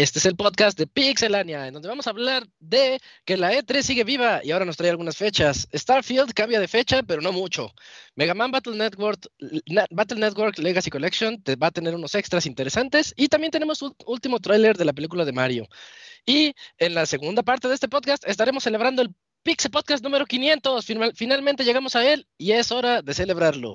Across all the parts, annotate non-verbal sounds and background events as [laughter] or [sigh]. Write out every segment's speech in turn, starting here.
Este es el podcast de Pixelania, en donde vamos a hablar de que la E3 sigue viva y ahora nos trae algunas fechas. Starfield cambia de fecha, pero no mucho. Mega Man Battle Network, Battle Network Legacy Collection te va a tener unos extras interesantes y también tenemos un último tráiler de la película de Mario. Y en la segunda parte de este podcast estaremos celebrando el Pixel Podcast número 500. finalmente llegamos a él y es hora de celebrarlo.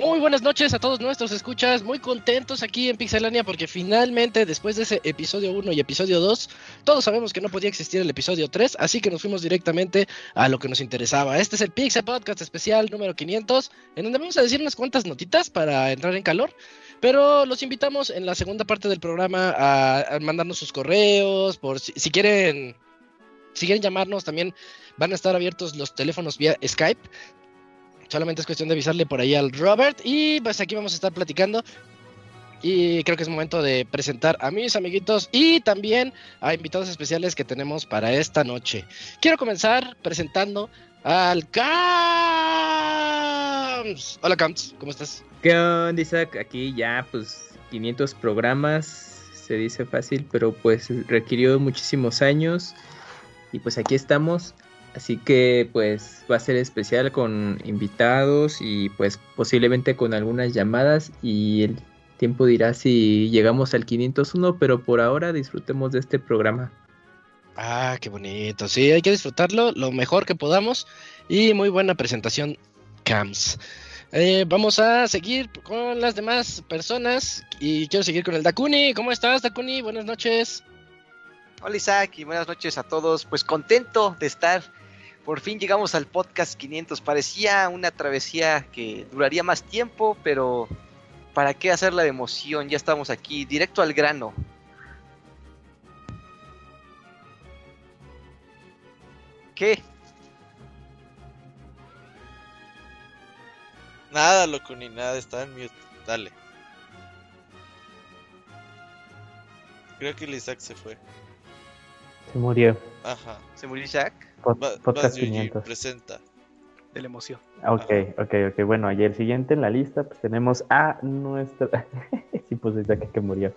Muy buenas noches a todos nuestros escuchas, muy contentos aquí en Pixelania porque finalmente después de ese episodio 1 y episodio 2, todos sabemos que no podía existir el episodio 3, así que nos fuimos directamente a lo que nos interesaba. Este es el Pixel Podcast especial número 500, en donde vamos a decir unas cuantas notitas para entrar en calor, pero los invitamos en la segunda parte del programa a, mandarnos sus correos, por si quieren si quieren llamarnos, también van a estar abiertos los teléfonos vía Skype. Solamente es cuestión de avisarle por ahí al Robert. Y pues aquí vamos a estar platicando. Y creo que es momento de presentar a mis amiguitos y también a invitados especiales que tenemos para esta noche. Quiero comenzar presentando al Camps. Hola Camps, ¿cómo estás? ¿Qué onda? Aquí ya pues 500 programas, se dice fácil, pero pues requirió muchísimos años. Y pues aquí estamos Así que pues va a ser especial con invitados y pues posiblemente con algunas llamadas y el tiempo dirá si llegamos al 501, pero por ahora disfrutemos de este programa. Ah, qué bonito. Sí, hay que disfrutarlo lo mejor que podamos y muy buena presentación, Cams. Eh, vamos a seguir con las demás personas y quiero seguir con el Dakuni. ¿Cómo estás, Dakuni? Buenas noches. Hola Isaac y buenas noches a todos. Pues contento de estar por fin llegamos al podcast 500. Parecía una travesía que duraría más tiempo, pero ¿para qué hacerla de emoción? Ya estamos aquí, directo al grano. ¿Qué? Nada, loco, ni nada, está en mute. Dale. Creo que el Isaac se fue. Se murió. Ajá. ¿Se murió Isaac? Podcast 500. presenta. De la emoción. Ok, ok, ok. Bueno, ayer siguiente en la lista, pues tenemos a nuestra. [laughs] sí, pues desde que, que murió.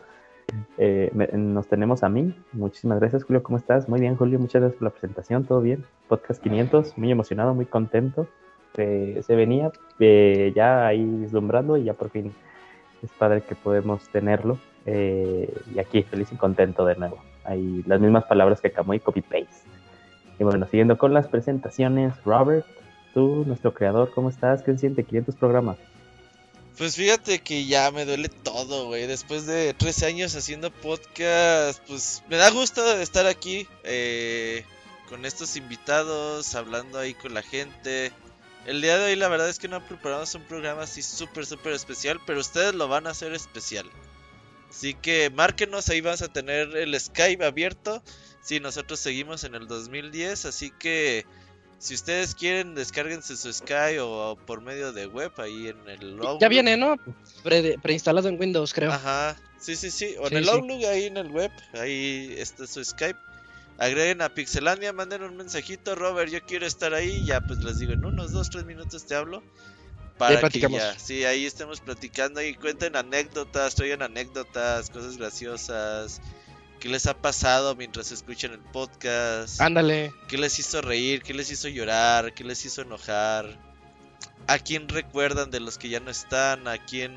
Eh, nos tenemos a mí. Muchísimas gracias, Julio. ¿Cómo estás? Muy bien, Julio. Muchas gracias por la presentación. ¿Todo bien? Podcast 500. Muy emocionado, muy contento. se venía eh, ya ahí vislumbrando y ya por fin es padre que podemos tenerlo. Eh, y aquí, feliz y contento de nuevo. Hay las mismas palabras que y copy-paste. Y bueno, siguiendo con las presentaciones, Robert, tú, nuestro creador, ¿cómo estás? ¿Qué se siente 500 programas? Pues fíjate que ya me duele todo, güey. Después de 13 años haciendo podcast, pues me da gusto estar aquí eh, con estos invitados, hablando ahí con la gente. El día de hoy la verdad es que no preparamos un programa así súper, súper especial, pero ustedes lo van a hacer especial. Así que márquenos, ahí vas a tener el Skype abierto Sí, nosotros seguimos en el 2010, así que si ustedes quieren, descárguense su Sky o, por medio de web ahí en el Ya viene, ¿no? preinstalado en Windows, creo. Ajá, sí, sí, sí. O en el Outlook ahí en el web, ahí está su Skype. Agreguen a Pixelania, manden un mensajito, Robert, yo quiero estar ahí. Ya, pues les digo, en unos 2, 3 minutos te hablo. Para que ya, sí, ahí estemos platicando y cuenten anécdotas, traigan anécdotas, cosas graciosas ¿Qué les ha pasado mientras escuchan el podcast? Ándale. ¿Qué les hizo reír? ¿Qué les hizo llorar? ¿Qué les hizo enojar? ¿A quién recuerdan de los que ya no están? ¿A quién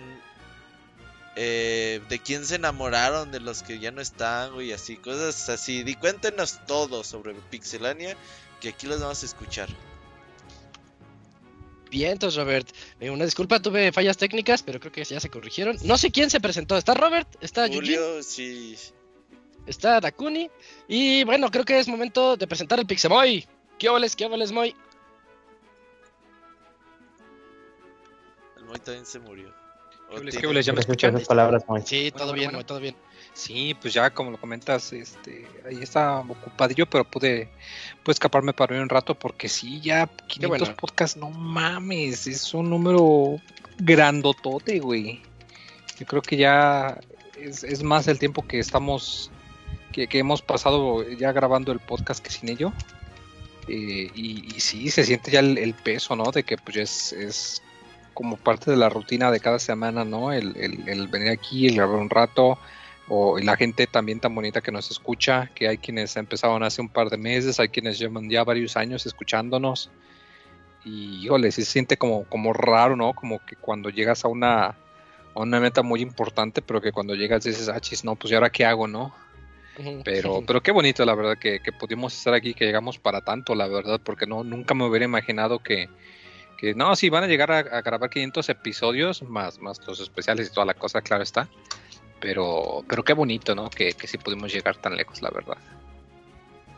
eh, de quién se enamoraron, de los que ya no están, güey, así, cosas así. Di cuéntenos todo sobre Pixelania, que aquí los vamos a escuchar. Bien, entonces Robert, eh, una disculpa, tuve fallas técnicas, pero creo que ya se corrigieron. No sé quién se presentó, está Robert, está Julio, sí. Está Dakuni, y bueno, creo que es momento de presentar el Pixemoy. ¿Qué óvales, qué óvales, Moy? El Moy también se murió. ¿Qué qué ¿Ya me escuchan? esas palabras, Moy. Sí, todo Bueno, bien, bueno. Moy, todo bien. Sí, pues ya como lo comentas, este, ahí está ocupadillo, pero pude, pude escaparme para un rato porque sí, ya 500 bueno. podcasts, no mames, es un número grandotote, güey. Yo creo que ya es, es más el tiempo que estamos, que, que hemos pasado ya grabando el podcast que sin ello. Eh, y, y sí, se siente ya el, el peso, ¿no? De que pues es, es como parte de la rutina de cada semana, ¿no? El, el- el venir aquí, el grabar un rato, o la gente también tan bonita que nos escucha, que hay quienes empezaron hace un par de meses, hay quienes llevan ya varios años escuchándonos. Y híjole, sí se siente como, como raro, ¿no? Como que cuando llegas a una, a una meta muy importante, pero que cuando llegas dices, ah, chis, no, pues ¿y ahora qué hago, no? Pero, pero qué bonito, la verdad, que, que pudimos estar aquí, que llegamos para tanto, la verdad, porque no, nunca me hubiera imaginado que, que no, sí, van a llegar a, a grabar 500 episodios, más, más los especiales y toda la cosa, claro está. Pero, pero qué bonito, ¿no? Que, que sí pudimos llegar tan lejos, la verdad.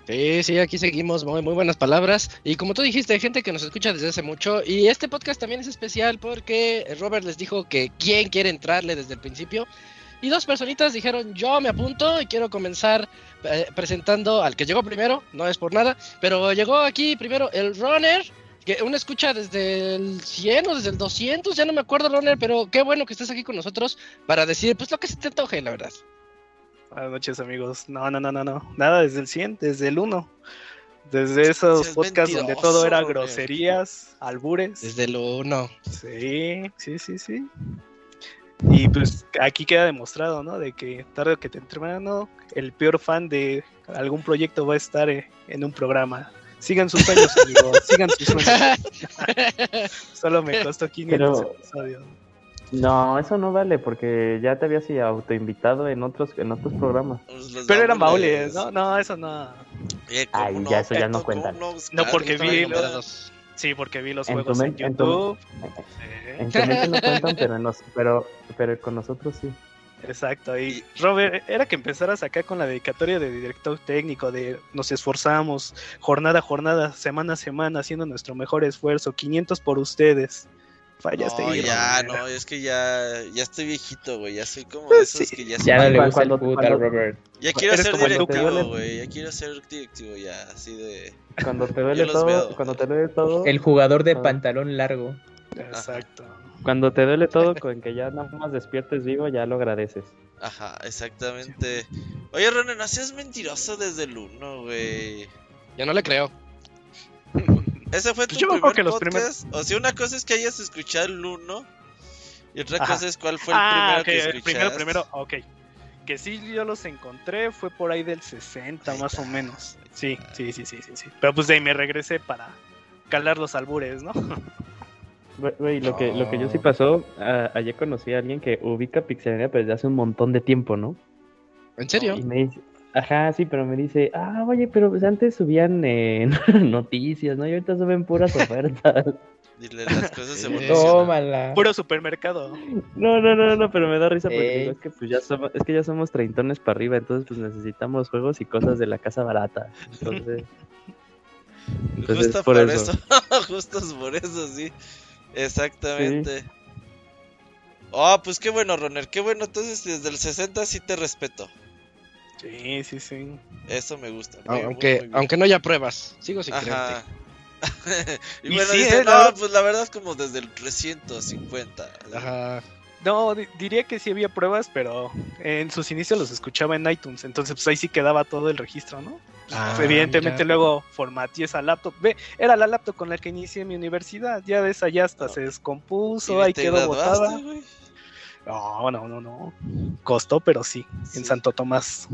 Sí, sí, aquí seguimos, muy, muy buenas palabras. Y como tú dijiste, hay gente que nos escucha desde hace mucho. Y este podcast también es especial porque Robert les dijo que quién quiere entrarle desde el principio. Y dos personitas dijeron, yo me apunto y quiero comenzar eh, presentando al que llegó primero, no es por nada, pero llegó aquí primero el Runner, que uno escucha desde el 100 o desde el 200, ya no me acuerdo Runner, pero qué bueno que estés aquí con nosotros para decir, pues lo que se te antoje, la verdad. Buenas noches, amigos. No, no, no, no, no. Nada desde el 100, desde el 1. Desde esos Seas podcasts donde todo era groserías, albures. Desde el 1. Sí, sí, sí, sí. Y pues aquí queda demostrado, ¿no? De que tarde o que temprano el peor fan de algún proyecto va a estar eh, en un programa. Sigan sus sueños, [laughs] amigos. Sigan sus sueños. [laughs] Solo me costó 500 Pero- episodios. No, eso no vale porque ya te habías autoinvitado en otros en otros programas. Pues los Pero eran baúles. ¿no? No, eso no. Eh, ¿cómo Ay, ya eso ya no ¿Cómo cuenta. No, porque ¿Cómo vi los- Sí, porque vi los En juegos en men- en tu- YouTube. En Sí, tu no cuentan, pero, en pero, pero con nosotros sí. exacto. Y Robert, era que empezaras acá con la dedicatoria de director técnico, de nos esforzamos jornada a jornada, semana a semana, haciendo nuestro mejor esfuerzo, 500 por ustedes. Fallaste No, ya, no, es que ya, ya estoy viejito, güey. Ya soy como de [laughs] esos sí. que ya, Ya se no van. le Cuando- gusta el cuando- puta cuando- Robert. Ya quiero ser el directivo, güey. Ya quiero ser directivo, ya, así de. Cuando te [laughs] duele todo, veo. cuando te duele todo, El jugador de Ah. pantalón largo. Exacto. cuando te duele todo, con que ya nada más despiertes vivo, ya lo agradeces. Ajá, exactamente. Oye, Ronnie, no seas mentiroso desde el 1, güey. Yo no le creo. Ese fue Pues tu yo me primer que los podcast. O sea, una cosa es que hayas escuchado el 1 y otra Ajá. cosa es cuál fue el ah, primero ok, que el escuchaste. primero, primero, ok. Que sí, yo los encontré, fue por ahí del 60 Ahí más o menos. Sí, sí, sí, sí, sí, sí. Pero pues de ahí me regresé para calar los albures, ¿no? [laughs] Güey, lo, que, lo que yo sí pasó, a- ayer conocí a alguien que ubica Pixelania pero desde hace un montón de tiempo, ¿no? ¿En serio? Y me dice, ajá, sí, pero me dice, ah, oye, pero pues antes subían eh, [laughs] noticias, ¿no? Y ahorita suben puras ofertas. [laughs] Dile, las cosas Eh, [laughs] evolucionan. Tómala. Puro supermercado. No, no, no, no, pero me da risa porque digo, es que pues ya somos, es que ya somos treintones para arriba, entonces pues necesitamos juegos y cosas de la casa barata. Entonces, Pues es Justo por por eso. eso. Justo es por eso, sí. Exactamente. Oh, pues qué bueno, Roner. Qué bueno. Entonces, desde el 60 sí te respeto. Sí, sí, sí. Eso me gusta. Aunque, aunque no haya pruebas, sigo sin Ajá. creerte. [laughs] y, Y bueno, sí, dice, eh, no, pues la verdad es como desde el 350. Ajá. No, di- diría que sí había pruebas, pero en sus inicios los escuchaba en iTunes, entonces pues ahí sí quedaba todo el registro, ¿no? Ah, Pues, Evidentemente mira. luego formateé esa laptop. Ve, era la laptop con la que inicié mi universidad, ya de esa ya hasta se descompuso, ahí quedó botada. güey? No, no, no, no. Costó, pero sí, en Sí. Santo Tomás.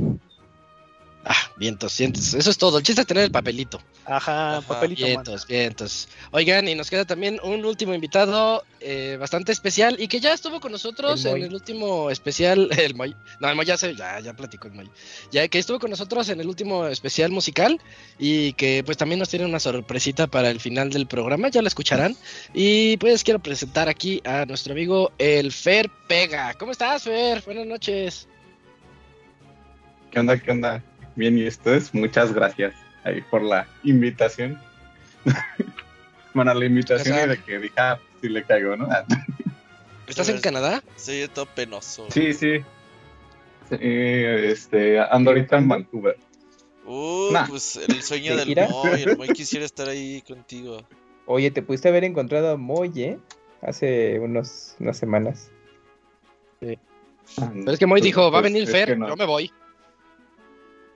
Ah, vientos, vientos. Eso es todo. El chiste es tener el papelito. Ajá, Ajá. papelito. mano. Vientos, vientos. Oigan, y nos queda también un último invitado eh, bastante especial y que ya estuvo con nosotros El en el último especial. [laughs] El Moy. No, el Moy ya se, ya, ya platicó el Moy. Ya que estuvo con nosotros en el último especial musical y que pues también nos tiene una sorpresita para el final del programa, ya la escucharán. Y pues quiero presentar aquí a nuestro amigo el Fer Pega. ¿Cómo estás, Fer? Buenas noches. ¿Qué onda? ¿Qué onda? Bien, y ustedes, muchas gracias ahí por la invitación. [laughs] bueno, la invitación y de que dije, ah, sí le caigo, ¿no? Ah, ¿Estás en Canadá? Oye todo penoso. sí, sí. Sí, este, ando ahorita en Vancouver. Uh, Nah. pues el sueño ¿De del gira? Moy. El Moy [laughs] quisiera estar ahí contigo. Oye, te pudiste haber encontrado a Moye hace unos, unas semanas. Pero es que Moy dijo, va a Pues, venir es Fer, que no. yo me voy.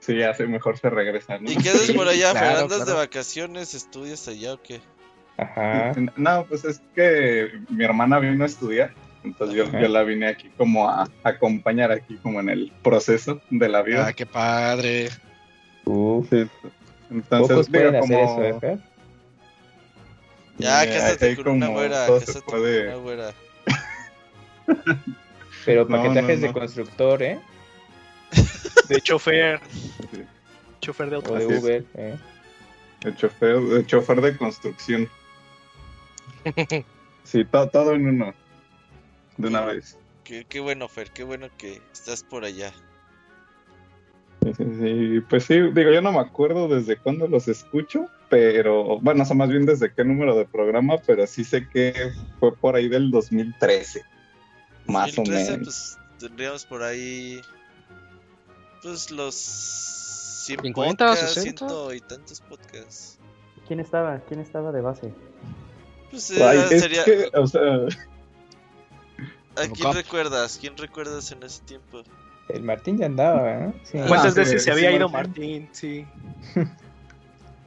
Sí, hace mejor se regresa, ¿no? ¿Y qué haces por allá? [laughs] Claro, ¿Andas de vacaciones? ¿Estudias allá o qué? Ajá. No, pues es que mi hermana vino a estudiar, entonces yo, la vine aquí como a acompañar aquí como en el proceso de la vida. Ah, qué padre. Uf, Sí, Entonces, pocos digo, hacer como- eso, ¿eh? Ya, Sí, cásate con una güera. Cásate puede- con una güera. Pero [laughs] No, paquetajes no, de constructor, ¿eh? De chofer. Sí. Chofer de O auto. de. Uber, ¿eh? El chofer, el chofer de construcción. [laughs] Sí, to- todo en uno. De una vez. Qué, qué bueno, Fer. Qué bueno que estás por allá. Sí, sí, sí. Pues sí, digo, yo no me acuerdo desde cuándo los escucho, pero bueno, o sea, más bien desde qué número de programa, pero sí sé que fue por ahí del 2013. Más 2013, o menos. pues tendríamos por ahí. Pues los. 100 50 o podcasts, 60. ciento y tantos podcasts. ¿Quién estaba? ¿Quién estaba de base? Pues eh, sería. que, o sea, ¿A quién recuerdas? ¿Quién recuerdas en ese tiempo? El Martín ya andaba, ¿eh? Sí. ¿Cuántas Ah, sí, veces se había ido Martín. Martín? [laughs]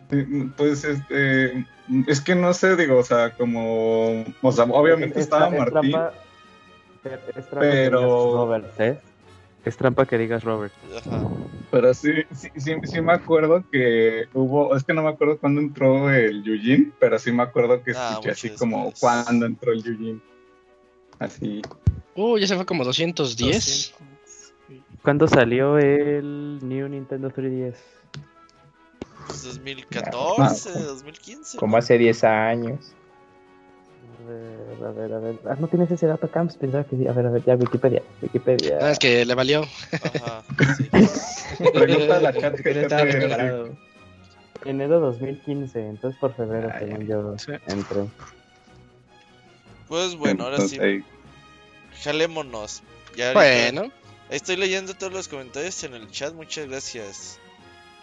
Sí. pues este, es que no sé, digo, o sea, como, o sea, obviamente Es- estaba es Martín. trampa- es- es trampa pero- Robert, ¿eh? Es trampa que digas Robert. Ajá. Pero sí, sí, sí, sí me acuerdo que hubo, es que no me acuerdo cuándo entró el Yujin, pero sí me acuerdo que Ah, escuché así como cuándo entró el Yujin. Así. Uh, ya se fue como 210. ¿Cuándo salió el New Nintendo 3DS? Pues 2014, 2015. Como hace 10 años. A ver, a ver, a ver. Ah, no tienes ese dato, Camps. Pensaba que sí. A ver, a ver, ya, Wikipedia. Wikipedia. Ah, es que le valió. Ajá, sí. [laughs] Pregunta a la chat Que no estaba preparado. Enero 2015, entonces por febrero, Ah, según yo Sí. entré. Pues bueno, ahora sí. Ahí- Jalémonos. Ya Bueno, estoy leyendo todos los comentarios en el chat. Muchas gracias.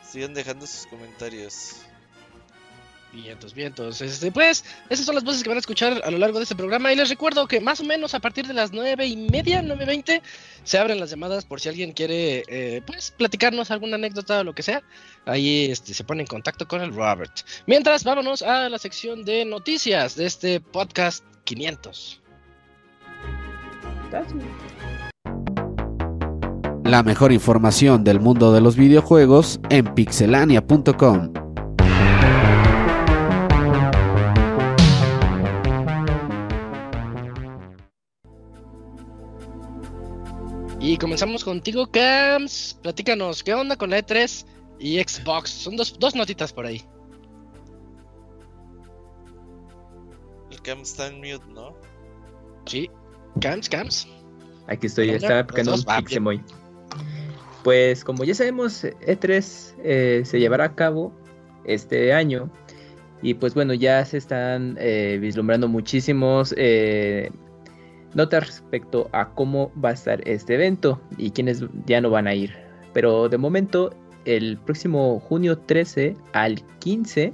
Sigan dejando sus comentarios. Vientos, vientos. Este, pues, esas son las voces que van a escuchar a lo largo de este programa. Y les recuerdo que más o menos a partir de las nueve y media, 9.20, se abren las llamadas por si alguien quiere, eh, pues, platicarnos alguna anécdota o lo que sea. Ahí este, se pone en contacto con el Robert. Mientras, vámonos a la sección de noticias de este podcast 500. La mejor información del mundo de los videojuegos en pixelania.com. Y comenzamos contigo, Cams. Platícanos, ¿qué onda con la E3 y Xbox? Son dos, dos notitas por ahí. El cam está en mute, ¿no? Sí, Cams, Cams. Aquí estoy, estaba aplicando un. Pixemoy. Pues como ya sabemos, E3 eh, se llevará a cabo este año. Y pues bueno, ya se están eh, vislumbrando muchísimos eh, notas respecto a cómo va a estar este evento y quienes ya no van a ir. Pero de momento, el próximo junio 13 al 15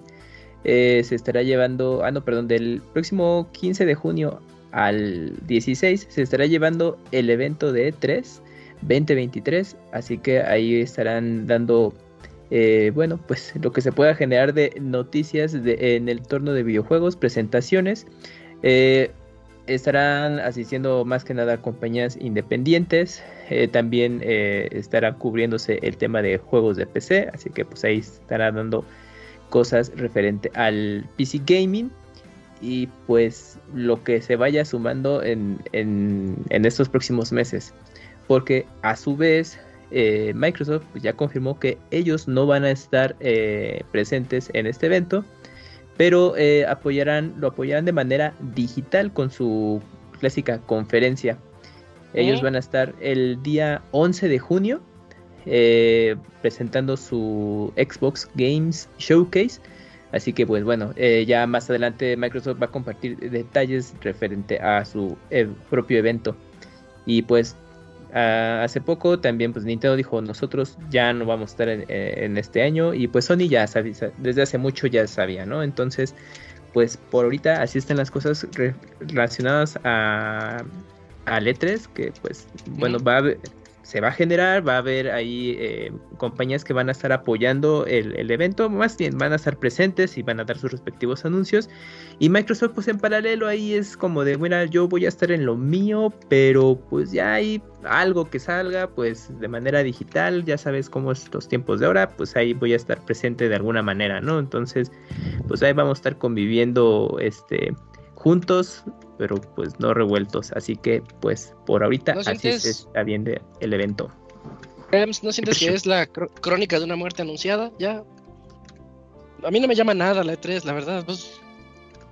eh, se estará llevando, ah no, perdón, del próximo 15 de junio al 16 se estará llevando el evento de E3 2023, así que ahí estarán dando, eh, bueno, pues lo que se pueda generar de noticias en el torno de videojuegos, presentaciones. Eh, estarán asistiendo más que nada compañías independientes. Eh, también eh, estará cubriéndose el tema de juegos de PC. Así que pues ahí estará dando cosas referente al PC Gaming. Y pues lo que se vaya sumando en, en, en estos próximos meses. Porque a su vez eh, Microsoft pues, ya confirmó que ellos no van a estar presentes en este evento pero eh, apoyarán, lo apoyarán de manera digital con su clásica conferencia. Ellos van a estar el día 11 de junio eh, presentando su Xbox Games Showcase. Así que pues bueno, eh, ya más adelante Microsoft va a compartir detalles referente a su propio evento. Y pues Ah, hace poco también pues Nintendo dijo nosotros ya no vamos a estar en, eh, este año y pues Sony ya sabía, desde hace mucho ya sabía, ¿no? Entonces pues por ahorita así están las cosas relacionadas a, a Letres que pues bueno va a se va a generar, va a haber ahí eh, compañías que van a estar apoyando el, evento, más bien van a estar presentes y van a dar sus respectivos anuncios. Y Microsoft pues en paralelo ahí es como de, bueno, yo voy a estar en lo mío, pero pues ya hay algo que salga pues de manera digital, ya sabes cómo es los tiempos de ahora, pues ahí voy a estar presente de alguna manera, ¿no? Entonces pues ahí vamos a estar conviviendo este juntos pero pues no revueltos. Así que pues por ahorita así está bien de, el evento. ¿No sientes que [laughs] es la crónica de una muerte anunciada? Ya. A mí no me llama nada la E3, la verdad. Pues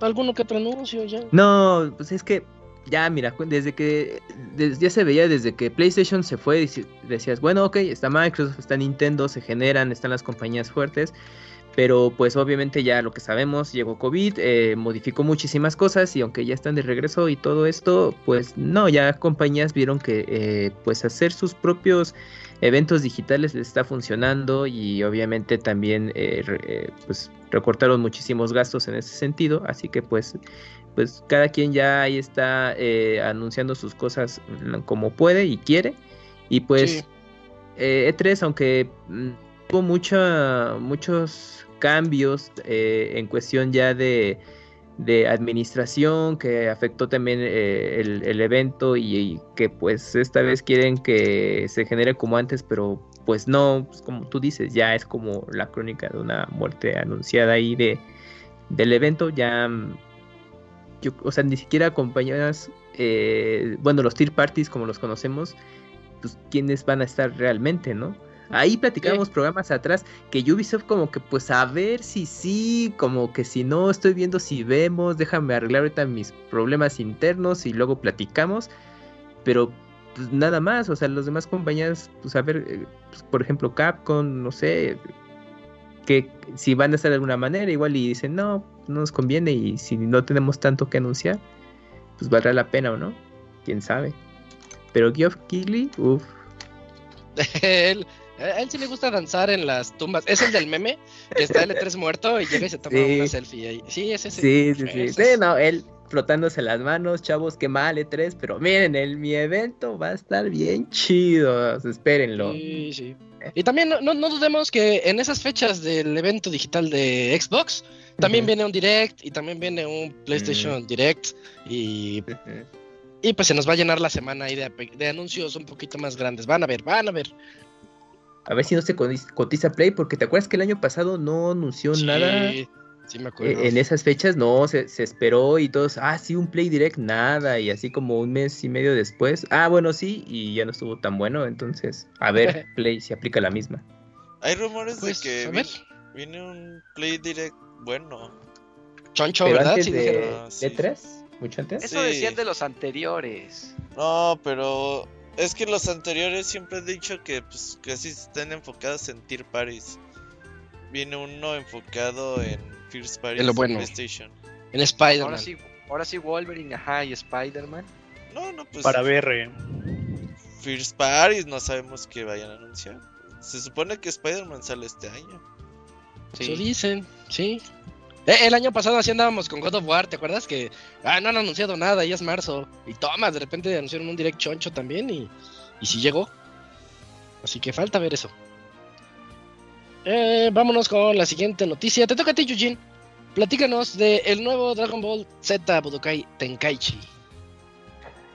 alguno que otro anuncio ya. No, pues es que ya, mira, desde que ya se veía desde que PlayStation se fue, decías, bueno, ok, está Microsoft, está Nintendo, se generan, están las compañías fuertes. Pero pues obviamente ya lo que sabemos, llegó COVID, eh, modificó muchísimas cosas y aunque ya están de regreso y todo esto, pues no, ya compañías vieron que eh, pues hacer sus propios eventos digitales les está funcionando y obviamente también eh, pues recortaron muchísimos gastos en ese sentido, así que pues pues cada quien ya ahí está anunciando sus cosas como puede y quiere. Y pues E3 e aunque mm, mucha, muchos cambios eh, en cuestión ya de, administración que afectó también eh, el, evento y, que pues esta vez quieren que se genere como antes, pero pues no, pues, como tú dices, ya es como la crónica de una muerte anunciada ahí de, del evento, ya, yo, o sea, ni siquiera acompañadas, eh, bueno, los tier parties como los conocemos, pues quiénes van a estar realmente, ¿no? Ahí platicábamos programas atrás que Ubisoft como que pues a ver si sí, como que si no, estoy viendo si vemos, déjame arreglar ahorita mis problemas internos y luego platicamos. Pero pues nada más, o sea, los demás compañías, pues a ver, eh, pues, por ejemplo Capcom, no sé, que si van a estar de alguna manera, igual y dicen, no, no nos conviene y si no tenemos tanto que anunciar, pues valdrá la pena o no, quién sabe. Pero Geoff Keighley, uff. [laughs] A él sí le gusta danzar en las tumbas. Es el del meme, que está L3 muerto y llega y se toma una selfie ahí. Sí, ese sí. Sí, sí, sí. no, él frotándose las manos, chavos, qué mal L3, pero miren, el, mi evento va a estar bien chido, espérenlo. Sí, sí. Y también no, no, dudemos que en esas fechas del evento digital de Xbox, también viene un Direct y también viene un PlayStation Direct y... Y pues se nos va a llenar la semana ahí de, de, anuncios un poquito más grandes. Van a ver, van a ver. A ver si no se cotiza Play, porque te acuerdas que el año pasado no anunció nada. Sí, me acuerdo. en esas fechas no, se, esperó y todos, ah, sí, un Play Direct, nada. Y así como un mes y medio después, ah, bueno, sí, y ya no estuvo tan bueno. Entonces, a ver, [laughs] Play si aplica la misma. Hay rumores de pues, que viene, un Play Direct bueno. Choncho, ¿verdad? Antes de, ah, de 3 mucho antes. Eso decían de los anteriores. No, pero es que los anteriores siempre he dicho que pues casi están enfocados en Tier Paris. Viene uno enfocado en First Paris en lo bueno. PlayStation. En Spider-Man. Ahora sí, ahora sí Wolverine, ajá, y Spider-Man. No, no, pues. Para ver. Eh. First Paris no sabemos que vayan a anunciar. Se supone que Spider-Man sale este año. Sí. Eso dicen, sí. Eh, el año pasado así andábamos con God of War, ¿te acuerdas? Que ah, no han anunciado nada, ya es marzo. Y toma, de repente anunciaron un direct choncho también y, y sí llegó. Así que falta ver eso. Eh, vámonos con la siguiente noticia. Te toca a ti, Yujin. Platícanos del el nuevo Dragon Ball Z Budokai Tenkaichi.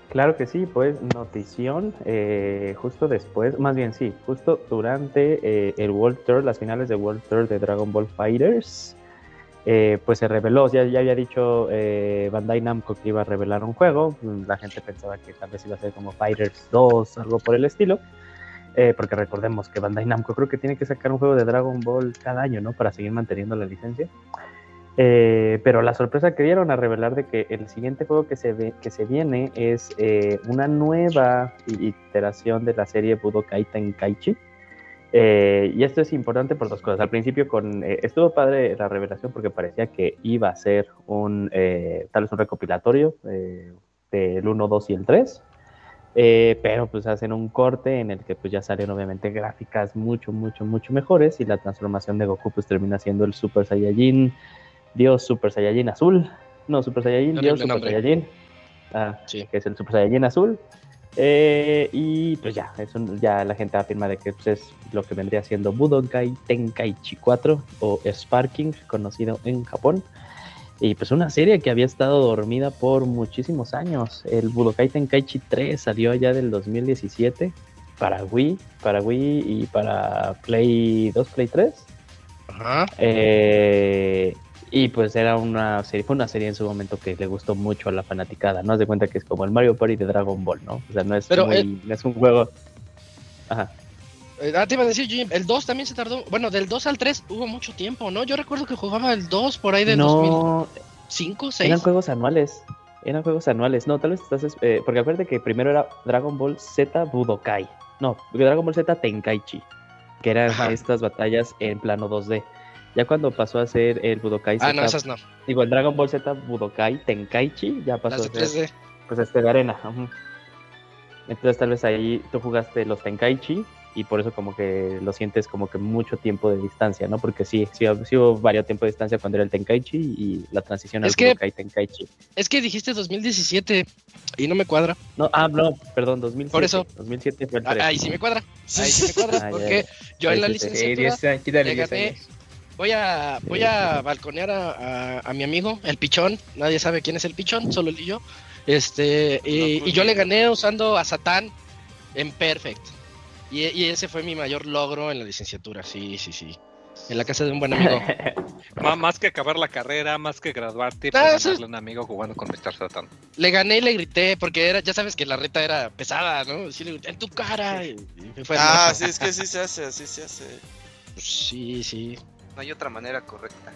Claro que sí, pues notición, eh, justo después, más bien sí, justo durante eh, el World Tour, las finales de World Tour de Dragon Ball Fighters, eh, pues se reveló, ya, ya había dicho eh, Bandai Namco que iba a revelar un juego, la gente pensaba que tal vez iba a ser como Fighters 2, algo por el estilo, eh, porque recordemos que Bandai Namco creo que tiene que sacar un juego de Dragon Ball cada año, ¿no? Para seguir manteniendo la licencia. Eh, pero la sorpresa que dieron a revelar de que el siguiente juego que se, ve, que se viene es eh, una nueva iteración de la serie Budokai Tenkaichi. Eh, y esto es importante por dos cosas. Al principio con eh, estuvo padre la revelación porque parecía que iba a ser un eh, tal vez un recopilatorio del 1, 2 y el 3. Eh, pero pues hacen un corte en el que pues ya salen obviamente gráficas mucho, mucho, mucho mejores y la transformación de Goku pues termina siendo el Super Saiyajin Dios Super Saiyajin azul. No, Super Saiyajin, Dios Super nombre. Saiyajin. Ah, Sí. que es el Super Saiyajin azul. Eh, y pues ya, eso ya la gente afirma de que pues, es lo que vendría siendo Budokai Tenkaichi 4 o Sparking, conocido en Japón. Y pues una serie que había estado dormida por muchísimos años. El Budokai Tenkaichi 3 salió ya del 2017 para Wii, para Wii y para Play 2, Play 3. Ajá. Eh, y pues era una serie, fue una serie en su momento que le gustó mucho a la fanaticada, ¿no? Haz de cuenta que es como el Mario Party de Dragon Ball, ¿no? O sea, no es, Pero, muy- no es un juego. Ajá. Eh, Ah, te iba a decir, Jim, el 2 también se tardó. Bueno, del 2 al 3 hubo mucho tiempo, ¿no? Yo recuerdo que jugaba el 2 por ahí del No, 2005, 6. eran juegos anuales. Eran juegos anuales. No, tal vez estás. es- eh, porque acuérdate que primero era Dragon Ball Z Budokai. No, Dragon Ball Z Tenkaichi. Que eran Ajá. estas batallas en plano 2D. Ya cuando pasó a ser el Budokai Ah, Z. no, esas no. Digo, el Dragon Ball Z Budokai Tenkaichi. Ya pasó Las de a ser 3D. pues este de arena. Entonces tal vez ahí tú jugaste los Tenkaichi y por eso como que lo sientes como que mucho tiempo de distancia, ¿no? Porque sí, sí, sí hubo varios tiempo de distancia cuando era el Tenkaichi y la transición al Es que- Budokai Tenkaichi. Es que dijiste 2017 y no me cuadra. No, ah, no, perdón, 2007. Por eso. 2007 fue el Ah, 3. Ahí sí me cuadra. Ahí sí me cuadra. [laughs] Ah, ya, porque yo en la Sí, sí, sí. Sí, licenciatura 10 años, quítale le 10 gané. Voy a voy a balconear a, a- a mi amigo, el pichón. Nadie sabe quién es el pichón, solo él y yo. Este, y, pues, y yo le gané usando a Satán en Perfect. Y, y ese fue mi mayor logro en la licenciatura, sí, sí, sí. En la casa de un buen amigo. [laughs] Má- más que acabar la carrera, más que graduarte, Ah, pues eso es- ganarle a un amigo jugando con Mr. Satan. Le gané y le grité, porque era, ya sabes que la reta era pesada, ¿no? Sí, le grité, en tu cara. Y, y fue Ah, sí, es que así se hace, así se hace. [laughs] sí, sí. No hay otra manera correcta.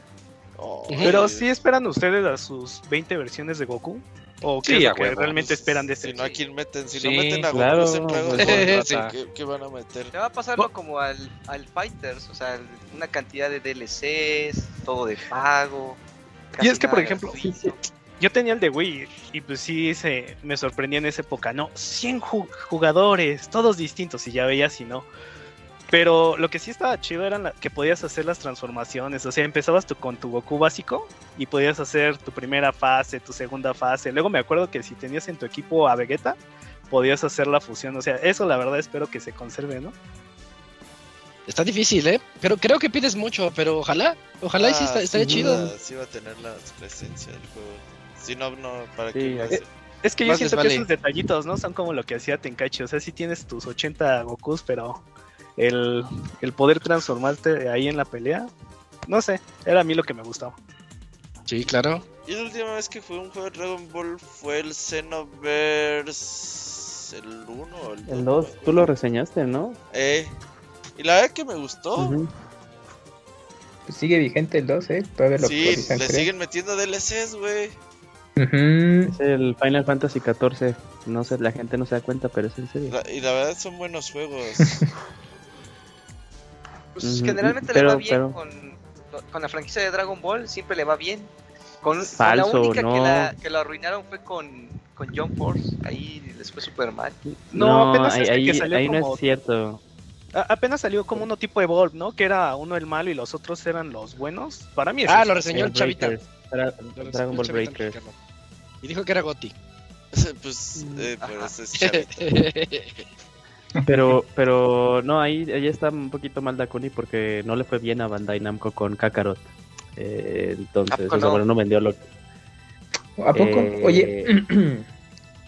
Oh, Pero sí. sí esperan ustedes a sus 20 versiones de Goku. ¿O qué Sí, es lo a que realmente esperan de Si este? no, ¿a quién meten? Si Sí, no meten a Goku, claro, [laughs] el sí. ¿Qué, ¿Qué van a meter? Le va a pasarlo como al, al Fighters, o sea, una cantidad de DLCs, todo de pago. Y es que, por ejemplo, gratuito. Yo tenía el de Wii y pues sí se me sorprendía en esa época, ¿no? 100 ju- jugadores, todos distintos y ya veías y no. Pero lo que sí estaba chido era la- que podías hacer las transformaciones, o sea, empezabas tú con tu Goku básico y podías hacer tu primera fase, tu segunda fase. Luego me acuerdo que si tenías en tu equipo a Vegeta, podías hacer la fusión, o sea, eso la verdad espero que se conserve, ¿no? Está difícil, ¿eh? Pero creo que pides mucho, pero ojalá, ojalá y sí Ah, está, estaría sí, chido. va- Sí va a tener la presencia del juego. Si no, no, ¿para Sí, qué lo eh? Es que yo siento vale. que esos detallitos, ¿no? Son como lo que hacía Tenkaichi. O sea, si tienes tus 80 Gokus, pero el, el poder transformarte ahí en la pelea, no sé, era a mí lo que me gustaba. Sí, claro. Y la última vez que fue un juego de Dragon Ball fue el Xenoverse. ¿El 1 o el 2? El 2, tú lo reseñaste, ¿no? Eh. Y la verdad que me gustó. Pues sigue vigente el 2, ¿eh? Todavía lo sí, le creo. siguen metiendo DLCs, güey. Ujú. Es el Final Fantasy XIV. No sé, la gente no se da cuenta, pero es en serio. La- Y la verdad son buenos juegos. [laughs] Pues generalmente pero- le va bien pero- con, con la franquicia de Dragon Ball, siempre le va bien. Con, con Falso, la única no. que, la, que lo arruinaron fue con, con Jump Force, ahí les fue súper mal. No, apenas ahí, que ahí- salió ahí no como- es cierto. A- apenas salió como uno tipo Evolve, ¿no? Que era uno el malo y los otros eran los buenos. Para mí es Ah, eso. lo reseñó el Chavita. Reseñó Dragon Ball Chavita Breakers. Y dijo que era Goti. [laughs] pues, eh, Ajá. pues es [laughs] chavito. [laughs] Pero, pero no, ahí, ahí está un poquito mal Dakuni porque no le fue bien a Bandai Namco con Kakarot. Eh, entonces, ¿A poco o sea, no? bueno, no vendió lo ¿A poco? Eh, Oye, [clears throat]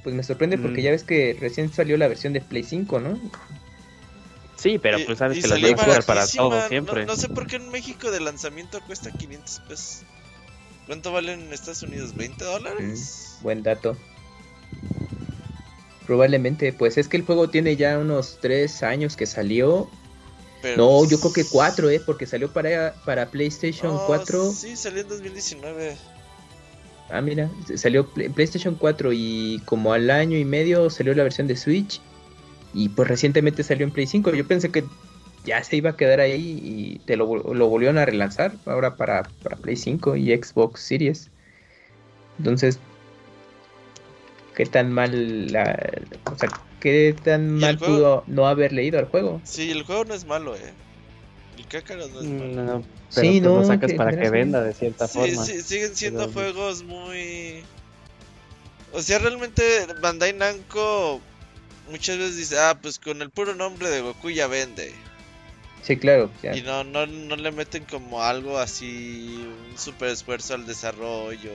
pues me sorprende porque Mm. ya ves que recién salió la versión de Play 5, ¿no? Sí, pero Y- pues sabes y que las salió van a jugar para todo siempre. No, sé por qué en México de lanzamiento cuesta 500 pesos. ¿Cuánto vale en Estados Unidos? ¿20 dólares? Buen dato. Probablemente, pues es que el juego tiene ya unos 3 años que salió. Pero, No, yo creo que 4, ¿eh? Porque salió para, para PlayStation No, 4. Sí, salió en 2019. Ah, mira, salió Play- PlayStation 4 y como al año y medio salió la versión de Switch. Y pues recientemente salió en Play 5. Yo pensé que ya se iba a quedar ahí y te lo, lo volvieron a relanzar ahora para, para Play 5 y Xbox Series. Entonces, ¿qué tan mal la, o sea, qué tan ¿Y el mal juego? pudo no haber leído al juego? Sí, el juego no es malo, eh. El Cácaros no es malo. Mm, No, pero Sí, pues lo no, sacas que para que venda de cierta Sí, forma. sí, siguen siendo Pero- juegos muy... O sea, realmente Bandai Namco muchas veces dice, ah, pues con el puro nombre de Goku ya vende. Sí, claro. ya. Y no, no, no le meten como algo así, un super esfuerzo al desarrollo.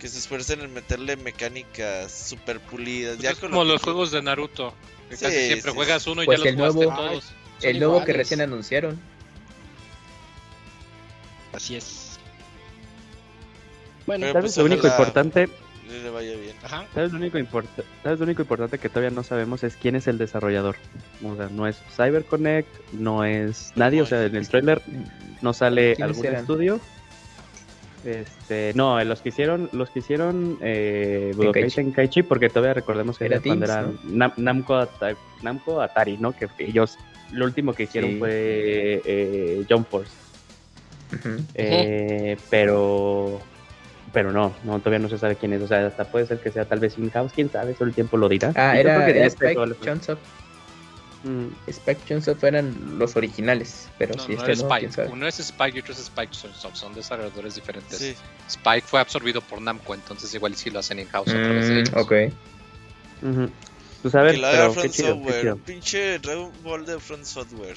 Que se esfuercen en meterle mecánicas super pulidas. Ya es con como lo los que- juegos de Naruto. Que Sí, casi siempre sí, juegas uno y Pues ya los jugaste nuevo- todos. El nuevo que recién anunciaron. Así es. Bueno, ¿Sabes pues lo único importante? le, vaya bien. ajá. ¿Sabes lo, único importa- ¿Sabes lo único importante que todavía no sabemos es quién es el desarrollador? O sea, no es CyberConnect, no es nadie, o sea, en el trailer no sale ¿Quiénes algún estudio. Este, no, los que hicieron, los que hicieron eh, Budokai Tenkaichi. Porque todavía recordemos que Era cuando Nam- Namco, Ata- Namco Atari, ¿no? Que ellos, lo último que hicieron Sí. fue eh, Jump Force. Eh, pero pero no, no, todavía no se sabe quién es. O sea, hasta puede ser que sea tal vez in-house, quién sabe, solo el tiempo lo dirá. Ah, creo era, que Spike. Mm, Spike Chunsoft eran los originales, pero No, si no este es no, Spike. Uno es Spike y otro es Spike Chunsoft. Son desarrolladores diferentes. Sí. Spike fue absorbido por Namco, entonces igual sí lo hacen través de Mm, ellos. ok. Pues que pero qué chido, qué Software. chido. Pinche Dragon Ball de Front Software.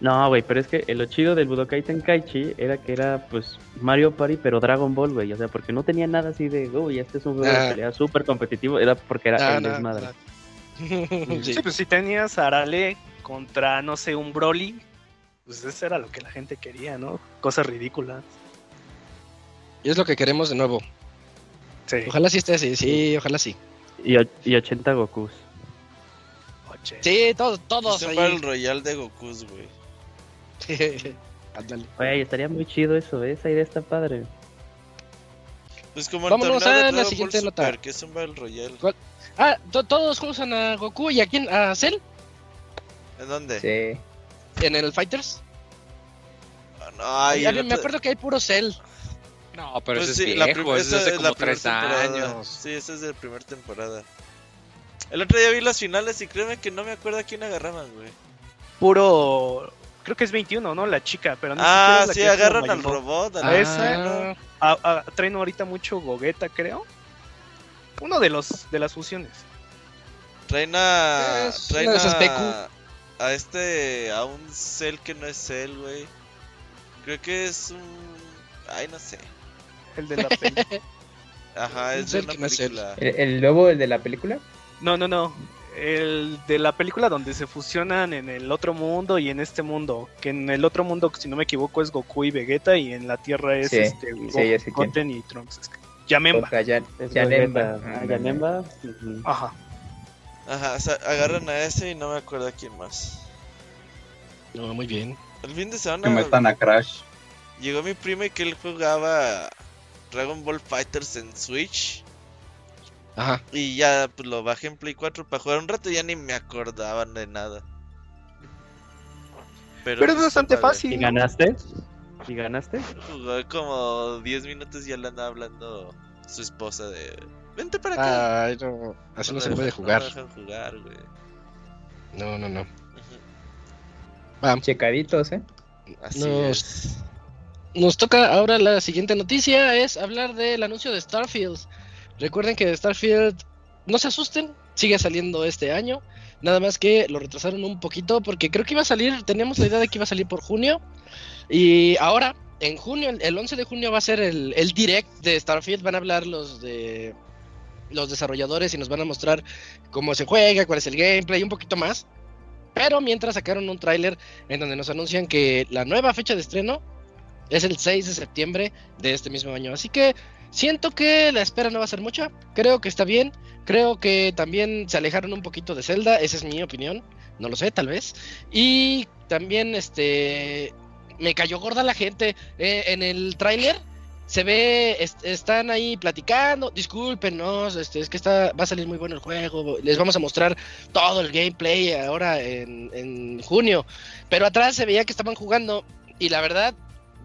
No, güey, pero es que lo chido del Budokai Tenkaichi era que era, pues, Mario Party, pero Dragon Ball, güey. O sea, porque no tenía nada así de, uy, este es un juego Ah. de pelea súper competitivo. Era porque era Ah, el no, desmadre. Sí, [laughs] Sí. pues si tenías a Arale contra, no sé, un Broly, pues eso era lo que la gente quería, ¿no? Cosas ridículas. Y es lo que queremos de nuevo. Sí. Ojalá sí esté así, sí, ojalá sí. Y, y 80 Gokus. Oche. Sí, todos, todos Es un ahí. Battle Royale de Gokus, güey. [laughs] Ándale. Güey, estaría muy chido eso, ¿eh? esa idea está padre. Pues como el Vámonos a la siguiente Ball nota. Super, que es un Battle Royale. ¿Cuál? Ah, to- todos usan a Goku y a quién? ¿A Cell? ¿En dónde? Sí. ¿En el Fighters? Ah, no, ay, me acuerdo que hay puro Cell. No, pero Pues ese sí, es la viejo, es de es como la primera tres temporada. años. Sí, esa es de la primera temporada. El otro día vi las finales y créeme que no me acuerdo a quién agarraban, güey. Puro. Creo que es 21, ¿no? La chica, pero no Ah, es la sí, que es como agarran al Majin Buu. robot. al- Ah, esa, Ah, Ah, ah, traen ahorita mucho Gogeta, creo. Uno de los de las fusiones. Traen a. Es Traen a. A este. A un Cell que no es Cell, güey. Creo que es un. Ay, no sé. El de la peli. [laughs] Ajá, Un es de una película. ¿El, el nuevo, el de la película? No, no, no. El de la película donde se fusionan en el otro mundo y en este mundo. Que en el otro mundo, si no me equivoco, es Goku y Vegeta. Y en la Tierra es Sí, este, sí. Goten y Trunks. Es que- Es Yanemba. Vegeta. Ah, Yanemba. Ajá. Ajá, o sea, agarran a ese y no me acuerdo a quién más. no, muy bien. El fin de Que semana metan a Crash. llegó mi prima y que él jugaba Dragon Ball Fighters en Switch. Ajá. Y ya pues, lo bajé en Play 4 para jugar un rato y ya ni me acordaban de nada. Pero es pues, bastante padre. fácil. ¿Y ¿no? ganaste? ¿Y ganaste? Jugó como 10 minutos y ya le andaba hablando su esposa de... Vente para acá. Ay, no. Así no se puede jugar. No me dejan jugar, güey. No, no, no. Ujú, Vamos. Checaditos, ¿eh? Así Nos- es. Nos toca ahora la siguiente noticia, es hablar del anuncio de Starfield. Recuerden que Starfield, no se asusten, sigue saliendo este año. Nada más que lo retrasaron un poquito porque creo que iba a salir, teníamos la idea de que iba a salir por junio. Y ahora, en junio, el- el 11 de junio va a ser el, el direct de Starfield. Van a hablar los de los desarrolladores y nos van a mostrar cómo se juega, cuál es el gameplay, un poquito más. Pero mientras sacaron un tráiler en donde nos anuncian que la nueva fecha de estreno es el 6 de septiembre de este mismo año. Así que siento que la espera no va a ser mucha. Creo que está bien. Creo que también se alejaron un poquito de Zelda. Esa es mi opinión. No lo sé, tal vez. Y también este me cayó gorda la gente eh, en el tráiler. Se ve, est- están ahí platicando. Discúlpenos, este, es que está, va a salir muy bueno el juego. Les vamos a mostrar todo el gameplay ahora en, en junio. Pero atrás se veía que estaban jugando y la verdad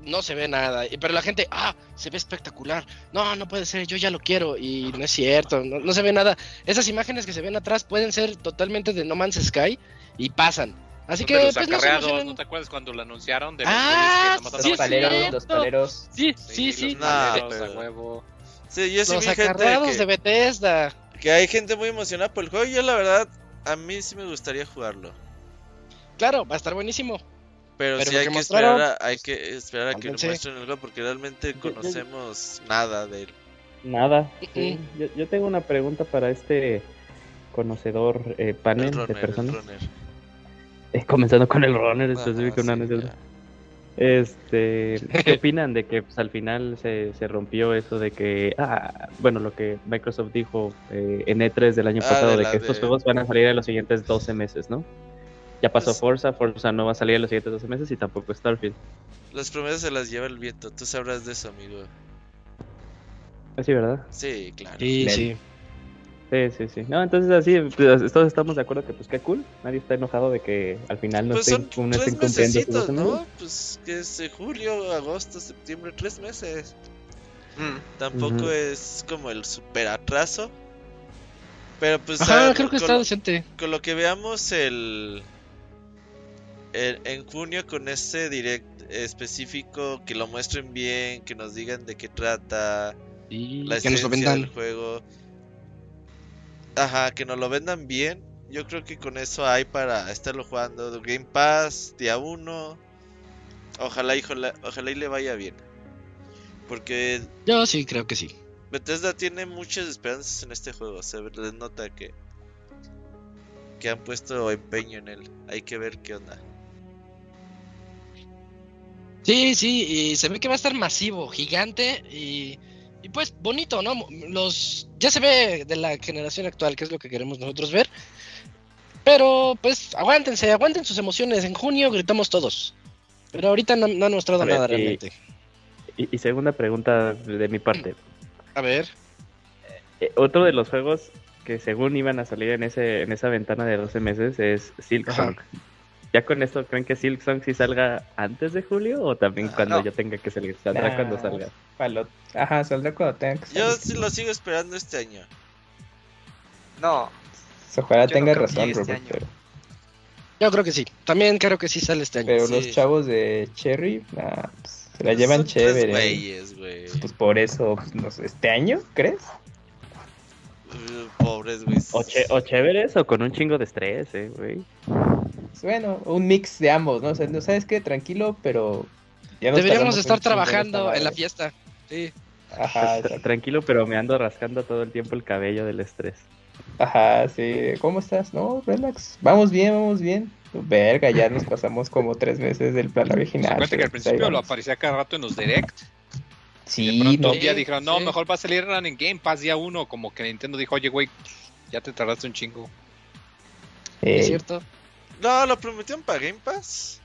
no se ve nada. Pero la gente, ah, se ve espectacular. No, no puede ser, yo ya lo quiero. Y no es cierto, no, no se ve nada. Esas imágenes que se ven atrás pueden ser totalmente de No Man's Sky y pasan. Así que, de los pues no se acarreados, emocionen. ¿no te acuerdas cuando lo anunciaron? De los Ah, que sí, Los paleros, los paleros. Sí, sí, los sí. paleros Nah, a pero- huevo. Sí, yo sí Los vi gente acarreados que, de Bethesda. que hay gente muy emocionada por el juego. Yo, la verdad, a mí sí me gustaría jugarlo. Claro, va a estar buenísimo. Pero, Pero sí hay que mostraron, esperar a, hay que esperar a que lo muestren el juego porque realmente conocemos nada de él. Nada. sí. Yo, yo tengo una pregunta para este conocedor eh, panel El de runner, el personas. Eh, [laughs] comenzando con el runner específico, no, sí, no ya. Este, [laughs] ¿qué opinan de que pues, al final se, se rompió eso de que, ah, bueno, lo que Microsoft dijo eh, en E3 del año Ah, pasado, de que estos juegos van a salir en los siguientes 12 meses, ¿no? Ya pasó Pues- Forza, Forza no va a salir en los siguientes 12 meses y tampoco Starfield. Las promesas se las lleva el viento. Tú sabrás de eso, amigo. Así, ¿verdad? Sí, claro. Sí, sí. Sí, sí, sí. No, entonces así, pues, todos estamos de acuerdo que pues qué cool. Nadie está enojado de que al final no Pues estén, son no estén cumpliendo sus mesecitos, 12 meses. ¿no? Pues que es julio, agosto, septiembre, tres meses. Mm. Tampoco es como el super atraso. Pero pues Ajá, creo que con, está decente. con lo que veamos el, el- en junio con ese direct específico que lo muestren bien, que nos digan de qué trata, Y la que nos lo esencia del vendan. juego. Ajá, que nos lo vendan bien. Yo creo que con eso hay para estarlo jugando. Game Pass, día 1. Ojalá, y ojalá, ojalá y le vaya bien. Porque Yo sí creo que sí. Bethesda tiene muchas esperanzas en este juego. Se les nota que, que han puesto empeño en él. Hay que ver qué onda. Sí, sí, y se ve que va a estar masivo, gigante y, y pues bonito, ¿no? Los ya se ve de la generación actual, que es lo que queremos nosotros ver. Pero pues aguántense, aguanten sus emociones. En junio gritamos todos. Pero ahorita no, no han mostrado ver, nada y- realmente. Y, y segunda pregunta de mi parte. A ver. Eh, otro de los juegos que según iban a salir en ese en esa ventana de 12 meses es Silk. Song. ¿Ya con esto creen que Silk Song sí salga antes de julio o también Ah, cuando no. ya tenga que salir? Saldrá Nah, cuando salga. palo- Ajá, saldrá cuando tenga que Yo sí lo sigo esperando este año. No, Ojalá Yo no tenga razón, este Robert, pero, Yo creo que sí. También creo que sí sale este año. pero Sí. los chavos de Cherry, nah, pues, se la Pues llevan son tres chévere. güeyes, güey. Pues por eso, pues, no sé, ¿este año, crees? Uh, Pobres, güey. O, che- o chéveres o con un chingo de estrés, eh, güey. Pues bueno, un mix de ambos, ¿no? O sea, no sabes qué, tranquilo, pero ya nos Deberíamos estar trabajando en la fiesta. Sí. Ajá, [laughs] Tra- Tranquilo, pero me ando rascando todo el tiempo el cabello del estrés. ajá, sí. ¿Cómo estás? No, relax. Vamos bien, vamos bien. Verga, ya nos pasamos como tres meses del plan Se original. cuenta que al pues principio lo aparecía cada rato en los direct. De Sí, no, un día dijeron, no, sí. mejor va a salir en Game Pass día uno. Como que Nintendo dijo, oye, güey, ya te tardaste un chingo. eh, ¿Es cierto? No, lo prometieron para Game Pass.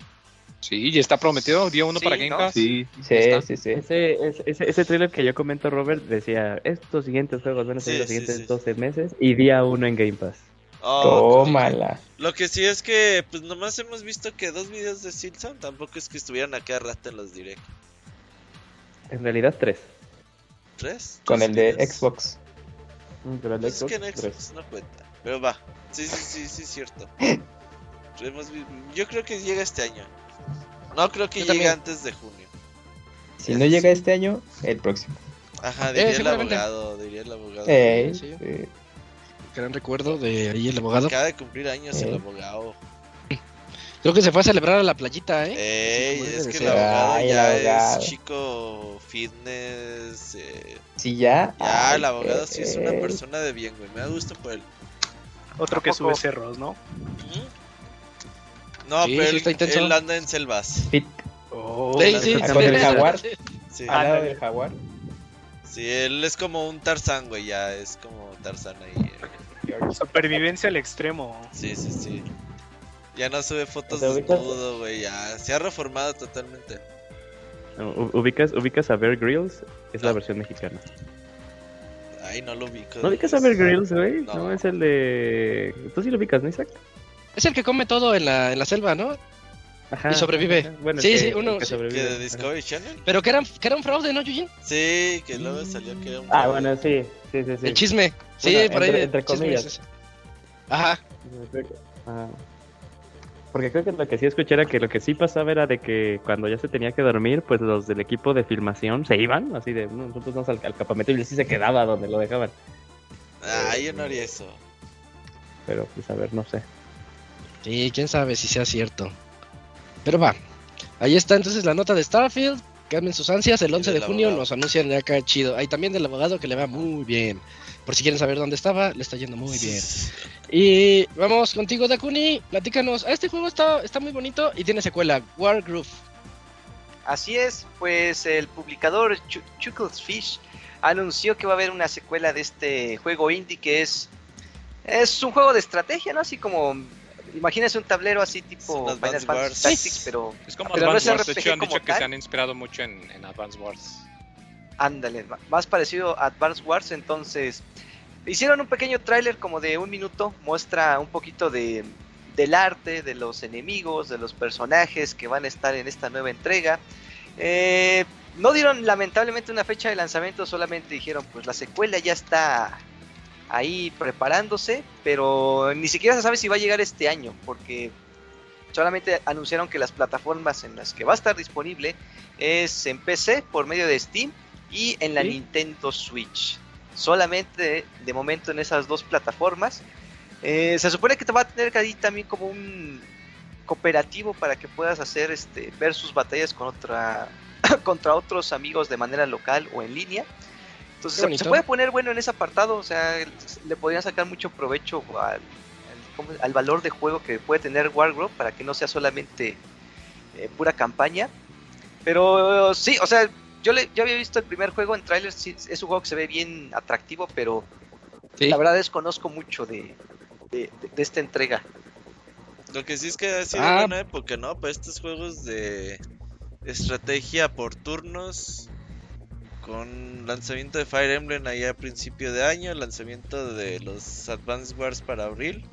Sí, ya está prometido día uno Sí, para Game ¿no? Pass. Sí, sí, sí, sí. Ese, ese, ese, ese trailer que yo comento, Robert, decía, estos siguientes juegos van a salir Sí, los siguientes sí. 12 meses y día uno en Game Pass. Oh, Tómala. Lo que sí es que, pues nomás hemos visto que dos videos de Silson tampoco es que estuvieran a cada rato en los direct. En realidad, tres. ¿Tres? Con ¿Tres el de? Xbox. Mm, Pero el de Pues es que en Xbox, Xbox tres. no cuenta. Pero va. Sí, sí, sí, sí, es cierto. [laughs] Hemos vi- Yo creo que llega este año. No creo que Yo llegue también. antes de junio. Si no llega este año, el próximo. Ajá, diría el abogado, diría el abogado. Sí. sí. Gran recuerdo de ahí el abogado. Acaba de cumplir años el Eh. abogado. Creo que se fue a celebrar a la playita, ¿eh? Ey, es que el abogado Ay, el ya abogado. es chico fitness. eh, Sí, ya. ya, Ay, el abogado sí es una eh, persona de bien, güey. Me da gusto por él. Otro que sube cerros, ¿no? No, Sí, pero sí él, está intenso. él anda en selvas. Oh, Sí, la- sí, Ah, sí. con el jaguar. Sí, Al lado Ándale. del jaguar. sí, él es como un Tarzán, güey. Ya es como Tarzán ahí. eh. Supervivencia al extremo. Sí, sí, sí. Ya no sube fotos ¿Te ubicas? desnudo, güey. Ya se ha reformado totalmente. ¿Ubicas, ubicas a Bear Grylls? Es la versión mexicana. Ay, no lo ubico. ¿No ubicas a Bear Grylls, güey? No. No. es el de... ¿Tú sí lo ubicas, no, Isaac? Es el que come todo en la, en la selva, ¿no? Ajá. Y sobrevive. ajá. Bueno, Sí, sí, uno- que sí. ¿Que sobrevive. de. Discovery Channel? Pero que era, que era un fraude, ¿no, Yujin? Sí, que luego salió que era un. Ah, fraude. bueno, sí, sí, sí. sí. El chisme. Sí, Bueno, por ahí. entre- de- entre chisme comillas. es ese. Ajá. Ajá. Porque creo que lo que sí escuché era que lo que sí pasaba era de que cuando ya se tenía que dormir, pues los del equipo de filmación se iban, así de "No, nosotros vamos al, al campamento y él sí se quedaba donde lo dejaban. Ah, yo no haría eso. Pero pues a ver, no sé. Sí, quién sabe si sea cierto. Pero va. Ahí está entonces la nota de Starfield. Calmen sus ansias. El Y 11 de junio abogado. nos anuncian acá chido. Hay también del abogado que le va muy bien. Por si quieren saber dónde estaba, le está yendo muy bien. Y vamos contigo, Dakuni. Platícanos. Ah, Este juego está, está muy bonito y tiene secuela. Wargroove. Así es, pues el publicador Chu- Chuckles Fish anunció que va a haber una secuela de este juego indie que es es un juego de estrategia, ¿no? Así como imagínese un tablero así tipo Final Advance Fantasy Wars. Tactics, pero Es como Pero no es Wars. De RPG hecho, han dicho que se han inspirado mucho en, en Advance Wars. ándale, más parecido a Advance Wars, entonces hicieron un pequeño tráiler como de un minuto, muestra un poquito de del arte, de los enemigos, de los personajes que van a estar en esta nueva entrega. Eh, no dieron lamentablemente una fecha de lanzamiento, solamente dijeron pues la secuela ya está ahí preparándose, pero ni siquiera se sabe si va a llegar este año, porque solamente anunciaron que las plataformas en las que va a estar disponible es en PC por medio de Steam y en la Sí. Nintendo Switch. Solamente de momento en esas dos plataformas. Eh, se supone que te va a tener ahí también como un cooperativo para que puedas hacer este versus batallas con otra [coughs] contra otros amigos de manera local o en línea. Entonces se, puede poner bueno en ese apartado, o sea, le podrían sacar mucho provecho al, al- ¿cómo? al valor de juego que puede tener Wargrove para que no sea solamente eh, pura campaña. Pero sí, o sea, yo, le, yo había visto el primer juego en trailers, sí, es un juego que se ve bien atractivo, pero Sí. la verdad desconozco mucho de, de, de- de esta entrega. Lo que sí es que ha sido Ah. buena época, ¿no? Para estos juegos de estrategia por turnos. Con lanzamiento de Fire Emblem ahí a principio de año, lanzamiento de los Advance Wars para abril.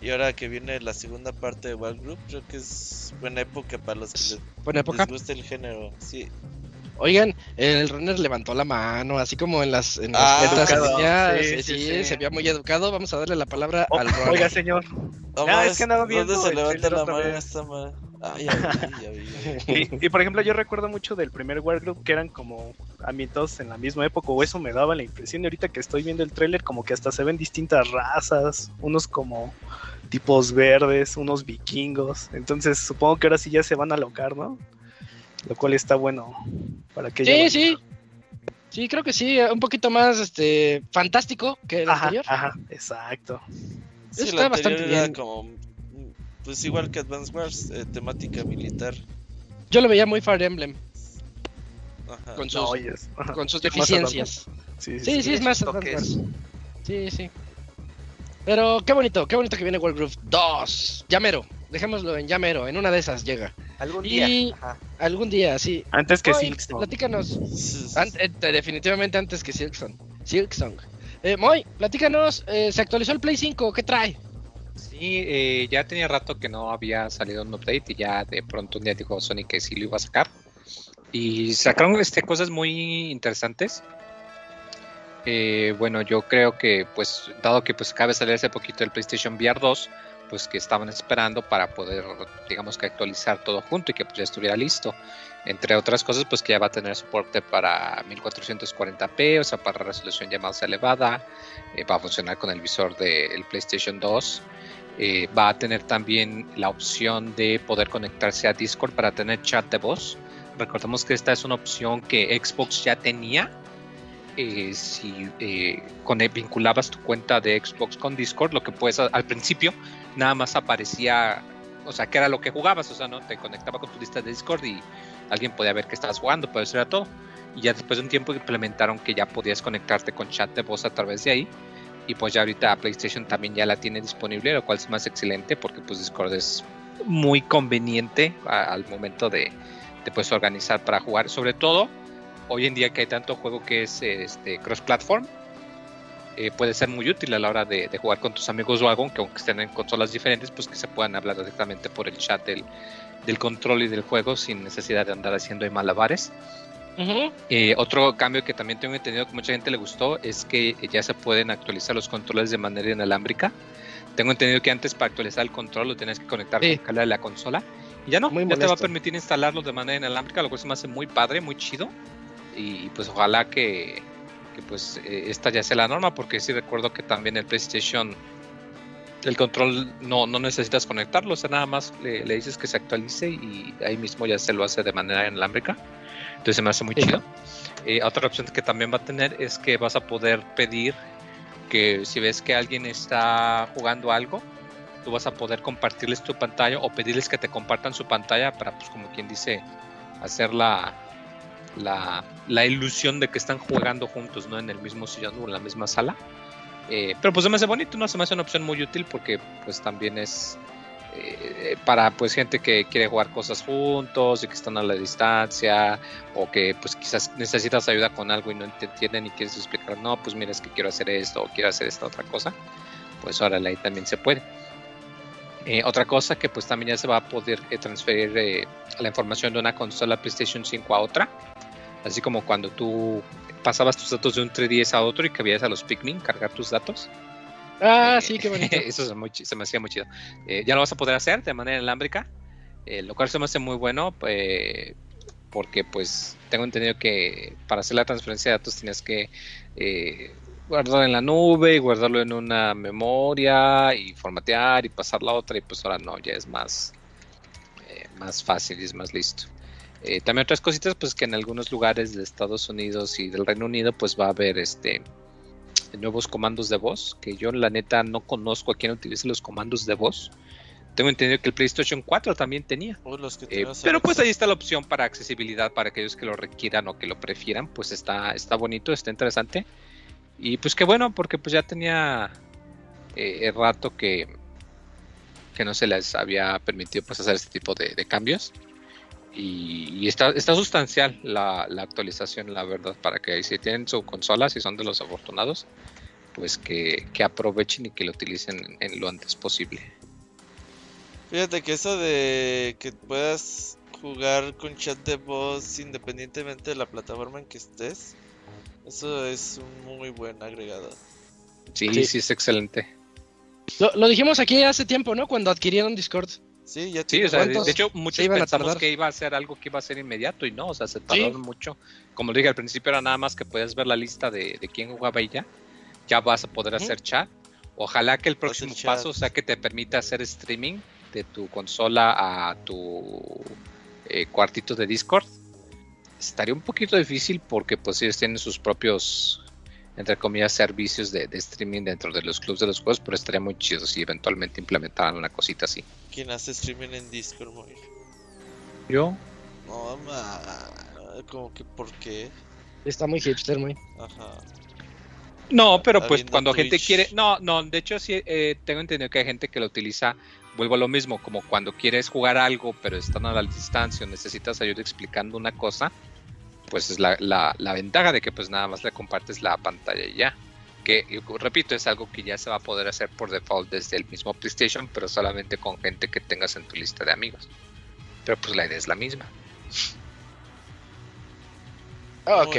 Y ahora que viene la segunda parte de Wild Group, creo que es buena época para los que les, Buena época. les gusta el género. Sí, Oigan, el runner levantó la mano, así como en las, en las Ah, educado. Sí, sí, sí, sí. se veía muy educado. Vamos a darle la palabra al runner. oiga, señor. No, Ah, es que andaba ¿Dónde viendo se el levanta trailer la mano esta madre? Ah, ya vi, ya vi. [laughs] Y, y, por ejemplo, yo recuerdo mucho del primer Wargroup que eran como ambientados en la misma época, o eso me daba la impresión. Y ahorita que estoy viendo el tráiler, como que hasta se ven distintas razas, unos como tipos verdes, unos vikingos. Entonces supongo que ahora sí ya se van a alocar, ¿no? Lo cual está bueno para que Sí, sí. Sí, creo que sí, un poquito más este fantástico que el Ajá, anterior. ajá, exacto. Sí, Está bastante bien. como. Pues igual que Advance Wars, eh, temática militar. Yo lo veía muy Fire Emblem, Ajá. con sus, No, oyes. Ajá. con sus deficiencias. Sí, sí, Sí, sí, es más Advance. Wars. Sí, sí. Pero qué bonito, qué bonito que viene World Groove 2. Llamero, dejémoslo en Llamero, en una de esas llega. Algún Y- día. ajá. Algún día, sí. Antes que Moy, Silksong. platícanos. An- eh, definitivamente antes que Silksong. Silksong. Eh, Moy, platícanos, eh, se actualizó el Play 5, ¿qué trae? Sí, eh, ya tenía rato que no había salido un update y ya de pronto un día dijo Sony que sí lo iba a sacar. Y sacaron este, cosas muy interesantes. Eh, bueno, yo creo que, pues, dado que pues acaba de salir hace poquito el PlayStation VR 2, pues que estaban esperando para poder, digamos que actualizar todo junto y que pues, ya estuviera listo. Entre otras cosas, pues que ya va a tener soporte para 1440p, o sea, para resolución ya más elevada, eh, va a funcionar con el visor del PlayStation 2. eh, va a tener también la opción de poder conectarse a Discord para tener chat de voz. Recordemos que esta es una opción que Xbox ya tenía. Eh, si eh, con, vinculabas tu cuenta de Xbox con Discord, lo que puedes al principio nada más aparecía, o sea, que era lo que jugabas, o sea, no te conectaba con tu lista de Discord y alguien podía ver que estabas jugando, pero eso era todo. Y ya después de un tiempo implementaron que ya podías conectarte con chat de voz a través de ahí. Y pues ya ahorita PlayStation también ya la tiene disponible, lo cual es más excelente porque pues Discord es muy conveniente al momento de, de pues, organizar para jugar. Sobre todo hoy en día que hay tanto juego que es este, cross-platform, eh, puede ser muy útil a la hora de, jugar con tus amigos o algo, que aunque estén en consolas diferentes, pues que se puedan hablar directamente por el chat del, del control y del juego sin necesidad de andar haciendo malabares. Eh, otro cambio que también tengo entendido que mucha gente le gustó es que ya se pueden actualizar los controles de manera inalámbrica. Tengo entendido que antes para actualizar el control lo tenías que conectar con cable de la consola. Y ya no, ya te va a permitir instalarlo de manera inalámbrica, lo cual se me hace muy padre, muy chido. Y pues ojalá que, pues eh, esta ya sea la norma, porque sí recuerdo que también el PlayStation el control no, no necesitas conectarlo, o sea, nada más le, dices que se actualice y ahí mismo ya se lo hace de manera inalámbrica. Entonces se me hace muy chido. Eh, otra opción que también va a tener es que vas a poder pedir que si ves que alguien está jugando algo, tú vas a poder compartirles tu pantalla o pedirles que te compartan su pantalla para, pues como quien dice, hacer la, la, ilusión de que están jugando juntos, ¿no? En el mismo sillón o en la misma sala. Eh, pero pues se me hace bonito, ¿no? Se me hace una opción muy útil porque pues también es eh, para pues gente que quiere jugar cosas juntos y que están a la distancia o que pues quizás necesitas ayuda con algo y no te entienden y quieres explicar, no, pues mira es que quiero hacer esto o quiero hacer esta otra cosa, pues ahora ahí también se puede. Eh, otra cosa que pues también ya se va a poder transferir la información de una consola PlayStation 5 a otra, así como cuando tú pasabas tus datos de un 3DS a otro y que veías a los Pikmin cargar tus datos. Ah, sí, qué [laughs] bonito. Eso se me hacía muy chido. Eh, ya lo vas a poder hacer de manera inalámbrica, eh, lo cual se me hace muy bueno, eh, porque pues tengo entendido que para hacer la transferencia de datos tienes que guardarlo en la nube y guardarlo en una memoria y formatear y pasar la otra y pues ahora no, ya es más, más fácil y es más listo. Eh, también otras cositas, pues que en algunos lugares de Estados Unidos y del Reino Unido, pues va a haber este nuevos comandos de voz, que yo la neta no conozco a quién utilice los comandos de voz. Tengo entendido que el PlayStation 4 también tenía. Eh, pero pues ahí está la opción para accesibilidad para aquellos que lo requieran o que lo prefieran. Pues está, está bonito, está interesante. Y pues qué bueno, porque pues ya tenía eh, el rato que, que no se les había permitido pues hacer este tipo de cambios y, está, está sustancial la, actualización, la verdad, para que si tienen su consola, si son de los afortunados, pues que, aprovechen y que lo utilicen en lo antes posible. Fíjate que eso de que puedas jugar con chat de voz independientemente de la plataforma en que estés, eso es un muy buen agregado. Sí, sí, es excelente. Lo, lo dijimos aquí hace tiempo, ¿no? Cuando adquirieron Discord. Sí, ya sí, o sea, de, hecho muchos pensamos que iba a ser algo que iba a ser inmediato y no, o sea, se tardaron mucho. Como le dije al principio era nada más que puedes ver la lista de, de quién jugaba y ya. Ya vas a poder hacer chat. Ojalá que el próximo paso sea que te permita hacer streaming de tu consola a tu eh, cuartito de Discord. Estaría un poquito difícil porque pues ellos tienen sus propios entre comillas, servicios de, streaming dentro de los clubs de los juegos, pero estaría muy chido si eventualmente implementaran una cosita así. ¿Quién hace streaming en Discord, ¿Yo? No, ma, como que ¿por qué? Está muy hipster, muy. Ajá. No, pero pues cuando gente quiere... No, no, de hecho sí eh, tengo entendido que hay gente que lo utiliza, vuelvo a lo mismo, como cuando quieres jugar algo, pero están a la distancia o necesitas ayuda explicando una cosa, pues es la, la, ventaja de que pues nada más le compartes la pantalla y ya. Que, repito, es algo que ya se va a poder hacer por default desde el mismo PlayStation, pero solamente con gente que tengas en tu lista de amigos. Pero pues la idea es la misma. Ok.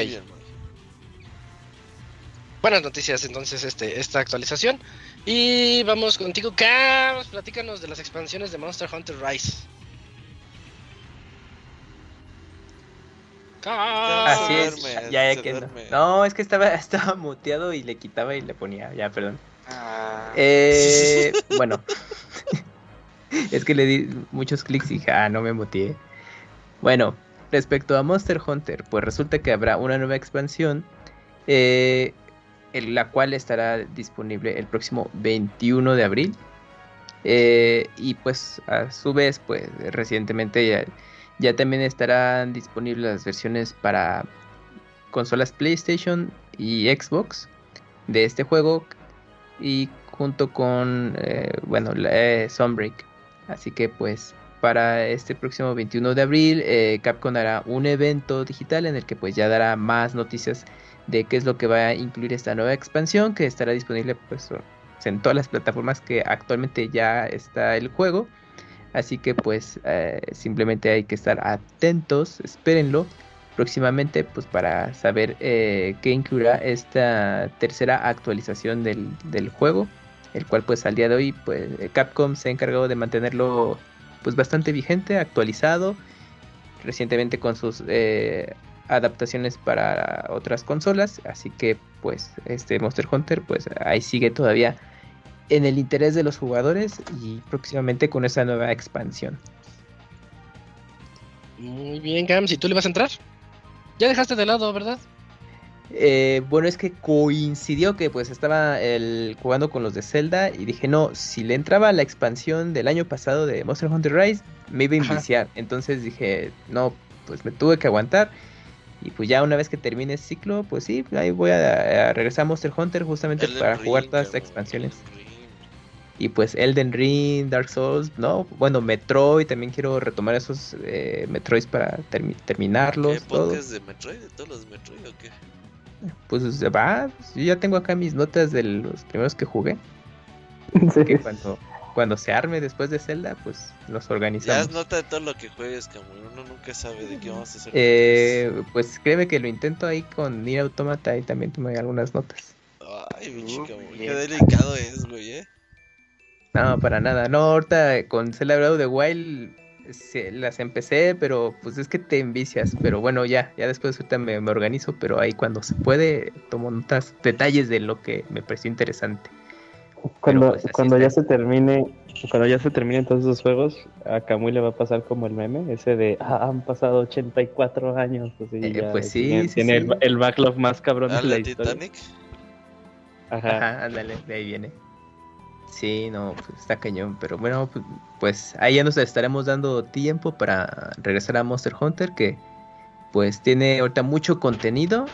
Buenas noticias entonces este, esta actualización. Y vamos contigo, Carlos. Platícanos de las expansiones de Monster Hunter Rise. Así es, ya, ya que no. no. es que estaba, [laughs] estaba muteado y le quitaba y le ponía, ya, perdón. Ah. Eh, [laughs] bueno, [laughs] es que le di muchos clics y dije, ah, no me muteé. Bueno, respecto a Monster Hunter, pues resulta que habrá una nueva expansión, eh, en la cual estará disponible el próximo 21 de abril. Eh, y pues a su vez, pues recientemente ya, ya también estarán disponibles las versiones para consolas PlayStation y Xbox de este juego y junto con eh, bueno eh, Sunbreak. Así que pues para este próximo 21 de abril eh, Capcom hará un evento digital en el que pues ya dará más noticias de qué es lo que va a incluir esta nueva expansión que estará disponible pues en todas las plataformas que actualmente ya está el juego así que pues eh, simplemente hay que estar atentos espérenlo próximamente pues para saber eh, qué incluirá esta tercera actualización del, del, juego el cual pues al día de hoy pues Capcom se ha encargado de mantenerlo pues bastante vigente actualizado recientemente con sus eh, adaptaciones para otras consolas. Así que pues este Monster Hunter pues ahí sigue todavía en el interés de los jugadores y próximamente con esa nueva expansión muy bien Gams ¿y tú le vas a entrar? Ya dejaste de lado, ¿verdad? Eh, bueno, es que coincidió que pues estaba el, jugando con los de Zelda y dije, no, si le entraba la expansión del año pasado de Monster Hunter Rise, me iba a iniciar. Entonces dije, no, pues me tuve que aguantar. Y pues ya una vez que termine el ciclo, pues sí, ahí voy a, a regresar a Monster Hunter justamente Elden para Ring, jugar todas estas expansiones. Y pues Elden Ring, Dark Souls, ¿no? Bueno, Metroid, también quiero retomar esos eh, Metroids para termi terminarlos. ¿Qué podcast de Metroid? ¿De todos los Metroid o qué? Pues va, yo ya tengo acá mis notas de los primeros que jugué. Sí. Que cuando, cuando se arme después de Zelda, pues los organizamos. Ya es nota de todo lo que juegues, como uno nunca sabe de qué vamos a hacer. Eh, pues créeme que lo intento ahí con Nier Automata y también tomé algunas notas. Ay, mi chica, qué delicado es, güey, eh. No, para nada. No, ahorita con of the Wild se, las empecé, pero pues es que te envicias. Pero bueno, ya, ya después ahorita me, me, organizo, pero ahí cuando se puede tomo notas, detalles de lo que me pareció interesante. Cuando, pues, cuando ya se termine, cuando ya se terminen todos esos juegos, a Kamui le va a pasar como el meme, ese de ah, han pasado 84 años. Así, eh, ya, pues sí, tiene, sí, tiene sí. El, el, backlog más cabrón ¿Ah, de la, la historia. Titanic? Ajá. Ajá, ándale, de ahí viene. Sí, no, pues está cañón, pero bueno, pues ahí ya nos estaremos dando tiempo para regresar a Monster Hunter, que pues tiene ahorita mucho contenido.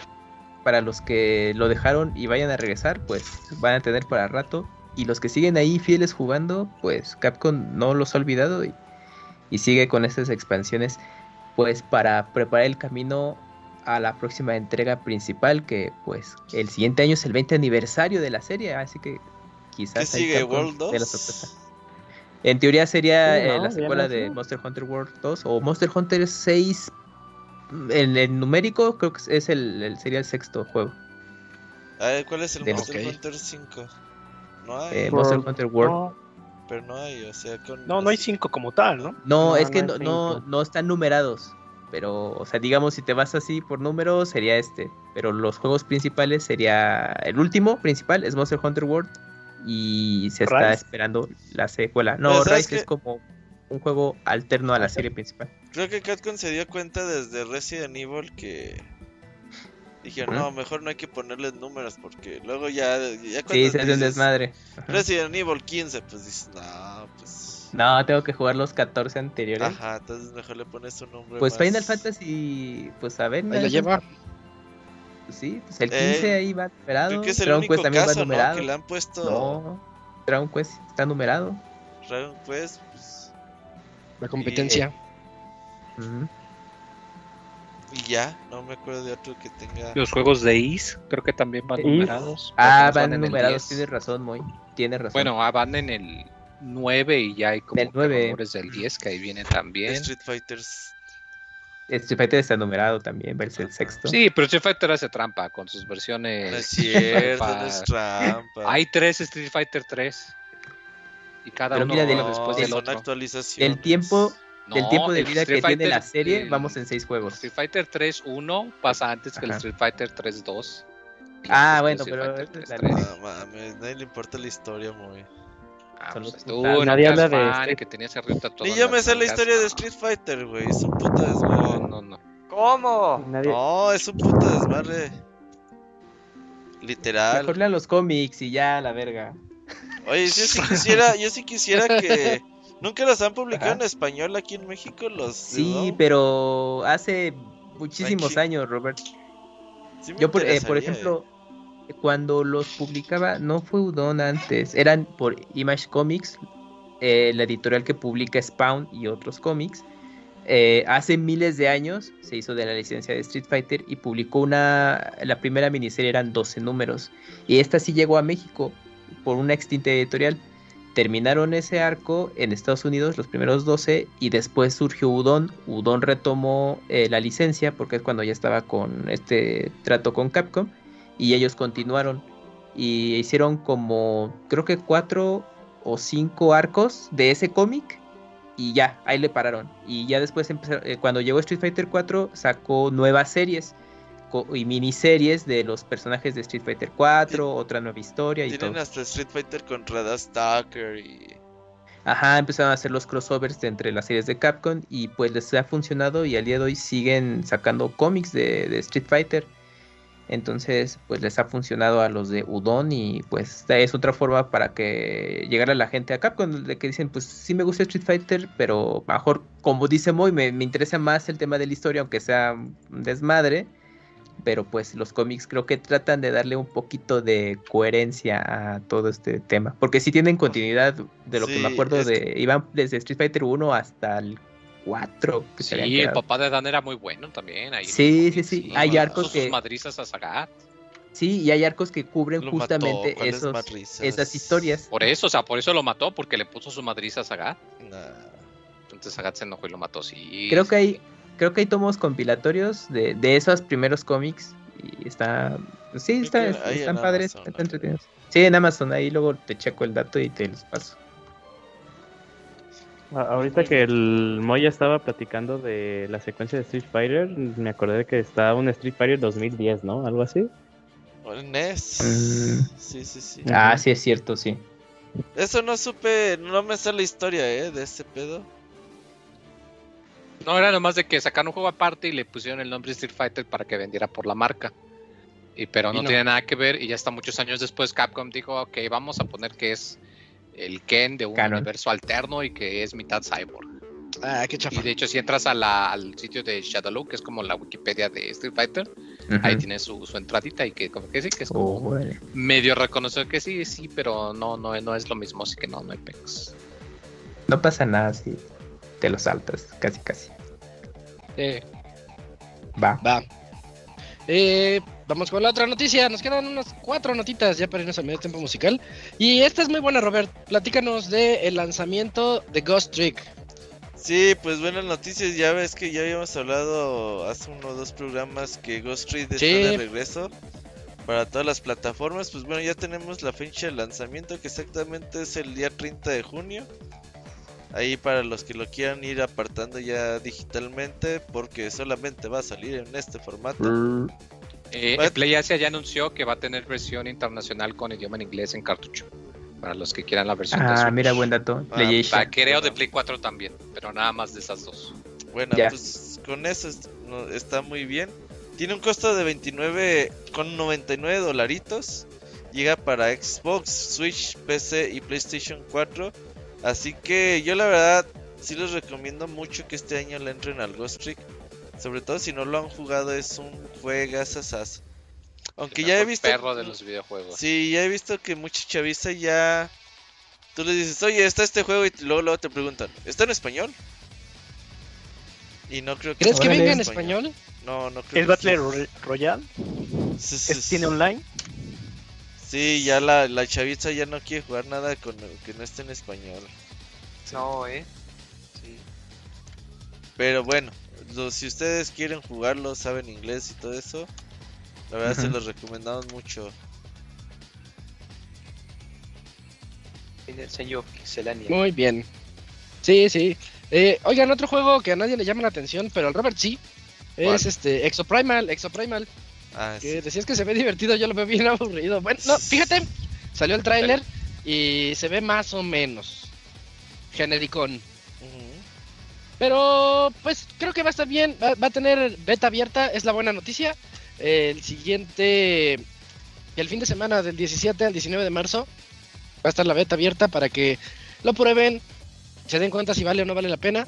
Para los que lo dejaron y vayan a regresar, pues van a tener para rato. Y los que siguen ahí fieles jugando, pues Capcom no los ha olvidado y, y sigue con estas expansiones, pues para preparar el camino a la próxima entrega principal, que pues el siguiente año es el 20 aniversario de la serie, así que quizás ¿Qué sigue, World 2? En teoría sería Sí, no, eh, la secuela no de. Monster Hunter World 2 o Monster Hunter 6. En el numérico creo que es el, el- sería el sexto juego. A ver, ¿cuál es el De- Monster. Hunter 5? No hay, Eh. Monster Hunter World. No, pero no hay, o sea, con... no, no hay cinco como tal, ¿no? No, No, es que no no, no, están numerados. Pero, o sea, digamos, si te vas así por números, sería este. Pero los juegos principales sería. El último principal es Monster Hunter World. Y se está Rise. esperando la secuela. No, Pero, ¿sabes Rise es qué? como un juego alterno a la serie principal. Creo que Capcom se dio cuenta desde Resident Evil que... Dijeron, Ujú. no, mejor no hay que ponerles números porque luego ya... ya cuando Sí, se hace un desmadre. Ajá. Resident Evil 15, pues dices, no, pues... No, tengo que jugar los 14 anteriores. Ajá, entonces mejor le pones un nombre Pues más- Final Fantasy, pues a ver, Ahí la lleva. Sí, pues el Eh, 15 ahí va numerado. Creo que es el Dragon único Quest también caso, va ¿no? numerado. Que le han puesto No, Dragon Quest está numerado. Dragon Quest, pues... La competencia. Ujú. Y ya, no me acuerdo de otro que tenga... Los juegos de Is creo que también van numerados. Ah, van en el numerados, 10. tienes razón, Moy. Tienes razón. Bueno, ah, van en el 9 y ya hay como Del que 9. rumores del 10 que ahí viene también. Street Fighters. Street Fighter está numerado también, va a ser el sexto. Sí, pero Street Fighter hace trampa con sus versiones. No es cierto, no trampas. es [laughs] trampa. Hay tres Street Fighter 3. Y cada Pero uno mira, del- después del- del otro. actualizaciones. El tiempo, No, del tiempo de vida Street que tiene la serie, el vamos en seis juegos. Street Fighter 3 1 pasa antes que el. Street Fighter 3 2. Ah, Y bueno, pero Street esa es Fighter la 3, No mames, nadie le importa la historia, muy. Ah, pues tú, Nadie habla de Street- y que tenías arriba tatuado en yo me sé la historia de. Street Fighter, güey. Es un puto desmadre. No, no, no. ¿Cómo? Nadie, No, es un puto desmadre. Literal. Mejor lean los cómics y ya, la verga. Oye, yo sí quisiera, yo sí quisiera que [laughs] nunca los han publicado Ajá. en español aquí en México los Sí, pero hace muchísimos Aquí. años, Robert. Sí me Yo, por, eh, por ejemplo, cuando los publicaba, no fue Udon antes, eran por Image Comics, eh, la editorial que publica Spawn y otros cómics. Eh, hace miles de años se hizo de la licencia de Street Fighter y publicó una. La primera miniserie eran 12 números. Y esta sí llegó a México por una extinta editorial. Terminaron ese arco en Estados Unidos, los primeros 12, y después surgió Udon. Udon retomó eh, la licencia porque es cuando ya estaba con este trato con Capcom. Y ellos continuaron. Y hicieron como, creo que cuatro o cinco arcos de ese cómic. Y ya, ahí le pararon. Y ya después, empezaron- eh, cuando llegó Street Fighter 4, sacó nuevas series y miniseries de los personajes de Street Fighter 4, otra nueva historia y Tienen todo. hasta Street Fighter contra Dust Stalker y Ajá, empezaron a hacer los crossovers de entre las series de Capcom y pues les ha funcionado y al día de hoy siguen sacando cómics de, de Street Fighter. Entonces, pues les ha funcionado a los de Udon y pues esta es otra forma para que llegara la gente a Capcom de que dicen, pues sí me gusta Street Fighter, pero mejor, como dice Moy, me, me interesa más el tema de la historia, aunque sea un desmadre. Pero pues los cómics creo que tratan de darle un poquito de coherencia a todo este tema. Porque sí tienen continuidad de lo que me acuerdo de... Iban desde Street Fighter 1 hasta el 4. Que Sí, el papá de Dan era muy bueno también. Ahí Sí, sí, sí. Hay arcos que- sus madrizas a Sagat. Sí, y hay arcos que cubren lo justamente mató. ¿Cuáles esos, esas historias. Por eso, o sea, por eso lo mató, porque le puso su madriza a Sagat. Nah. Entonces Sagat se enojó y lo mató, sí. Creo sí, que hay, creo que hay tomos compilatorios de, de esos primeros cómics. Y está. Sí, está, están padres, Amazon, están entretenidos. Sí, en Amazon, ahí luego te checo el dato y te los paso. Ahorita que el Moya estaba platicando de la secuencia de Street Fighter, me acordé de que está un Street Fighter 2010, ¿no? Algo así. O en NES. Mm. Sí, sí, sí. Ah, sí, es cierto, sí. Eso no supe, no me sale la historia, ¿eh? De este pedo. No, era nomás de que sacaron un juego aparte y le pusieron el nombre Street Fighter para que vendiera por la marca. Y pero Y no, no. tiene nada que ver y ya hasta muchos años después Capcom dijo, ok, vamos a poner que es el Ken de un Canon. universo alterno y que es mitad cyborg. Ah, qué Y chafa. de hecho si entras a la- al sitio de Shadowloo, que es como la Wikipedia de Street Fighter, ahí tiene su, su entradita y que como que sí, que es como Oh, medio reconocer que sí, sí, pero no, no, no es lo mismo, así que no, no hay pex. No pasa nada si te lo saltas, casi, casi. Eh, Va. va. Eh, vamos con la otra noticia. Nos quedan unas cuatro notitas ya para irnos al medio tiempo musical. Y esta es muy buena, Robert. Platícanos del el lanzamiento de Ghost Trick. Sí, pues buenas noticias. Ya ves que ya habíamos hablado hace uno o dos programas que Ghost Street está Sí. de regreso para todas las plataformas. Pues bueno, ya tenemos la fecha de lanzamiento que exactamente es el día 30 de junio. Ahí para los que lo quieran ir apartando ya digitalmente porque solamente va a salir en este formato. Eh? Play Asia ya anunció que va a tener versión internacional con idioma en inglés en cartucho. Para los que quieran la versión de Ah, Switch. mira, buen dato. Ah, creo de Play 4 también, pero nada más de esas dos. Bueno, pues con eso es- no- está muy bien. Tiene un costo de 29,99 dolaritos. Llega para Xbox, Switch, PC y PlayStation 4. Así que yo la verdad sí les recomiendo mucho que este año le entren al Ghost Trick. Sobre todo si no lo han jugado, es un juegazazazo. Aunque El ya he visto... perro de los videojuegos. Sí, ya he visto que mucha chaviza ya... Tú le dices, oye, está este juego y luego, luego te preguntan, ¿está en español? Y no creo que ¿Crees que venga en español? No, no creo ¿Es que Battle Royale? Sí, sí, ¿Es- ¿Tiene sí. online? Sí, ya la, la chaviza ya no quiere jugar nada con que no esté en español. No, eh. Sí. Pero bueno, si ustedes quieren jugarlo, saben inglés y todo eso, la verdad se los recomendamos mucho. En el señor Pixelania. Muy bien. Sí, sí. Eh, oigan, otro juego que a nadie le llama la atención, pero al Robert sí. ¿Cuál? Es este Exoprimal, Exoprimal. Ah, Que sí. decías que se ve divertido, yo lo veo bien [laughs] aburrido. Bueno, no, fíjate, salió el tráiler y se ve más o menos genericón. Pero pues creo que va a estar bien, va, va a tener beta abierta, es la buena noticia. el siguiente, el fin de semana del 17 al 19 de marzo, va a estar la beta abierta para que lo prueben, se den cuenta si vale o no vale la pena.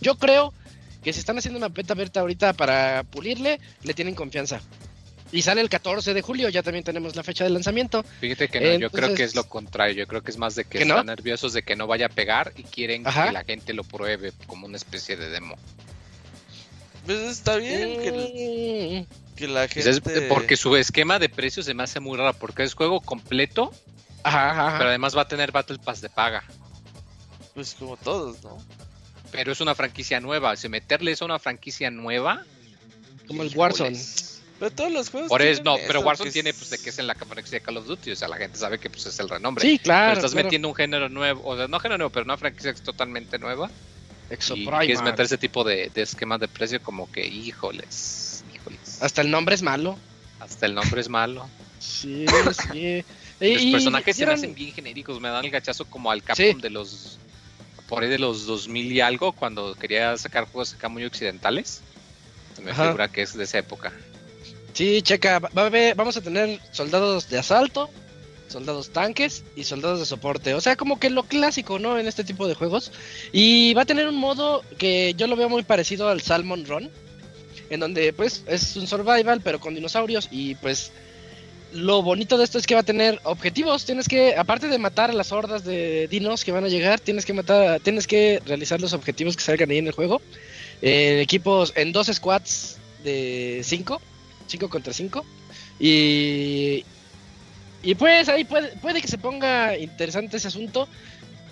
Yo creo que si están haciendo una beta abierta ahorita para pulirle, le tienen confianza. Y sale el 14 de julio, ya también tenemos la fecha de lanzamiento. Fíjate que no, yo creo que es lo contrario. Yo creo que es más de que ¿Que no? están nerviosos de que no vaya a pegar y quieren Ajá. que la gente lo pruebe como una especie de demo. Pues está bien que, Mm, que la Pues es- gente. porque su esquema de precios se me hace muy raro, porque es juego completo, Ajá, ajá, ajá. pero además va a tener Battle Pass de paga. Pues como todos, ¿no? Pero es una franquicia nueva. Si meterle eso a una franquicia nueva. Como el híjoles. Pero todos los juegos. Por eso, no, pero Warzone tiene es- pues de que es en la franquicia de Call of Duty, o sea, la gente sabe que pues es el renombre. Sí, claro. pero estás claro. metiendo un género nuevo, o sea, no género nuevo, pero una franquicia que es totalmente nueva. Y Exoprimal. quieres meter ese tipo de, de esquemas de precio como que, híjoles, híjoles. Hasta el nombre es malo. Hasta el nombre es malo. Sí, sí. [laughs] Los Y- personajes se me hacen bien genéricos, me dan el gachazo como al Capcom de los por ahí de los 2000 y algo cuando quería sacar juegos acá muy occidentales. Se me Ajá. figura que es de esa época. Sí, checa, va a vamos a tener soldados de asalto, soldados tanques y soldados de soporte. O sea, como que lo clásico, ¿no? En este tipo de juegos. Y va a tener un modo que yo lo veo muy parecido al Salmon Run, en donde pues es un survival, pero con dinosaurios. Y pues lo bonito de esto es que va a tener objetivos. Tienes que, aparte de matar a las hordas de dinos que van a llegar, tienes que matar, tienes que realizar los objetivos que salgan ahí en el juego. En equipos, en dos squads de 5, 5 contra 5. Y, y pues ahí puede, puede que se ponga interesante ese asunto.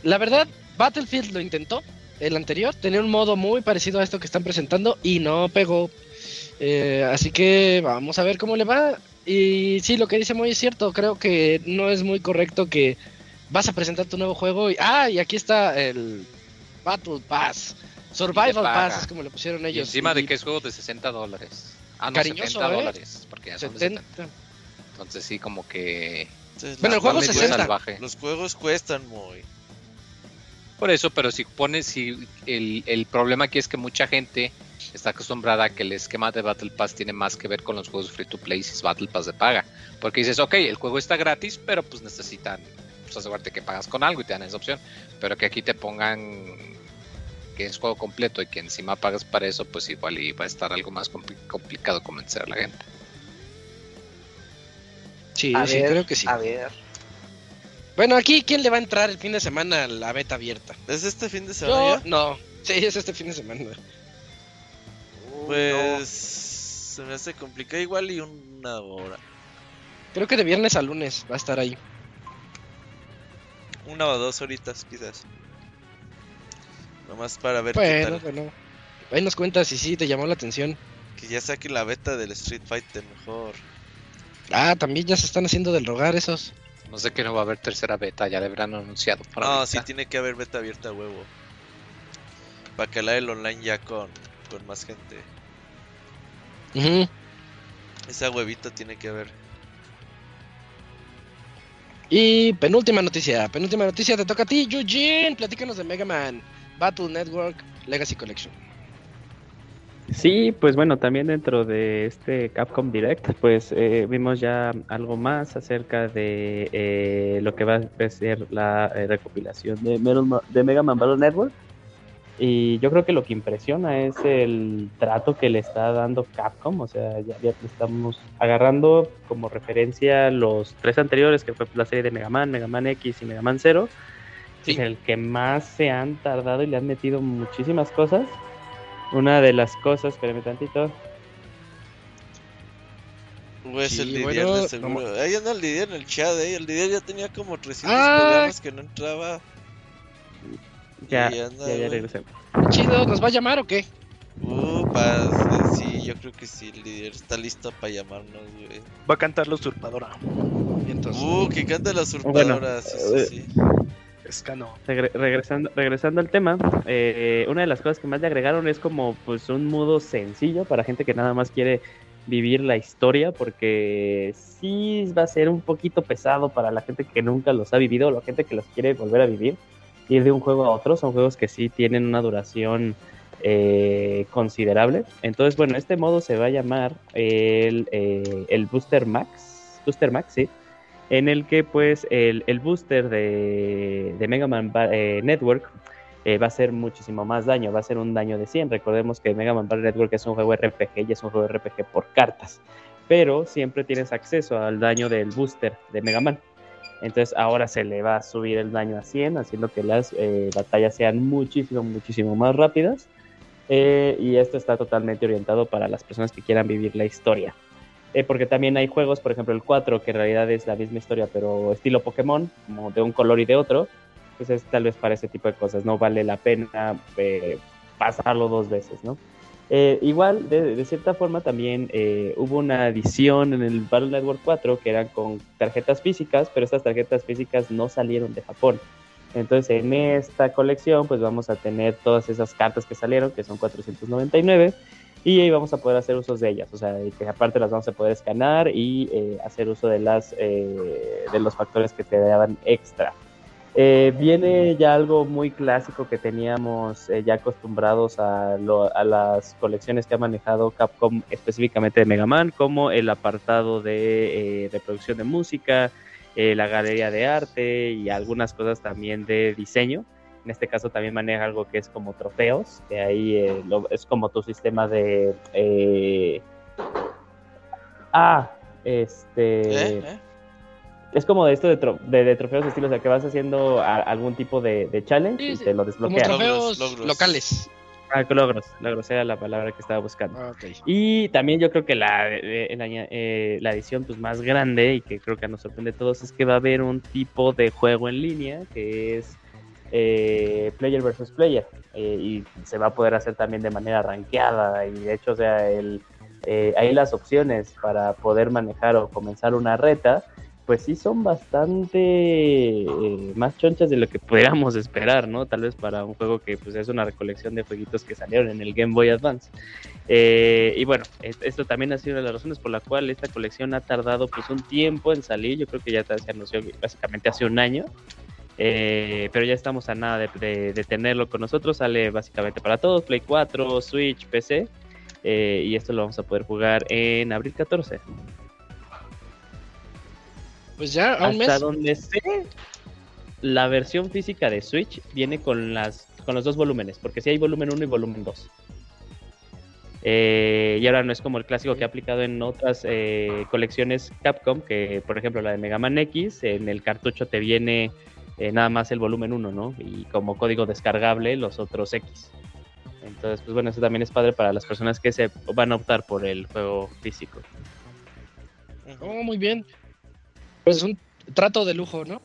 La verdad, Battlefield lo intentó, el anterior, tenía un modo muy parecido a esto que están presentando y no pegó. Eh, así que vamos a ver cómo le va. Y sí, lo que dice muy es cierto, creo que no es muy correcto que vas a presentar tu nuevo juego y... Ah, y aquí está el Battle Pass. Survival. Pass, es como le pusieron Y ellos. encima Y de que es juego de 60 dólares. Ah, no, Cariñoso, 70 ¿eh? dólares. Porque ya son de 70. 70. Entonces sí, como que... Entonces, Bueno, el los juego juegos 60. salvaje. Los juegos cuestan muy. Por eso, pero si pones, si el, el problema aquí es que mucha gente está acostumbrada a que el esquema de Battle Pass tiene más que ver con los juegos free to play si es Battle Pass de paga. Porque dices, ok, el juego está gratis, pero pues necesitan pues, asegurarte que pagas con algo y te dan esa opción. Pero que aquí te pongan que es juego completo y que encima pagas para eso, pues igual y va a estar algo más compli- complicado convencer a la gente. Sí, A sí, ver, creo que sí. A ver. Bueno, aquí, ¿quién le va a entrar el fin de semana a la beta abierta? ¿Es este fin de Yo, semana ya? no. Sí, es este fin de semana. Uy, Pues. Se me hace complicado igual y una hora. Creo que de viernes a lunes va a estar ahí. Una o dos horitas, quizás. Nomás para ver qué tal. bueno. Ahí nos cuentas si sí te llamó la atención. Que ya saquen la beta del Street Fighter mejor. Ah, también ya se están haciendo del rogar esos. No sé que no va a haber tercera beta, ya le habrán anunciado. Para No, ahorita. sí tiene que haber beta abierta a huevo. Para que la el online ya con, con más gente. Ujú. Esa huevita tiene que haber. Y penúltima noticia. Penúltima noticia te toca a ti, Eugene. Platícanos de Mega Man Battle Network Legacy Collection. Sí, pues bueno, también dentro de este Capcom Direct, pues eh, vimos ya algo más acerca de eh, lo que va a ser la eh, recopilación de, Mega Man Battle Network. Y yo creo que lo que impresiona es el trato que le está dando Capcom, o sea, ya, ya estamos agarrando como referencia los tres anteriores, que fue la serie de Mega Man, Mega Man X y Mega Man Zero. Sí. Es el que más se han tardado y le han metido muchísimas cosas. Una de las cosas, espérame tantito. O es Sí, el Didier bueno, de seguro. Ahí anda el Didier en el chat, eh. El Didier ya tenía como 300 Ah. programas que no entraba. Ya, ya, regresé. Chido, ¿nos va a llamar o qué? Uh, sí, yo creo que sí, el Didier está listo para llamarnos, güey. Va a cantar la usurpadora. Entonces, Uh, que canta la usurpadora, sí, eh, sí, sí. Regresando, regresando al tema, eh, una de las cosas que más le agregaron es como pues un modo sencillo para gente que nada más quiere vivir la historia porque sí va a ser un poquito pesado para la gente que nunca los ha vivido o la gente que los quiere volver a vivir ir de un juego a otro. Son juegos que sí tienen una duración eh, considerable. Entonces, bueno, este modo se va a llamar el, eh, el Booster Max. Booster Max, sí. En el que pues el, el booster de, de Mega Man eh, Network eh, va a hacer muchísimo más daño, va a ser un daño de 100. Recordemos que Mega Man Network es un juego RPG y es un juego RPG por cartas, pero siempre tienes acceso al daño del booster de Mega Man. Entonces ahora se le va a subir el daño a 100, haciendo que las eh, batallas sean muchísimo, muchísimo más rápidas. Y esto está totalmente orientado para las personas que quieran vivir la historia. Porque también hay juegos, por ejemplo el 4, que en realidad es la misma historia, pero estilo Pokémon, como de un color y de otro, pues es tal vez para ese tipo de cosas, no vale la pena eh, pasarlo dos veces, ¿no? Eh, igual, de, cierta forma también eh, hubo una edición en el Battle Network 4 que eran con tarjetas físicas, pero estas tarjetas físicas no salieron de Japón. Entonces en esta colección pues vamos a tener todas esas cartas que salieron, que son 499, y ahí vamos a poder hacer usos de ellas, o sea, que aparte las vamos a poder escanear y hacer uso de, las, de los factores que te daban extra. Eh, viene ya algo muy clásico que teníamos eh, ya acostumbrados a, las colecciones que ha manejado Capcom específicamente de Mega Man, como el apartado de reproducción eh, de música, la galería de arte y algunas cosas también de diseño. En este caso también maneja algo que es como trofeos, que ahí es como tu sistema de... ah, este es como de esto de, de, trofeos de estilo, o sea, que vas haciendo algún tipo de, challenge y te lo desbloquean. Como trofeos locales. Ah, logros, logros era la palabra que estaba buscando. Ah, y también yo creo que la, eh, la, edición pues, más grande y que creo que nos sorprende a todos es que va a haber un tipo de juego en línea que es eh, player versus player eh, y se va a poder hacer también de manera rankeada y de hecho o sea el, hay las opciones para poder manejar o comenzar una reta pues sí son bastante eh, más chonchas de lo que [laughs] pudiéramos esperar, ¿no? Tal vez para un juego que pues es una recolección de jueguitos que salieron en el Game Boy Advance. Eh, y bueno, esto también ha sido una de las razones por la cual esta colección ha tardado pues un tiempo en salir. Yo creo que ya se anunció básicamente hace un año. Eh, pero ya estamos a nada de, de, tenerlo con nosotros. Sale básicamente para todos, Play 4, Switch, PC. y esto lo vamos a poder jugar en abril 14. Pues ya, a un Hasta donde sé, la versión física de Switch viene con las con los dos volúmenes, porque si hay volumen 1 y volumen 2. Eh, y ahora no es como el clásico que ha aplicado en otras eh, colecciones Capcom, que por ejemplo la de Mega Man X, en el cartucho te viene eh, nada más el volumen 1, ¿no? Y como código descargable los otros X. Entonces, pues bueno, eso también es padre para las personas que se van a optar por el juego físico. Oh, muy bien. Pues un trato de lujo, ¿no?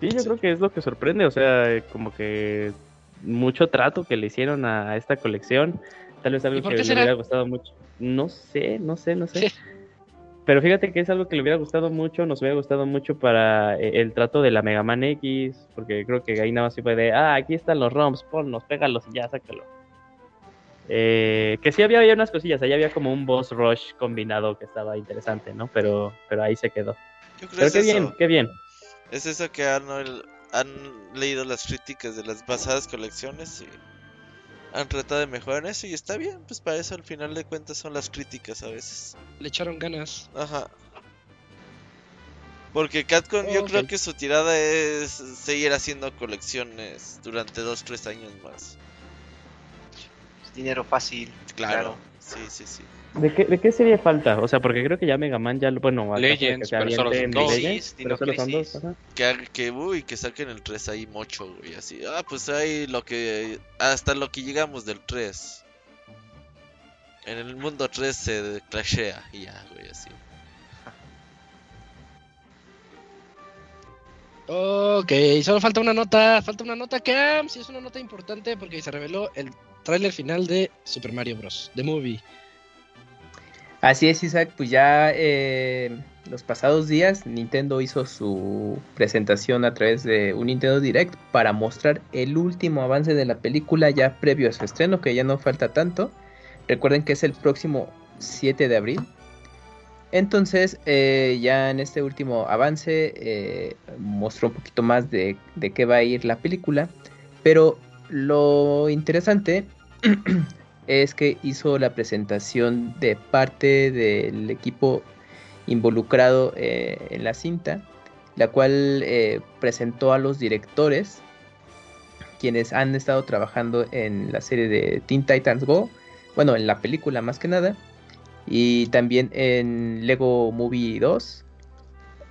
Sí, yo creo que es lo que sorprende, o sea, como que mucho trato que le hicieron a esta colección, tal vez algo que le hubiera gustado mucho. No sé, no sé, no sé. [laughs] Pero fíjate que es algo que le hubiera gustado mucho, nos hubiera gustado mucho para eh, el trato de la Mega Man X, porque creo que ahí nada más se puede, ah, aquí están los ROMs, ponlos, pégalos y ya, sácalo. Eh, que sí había, había, unas cosillas, ahí había como un boss rush combinado que estaba interesante, ¿no? Pero, pero ahí se quedó. pero qué bien, qué bien. Es eso que han, han leído las críticas de las pasadas colecciones y han tratado de mejorar eso y está bien, pues para eso al final de cuentas son las críticas a veces. Le echaron ganas. Ajá. Porque Catcon yo creo que su tirada es seguir haciendo colecciones durante 2-3 años más dinero fácil. Claro. Sí, sí, sí. ¿De qué, ¿De qué sería falta? O sea, porque creo que ya Mega Man ya, bueno, Legends, que pero solo son dos. Legends, pero solo son dos. Que, que, uy, que saquen el 3 ahí mocho, güey, así. Ah, pues ahí lo que, hasta lo que llegamos del 3. En el mundo 3 se clashea y ya, güey, así. Ok, solo falta una nota, falta una nota que sí es una nota importante porque se reveló el tráiler final de Super Mario Bros. The Movie. Así es, Isaac, pues ya eh, los pasados días Nintendo hizo su presentación a través de un Nintendo Direct para mostrar el último avance de la película ya previo a su estreno, que ya no falta tanto. Recuerden que es el próximo 7 de abril. Entonces, eh, ya en este último avance eh, mostró un poquito más de, de qué va a ir la película. Pero lo interesante [clears throat] es que hizo la presentación de parte del equipo involucrado eh, en la cinta, la cual eh, presentó a los directores, quienes han estado trabajando en la serie de Teen Titans Go, bueno, en la película más que nada, y también en Lego Movie 2,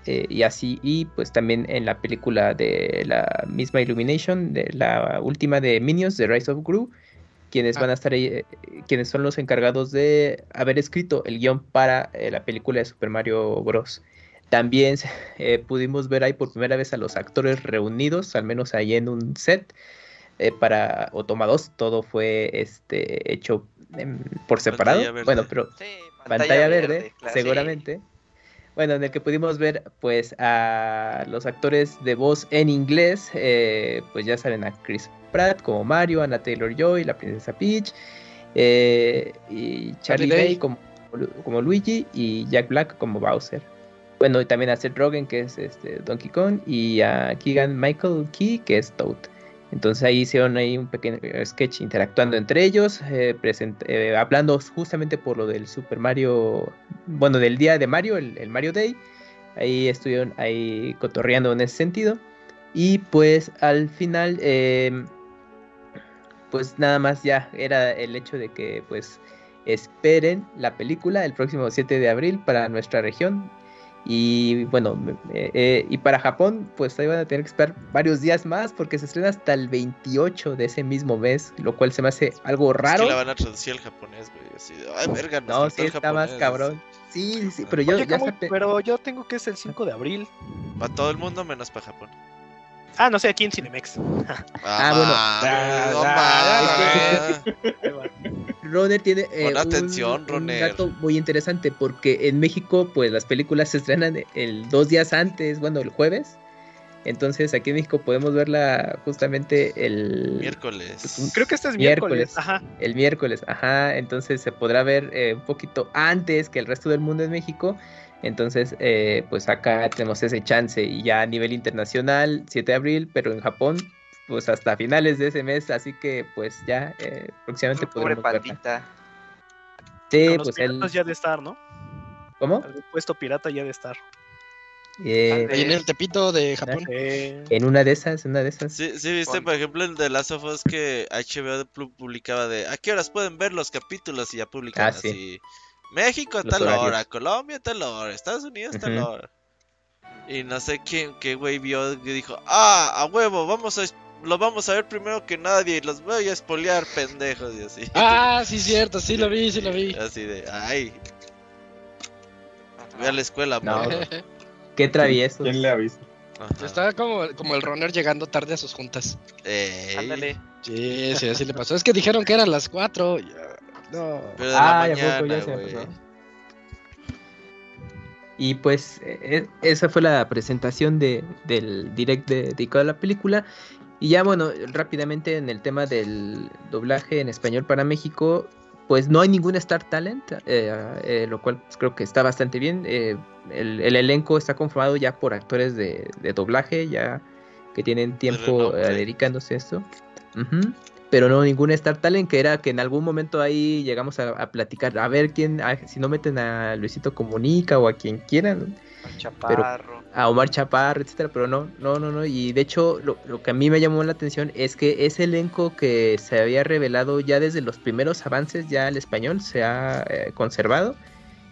eh, y así, y pues también en la película de la misma Illumination, de la última de Minions, The Rise of Gru, quienes van a estar ahí, eh, quienes son los encargados de haber escrito el guion para eh, la película de Super Mario Bros. También [laughs] eh, pudimos ver ahí por primera vez a los actores reunidos, al menos ahí en un set eh, para o toma dos, todo fue este hecho em, por separado. Bueno, pero Sí, pantalla, verde, claro, seguramente. Bueno, en el que pudimos ver pues a los actores de voz en inglés, eh, pues ya saben a Chris Pratt como Mario, Anna Taylor Joy, la princesa Peach, eh, y Charlie Charlie Day. Day como, como Luigi y Jack Black como Bowser. Bueno, y también a Seth Rogen que es este Donkey Kong y a Keegan Michael Key que es Toad. Entonces ahí hicieron ahí un pequeño sketch interactuando entre ellos, eh, eh, hablando justamente por lo del Super Mario, bueno, del día de Mario, el, el Mario Day. Ahí estuvieron ahí cotorreando en ese sentido. Y pues al final, eh, pues nada más ya era el hecho de que pues esperen la película el próximo 7 de abril para nuestra región. Y bueno, eh, eh, y para Japón, pues ahí van a tener que esperar varios días más porque se estrena hasta el 28 de ese mismo mes, lo cual se me hace algo Es raro. que la van a traducir al japonés, güey. Así de, ay, verga, No, faltó sí el está más japonés". cabrón. Sí, sí, sí, pero yo Oye, ya pero yo tengo que es el 5 de abril. Para todo el mundo menos para Japón. Ah, no sé, aquí en Cinemex. Ah, bueno. Ah, mames. Ahí va. Roner tiene eh, Pon un- atención, un, Roner. dato muy interesante porque en México pues las películas se estrenan el dos días antes, bueno, el jueves. Entonces aquí en México podemos verla justamente el Miércoles. Creo que este es Miércoles. miércoles. Ajá. el miércoles, ajá, entonces se podrá ver eh, un poquito antes que el resto del mundo en México. Entonces, eh, pues acá tenemos ese chance y ya a nivel internacional, 7 de abril, pero en Japón, pues hasta finales de ese mes, así que pues ya eh, próximamente Pobre podremos verla. pandita. Sí, Con los pues él, ya de estar, ¿no? ¿cómo? Algún puesto pirata ya de estar. Eh, Ahí en el Tepito de Japón. Eh, en una de esas, en una de esas. Sí, sí, viste, por ejemplo, el de Last of Us que HBO pu- publicaba de a qué horas pueden ver los capítulos y ya publican Ah, sí. así. México a tal horarios. hora, Colombia a tal hora, Estados Unidos a tal hora. Y no sé quién, qué güey vio que dijo, ah, a huevo, vamos a, lo vamos a ver primero que nadie y los voy a espolear, pendejos, y así. Ah, sí, cierto, sí lo vi, sí lo vi. Así de, ay, ve a la escuela, No, morro". [laughs] Qué traviesos. ¿Quién le avisa? Ajá. Estaba como, como el runner llegando tarde a sus juntas. Ey, Ándale. Sí, sí, así le pasó. Es que dijeron que eran las 4. No. Pero de Ah, la ya poco, ya mañana, se me güey. pasó. Y pues eh, esa fue la presentación de, del direct de- dedicado a la película. Y ya bueno, rápidamente en el tema del doblaje en español para México, pues no hay ningún Star Talent, eh, eh, lo cual pues, creo que está bastante bien. Eh, el, el elenco está conformado ya por actores de, de doblaje, ya que tienen tiempo eh, dedicándose a esto. Pero no ningún Star Talent, que era que en algún momento ahí llegamos a, a platicar, a ver quién, a- si no meten a Luisito Comunica o a quien quieran, Al Chaparro. a Omar Chaparro, etcétera, pero no, no, no, no. Y de hecho, lo, lo que a mí me llamó la atención es que ese elenco que se había revelado ya desde los primeros avances, ya el español se ha eh, conservado.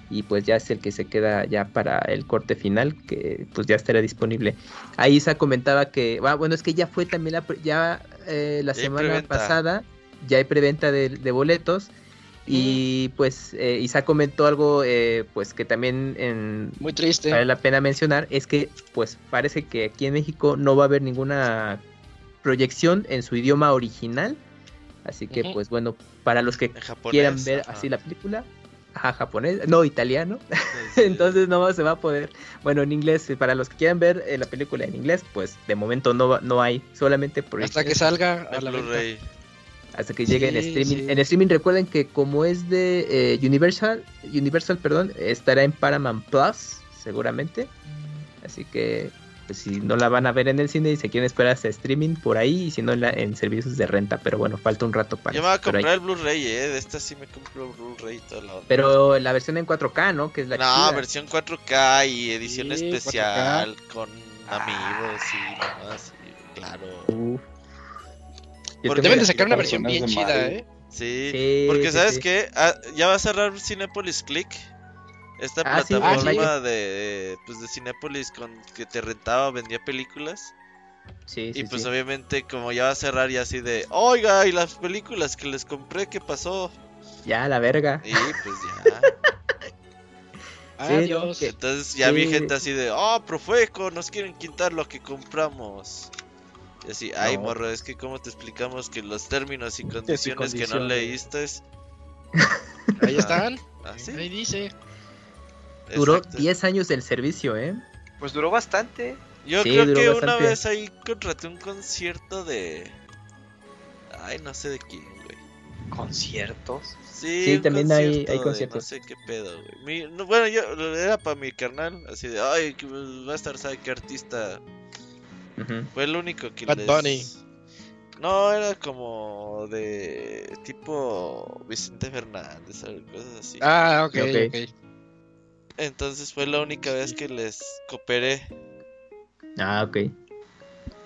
Y pues ya es el que se queda ya para el corte final, que pues ya estará disponible. Ahí Isa comentaba que, ah, bueno, es que ya fue también la, ya eh, la Ya semana pasada, ya hay preventa de, de boletos. Y pues eh, Isa comentó algo eh, pues que también en, Muy triste. vale la pena mencionar es que pues parece que aquí en México no va a haber ninguna proyección en su idioma original así que pues bueno para los que japonés. quieran ver ajá. así la película ajá, japonés no italiano Sí. [laughs] entonces no se va a poder bueno en inglés eh, para los que quieran ver eh, la película en inglés pues de momento no va- no hay solamente Hasta proyección que salga a la. Blu-ray. hasta que llegue en streaming. sí. En streaming recuerden que como es de eh, Universal, Universal, perdón, estará en Paramount Plus, seguramente. Así que pues, si no la van a ver en el cine y se quieren esperar hasta streaming por ahí, y si no en, la- en servicios de renta, pero bueno, falta un rato para Yo me voy a ahí- comprar el Blu-ray, eh. De esta sí me compro Blu-ray y toda la onda. Pero la versión en 4K, ¿no? Que es la no, chida. versión 4K y edición Sí, especial con Ah. amigos y demás. y claro. Uf. Porque Deben de sacar una versión bien chida. ¿eh? Sí, Sí, porque sí, ¿sabes sí. qué? Ah, ya va a cerrar Cinepolis Click. Esta Ah, sí, plataforma ah, de, pues, de Cinepolis con que te rentaba, vendía películas. Sí, sí, y pues sí. obviamente como ya va a cerrar y así de, oiga, y las películas que les compré, ¿qué pasó? Ya, la verga. Y pues ya. [laughs] Sí, Adiós. Entonces ya vi gente así de, oh, Profeco, nos quieren quitar lo que compramos. Y así, ay, No. morro, es que cómo te explicamos que los términos y condiciones que no leíste. Ahí están. Así. Ahí dice. Duró Exacto. 10 años del servicio, ¿eh? Pues duró bastante. Yo Sí, creo que una vez ahí contraté un concierto de. Ay, no sé de quién, güey. Conciertos. Sí, Sí, también hay- concierto hay de conciertos. No sé qué pedo, güey. Mi- no, bueno, yo era para mi carnal, así de, ay, que va a estar, ¿sabe qué artista? Fue el único que Bad les... Bunny. No, era como de tipo Vicente Fernández, cosas así. Ah, ok, Ok. ok. Entonces fue la única vez que les cooperé. Ah, ok.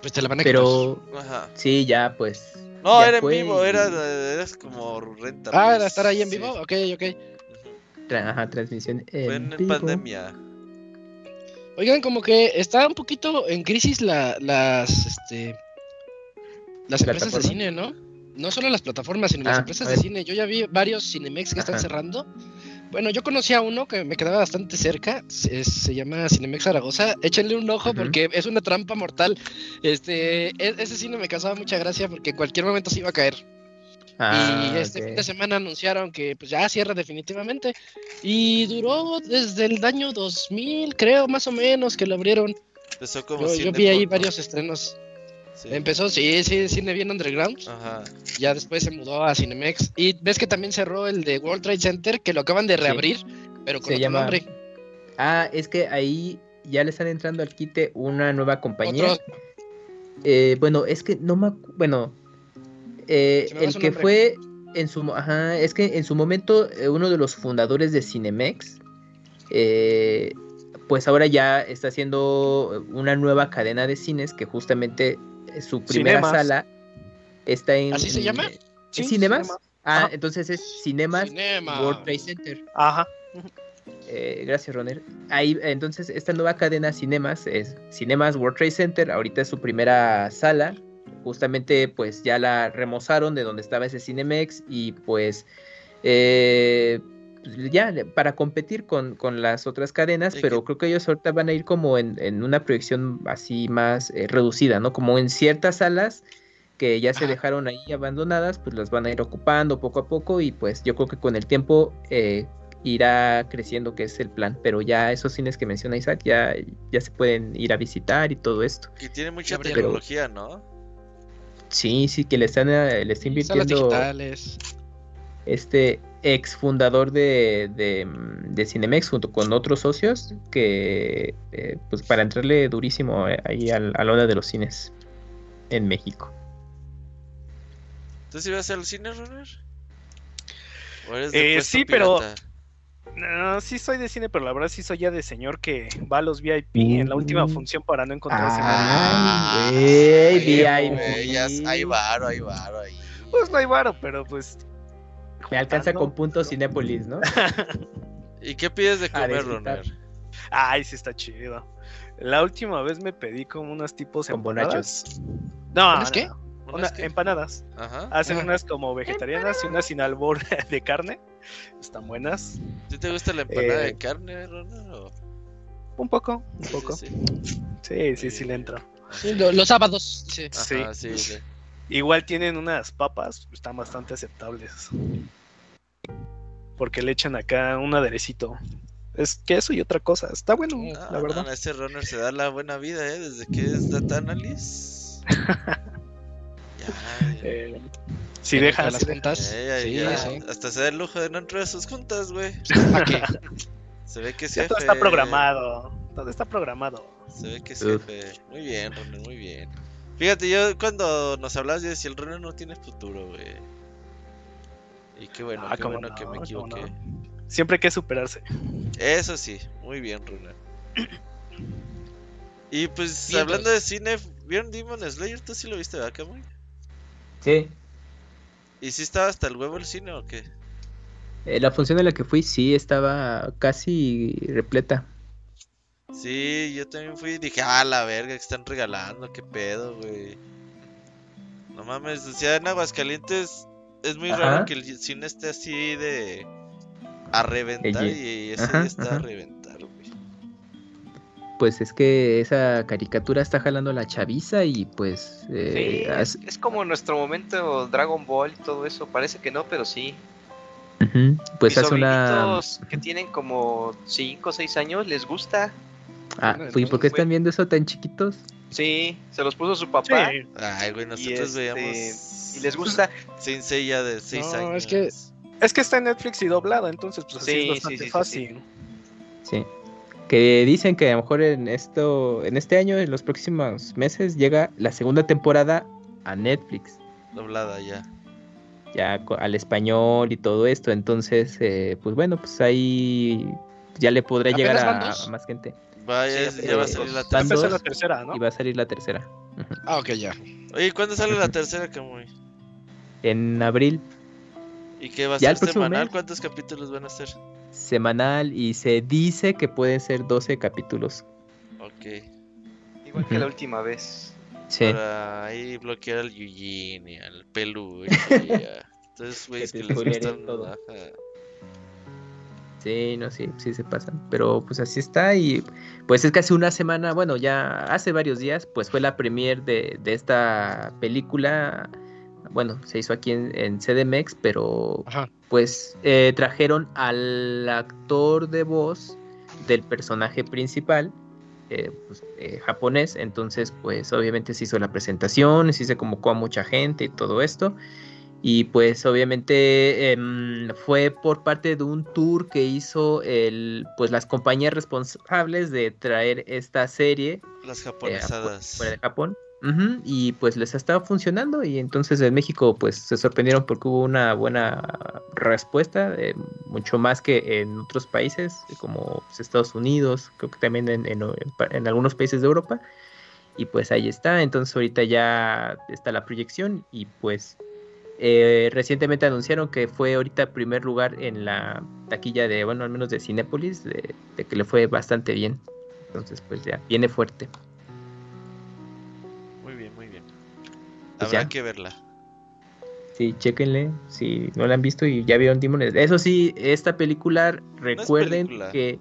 Pues te la van a Pero Ajá. sí, ya pues. No, ya era en vivo, era, eras como renta. Ah, pues, ¿era estar ahí en sí. vivo? Ok, ok. Tra- ajá, transmisión en, Fue en, vivo. pandemia. Oigan, como que está un poquito en crisis la, las, este, las empresas de cine, ¿no? No solo las plataformas, sino las Ah, empresas de cine. Yo ya vi varios Cinemex que están cerrando. Bueno, yo conocí a uno que me quedaba bastante cerca. Se, se llama Cinemex Zaragoza. Échenle un ojo porque es una trampa mortal. Este, e- ese cine me causaba mucha gracia porque en cualquier momento se iba a caer. Ah, y este fin de semana anunciaron que pues ya cierra definitivamente. Y duró desde el año 2000, creo, más o menos, que lo abrieron. Como Yo, vi ahí varios estrenos. Sí. Empezó, sí, sí, cine bien underground. Ajá. Ya después se mudó a Cinemex. Y ves que también cerró el de World Trade Center, que lo acaban de reabrir, pero con Se otro llama- nombre. Ah, es que ahí ya le están entrando al quite una nueva compañía. Eh, bueno, es que no me bueno, eh, me el que nombre. fue en su, ajá, es que en su momento eh, uno de los fundadores de Cinemex, eh, pues ahora ya está haciendo una nueva cadena de cines que justamente su primera Cinemas. sala está en. ¿Así se llama? ¿Es Sí, Cinemas? Cinema. Ah, entonces es Cinemas Cinema. World Trade Center. Ajá. Eh, gracias, Roner. Ahí, entonces, esta nueva cadena Cinemas es Cinemas World Trade Center. Ahorita es su primera sala. Justamente, pues ya la remozaron de donde estaba ese Cinemex. Y pues, eh, pues, ya le- para competir con, con las otras cadenas. Pero que- creo que ellos ahorita van a ir como en, en una proyección así más eh, reducida, ¿no? Como en ciertas salas que ya se dejaron ahí abandonadas, pues las van a ir ocupando poco a poco. Y pues yo creo que con el tiempo. eh, irá creciendo, que es el plan. Pero ya esos cines que menciona Isaac ya, ya se pueden ir a visitar y todo esto. Y tiene mucha Pero- tecnología, ¿no? Sí, sí, que le están, eh, le está Salas invirtiendo digitales. Este ex fundador de, de, mm, de Cinemex junto con otros socios que eh, pues para entrarle durísimo eh, ahí al- a la hora de los cines en México. ¿Tú ibas al cine, Runner? ¿O eres Eh, sí, pero-? No, sí soy de cine, pero la verdad sí soy ya de señor que va a los VIP en la última Mm. función para no encontrarse Ah, Ay, güey, sí, VIP. güey, ya s- Hay varo, hay varo ahí. Pues no hay varo, pero pues Me alcanza con puntos Cinépolis, ¿no? [laughs] ¿Y qué pides de comer. Runner? Ay, sí está chido. La última vez me pedí como unos tipos Con empanadas. No, ¿Unas no, qué? no, ¿Unas una- qué? empanadas. Ajá. Hacen unas como vegetarianas y unas sin albor [laughs] de carne. Están buenas. ¿Sí te gusta la empanada Eh, de carne, Runner? o- Un poco, un Sí, poco. sí, Sí, sí, sí le entro. Sí, lo- los sábados. sí. Sí. Ajá, sí, sí. Igual tienen unas papas, están bastante aceptables. Porque le echan acá un aderecito. Es queso y otra cosa. Está bueno, la verdad. no, ese runner se da la buena vida, ¿eh? Desde que es data analyst. [laughs] ya, ya. Eh, Si en dejas. las juntas. Eh, Sí, ya, sí. Hasta se da el lujo de no entrar a sus juntas, güey. [laughs] Se ve que Ya todo está programado. Todo está programado. Se ve que jefe. Muy bien, Ronald, muy bien. Fíjate, yo cuando nos hablabas, yo decía, el Ronald no tiene futuro, güey. Y qué bueno, Ah, qué bueno no, que me equivoqué. no. Siempre hay que superarse. Eso sí, muy bien, Ronald. Y pues Bien, hablando de cine, ¿vieron Demon Slayer? ¿Tú sí lo viste, verdad, Camuy? Sí, ¿Y si estaba hasta el huevo el cine o qué? eh, la función en la que fui sí estaba casi repleta. Sí, yo también fui y dije, ah, la verga, que están regalando, qué pedo, güey. No mames, decía en Aguascalientes, es muy Ajá. raro que el cine esté así de a reventar El- y ese ajá, día está a reventar, güey. Pues es que esa caricatura está jalando la chaviza y pues... eh, Sí, has- es, como nuestro momento Dragon Ball y todo eso. Parece que no, pero sí. Ujú, Pues Mis hace una... que tienen como 5 o 6 años les gusta. Ah, Bueno, ¿y por qué están viendo eso tan chiquitos? Sí, se los puso su papá Sí. Ay, güey, nosotros este, veíamos y les gusta. [laughs] Sin Seiya de 6 No, años. es que- Es que está en Netflix y doblado, entonces pues así Sí, es bastante sí, sí, fácil. Sí. Que dicen que a lo mejor en esto, en este año, en los próximos meses, llega la segunda temporada a Netflix. doblada ya. ya al español y todo esto. Entonces, eh, pues bueno, pues ahí ya le podrá llegar a más gente. Vaya, Sí, ya va a salir la tercera. es la dos. tercera, ¿no? Y va a salir la tercera. Ah, ok, ya. Oye, ¿cuándo sale la tercera, Camuy? En abril, ¿Y qué va a ser semanal? mes. ¿Cuántos capítulos van a ser? semanal, y se dice que pueden ser 12 capítulos. Ok. Igual que la última vez. Sí. Para ahí bloquear al Eugene y al peluche y a [laughs] Entonces, güey, Que que les gustan. todo. ajá. Sí, no, sí, sí se pasan. Pero pues así está y pues es que hace una semana, bueno, ya hace varios días, pues fue la premier de, de esta película. Bueno, se hizo aquí en, en CDMX, pero Ajá. pues eh, trajeron al actor de voz del personaje principal, eh, pues, eh, japonés. Entonces, pues obviamente se hizo la presentación, sí se convocó a mucha gente y todo esto. Y pues obviamente em, fue por parte de un tour que hizo el, pues las compañías responsables de traer esta serie Las eh, japonesadas. fuera de Japón. Y pues les estaba funcionando y entonces en México pues se sorprendieron porque hubo una buena respuesta, eh, mucho más que en otros países eh, como pues, Estados Unidos, creo que también en, en- en algunos países de Europa. Y pues ahí está, entonces ahorita ya está la proyección y pues eh, recientemente anunciaron que fue ahorita primer lugar en la taquilla de, bueno, al menos de Cinépolis, de, de que le fue bastante bien. Entonces pues ya viene fuerte. Muy bien, muy bien. Pues Habrá ya. que verla. Sí, chéquenle, si no la han visto y ya vieron Demon. Eso sí, esta película, recuerden película. que...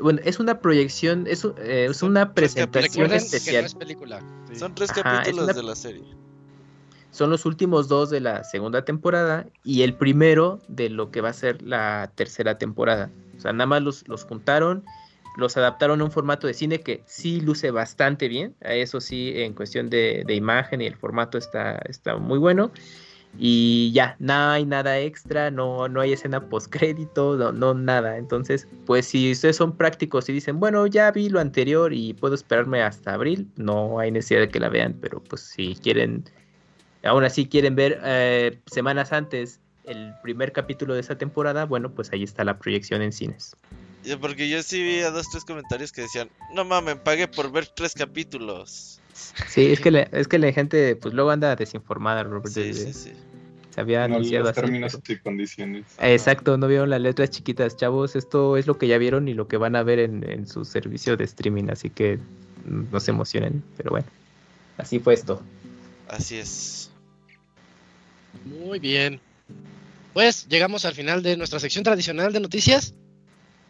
Bueno, es una proyección, es, un- eh, es una presentación Recuerden que no especial. es película. Sí. Son tres Ajá, capítulos una- de la serie. Son los últimos dos de la segunda temporada y el primero de lo que va a ser la tercera temporada. O sea, nada más los, los juntaron, los adaptaron a un formato de cine que sí luce bastante bien. Eso sí, en cuestión de, de imagen y el formato está, está muy bueno. Y ya, no hay nada extra, no, no hay escena postcrédito, no, no nada. Entonces, pues si ustedes son prácticos y dicen, bueno, ya vi lo anterior y puedo esperarme hasta abril, no hay necesidad de que la vean, pero pues si quieren aún así quieren ver eh, semanas antes el primer capítulo de esa temporada, bueno, pues ahí está la proyección en cines. Ya, Porque yo sí vi a dos, tres comentarios que decían, no mames, pagué por ver tres capítulos. Sí, es que la, es que la gente pues luego anda desinformada, Robert. Sí, sí, sí. Se había No, anunciado los así. términos pero- y condiciones. Exacto, no vieron las letras chiquitas, chavos. Esto es lo que ya vieron y lo que van a ver en, en su servicio de streaming, así que mm, no se emocionen, pero bueno. Así fue esto. Así es. Muy bien. Pues llegamos al final de nuestra sección tradicional de noticias.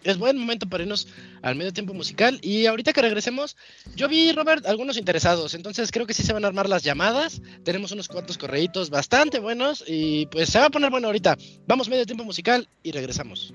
Es buen momento para irnos al medio tiempo musical. Y ahorita que regresemos, yo vi, Robert, algunos interesados. Entonces creo que sí se van a armar las llamadas. Tenemos unos cuantos correitos bastante buenos. Y pues se va a poner bueno ahorita. Vamos medio tiempo musical y regresamos.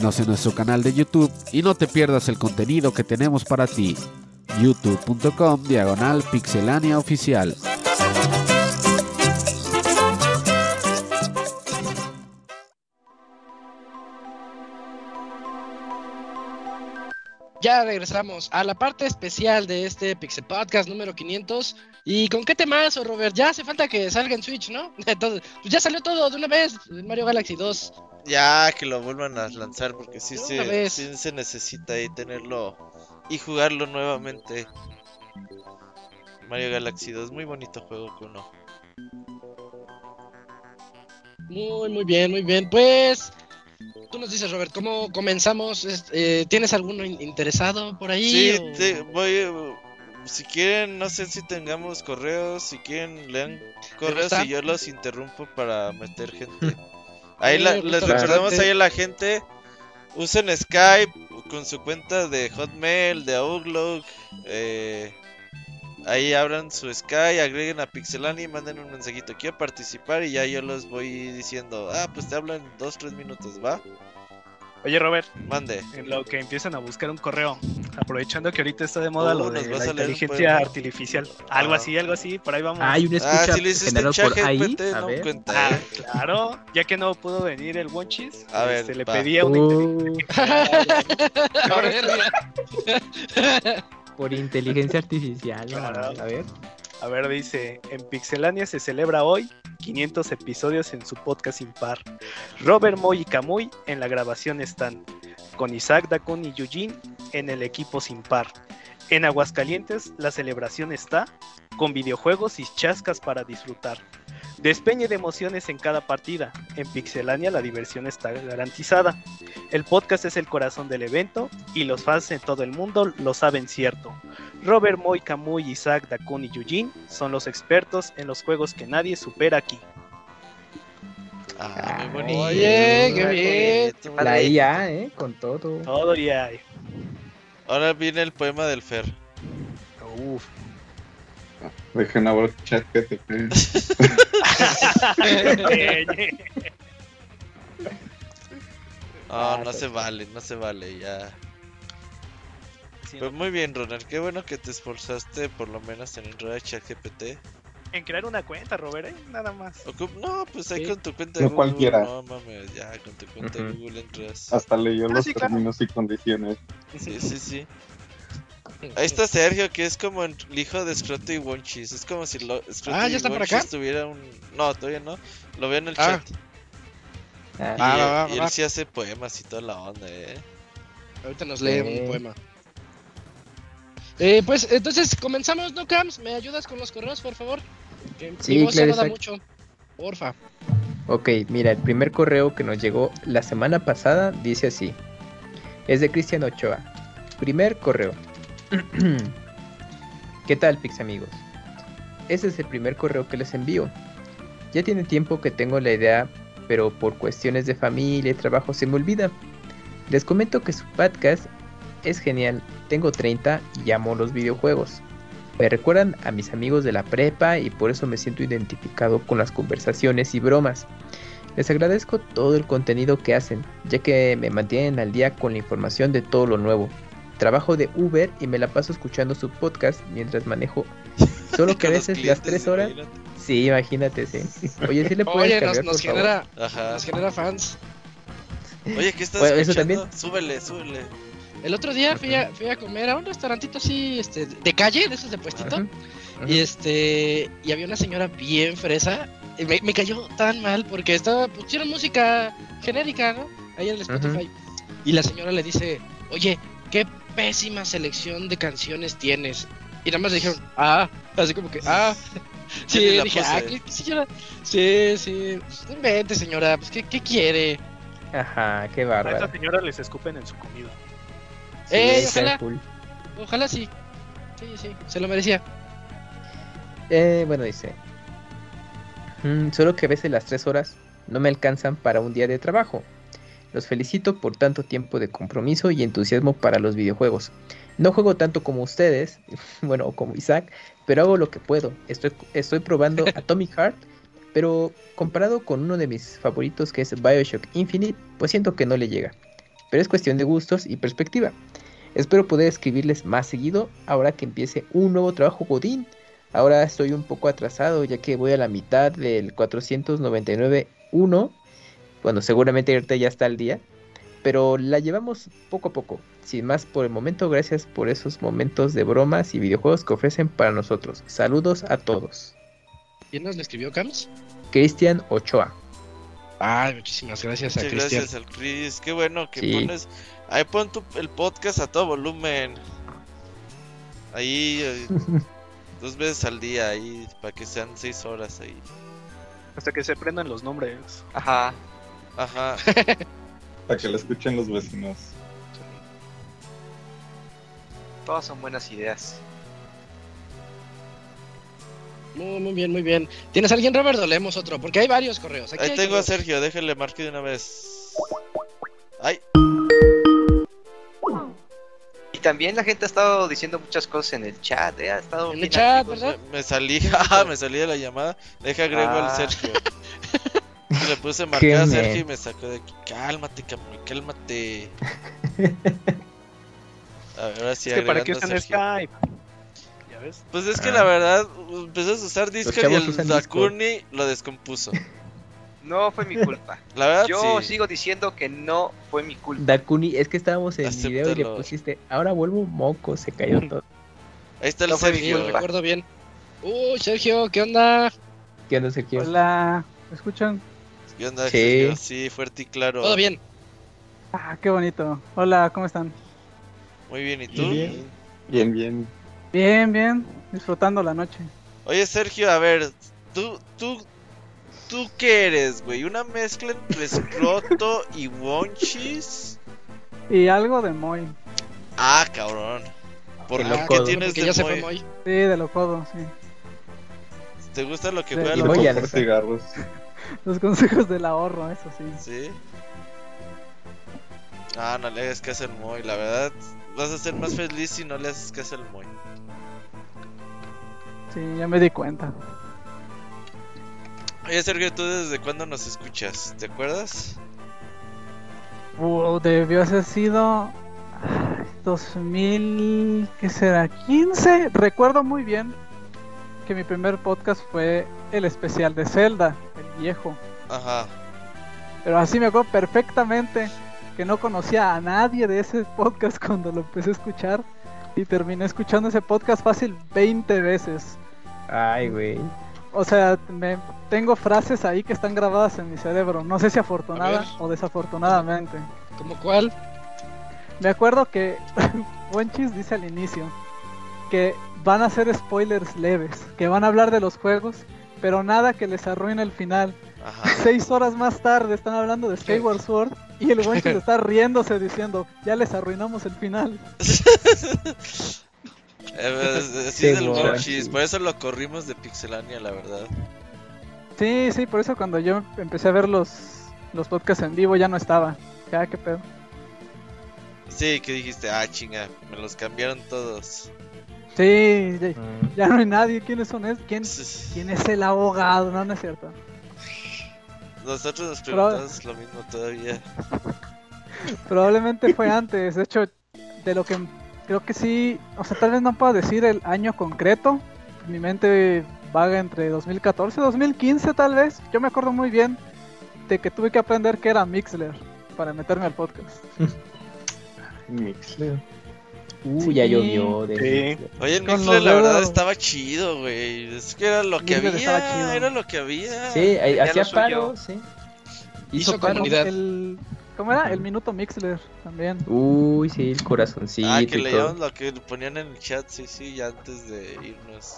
Síguenos en nuestro canal de YouTube y no te pierdas el contenido que tenemos para ti. youtube.com diagonal pixelania oficial. Ya regresamos a la parte especial de este Pixel Podcast número 500. ¿Y con qué temazo, Robert? Ya hace falta que salga en Switch, ¿no? [laughs] Entonces, pues ya salió todo de una vez, Mario Galaxy 2. Ya que lo vuelvan a lanzar porque sí, se, sí se necesita ahí tenerlo y jugarlo nuevamente. Mario Galaxy 2, muy bonito juego que uno. Muy, muy bien, muy bien. Pues, tú nos dices, Robert, ¿cómo comenzamos? Eh, ¿Tienes alguno in- interesado por ahí? Sí, o- te- voy. eh, Si quieren, no sé si tengamos correos. Si quieren, lean correos y yo los interrumpo para meter gente. [laughs] Ahí la- les recordamos ahí a la gente. Usen Skype con su cuenta de Hotmail, de Outlook. eh, ahí abran su Skype, agreguen a Pixelani y manden un mensajito. Quiero participar y ya yo los voy diciendo. Ah, pues te hablan dos, tres minutos, ¿va? Oye, Robert, Mande. en lo que empiezan a buscar un correo, aprovechando que ahorita está de moda Uh, lo nos de la un inteligencia poema. artificial. Algo Ah. así, algo así, por ahí vamos. Hay una Ah, escucha hiciste generado por ahí. A no ver. cuenta, Ah, claro, ya que no pudo venir el Wonchis, A ver, este, le va. pedía una inteligencia Uh, [laughs] A ver, por inteligencia artificial. A ver. A ver, dice, en Pixelania se celebra hoy 500 episodios en su podcast impar. Robert Moy y Camuy en la grabación están, con Isaac Dacun y Eugene en el equipo sin par. En Aguascalientes la celebración está, con videojuegos y chascas para disfrutar. Despeñe de emociones en cada partida. En Pixelania la diversión está garantizada. El podcast es el corazón del evento y los fans en todo el mundo lo saben cierto. Robert Moy, Camuy, Isaac, Dakun y Eugene son los expertos en los juegos que nadie supera aquí. Ah, muy bonito. Oye, qué bien. La. IA, ¿eh? Con todo. Todo hay. Ahora viene el poema del Fer. Uf. Dejen abrir chat GTP. [laughs] No, no se vale, no se vale, ya. Pues muy bien, Ronald. Qué bueno que te esforzaste por lo menos en entrar a ChatGPT. En crear una cuenta, Robert, ¿eh? nada más. No, pues ahí Sí. con tu cuenta de No Google. cualquiera. No mames, ya con tu cuenta de. Google entras. Hasta leyó Ah, los sí, claro. términos y condiciones. Sí, sí, sí. Ahí está Sergio, que es como el hijo de Scroto y Wonchis. Es como si lo, Scroto Ah, ¿ya y está por Wonchis acá? tuviera un. No, todavía no. Lo veo en el Ah. chat. Ah, Y, Ah, va, va, y va. él sí hace poemas y toda la onda, eh. Ahorita nos lee un poema. Eh, pues entonces comenzamos, ¿no, Cams? ¿Me ayudas con los correos, por favor? Que Sí, mi voz claro, mucho. Porfa. Ok, mira, el primer correo que nos llegó la semana pasada dice así. Es de Cristian Ochoa. Primer correo. [clears throat] ¿Qué tal, Pix amigos? Este es el primer correo que les envío. Ya tiene tiempo que tengo la idea, pero por cuestiones de familia y trabajo se me olvida. Les comento que su podcast es genial. Tengo 30 y amo los videojuegos. Me recuerdan a mis amigos de la prepa y por eso me siento identificado con las conversaciones y bromas. Les agradezco todo el contenido que hacen, ya que me mantienen al día con la información de todo lo nuevo. Trabajo de Uber y me la paso escuchando su podcast mientras manejo. [laughs] Solo que a veces las 3 horas. imagínate. Sí, imagínate, sí. [laughs] Oye, sí le puedes Oye, nos, cargar, nos genera, Ajá. nos genera fans. Oye, ¿qué estás Bueno, eso también. Súbele, súbele. El otro día fui a, fui a comer a un restaurantito así, este, de calle, de esos de puestito. Ajá, Y este, y había una señora bien fresa. y me, me cayó tan mal porque estaba, pusieron música genérica, ¿no? Ahí en el Spotify. Y la señora le dice, oye, qué pésima selección de canciones tienes. Y nada más le dijeron, ah, así como que, ah. [laughs] Sí, dije, ah, ¿qué, qué señora? Sí, sí, no invente, señora, pues, ¿qué, qué quiere? Ajá, qué A bárbaro. esta señora les escupen en su comida. Está ojalá. Ojalá sí. Sí, sí, se lo merecía. Eh, bueno, dice. "Mm, solo que a veces las tres horas no me alcanzan para un día de trabajo. Los felicito por tanto tiempo de compromiso y entusiasmo para los videojuegos. No juego tanto como ustedes, [laughs] bueno, o como Isaac, pero hago lo que puedo. Estoy, estoy probando [laughs] Atomic Heart, pero comparado con uno de mis favoritos que es Bioshock Infinite, pues siento que no le llega. Pero es cuestión de gustos y perspectiva. Espero poder escribirles más seguido ahora que empiece un nuevo trabajo Godín. Ahora estoy un poco atrasado ya que voy a la mitad del 499.1. Bueno, seguramente ahorita ya está al día. Pero la llevamos poco a poco. Sin más por el momento, gracias por esos momentos de bromas y videojuegos que ofrecen para nosotros. Saludos a todos. ¿Quién nos le escribió, Cams? Cristian Ochoa. Ay, muchísimas gracias a Muchas Cristian. gracias al Chris. Qué bueno que Sí. pones. Ahí pon tu, el podcast a todo volumen. Ahí. eh, [laughs] dos veces al día, ahí. Para que sean seis horas ahí. Hasta que se prendan los nombres. Ajá. Ajá. [laughs] Para que lo escuchen los vecinos. Todas son buenas ideas. Muy, muy bien, muy bien. ¿Tienes alguien, Robert, o leemos otro? Porque hay varios correos. Aquí Ahí hay tengo a. Sergio, déjenle marque de una vez. Ay, Y también la gente ha estado diciendo muchas cosas en el chat, ¿eh? Ha estado En el chat. ¿verdad? me, me salí, ah, [laughs] [laughs] me salí de la llamada. Deja agrego Ah. al Sergio. [laughs] Le puse marcar a. Sergio y me sacó de aquí. Cálmate, Camuy, cálmate. A ver, ahora sí, es que para qué usan. Skype. ¿Ya ves? Pues es que Ah. la verdad, empezó a usar Discord y el Dakuni lo descompuso. No fue mi culpa. [laughs] La verdad, Yo sí. sigo diciendo que no fue mi culpa. Dakuni, es que estábamos en video y le pusiste. Ahora vuelvo moco, se cayó [laughs] todo. Ahí está el No fue mi Sí, Sergio. recuerdo bien. Uy, Sergio, ¿qué onda? ¿Qué onda, Sergio? Hola, ¿me escuchan? ¿Qué onda, Sí. Sergio? Sí, fuerte y claro. ¿Todo bien? Ah, qué bonito. Hola, ¿cómo están? Muy bien, ¿y tú? Bien. Bien, bien. Bien, bien, disfrutando la noche. Oye, Sergio, a ver, tú, tú, tú qué eres, güey? ¿Una mezcla entre [laughs] Scroto y Wonchis? Y algo de Moy. Ah, cabrón. ¿Por El qué tienes Porque de ya se fue Moy? muy. Sí, de locodo, sí. ¿Te gusta lo que Sí. juega loco? a- por cigarros. [laughs] Los consejos del ahorro, eso sí. ¿Sí? Ah, no le hagas caso al Moy. La verdad, vas a ser más feliz si no le haces caso al Moy. Sí, ya me di cuenta. Oye, Sergio, ¿tú desde cuándo nos escuchas? ¿Te acuerdas? Uh, debió haber sido. ay, 2000, ¿qué será? 15. Recuerdo muy bien que mi primer podcast fue el especial de Zelda, el viejo. Ajá. Pero así me acuerdo perfectamente que no conocía a nadie de ese podcast [laughs] cuando lo empecé a escuchar y terminé escuchando ese podcast fácil 20 veces. Ay, güey. O sea, me, tengo frases ahí que están grabadas en mi cerebro. No sé si afortunada o desafortunadamente. ¿Como cuál? Me acuerdo que [laughs] Wenchis dice al inicio que van a hacer spoilers leves, que van a hablar de los juegos, pero nada que les arruine el final. Ajá. [laughs] Seis horas más tarde están hablando de Skyward Sword y el Wenchis [laughs] está riéndose diciendo, ya les arruinamos el final. Eh, Sí, [laughs] del. Monchis, por eso lo corrimos de Pixelania, la verdad. Sí, sí, por eso cuando yo empecé a ver los, los podcasts en vivo ya no estaba. Ya, qué pedo. Sí, que dijiste, ah, chinga, me los cambiaron todos. Sí, ya, Mm. ya no hay nadie. ¿Quiénes son? Es? ¿Quién, ¿Quién es el abogado? No, no es cierto. Nosotros nos preguntamos lo mismo todavía. [laughs] Probablemente fue antes. De hecho, de lo que creo que sí, o sea, tal vez no puedo decir el año concreto. Mi mente vaga entre 2014 y 2015 tal vez. Yo me acuerdo muy bien de que tuve que aprender que era Mixler para meterme al podcast. [laughs] Mixler. Uh, ya llovió. De Sí. Oye, el Mixler la verdad estaba chido, güey. Es que era lo que Mixler había, chido. era lo que había. Sí, hacía paro, sí. Hizo Hizo paro. comunidad. El, ¿Cómo era? El minuto Mixler también. Uy, sí, el corazoncito. Ah, que leíamos lo que ponían en el chat, sí, sí, ya antes de irnos.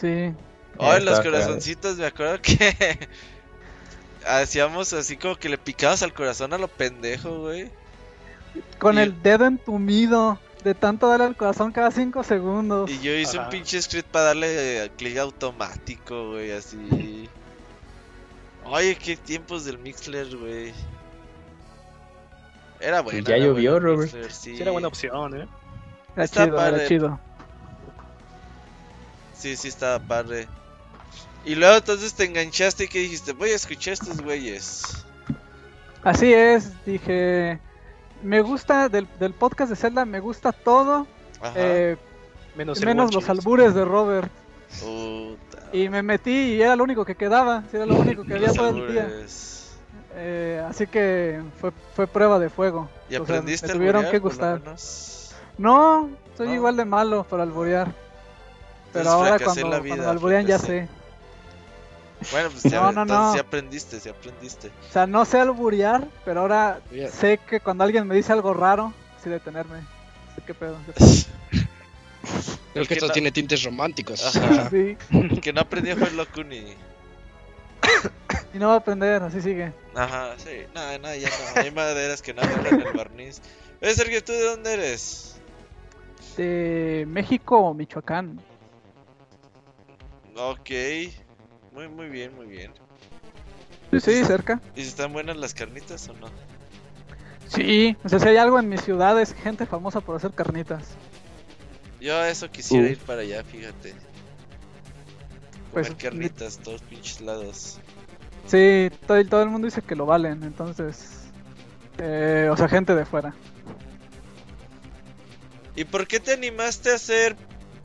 Sí. Ay, los corazoncitos, me acuerdo que [laughs] hacíamos así como que le picabas al corazón a lo pendejo, güey. Con Y- el dedo entumido. De tanto darle al corazón cada 5 segundos. Y yo hice Ajá. un pinche script para darle clic automático, güey, así. [laughs] Oye, qué tiempos del Mixler, güey. Era bueno. ya llovió, Robert. Sí. Sí, era buena opción, ¿eh? Era está chido, padre. era chido. Sí, sí, estaba padre. Y luego entonces te enganchaste y que dijiste, voy a escuchar a estos güeyes. Así es, dije. Me gusta del, del podcast de Zelda, me gusta todo, Ajá. eh, Menos, menos los albures de Robert. Puta. Y me metí y era lo único que quedaba, era lo único que [laughs] había todo el día. Eh, así que fue, fue prueba de fuego. ¿Y O sea, aprendiste me a tuvieron alburear, que gustar. No, soy No. igual de malo para alborear. Pero ahora cuando, la vida, alborean ya sé. Bueno, pues [laughs] ya, No, no, entonces no. sí aprendiste, sí aprendiste. O sea, no sé alburear, pero ahora sé que cuando alguien me dice algo raro, sí detenerme. Sé qué pedo. Creo [laughs] que que esto no- tiene tintes románticos. Ajá. [laughs] Sí, El que no aprendió fue Locuni. Y no va a aprender, así sigue. Ajá, sí. No, no, ya no. Hay maderas que no agarran el barniz. Oye, Sergio, ¿tú de dónde eres? De México o Michoacán. Ok. Muy, muy bien, muy bien. Sí, sí, cerca. ¿Y si están buenas las carnitas o no? Sí, o sea, si hay algo en mi ciudad es gente famosa por hacer carnitas. Yo a eso quisiera Uh. ir para allá, fíjate. Pues, Comer carnitas, todos pinches lados. Sí, todo, todo el mundo dice que lo valen, entonces... eh, o sea, gente de fuera. ¿Y por qué te animaste a hacer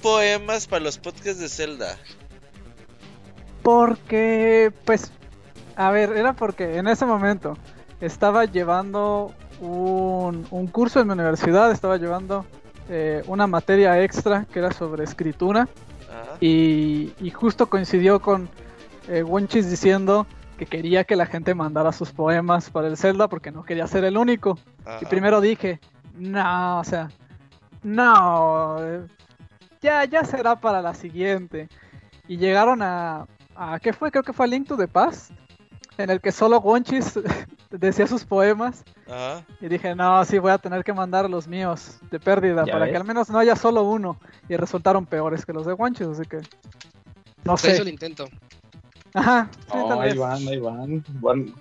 poemas para los podcasts de Zelda? Porque, pues, a ver, era porque en ese momento estaba llevando un, un curso en mi universidad, estaba llevando eh, una materia extra que era sobre escritura. Y, y justo coincidió con eh, Wonchis diciendo que quería que la gente mandara sus poemas para el Zelda porque no quería ser el único. Y primero dije, no, o sea, no, eh, ya, ya será para la siguiente. Y llegaron a, a, ¿qué fue? Creo que fue a Link to the Past, en el que solo Wonchis [laughs] decía sus poemas. Ajá. Y dije, no, sí, voy a tener que mandar los míos de pérdida ¿Ya para ves? que al menos no haya solo uno. Y resultaron peores que los de Wonchis, así que... No Se hizo el sé. intento. Ajá, sí, No, tal ahí van, ahí van. van.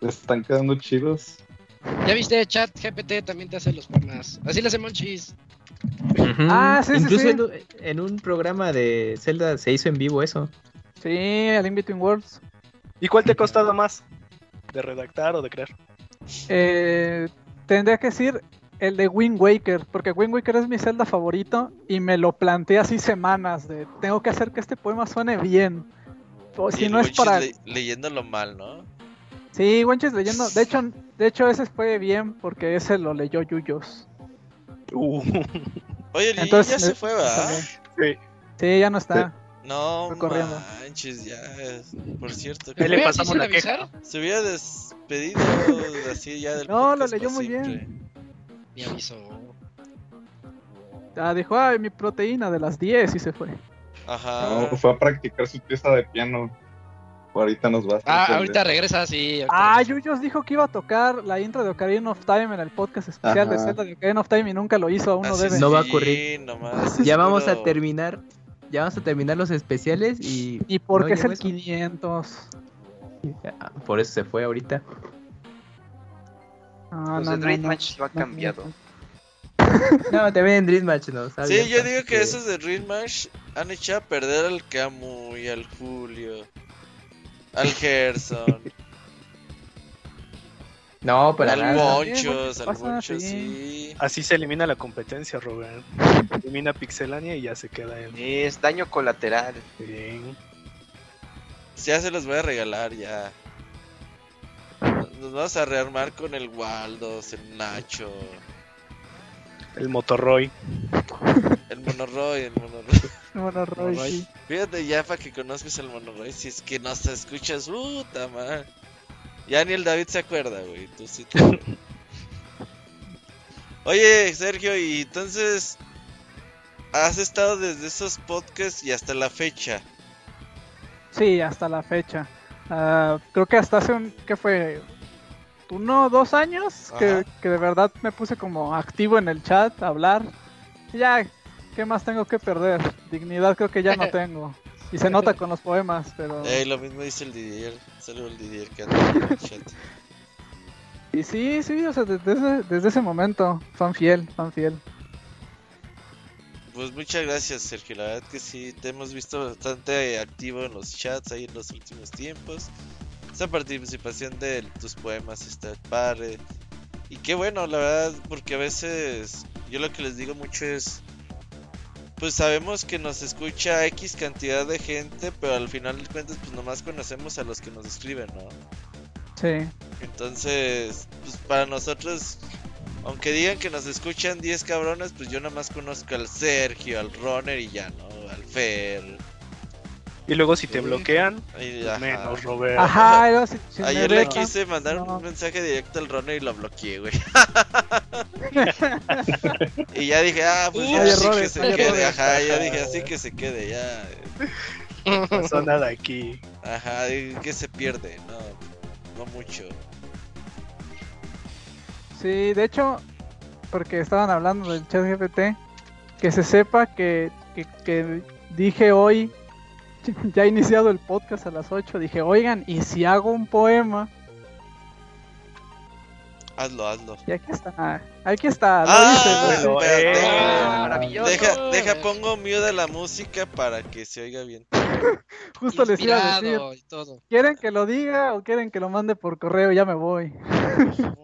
Están quedando chidos. Ya viste, chat GPT también te hace los poemas. Así le hace Monchis. Ah, sí, sí, Incluso sí. En, un- en un programa de Zelda se hizo en vivo eso. Sí, el In Between Worlds. ¿Y cuál te ha costado más? ¿De redactar o de crear? Eh, tendría que decir el de Wind Waker, porque Wind Waker es mi Zelda favorito y me lo planteé así semanas de tengo que hacer que este poema suene bien. O si no es para le- leyéndolo mal, ¿no? Sí, Wenches leyendo, de hecho, de hecho ese fue bien porque ese lo leyó Yuyos. Uh, Oye, el Lili Entonces, ya se fue, ¿va? sí. Sí, ya no está. No corriendo. manches, ya. Por cierto, Ahí le pasamos ¿sí la queja. se hubiera despedido así ya del [laughs] No, lo leyó muy bien. Me avisó. Ah, dijo, ay, mi proteína de las 10 y se fue. Ajá. No, fue a practicar su pieza de piano. Ahorita nos va a Ah, ahorita regresa, sí. ahorita Ah, regresa. Yuyos dijo que iba a tocar la intro de Ocarina of Time en el podcast especial de. Zelda de Ocarina of Time y nunca lo hizo, aún no Así debe. No va a sí, ocurrir. nomás, Ya vamos a terminar. Ya vamos a terminar los especiales y. Y porque no es el eso. 500. Ah, Por eso se fue ahorita. Ah, Pues no, el no, Dream. Match lo ha cambiado. No, [laughs] también en Dream Match no. Sí, bien, yo digo que esos de Real Match han echado a perder al Camu y al Julio. Al [laughs] Gerson, No, para al nada. Bonchos, al pasa, Bonchos, sí. sí. Así se elimina la competencia, Robert. Elimina Pixelania y ya se queda él. Es daño colateral. Bien. Ya se los voy a regalar ya. Nos vamos a rearmar con el Waldos, el Nacho, El Motorroy. el Monoroy, el Monoroy. Roy, [laughs] sí. Fíjate ya para que conozcas el Monoroy, si es que nos escuchas, puta madre. Ya ni el David se acuerda, güey, tú sí te... [laughs] Oye, Sergio, y entonces has estado desde esos podcasts y hasta la fecha. Sí, hasta la fecha. Ah, creo que hasta hace un, ¿qué fue? Uno, dos años que, que de verdad me puse como activo en el chat a hablar. Y ya, ¿qué más tengo que perder? Dignidad creo que ya no tengo. [laughs] Y se nota con los poemas, pero... [laughs] Eh, lo mismo dice el Didier, saludo el Didier que anda en el chat. Y sí, sí, o sea, desde ese, desde ese momento, fan fiel, fan fiel. Pues muchas gracias, Sergio. La verdad que sí, te hemos visto bastante activo en los chats ahí en los últimos tiempos. Esa participación de tus poemas está padre. Y qué bueno, la verdad, porque a veces yo lo que les digo mucho es, pues sabemos que nos escucha X cantidad de gente, pero al final de cuentas pues nomás conocemos a los que nos escriben, ¿no? Sí. Entonces, pues para nosotros, aunque digan que nos escuchan 10 cabrones, pues yo nomás conozco al Sergio, al Runner y ya, ¿no? Al Fer. Y luego si te Sí. bloquean, y pues ajá. menos, Robert. Ajá, luego si- Ayer le quise mandar no. un mensaje directo al Runner y lo bloqueé, güey. [laughs] y ya dije, ah, pues ya así que se quede, ajá, ya dije, así que se quede, ya. No pasó nada aquí. Ajá, que se pierde, no, no mucho. Sí, de hecho, porque estaban hablando del chat GPT, que se sepa que, que, que dije hoy, [laughs] ya he iniciado el podcast a las 8, dije, oigan, ¿y si hago un poema? Hazlo, hazlo. Y aquí está, aquí está, lo Ah, hice, bueno, eh, maravilloso. Deja, deja, pongo mute la música para que se oiga bien. [laughs] Justo les iba a decir. ¿quieren que lo diga o quieren que lo mande por correo? Ya me voy.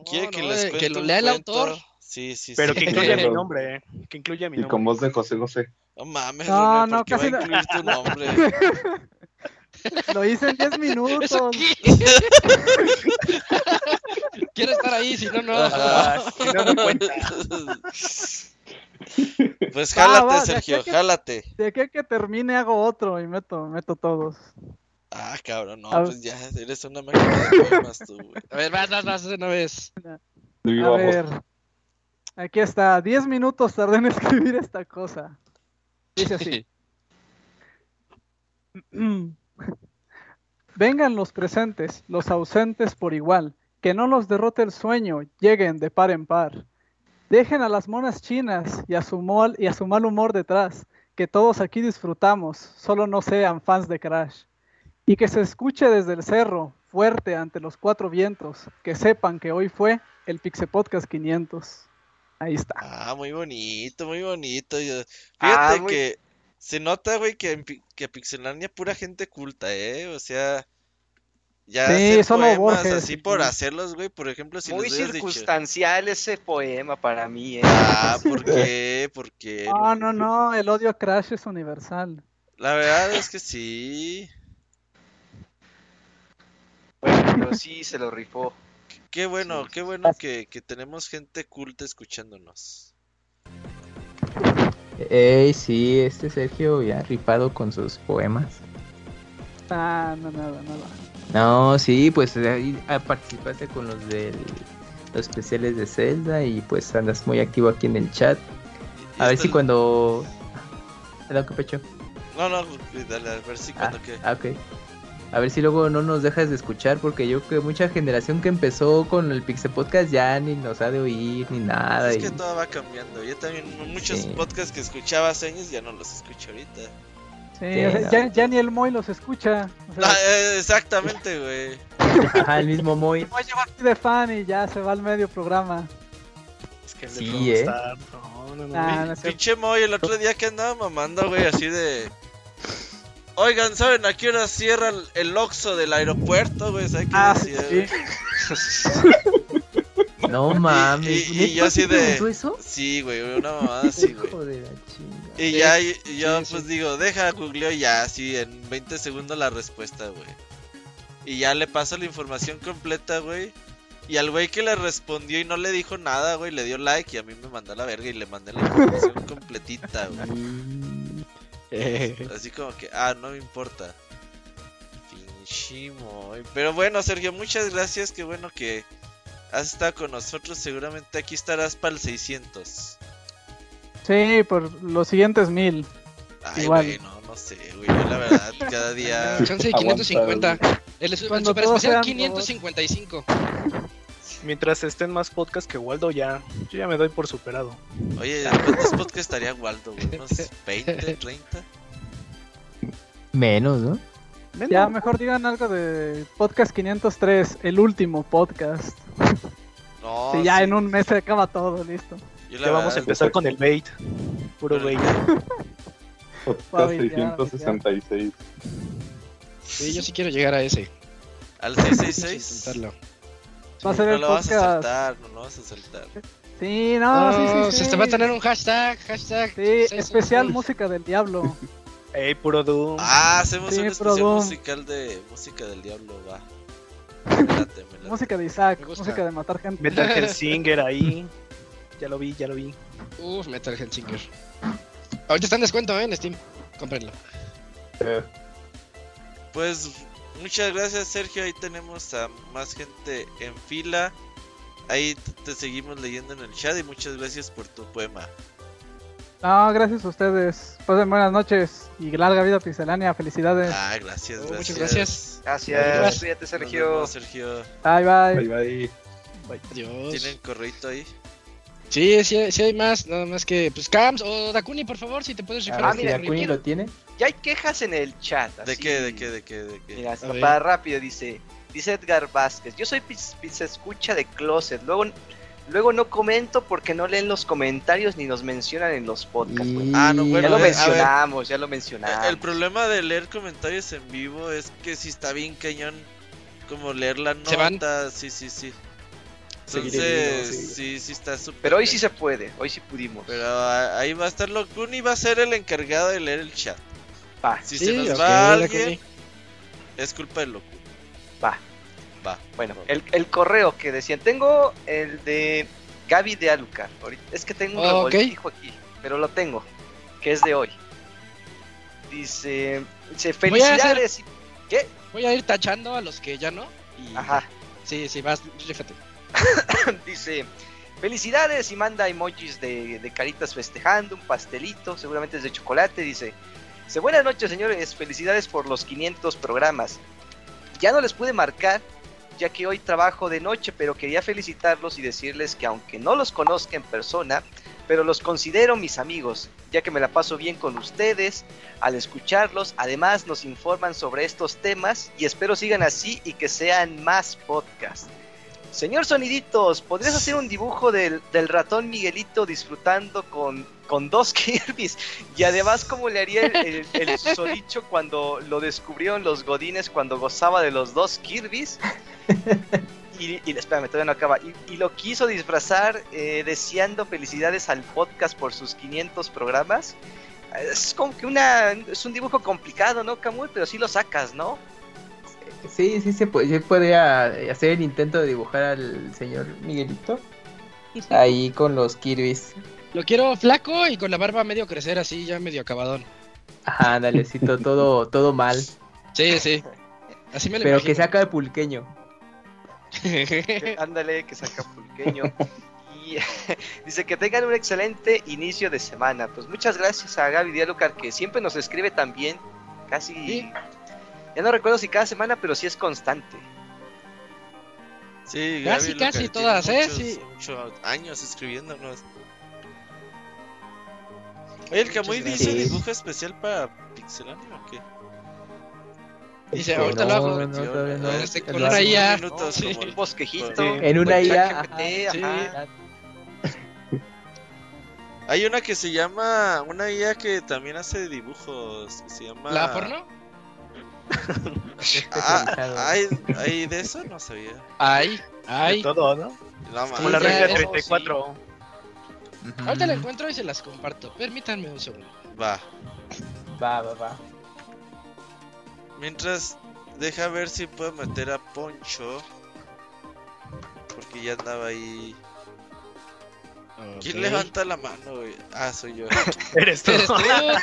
¿Quiere No, que no, les cuente que lo lea el cuento? autor. Sí, sí, Pero sí. que incluya mi nombre, eh. Que incluya mi Y nombre. con voz de José José. No mames, No, no, ¿por qué va casi a no. incluir tu nombre? [laughs] Lo hice en 10 minutos. ¿Eso qué? [laughs] Quiero estar ahí, si no, no. Ajá. Ah, si no, no cuenta. [laughs] Pues Ah, jálate, va, de Sergio, que- jálate. De aquí a que termine hago otro y meto, meto todos. Ah, cabrón, no, pues ya, eres una máquina de poemas tú, güey. A ver, vas, vas, vas de una vez. De A ver. Aquí está. 10 minutos tardé en [laughs] escribir esta cosa. Dice así. [laughs] [clears throat] Vengan los presentes, los ausentes por igual, que no los derrote el sueño, lleguen de par en par. Dejen a las monas chinas y a su mal, y a su mal humor detrás, que todos aquí disfrutamos, solo no sean fans de Crash. Y que se escuche desde el cerro, fuerte ante los cuatro vientos, que sepan que hoy fue el Pixe Podcast 500. Ahí está. Ah, muy bonito, muy bonito. Yo- Ah, Fíjate muy- que se nota, güey, que, en que Pixelania pura gente culta, ¿eh? O sea, Ya Sí, hacer solo poemas Borges, así por hacerlos, güey. Por ejemplo, si Muy dicho. circunstancial ese poema para mí, ¿eh? Ah, [laughs] ¿por qué? ¿Por qué? No, no, no, el odio a Crash es universal. La verdad es que sí. Bueno, pero sí se lo rifó. Qué bueno, qué bueno que, que tenemos gente culta escuchándonos. Ey, sí, este Sergio ya rifado con sus poemas. Ah, no, nada, nada. No, sí, pues ahí ah, participaste con los de los especiales de Zelda y pues andas muy activo aquí en el chat. A ver si cuando... ¿Lo que pecho? No, no, dale, a ver si Ah, cuando que. ah, ok. A ver si luego no nos dejas de escuchar porque yo creo que mucha generación que empezó con el Pixel Podcast ya ni nos ha de oír ni nada. Es y- que todo va cambiando. Yo también, muchos Sí. podcasts que escuchaba hace años ya no los escucho ahorita. Sí, Sí, o sea, no. ya, ya ni el Moy los escucha. O sea, Ah, eh, exactamente, güey. Ajá, el mismo Moy. voy a llevar de fan y ya se va al medio programa. Es que el Sí, ¿eh? Star, No, no, no. Nah, no cierto. Pinche Moy, el otro día que andaba mamando, güey, así de. Oigan, ¿saben a qué hora cierra el, el Oxxo del aeropuerto, güey? ¿Saben qué Ah, sí? [laughs] No mames. y- y yo así ¿neta te de- preguntó eso? Sí, güey, una mamada así, güey. Hijo de la chinga. Y ya, y, y yo sí, pues sí. digo, deja, googleo y ya, así en 20 segundos la respuesta, güey. Y ya le paso la información completa, güey. Y al güey que le respondió y no le dijo nada, güey, le dio like y a mí me mandó a la verga y le mandé la información [laughs] completita, güey. [laughs] Así como que, ah, no me importa. Pinche Moy. Pero bueno, Sergio, muchas gracias. Qué bueno que has estado con nosotros. Seguramente aquí estarás para el 600. Sí, por los siguientes mil. Ay, Igual. güey, no, no sé, güey. Yo la verdad, [laughs] cada día. chance de 550. El, el super especial sean 555. Mientras estén más podcasts que Waldo, ya, yo ya me doy por superado. Oye, ¿cuántos podcasts estaría Waldo, güey? ¿Unos [laughs] 20, 30? Menos, ¿no? Ya mejor digan algo de Podcast 503, el último podcast. No, Sí, ya sí, en un mes se acaba todo, listo. Ya vamos a verdad- empezar con el bait. Puro bait. Podcast Suave, ya, 666. Sí, yo sí quiero llegar a ese. Al Vamos a 666. Intentarlo. Va a ser no el lo vas a saltar, no lo vas a saltar. Sí, no, sí, sí, No, sí. se te va a tener un hashtag, hashtag. Sí, especial música del diablo. [laughs] Ey, puro Doom. Ah, hacemos Sí, un especial Doom. musical de música del diablo, va. [laughs] Me late, me late. música de Isaac, música de matar gente. Metal Hellsinger [laughs] ahí. Ya lo vi, ya lo vi. Uf, Metal Hellsinger. Ahorita está en descuento, ¿eh? En Steam. Cómprenlo. Eh, Pues muchas gracias Sergio, ahí tenemos a más gente en fila. Ahí te seguimos leyendo en el chat y muchas gracias por tu poema. No, gracias a ustedes. Pasen buenas noches y larga vida pixelánea. Felicidades. Ah, gracias, Oh, gracias. muchas gracias. Gracias, Gracias. cuídate, Sergio. vemos, Sergio. Bye, bye. bye bye. Adiós. ¿Tienen correito ahí? Sí, sí, sí hay más. Nada más que, pues, Cams o Dakuni, por favor, si te puedes ver Ah, mira, Dakuni lo tiene. Ya hay quejas en el chat. ¿De así. qué, de qué, de qué, de qué? Mira, para rápido dice, dice Edgar Vázquez, yo soy pizza escucha de Closet, luego, luego no comento porque no leen los comentarios ni nos mencionan en los podcasts. Ah, no, bueno, ya lo ver, mencionamos, ya lo mencionamos. Eh, El problema de leer comentarios en vivo es que si está bien cañón como leer la ¿Se van? nota, sí, sí, sí. Entonces, sí. sí, sí está súper. Pero hoy sí se puede, hoy sí pudimos. Pero ah, ahí va a estar Locuni, va a ser el encargado de leer el chat. Va, Si Sí, se nos va alguien, es culpa de Locuni. va. Va. Bueno, el, el correo que decían, tengo el de Gaby de Alucar. Es que tengo un Oh, ok. revoltijo aquí, pero lo tengo, que es de hoy. Dice, dice Voy a hacer- felicidades. ¿Qué? Voy a ir tachando a los que ya no. Y... Ajá. Sí, sí, vas, fíjate. [laughs] Dice, felicidades y manda emojis de, de caritas festejando, un pastelito, seguramente es de chocolate. Dice, buenas noches señores, felicidades por los 500 programas. Ya no les pude marcar, ya que hoy trabajo de noche, pero quería felicitarlos y decirles que aunque no los conozca en persona, pero los considero mis amigos, ya que me la paso bien con ustedes al escucharlos. Además nos informan sobre estos temas y espero sigan así y que sean más podcasts. Señor Soniditos, ¿podrías hacer un dibujo del, del ratón Miguelito disfrutando con, con dos [laughs] Kirby's? Y además, ¿cómo le haría el, el, susodicho cuando lo descubrieron los godines cuando gozaba de los dos Kirby's? Y, espérame, todavía no acaba. Y, lo quiso disfrazar eh, deseando felicidades al podcast por sus 500 programas. Es como que una. Es un dibujo complicado, ¿no, Camuy? Pero sí lo sacas, ¿no? Sí, sí, se puede, yo podría hacer el intento de dibujar al señor Miguelito. Ahí con los Kirby's. Lo quiero flaco y con la barba medio crecer, así ya medio acabadón. Ajá, dalecito, todo, todo mal. Sí, sí. Así me lo Pero que imagino. saca de pulqueño. Que- [laughs] Ándale, que saca pulqueño. Y [laughs] dice que tengan un excelente inicio de semana. Pues muchas gracias a Gaby Dialucar que siempre nos escribe también. Casi. Sí. Ya no recuerdo si cada semana, pero sí es constante. Sí, Casi, Gaby casi todas, ¿eh? muchos- Sí. Muchos años escribiéndonos. Oye, el Camuy dice dibujo especial para Pixelania o qué? Dice, Este, ahorita lo hago. no, todavía no. Este, con una. IA. minutos Sí. como- Un bosquejito. Sí. En una IA. Hay una que se llama, una IA que también hace dibujos, que se llama... ¿La porno? Ah, Especializado. ¿hay, ¿hay de eso? No sabía. Ay, De ay. todo, ¿no? No, Como la regla eso 34. Ujú. Ahorita la encuentro y se las comparto. Permítanme un segundo. Va. Va, va, va. Mientras, deja ver si puedo meter a Poncho. Porque ya andaba ahí. ¿Quién levanta la mano, güey? Ah, soy yo. [laughs] Eres tú. Eres tú,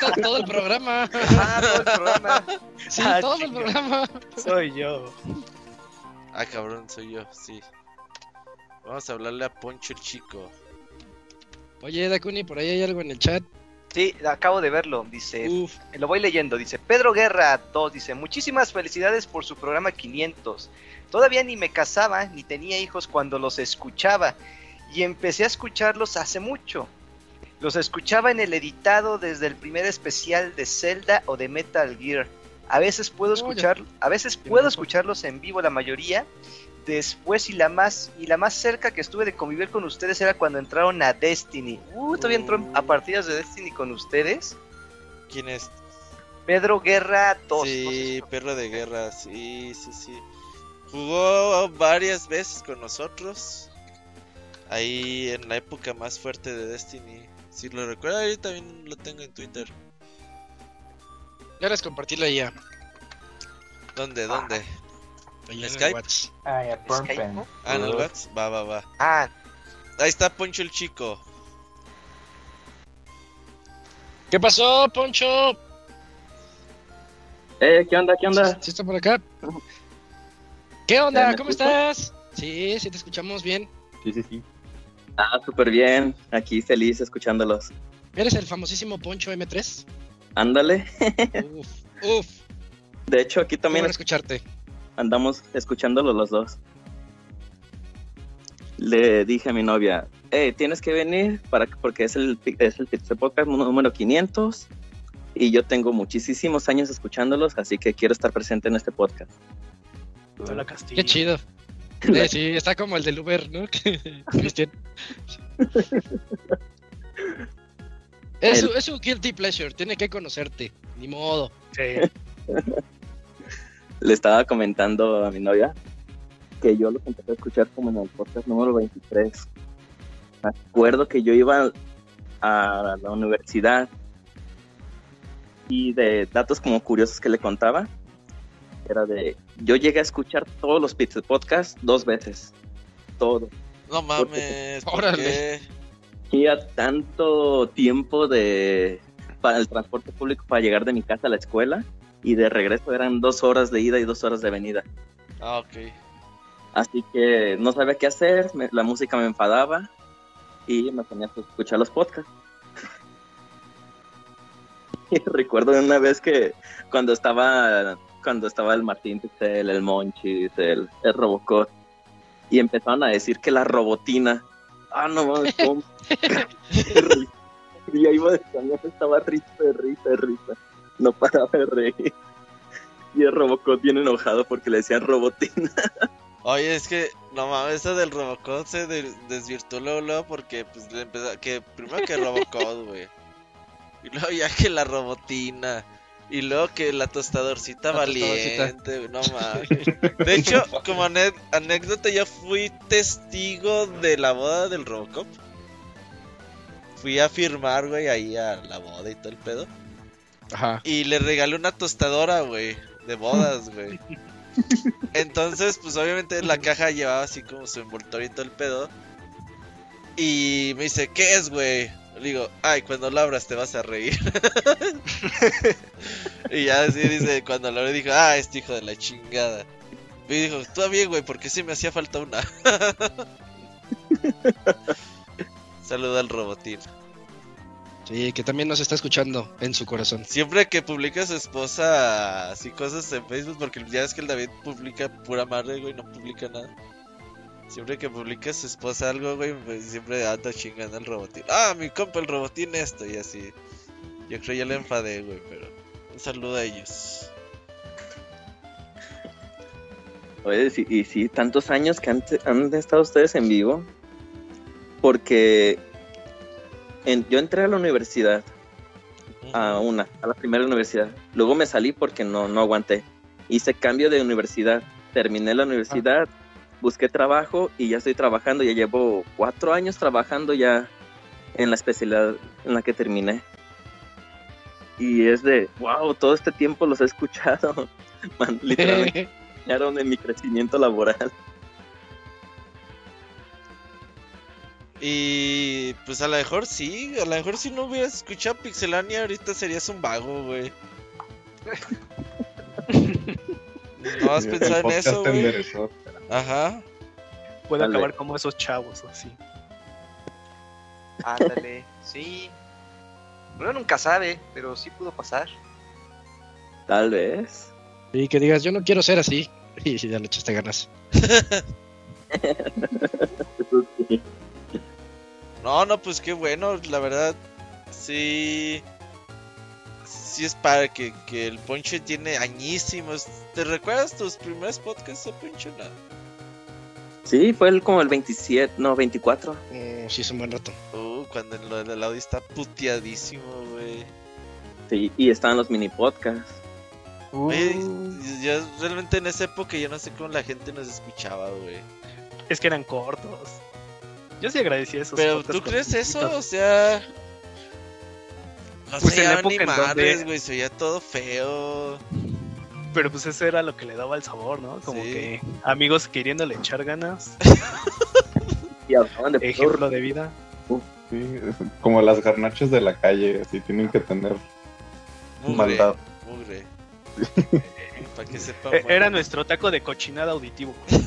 to- todo el programa. [laughs] Ah, todo el programa. Sí, Ah, todo el programa. Soy yo. Ah, cabrón, soy yo, sí. Vamos a hablarle a Poncho el chico. Oye, Dakuni, por ahí hay algo en el chat. Sí, acabo de verlo. Dice, Uf, lo voy leyendo. Dice, Pedro Guerra 2 dice, muchísimas felicidades por su programa 500. Todavía ni me casaba ni tenía hijos cuando los escuchaba y empecé a escucharlos hace mucho. Los escuchaba en el editado desde el primer especial de Zelda o de Metal Gear. A veces puedo Oh, escuchar, a veces puedo escucharlos en vivo la mayoría. Después y la más y la más cerca que estuve de convivir con ustedes era cuando entraron a Destiny. Uh, todavía entró a partidas de Destiny con ustedes. ¿Quién es? Pedro Guerra 2. Sí, perro de guerra, sí, sí, sí. Jugó varias veces con nosotros. Ahí en la época más fuerte de Destiny. Si lo recuerda, ahí también lo tengo en Twitter. ya les compartí la IA. ¿Dónde? ¿Dónde? Ahí en Skype? WhatsApp. Ay, a Skype. Ah, en el WhatsApp. Va, va, va. Ah, Ahí está Poncho el chico. ¿Qué pasó, Poncho? Eh, ¿qué onda? ¿Qué onda? ¿Sí está por acá? ¿Qué ¿Eh, onda? ¿Cómo estás? Sí, sí te escuchamos bien. Sí, sí, sí. Ah, súper bien. Aquí feliz escuchándolos. ¿Eres el famosísimo Poncho M3? Ándale. [laughs] Uf, uf. De hecho, aquí también escucharte. andamos escuchándolos los dos. Le dije a mi novia, hey, tienes que venir para porque es el, es el Podcast número 500 y yo tengo muchísimos años escuchándolos, así que quiero estar presente en este podcast. Hola, Castillo. Qué chido. Sí, está como el del Uber, ¿no? [laughs] Cristian. [laughs] Es su guilty pleasure, tiene que conocerte. Ni modo. Sí. [laughs] Le estaba comentando a mi novia que yo los empecé a escuchar como en el podcast número 23. Me acuerdo que yo iba a la universidad y de datos como curiosos que le contaba, era de, yo llegué a escuchar todos los Pixel Podcasts dos veces, todo. No mames, ¿por Órale. qué? Y a tanto tiempo de para el transporte público para llegar de mi casa a la escuela y de regreso eran dos horas de ida y dos horas de venida. Ah, ok. Así que no sabía qué hacer, me- la música me enfadaba y me ponía a escuchar los podcasts. [laughs] Y recuerdo una vez que cuando estaba cuando estaba el Martín Pixel, el Monchis, el, el Robocop, y empezaron a decir que la robotina, ah, no mames, cómo- [laughs] [laughs] y ahí iba de camino, estaba risa, risa, risa, no paraba de reír. Y el Robocop bien enojado porque le decían robotina. [laughs] Oye, es que, no mames, eso del Robocop se de- desvirtuó luego, luego porque, pues, le empezó, que primero que Robocop, güey. Y luego ya que la robotina. Y luego que la tostadorcita La valiente, no mames. De hecho, como anécdota, yo fui testigo de la boda del Robocop. Fui a firmar, güey, ahí a la boda y todo el pedo. Ajá. Y le regalé una tostadora, güey, de bodas, güey. Entonces, pues obviamente la caja llevaba así como su envoltorio y todo el pedo. Y me dice, ¿qué es, güey? Le digo, ay, cuando lo abras te vas a reír. [laughs] y ya así dice, cuando lo abrí dijo, ah, este hijo de la chingada. Y dijo, tú bien, güey, porque sí me hacía falta una. [laughs] Saluda al robotín. Sí, que también nos está escuchando en su corazón. Siempre que publica su esposa así cosas en Facebook, porque ya es que el David publica pura madre, güey, no publica nada. Siempre que publica su esposa algo, güey, pues siempre anda chingando al robotín. Ah, mi compa el robotín esto y así. Yo creo ya le enfadé, güey, pero un saludo a ellos. Oye, sí, y sí, tantos años que han, han estado ustedes en vivo. Porque en- yo entré a la universidad, a una, a la primera universidad. Luego me salí porque no, no aguanté. Hice cambio de universidad. Terminé la universidad, busqué trabajo y ya estoy trabajando. Ya llevo cuatro años trabajando ya en la especialidad en la que terminé. Y es de, wow, todo este tiempo los he escuchado. [laughs] Man, [laughs] literalmente enseñaron en mi crecimiento laboral. Y pues a lo mejor sí, a lo mejor si no hubieras escuchado Pixelania ahorita serías un vago, güey. [laughs] ¿No has pensado en eso, güey? Ajá. Puedo Dale. acabar como esos chavos, así. Ándale, sí. Uno nunca sabe, pero sí pudo pasar. Tal vez. Y que digas, yo no quiero ser así. [laughs] Y ya le echaste ganas. [laughs] No, no, pues qué bueno, la verdad. Sí. Sí es para que, que el Ponche tiene añísimos. ¿Te recuerdas tus primeros podcasts, Ponche? No. Sí, fue el, como el 27, no, 24. Mm, sí, es un buen rato. Uh, cuando lo del audio está puteadísimo, güey. Sí, y estaban los mini podcasts. Uh. yo realmente en esa época yo no sé cómo la gente nos escuchaba, güey. Es que eran cortos. Yo sí agradecía esos Pero ¿tú crees eso? O sea... No Pues se en la época en madres, donde- güey, se oía todo feo. Pero pues eso era lo que le daba el sabor, ¿no? Como Sí. que amigos queriéndole echar ganas. [laughs] Y hablaban de Ejemplo de vida. Sí, como las garnachas de la calle, así tienen que tener Mugre, maldad. mugre. [laughs] Para que sepa. Eh, Era nuestro taco de cochinada auditivo. [laughs]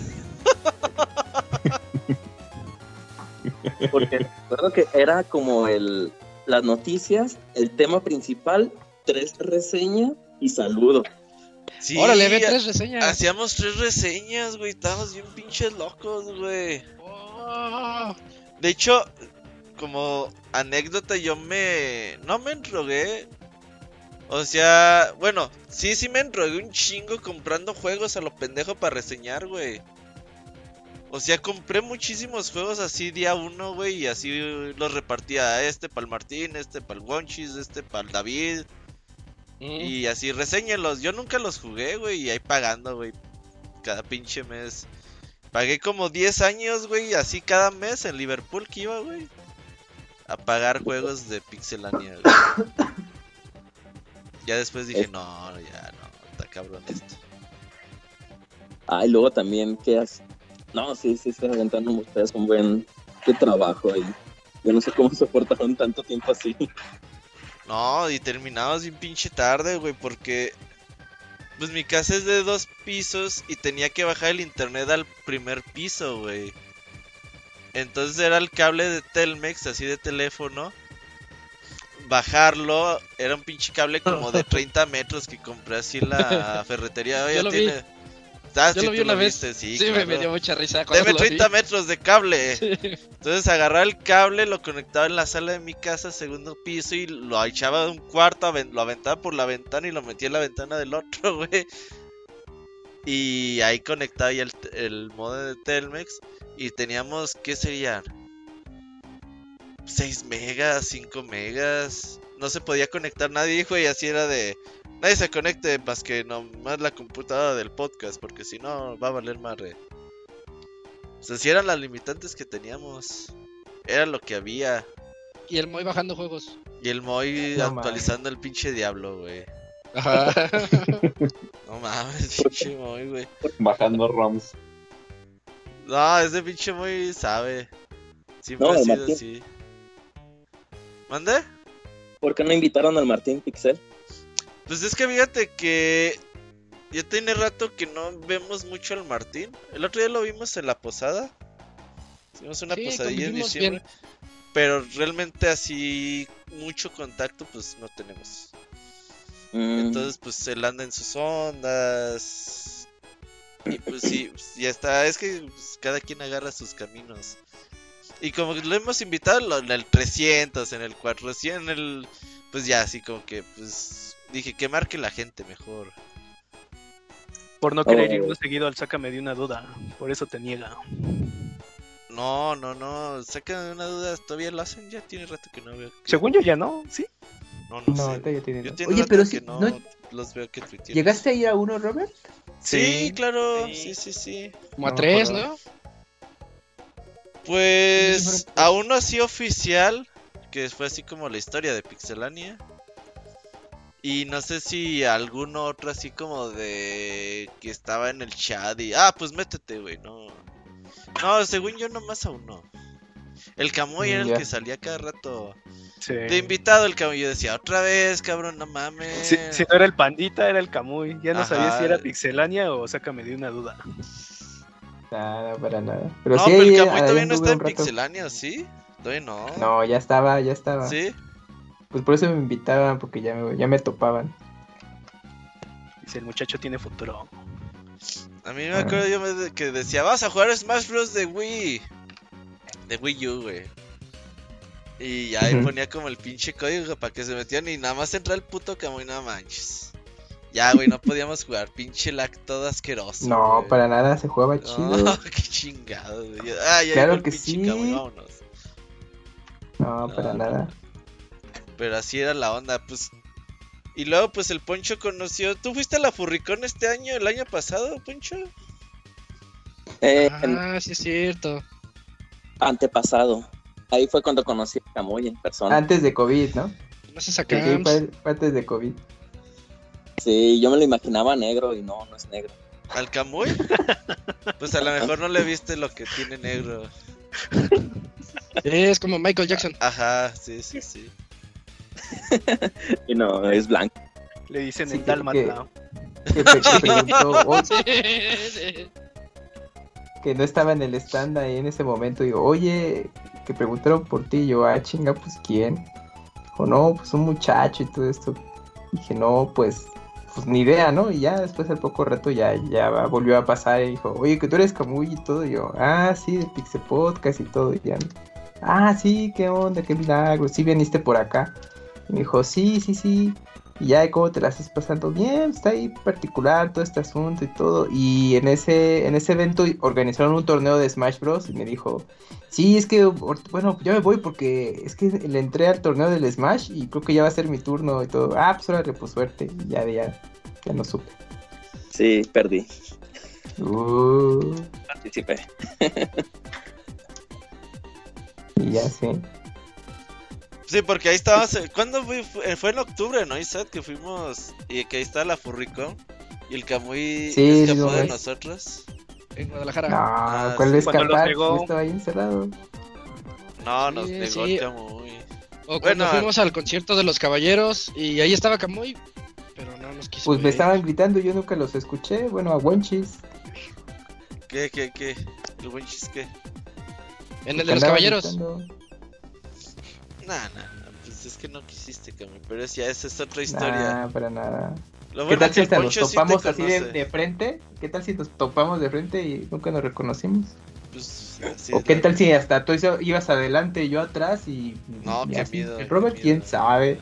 Porque recuerdo que era como el las noticias, el tema principal, tres reseñas y saludo. Sí, Órale, ve tres reseñas. Hacíamos tres reseñas, güey. Estábamos bien pinches locos, güey. Oh. De hecho, como anécdota, yo me. No me enrogué. O sea, bueno, sí, sí me enrogué un chingo comprando juegos a lo pendejo para reseñar, güey. O sea, compré muchísimos juegos así día uno, güey, y así los repartía. Este para el Martín, este para el Wonchis, este para el David. Mm. Y así, reseñenlos. Yo nunca los jugué, güey, y ahí pagando, güey. Cada pinche mes. Pagué como 10 años, güey, así cada mes en Liverpool que iba, güey. A pagar juegos de Pixelania, güey. [laughs] Ya después dije, no, ya no, está cabrón esto. Ah, y luego también, ¿qué haces? No, sí, sí, se aventando ustedes un buen de trabajo ahí. Yo no sé cómo soportaron tanto tiempo así. No, y terminabas bien pinche tarde, güey, porque pues mi casa es de dos pisos y tenía que bajar el internet al primer piso, güey. Entonces era el cable de Telmex, así de teléfono. Bajarlo, era un pinche cable como de [laughs] 30 metros que compré así en la [laughs] ferretería. Oye, tiene... Ah, Yo sí, lo vi una vez. viste, sí, Sí, me, claro. me dio mucha risa. Deme lo vi. 30 metros de cable. [laughs] Sí. Entonces agarraba el cable, lo conectaba en la sala de mi casa, segundo piso, y lo echaba de un cuarto, lo aventaba por la ventana y lo metía en la ventana del otro, [laughs] güey. Y ahí conectaba ya el, el modem de Telmex. Y teníamos, ¿qué serían? 6 megas, 5 megas. No se podía conectar nadie, hijo, y así era de. Nadie se conecte más que nomás la computadora del podcast, porque si no va a valer más red. O sea, si eran las limitantes que teníamos. Era lo que había. Y el Moy bajando juegos. Y el Moy No actualizando el pinche diablo, güey. Ajá. [laughs] No mames, pinche Moy, güey. Bajando ROMs. No, ese pinche Moy sabe. Siempre No, ha sido Martín. así. ¿Mande? ¿Por qué no invitaron al Martín Pixel? Pues es que fíjate que ya tiene rato que no vemos mucho al Martín. El otro día lo vimos en la posada. Hicimos una Sí, posadilla en diciembre. Pero realmente así mucho contacto pues no tenemos. Mm, Entonces pues él anda en sus ondas. Y pues sí, ya está. Es que pues, cada quien agarra sus caminos. Y como que lo hemos invitado en el 300, en el 400, en el... Pues ya, así como que pues dije que marque la gente mejor. Por no querer Oh. ir más seguido al Sácame de una duda. Por eso te niega. No, no, no, sácame una duda, ¿todavía lo hacen? Ya tiene rato que no veo. que- Según yo ya no, ¿sí? No, no, No, sé. ahorita ya tiene- Yo Oye, rato pero que si no, no- los veo que tuitean. ¿Llegaste a ir a uno, Robert? Sí, Sí. claro, Sí. sí, sí, sí. Como a tres, ¿no? Pues a uno así oficial, que fue así como la historia de Pixelania. Y no sé si alguno otro así como de que estaba en el chat y ah, pues métete, güey, no. No, según yo nomás a uno. El Camuy era el que salía cada rato. Sí. De invitado el Camuy, yo decía, otra vez, cabrón, no mames. Si, si no era el pandita, era el Camuy. Ya no Ajá. sabía si era Pixelania o Sácame de una duda. Nada, para nada. Pero no, sí, pero el Camuy todavía no está en. Pixelania, ¿sí? Todavía no. No, ya estaba, ya estaba. ¿Sí? Pues por eso me invitaban, porque ya me, ya me topaban. Dice, el muchacho tiene futuro. A mí me Ah. acuerdo yo me- que decía, vas a jugar Smash Bros. de Wii. De Wii U, güey. Y ya ahí ponía como el pinche código para que se metían y nada más entra el puto Camuy, no manches. Ya, güey, no podíamos jugar, pinche lag todo asqueroso. No, güey. para nada, se jugaba No, chido. [laughs] qué chingado, güey. Ah, ya Claro que sí. Camuy, vámonos. No, para No, nada. Pero así era la onda, pues. Y luego, pues el Poncho conoció. ¿Tú fuiste a la Furricón este año, el año pasado, Poncho? Eh, Ah, sí es cierto. antepasado. Ahí fue cuando conocí a Camuy en persona. Antes de COVID, ¿no? No se Sí, fue, fue antes de COVID. Sí, yo me lo imaginaba negro y no, no es negro. ¿Al Camuy? [laughs] Pues a lo mejor no le viste lo que tiene negro. [laughs] Es como Michael Jackson. Ajá, sí, sí, sí. [laughs] Y no, es blanco. Le dicen Sí, el Dálmata. Que, que [laughs] preguntó, "Oh, Sí. que no estaba en el stand ahí en ese momento. Digo, oye, que preguntaron por ti. Y yo, ah, chinga, pues quién. Dijo, no, pues un muchacho y todo esto. Dije, no, pues, pues ni idea, ¿no? Y ya después al poco rato ya, ya volvió a pasar y dijo, oye, que tú eres Camuy y todo. Y yo, ah, sí, de Pixel Podcast y todo. Y ya, ah, sí, qué onda, qué milagro. Sí, viniste por acá. Me dijo, sí, sí, sí. Y ya, ¿cómo te la estás pasando? Bien, está ahí particular todo este asunto y todo. Y en ese, en ese evento organizaron un torneo de Smash Bros. Y me dijo, sí, es que, bueno, ya me voy porque es que le entré al torneo del Smash y creo que ya va a ser mi turno y todo. Ah, pues pues suerte. Y ya, ya, ya no supe. Sí, perdí. Uh, Participé. y ya, sí. Sí, porque ahí estabas. eh, ¿Cuándo fue? Fue fue en octubre, ¿no, Isaac? Que fuimos. Y que ahí está la Furricón. Y el Camuy Sí, escapó sí, de nosotros. En Guadalajara. No, Ah, ¿cuál sí. es los escapar? negó. Yo estaba ahí encerrado. No, nos sí. el Camuy. O cuando Bueno, fuimos al concierto de los caballeros y ahí estaba Camuy, pero no nos quiso. Pues me estaban gritando, yo nunca los escuché. Bueno, a Wenchis. ¿Qué, qué, qué? ¿El buen qué? En el de los andaban caballeros. gritando. Nah, nah, nah, pues es que no quisiste, Camuy. Pero ya esa es otra historia. Nah, para nada. Lo ¿Qué bueno tal si hasta nos sí topamos así de, frente? ¿Qué tal si nos topamos de frente y nunca nos reconocimos? Pues, así ¿O es qué tal si hasta tú ibas adelante y yo atrás y... No, y qué así? miedo, El qué Robert, quién miedo. sabe.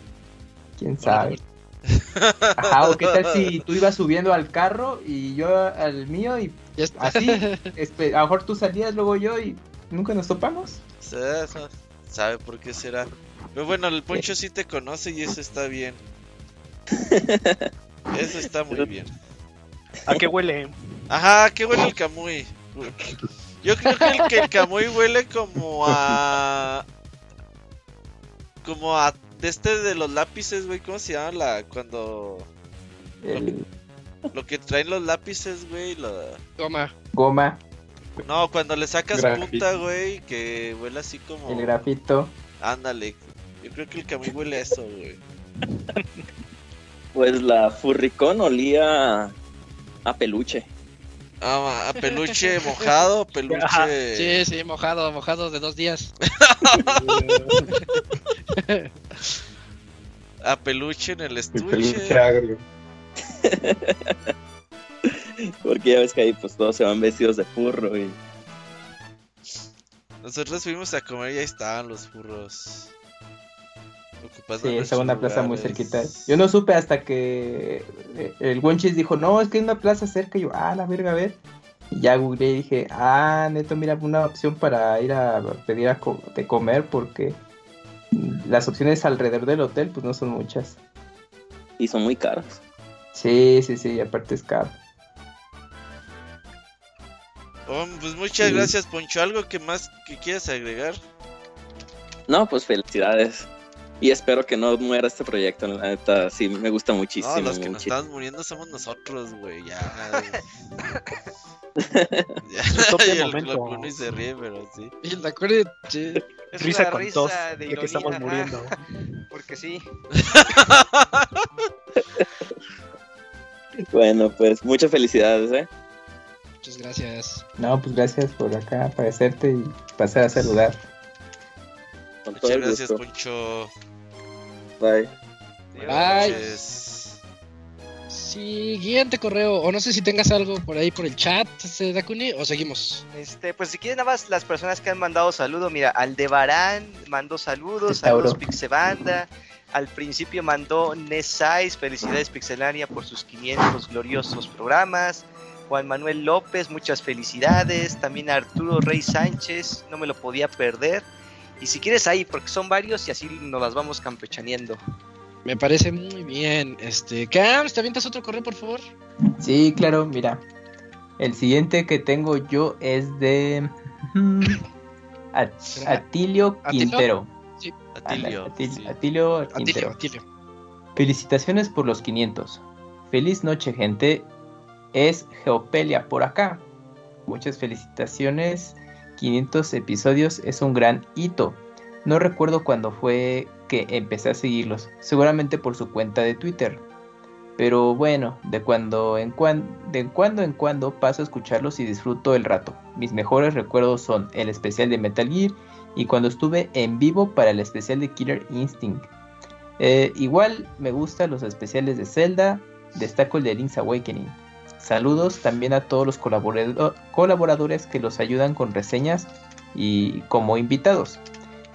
¿Quién Bueno, sabe? [laughs] Ajá, o qué tal si tú ibas subiendo al carro y yo al mío y así, a lo mejor tú salías, luego yo y nunca nos topamos. Sí, eso, ¿Sabe por qué será? Pero bueno, el Poncho sí te conoce y eso está bien. [laughs] Eso está muy bien. ¿A qué huele? Ajá, ¿qué huele el Camuy? Yo creo que el, que el Camuy huele como a. Como a. De este de los lápices, güey. ¿Cómo se llama la. Cuando. El Lo que traen los lápices, güey. Lo... Toma. goma, No, cuando le sacas Grafito. punta, güey. Que huele así como. el grafito. Ándale. Yo creo que el Camuy huele a eso, güey. Pues la Furricón olía a peluche. Ah, a peluche [laughs] mojado, peluche. Ajá, Sí, sí, mojado, mojado de dos días. [laughs] A peluche en el El peluche estuche. agrio. [laughs] Porque ya ves que ahí pues todos se van vestidos de furro y Nosotros fuimos a comer y ahí estaban los furros. Ocupando Sí, estaba una plaza muy cerquita. Yo no supe hasta que eh, el Wonchis dijo, no, es que hay una plaza cerca. Y yo, ah, la verga, a ver. Y ya googleé y dije, ah, neto, mira, una opción para ir a pedir a co- de comer porque las opciones alrededor del hotel pues no son muchas. y son muy caros. Sí, sí, sí, y aparte es caro. Oh, pues muchas Sí. gracias, Poncho. ¿Algo que más que quieras agregar? No, pues felicidades. Y espero que no muera este proyecto, la neta, sí, me gusta muchísimo. No, los que nos muchísimo. estamos muriendo somos nosotros, güey. Ya. [laughs] ya. [laughs] Y el momento. Y se ríe, pero sí. Y la Core, sí. Es Risa con risa tos, de que estamos muriendo. [laughs] Porque sí. Bueno, pues muchas felicidades, ¿eh? Muchas gracias. No, pues gracias por acá aparecerte y pasar a saludar. Con Muchas gracias, gusto. Poncho. Bye. Bye. Siguiente correo, o no sé si tengas algo por ahí por el chat, Dakuni, o seguimos. Este, pues si quieren nada más las personas que han mandado saludos, mira, Aldebarán mandó saludos, saludos Pixebanda, al principio mandó Nesais, felicidades Pixelania por sus 500 gloriosos programas, Juan Manuel López, muchas felicidades, también Arturo Rey Sánchez, no me lo podía perder, y si quieres ahí, porque son varios y así nos las vamos campechaneando. Me parece muy bien. Este, Cams, ¿te avientas otro correo, por favor? Sí, claro, mira. El siguiente que tengo yo es de At- ¿Será? Atilio. Quintero. Atilio. Ándale, Atil- sí. Atilio Atilio, Quintero. Atilio. Felicitaciones por los 500. Feliz noche, gente. Es Geopelia por acá. Muchas felicitaciones. 500 episodios es un gran hito. No recuerdo cuándo fue que empecé a seguirlos. Seguramente por su cuenta de Twitter. Pero bueno, de cuando en cuando, en cuando paso a escucharlos y disfruto el rato. Mis mejores recuerdos son el especial de Metal Gear y cuando estuve en vivo para el especial de Killer Instinct. Eh, igual me gustan los especiales de Zelda, destaco el de Link's Awakening. Saludos también a todos los colaborado- colaboradores que los ayudan con reseñas y como invitados.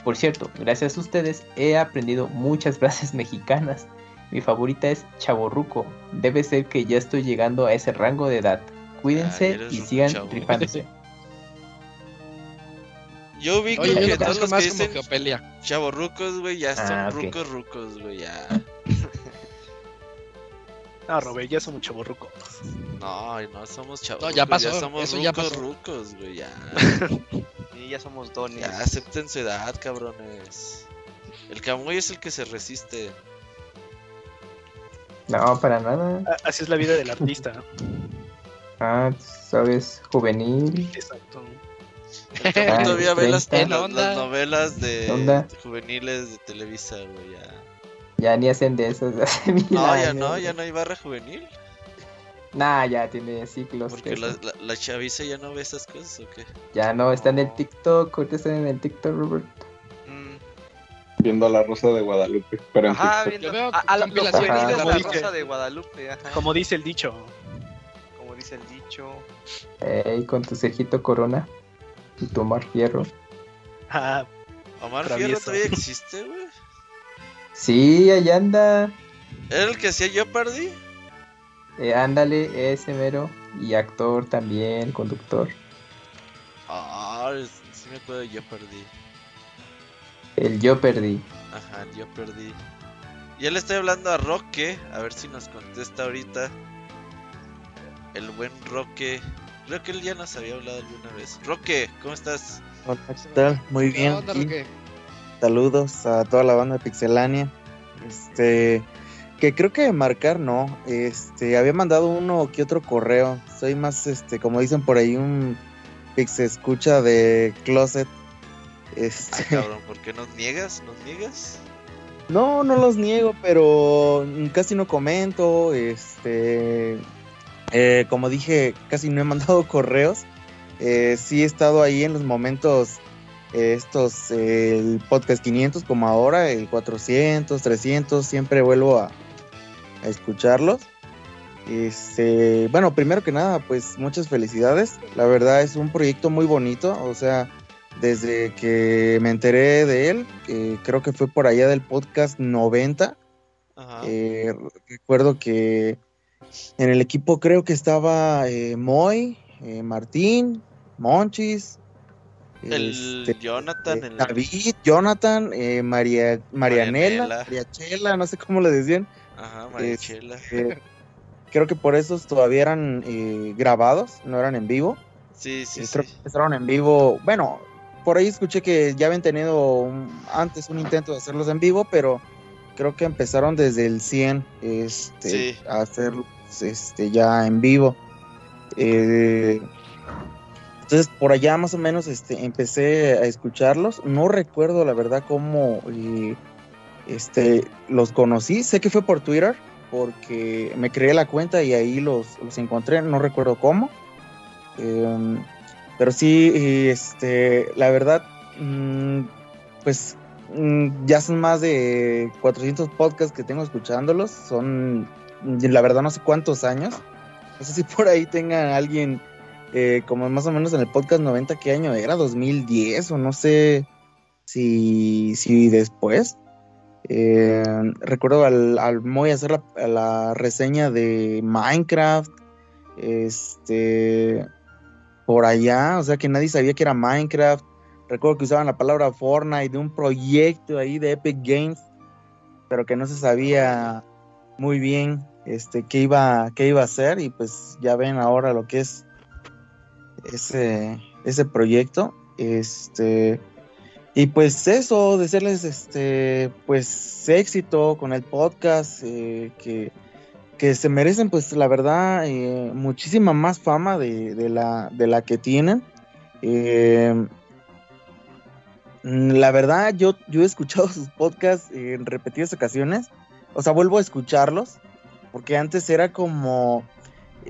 Por cierto, gracias a ustedes he aprendido muchas [laughs] frases mexicanas. Mi favorita es chaborruco. Debe ser que ya estoy llegando a ese rango de edad. Cuídense y sigan chavo. rifándose. [laughs] Yo vi Oye, que todos los que más como dicen Geopelia. chavorrucos, güey, ya son Ah, rucos, rucos, güey, ya. [laughs] Ah, Robert, ya somos chaborrucos. No, no somos chavos. No, ya pasó, Ya somos eso ya rucos, pasó. rucos, güey, ya. [laughs] Y ya somos dones. Ya acepten su edad, cabrones. El Camuy es el que se resiste. No, para nada. Así es la vida del artista. Ah, sabes, juvenil. Exacto. El Camuy Ah, todavía ve las, 30. las- onda. las novelas de juveniles de Televisa, güey, ya. Ya ni hacen de esos [laughs] de hace mil No, ya años. no, ya no hay barra juvenil. Nah, ya tiene ciclos. Porque de la, eso. la, la chaviza ya no ve esas cosas, ¿o qué? Ya no, está en el TikTok. Ahorita están en el TikTok, Robert. Mm, Viendo a la Rosa de Guadalupe. Pero en Ajá, TikTok. viendo a, a los juveniles de la la Rosa. De Guadalupe, ajá. Como dice el dicho. Como dice el dicho. Ey, con tu Sergito Corona. Y tu Omar Fierro. Ah, Omar Travieso. Fierro todavía existe, güey. Sí, allá anda. ¿Era el que hacía Jeopardy? Eh, ándale, ese mero. Y actor también, conductor. Ah, sí me acuerdo de Jeopardy. El yo perdí. Ajá, el Jeopardy. Ya le estoy hablando a Roque, a ver si nos contesta ahorita. El buen Roque. Creo que él ya nos había hablado alguna vez. Roque, ¿cómo estás? Hola, ¿qué tal? Muy ¿Qué bien. onda. Roque? Saludos a toda la banda de Pixelania. Este, que creo que marcar no. Este, había mandado uno que otro correo. Soy más, este, como dicen por ahí, un Pix escucha de closet. Ah, Este, cabrón, ¿por qué nos niegas? ¿Nos niegas? no, no los niego, pero casi no comento. Este, eh, como dije, casi no he mandado [laughs] correos. Eh, sí he estado ahí en los momentos estos, eh, el podcast 500 como ahora, el 400, 300, siempre vuelvo a, a escucharlos. Este, bueno, primero que nada, pues muchas felicidades. La verdad es un proyecto muy bonito, o sea, desde que me enteré de él, creo que fue por allá del podcast 90. Ajá. eh, recuerdo que en el equipo creo que estaba eh, Moy, eh, Martín, Monchis, el este, Jonathan, eh, el David, Jonathan, eh, María, Marianela. Mariachela, no sé cómo le decían. Ajá, Marichela. Este, [laughs] creo que por eso todavía eran eh, grabados, no eran en vivo. Sí, sí, Eh, sí. creo que empezaron en vivo. Bueno, por ahí escuché que ya habían tenido un- antes un intento de hacerlos en vivo, pero creo que empezaron desde el 100 este, Sí. a hacerlos este, ya en vivo. Eh, entonces, por allá más o menos este, empecé a escucharlos. No recuerdo la verdad cómo eh, este, los conocí. Sé que fue por Twitter, porque me creé la cuenta y ahí los, los encontré. No recuerdo cómo. Em, pero sí, este, la verdad, mm, pues mm, ya son más de 400 podcasts que tengo escuchándolos. Son, la verdad, no sé cuántos años. No sé si por ahí tengan alguien, eh, como más o menos en el podcast 90, ¿qué año era? ¿2010? O no sé si, si después. Eh, recuerdo al, al Moy hacer la, reseña de Minecraft. Este por allá, o sea que nadie sabía que era Minecraft. Recuerdo que usaban la palabra Fortnite de un proyecto ahí de Epic Games, pero que no se sabía muy bien este qué iba qué iba a hacer y pues ya ven ahora lo que es ese ese proyecto. Este y pues eso, desearles este pues éxito con el podcast eh, que que se merecen, pues la verdad, eh, muchísima más fama de, de la, de la que tienen. Eh, mm, la verdad, yo, yo he escuchado [laughs] sus podcasts en repetidas ocasiones. O sea, vuelvo a escucharlos. Porque antes era como...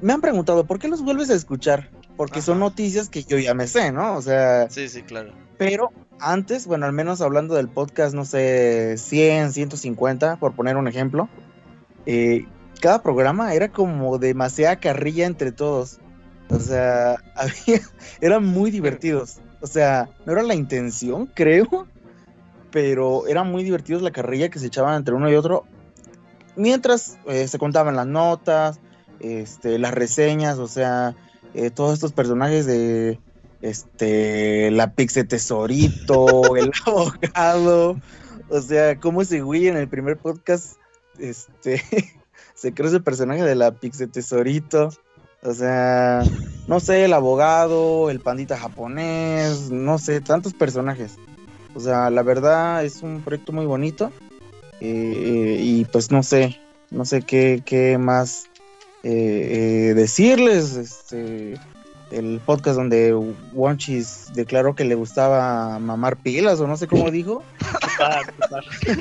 Me han preguntado, ¿por qué los vuelves a escuchar? Porque son noticias que yo ya me sé, ¿no? O sea, Sí, sí, claro. pero antes, bueno, al menos hablando del podcast, no sé, 100, 150, por poner un ejemplo, eh, cada programa era como demasiada carrilla entre todos. O sea, [laughs] había, eran muy divertidos. O sea, no era la intención, [laughs] creo, pero eran muy divertidos la carrilla que se echaban entre uno y otro. Mientras eh, se contaban las notas, este, las reseñas, o sea, eh, todos estos personajes de este la Pixe Tesorito, [laughs] el abogado, o sea, cómo ese güey en el primer podcast este [laughs] se creó ese personaje de la Pixe Tesorito, o sea, no sé, el abogado, el pandita japonés, no sé, tantos personajes. O sea, la verdad es un proyecto muy bonito. eh, y pues no sé, no sé qué, qué más eh, eh, decirles. Este, el podcast donde Wonchis declaró que le gustaba mamar pilas, o no sé cómo [laughs] dijo.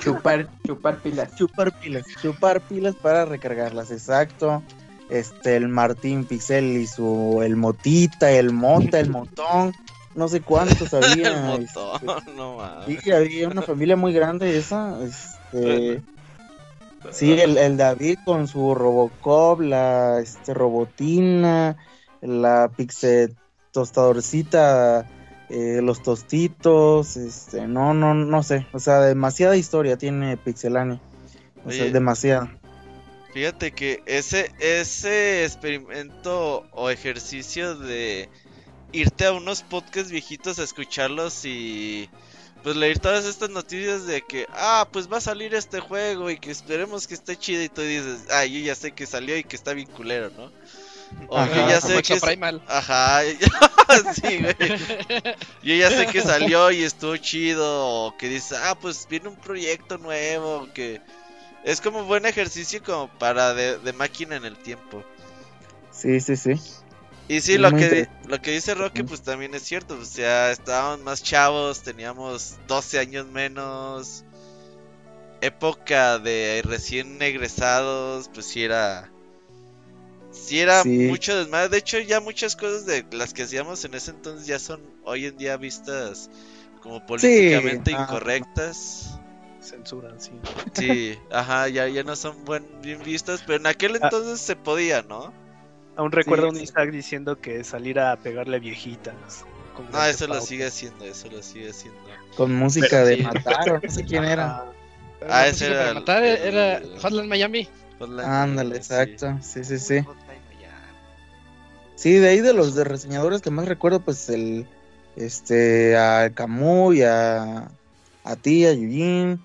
Chupar, chupar pilas. Chupar pilas. Chupar pilas para recargarlas, exacto. Este, el Martín Pixel y su, el Motita, el Mota, el Montón, no sé cuántos [laughs] había. El este, montón, no mames. Sí, había una familia muy grande esa. Este, sí, el, el David con su Robocop, la este, Robotina, la Pixel tostadorcita, eh, los tostitos, este, no, no, no sé. O sea, demasiada historia tiene Pixelania. O sea, demasiada. Fíjate que ese, ese experimento o ejercicio de irte a unos podcasts viejitos a escucharlos y pues leer todas estas noticias de que, ah, pues va a salir este juego y que esperemos que esté chido y tú dices, ah, yo ya sé que salió y que está bien culero, ¿no? O Ajá, yo ya sé que... es- Exoprimal. Ajá, [laughs] sí, güey. Yo ya sé que salió y estuvo chido, o que dices, ah, pues viene un proyecto nuevo, que es como buen ejercicio como para de, de máquina en el tiempo. Sí, sí, sí. Y sí, lo que, lo que dice Roque, pues también es cierto. O sea, estábamos más chavos, teníamos 12 años menos. Época de recién egresados, pues sí era. Sí era Sí. mucho desmadre. De hecho, ya muchas cosas de las que hacíamos en ese entonces ya son hoy en día vistas como políticamente incorrectas. Censura, sí. Sí, ajá, ya, ya no son buen, bien vistas, pero en aquel Ah. entonces se podía, ¿no? Aún recuerdo Sí, un Isaac diciendo que salir a pegarle a viejitas. No, Grand eso lo sigue haciendo, eso lo sigue haciendo. Con música Pero de sí. matar o no sé quién era. Ah, Ah, ese era el- matar era el- Hotline Miami. Hotline Ándale, Miami, exacto. Sí, sí, sí. Hotline Miami. Sí, de ahí de los de reseñadores que más recuerdo, pues el este a Camus y a, a ti, a Eugene.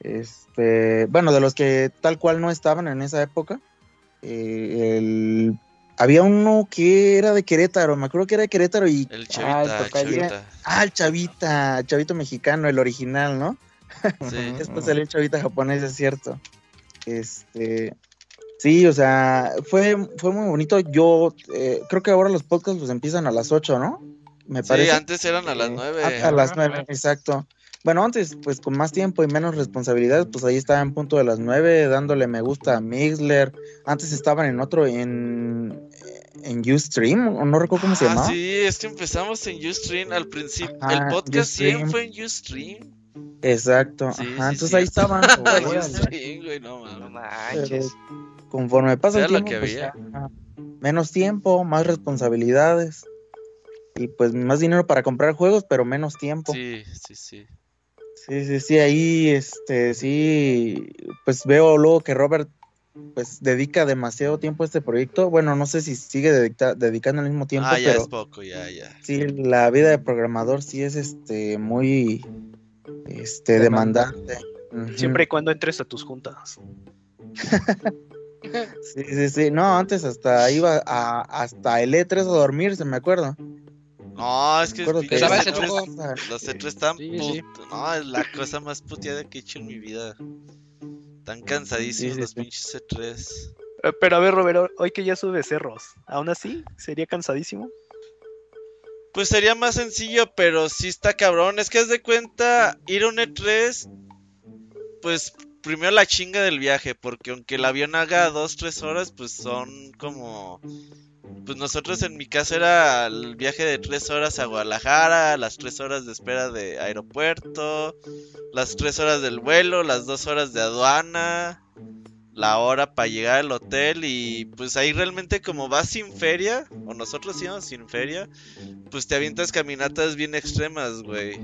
Este, bueno, de los que tal cual no estaban en esa época. eh, el, había uno que era de Querétaro, me acuerdo que era de Querétaro y El ah, chavita, el chavita. Ah, el chavita, el chavito mexicano, el original, ¿no? Sí. [laughs] Después salió el chavita japonés, es cierto. Este, sí, o sea, fue, fue muy bonito. Yo eh, creo que ahora los podcasts pues empiezan a las 8, ¿no? Me Sí, parece. antes eran a las Eh, nueve. a, a las 9, exacto. Bueno, antes, pues con más tiempo y menos responsabilidades, pues ahí estaba en punto de las 9, dándole me gusta a Mixler. Antes estaban en otro, en, en Ustream, o no recuerdo cómo se Ah, llamaba. sí, es que empezamos en Ustream al principio. Ajá, el podcast Ustream. fue en Ustream. Exacto, Sí, ajá, sí, entonces sí. ahí estaban. [laughs] [laughs] Ustream, güey, no No. Pero conforme pasa el lo tiempo, que pues, había. ya, menos tiempo, más responsabilidades y pues más dinero para comprar juegos, pero menos tiempo. Sí, sí, sí. Sí, sí, sí, ahí este sí pues veo luego que Robert pues dedica demasiado tiempo a este proyecto. Bueno, no sé si sigue dedica- dedicando el mismo tiempo, ah, ya pero es poco, ya, ya. sí la vida de programador sí es este muy este demandante. Siempre y cuando entres a tus juntas. [laughs] Sí, sí, sí. No, antes hasta iba a, hasta el E3 a dormirse, me acuerdo. No, es que los C3 están Sí, No, es la cosa más puteada que he hecho en mi vida. Tan cansadísimos Sí, sí, los sí. pinches C3. Eh, Pero a ver, Robert, hoy que ya sube cerros, ¿aún así sería cansadísimo? Pues sería más sencillo, pero sí está cabrón. Es que haz de cuenta, ir a un E3, pues primero la chinga del viaje, porque aunque el avión haga dos, tres horas, pues son como... Pues nosotros en mi caso era el viaje de tres horas a Guadalajara, las tres horas de espera de aeropuerto, las tres horas del vuelo, las dos horas de aduana, la hora para llegar al hotel y pues ahí realmente como vas sin feria, o nosotros íbamos sin feria, pues te avientas caminatas bien extremas, güey.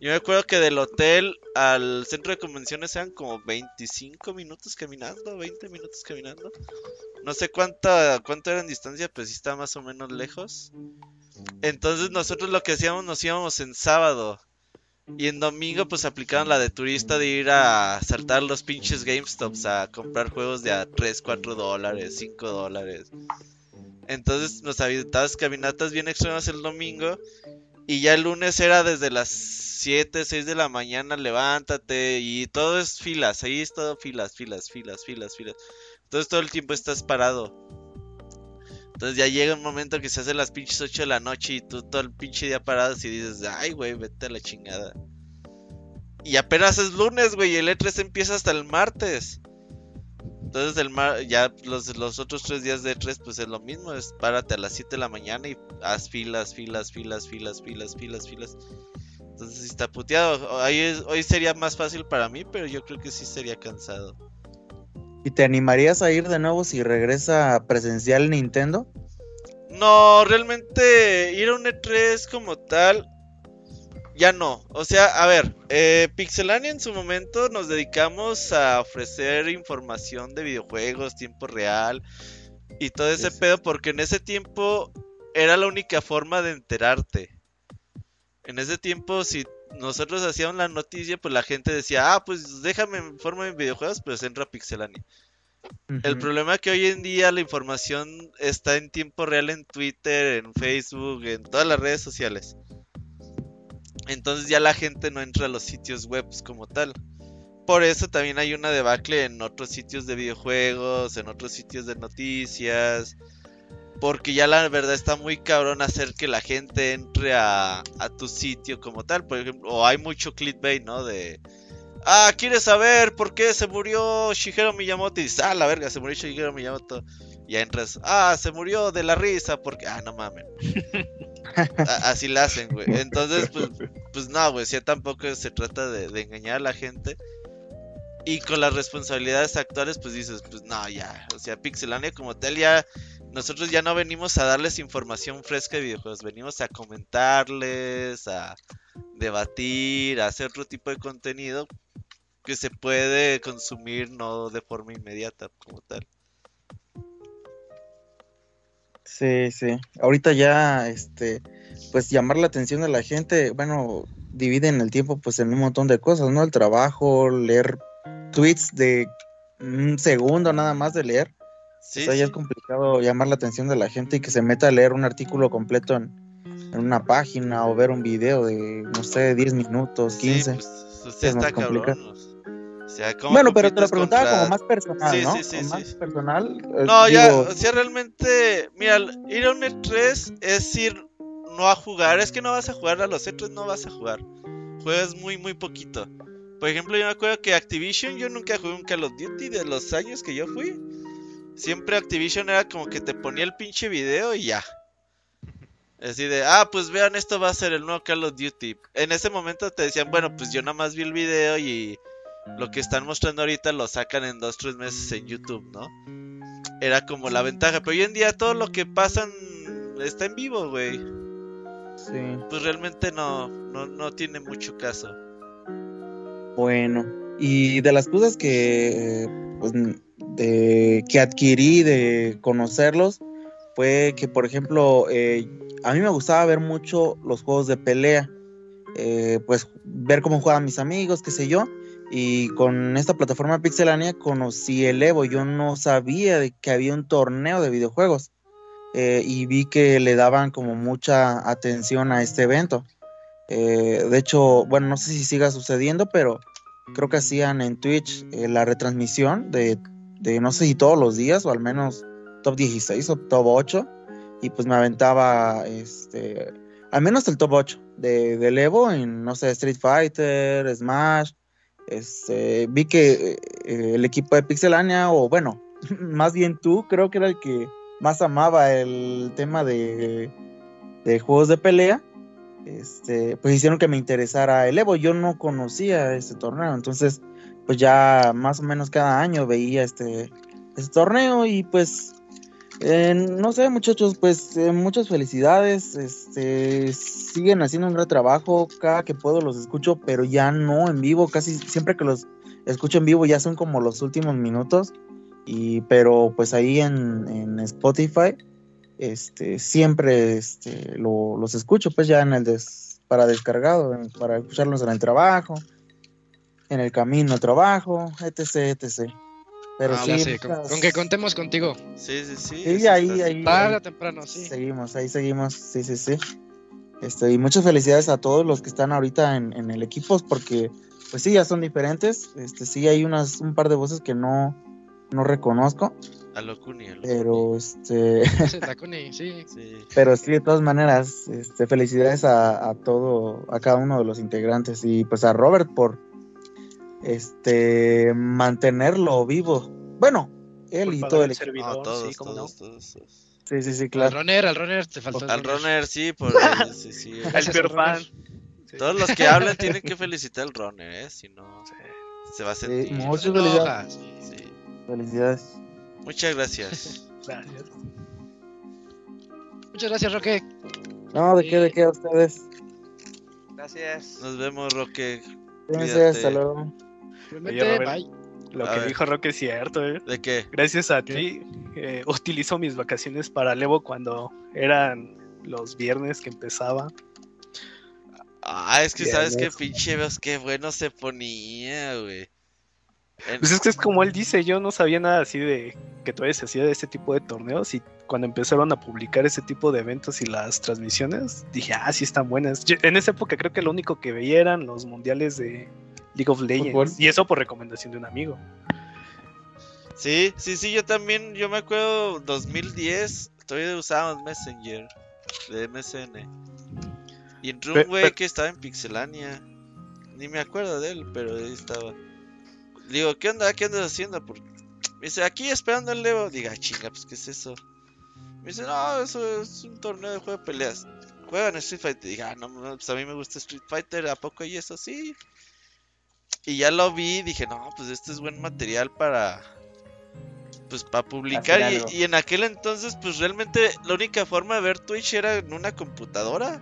Yo me acuerdo que del hotel al centro de convenciones eran como 25 minutos caminando, 20 minutos caminando. No sé cuánta, cuánto era en distancia, pues sí está más o menos lejos. Entonces nosotros lo que hacíamos, nos íbamos en sábado. Y en domingo pues aplicaban la de turista de ir a saltar los pinches GameStops a comprar juegos de a 3, 4 dólares, 5 dólares. Entonces nos aventabas caminatas bien extremas el domingo. Y ya el lunes era desde las 7, 6 de la mañana, levántate. Y todo es filas, ahí es todo filas, filas, filas, filas, filas. Entonces todo el tiempo estás parado. Entonces ya llega un momento que se hace las pinches 8 de la noche y tú todo el pinche día parado y dices, ay, güey, vete a la chingada. Y apenas es lunes, güey, y el E3 empieza hasta el martes. Entonces el mar ya los, los otros tres días de E3 pues es lo mismo, es párate a las 7 de la mañana y haz filas, filas, filas, filas, filas, filas, filas. Entonces sí está puteado. Hoy, es- hoy sería más fácil para mí, pero yo creo que sí sería cansado. ¿Y te animarías a ir de nuevo si regresa presencial Nintendo? No, realmente ir a un E3 como tal, ya no. O sea, a ver, eh, Pixelania en su momento nos dedicamos a ofrecer información de videojuegos, tiempo real y todo ese pedo, porque en ese tiempo era la única forma de enterarte. En ese tiempo, si nosotros hacíamos la noticia, pues la gente decía, ah, pues déjame en forma de videojuegos, pues entra Pixelania. El problema es que hoy en día la información está en tiempo real en Twitter, en Facebook, en todas las redes sociales. Entonces ya la gente no entra a los sitios web como tal. Por eso también hay una debacle en otros sitios de videojuegos, en otros sitios de noticias. Porque ya la verdad está muy cabrón hacer que la gente entre a, a tu sitio como tal. Por ejemplo, o hay mucho clickbait, ¿no? De... Ah, ¿quieres saber por qué se murió Shigeru Miyamoto? Y dices, ah, la verga, se murió Shigeru Miyamoto. Y ya entras, ah, se murió de la risa porque... Ah, no mames. [laughs] [laughs] Así la hacen, güey. Entonces, pues, [laughs] pues no, güey. Si tampoco se trata de, de engañar a la gente. Y con las responsabilidades actuales, pues dices, pues no, ya. O sea, Pixelania como tal, ya. Nosotros ya no venimos a darles información fresca de videojuegos. Venimos a comentarles, a debatir, a hacer otro tipo de contenido que se puede consumir no de forma inmediata como tal. Sí, sí. Ahorita ya, este, pues llamar la atención de la gente, bueno, dividen el tiempo pues en un montón de cosas, ¿no? El trabajo, leer tweets de un segundo nada más de leer. Sí, o sea, ya es complicado llamar la atención de la gente y que se meta a leer un artículo completo en, en una página o ver un video de, no sé, 10 minutos, 15. pues, Es más complicado. cabrón. O sea, ¿cómo Bueno, pero te lo preguntaba contra- como más personal, Sí, ¿no? sí, sí, Como sí. más personal. eh, No, ya, o sea, realmente, mira, ir a un E3 es ir no a jugar, es que no vas a jugar a los E3, no vas a jugar. Juegas muy, muy poquito. Por ejemplo, yo me acuerdo que Activision, yo nunca jugué un Call of Duty de los años que yo fui. Siempre Activision era como que te ponía el pinche video y ya. Así de, ah, pues vean, esto va a ser el nuevo Call of Duty. En ese momento te decían, bueno, pues yo nada más vi el video y lo que están mostrando ahorita lo sacan en dos, tres meses en YouTube, ¿no? Era como la ventaja. Pero hoy en día todo lo que pasan está en vivo, güey. sí. Pues realmente no, no, no tiene mucho caso. Bueno, y de las cosas que, pues, de, que adquirí de conocerlos fue que, por ejemplo, eh, a mí me gustaba ver mucho los juegos de pelea, eh, pues ver cómo jugaban mis amigos, qué sé yo, y con esta plataforma Pixelania conocí el Evo, yo no sabía de que había un torneo de videojuegos eh, y vi que le daban como mucha atención a este evento. Eh, de hecho, bueno, no sé si siga sucediendo, pero creo que hacían en Twitch eh, la retransmisión de, de no sé si todos los días o al menos top 16 o top 8 y pues me aventaba este al menos el top 8 de, del Evo en no sé Street Fighter, Smash, este vi que eh, el equipo de Pixelania o bueno, [laughs] más bien tú creo que era el que más amaba el tema de, juegos de pelea este, pues hicieron que me interesara el Evo. Yo no conocía este torneo, entonces, pues ya más o menos cada año veía este, este torneo y pues, eh, no sé, muchachos, pues eh, muchas felicidades. Este, siguen haciendo un gran trabajo. Cada que puedo los escucho, pero ya no en vivo. Casi siempre que los escucho en vivo ya son como los últimos minutos. Y, pero pues ahí en, Spotify este, siempre este, lo- los escucho pues ya en el des, para descargado, para escucharlos en el trabajo, en el camino al trabajo, etc, etc. Pero Ah, sí, con, muchas- con que contemos contigo. Sí, sí, sí. Sí, ahí, está- ahí, Tarde o temprano, sí. seguimos, ahí seguimos, sí, sí, sí. Este, y muchas felicidades a todos los que están ahorita en, en el equipo, porque pues sí, ya son diferentes. Este, sí, hay unas, un par de voces que no, no reconozco, A lo Kuni, a lo pero este, [laughs] sí. Sí. Pero sí, de todas maneras, este, felicidades a, a todo, a cada uno de los integrantes y pues a Robert por este mantenerlo vivo. Bueno, él Por y todo el equipo. servidor, No, todos, sí, cómo no. todos, todos, todos. Sí, sí, sí, Al claro. runner, al runner te faltó. Al runner. runner, sí, por [laughs] sí, sí. El Gracias, peor fan. Sí. Todos los que hablan [laughs] tienen que felicitar al runner, ¿eh? Si no, se va a Sí, sentir. muchas felicidades. enoja, sí. Sí. Felicidades. Muchas gracias. [laughs] Gracias. Muchas gracias, Roque. No, de qué, de qué a ustedes. Gracias. Nos vemos, Roque. Cuídate. hasta luego. Realmente, Oye, Robert, bye. Lo A que ver. dijo Roque es cierto, ¿eh? ¿De qué? Gracias a ti, eh, utilizo mis vacaciones para Levo cuando eran los viernes que empezaba. Ah, es que sabes que pinche veos qué bueno se ponía, güey. En- Pues es que es como él dice, yo no sabía nada así de que todavía se hacía de este tipo de torneos y cuando empezaron a publicar ese tipo de eventos y las transmisiones, dije, ah, sí están buenas. Yo- en esa época creo que lo único que veía eran los mundiales de League of Legends Fútbol. y eso por recomendación de un amigo. Sí, sí, sí, yo también, yo me acuerdo 2010, todavía usábamos Messenger de MSN. Y entró un güey que estaba en Pixelania. Ni me acuerdo de él, pero ahí estaba. Digo, ¿qué onda? ¿Qué andas haciendo? Porque... Me dice, aquí esperando el Levo. Diga, chinga, pues ¿qué es eso? Me dice, no, eso es un torneo de juego de peleas. Juegan Street Fighter. Diga, ah, no, no, pues a mí me gusta Street Fighter, ¿a poco hay eso? Sí. Y ya lo vi, dije, no, pues este es buen material para, pues para publicar. Y, en aquel entonces, pues realmente la única forma de ver Twitch era en una computadora.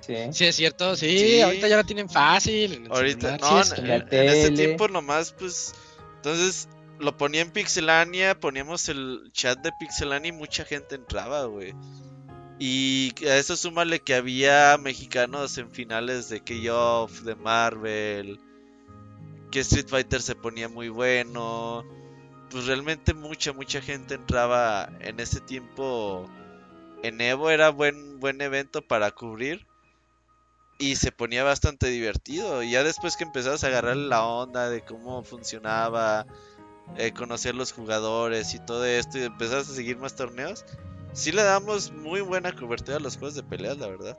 Sí. Sí, es cierto, sí, Sí. ahorita ya la tienen fácil. Ahorita, no, sí, en, en ese tiempo nomás, pues, entonces lo ponía en Pixelania, poníamos el chat de Pixelania y mucha gente entraba, güey. Y a eso súmale que había mexicanos en finales de K-Off, de Marvel, que Street Fighter se ponía muy bueno. Pues realmente mucha, mucha gente entraba en ese tiempo. En Evo era buen, buen evento para cubrir. Y se ponía bastante divertido. Y ya después que empezabas a agarrar la onda de cómo funcionaba, eh, conocer los jugadores y todo esto, y empezabas a seguir más torneos, sí le damos muy buena cobertura a los juegos de peleas, la verdad.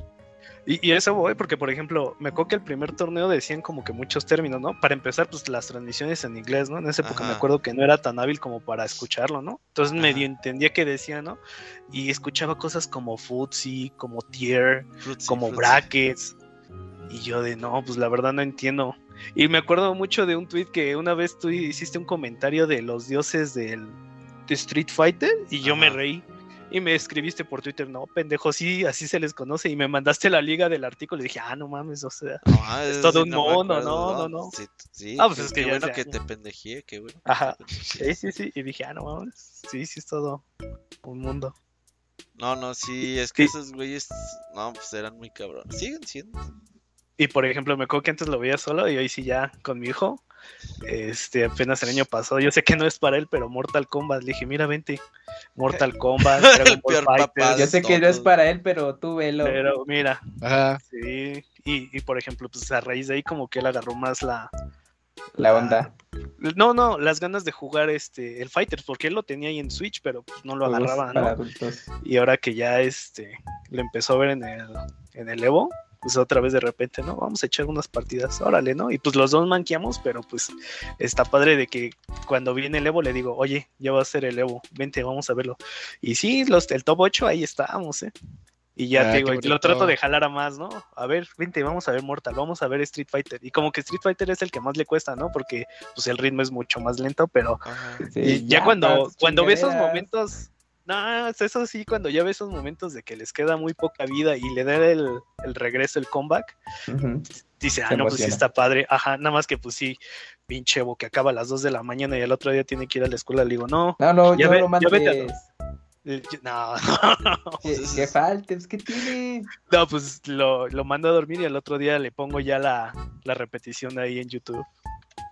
Y, y eso voy, porque por ejemplo, me acuerdo que el primer torneo decían como que muchos términos, ¿no? Para empezar, pues las transmisiones en inglés, ¿no? En esa época me acuerdo que no era tan hábil como para escucharlo, ¿no? Entonces Ajá. medio entendía qué decía, ¿no? Y escuchaba cosas como Futsi, como Tier, como brackets. Y yo de no, pues la verdad no entiendo. Y me acuerdo mucho de un tweet que una vez tú hiciste un comentario de los dioses del de Street Fighter y yo me reí. Y me escribiste por Twitter, no, pendejo, sí, así se les conoce. Y me mandaste la liga del artículo y dije, ah, no mames, o sea. No, Es todo sí un mono, acuerdo, no, no, no. Sí, sí, Ah, pues es que qué bueno que te pendejé, qué bueno. Ajá. [laughs] Sí, sí, sí. Y dije, ah, no mames, sí, sí, es todo un mundo. No, no, sí, es que esos güeyes, no, pues eran muy cabrones. Siguen siendo. Y por ejemplo, me acuerdo que antes lo veía solo y hoy sí ya con mi hijo. Este, apenas el año pasado, yo sé que no es para él, pero Mortal Kombat. Le dije, mira, vente. Mortal Kombat, [laughs] Dragon El peor papá Yo sé que no es para él, pero tú velo. Pero mira, Ajá. sí. Y, y por ejemplo, pues a raíz de ahí como que él agarró más la... La onda. No, no, las ganas de jugar este el Fighters, porque él lo tenía ahí en Switch, pero pues no lo agarraba, para ¿no? adultos. Y ahora que ya este lo empezó a ver en el, en el Evo, pues otra vez de repente, ¿no? Vamos a echar unas partidas, órale, ¿no? Y pues los dos manqueamos, pero pues está padre de que cuando viene el Evo le digo, oye, ya va a ser el Evo, vente, vamos a verlo. Y sí, los, el top 8 ahí estábamos, ¿eh? Y ya Ah, te digo, lo trato de jalar a más, ¿no? A ver, vente, vamos a ver Mortal, vamos a ver Street Fighter. Y como que Street Fighter es el que más le cuesta, ¿no? Porque pues el ritmo es mucho más lento, pero Ajá. Sí, y ya, cuando, cuando ve esos momentos, no, es eso sí, cuando ya ve esos momentos de que les queda muy poca vida y le da el, el regreso, el comeback, dice, ah, Se no, pues sí está padre. Ajá, nada más que pues sí, pinche Evo que acaba a las 2 de la mañana y el otro día tiene que ir a la escuela. Le digo, no, No, no, Ya yo ve- lo ya vete a eh, yo- no, Que, que falte, pues que tiene. no, pues lo, lo mando a dormir y el otro día le pongo ya la, la repetición ahí en YouTube.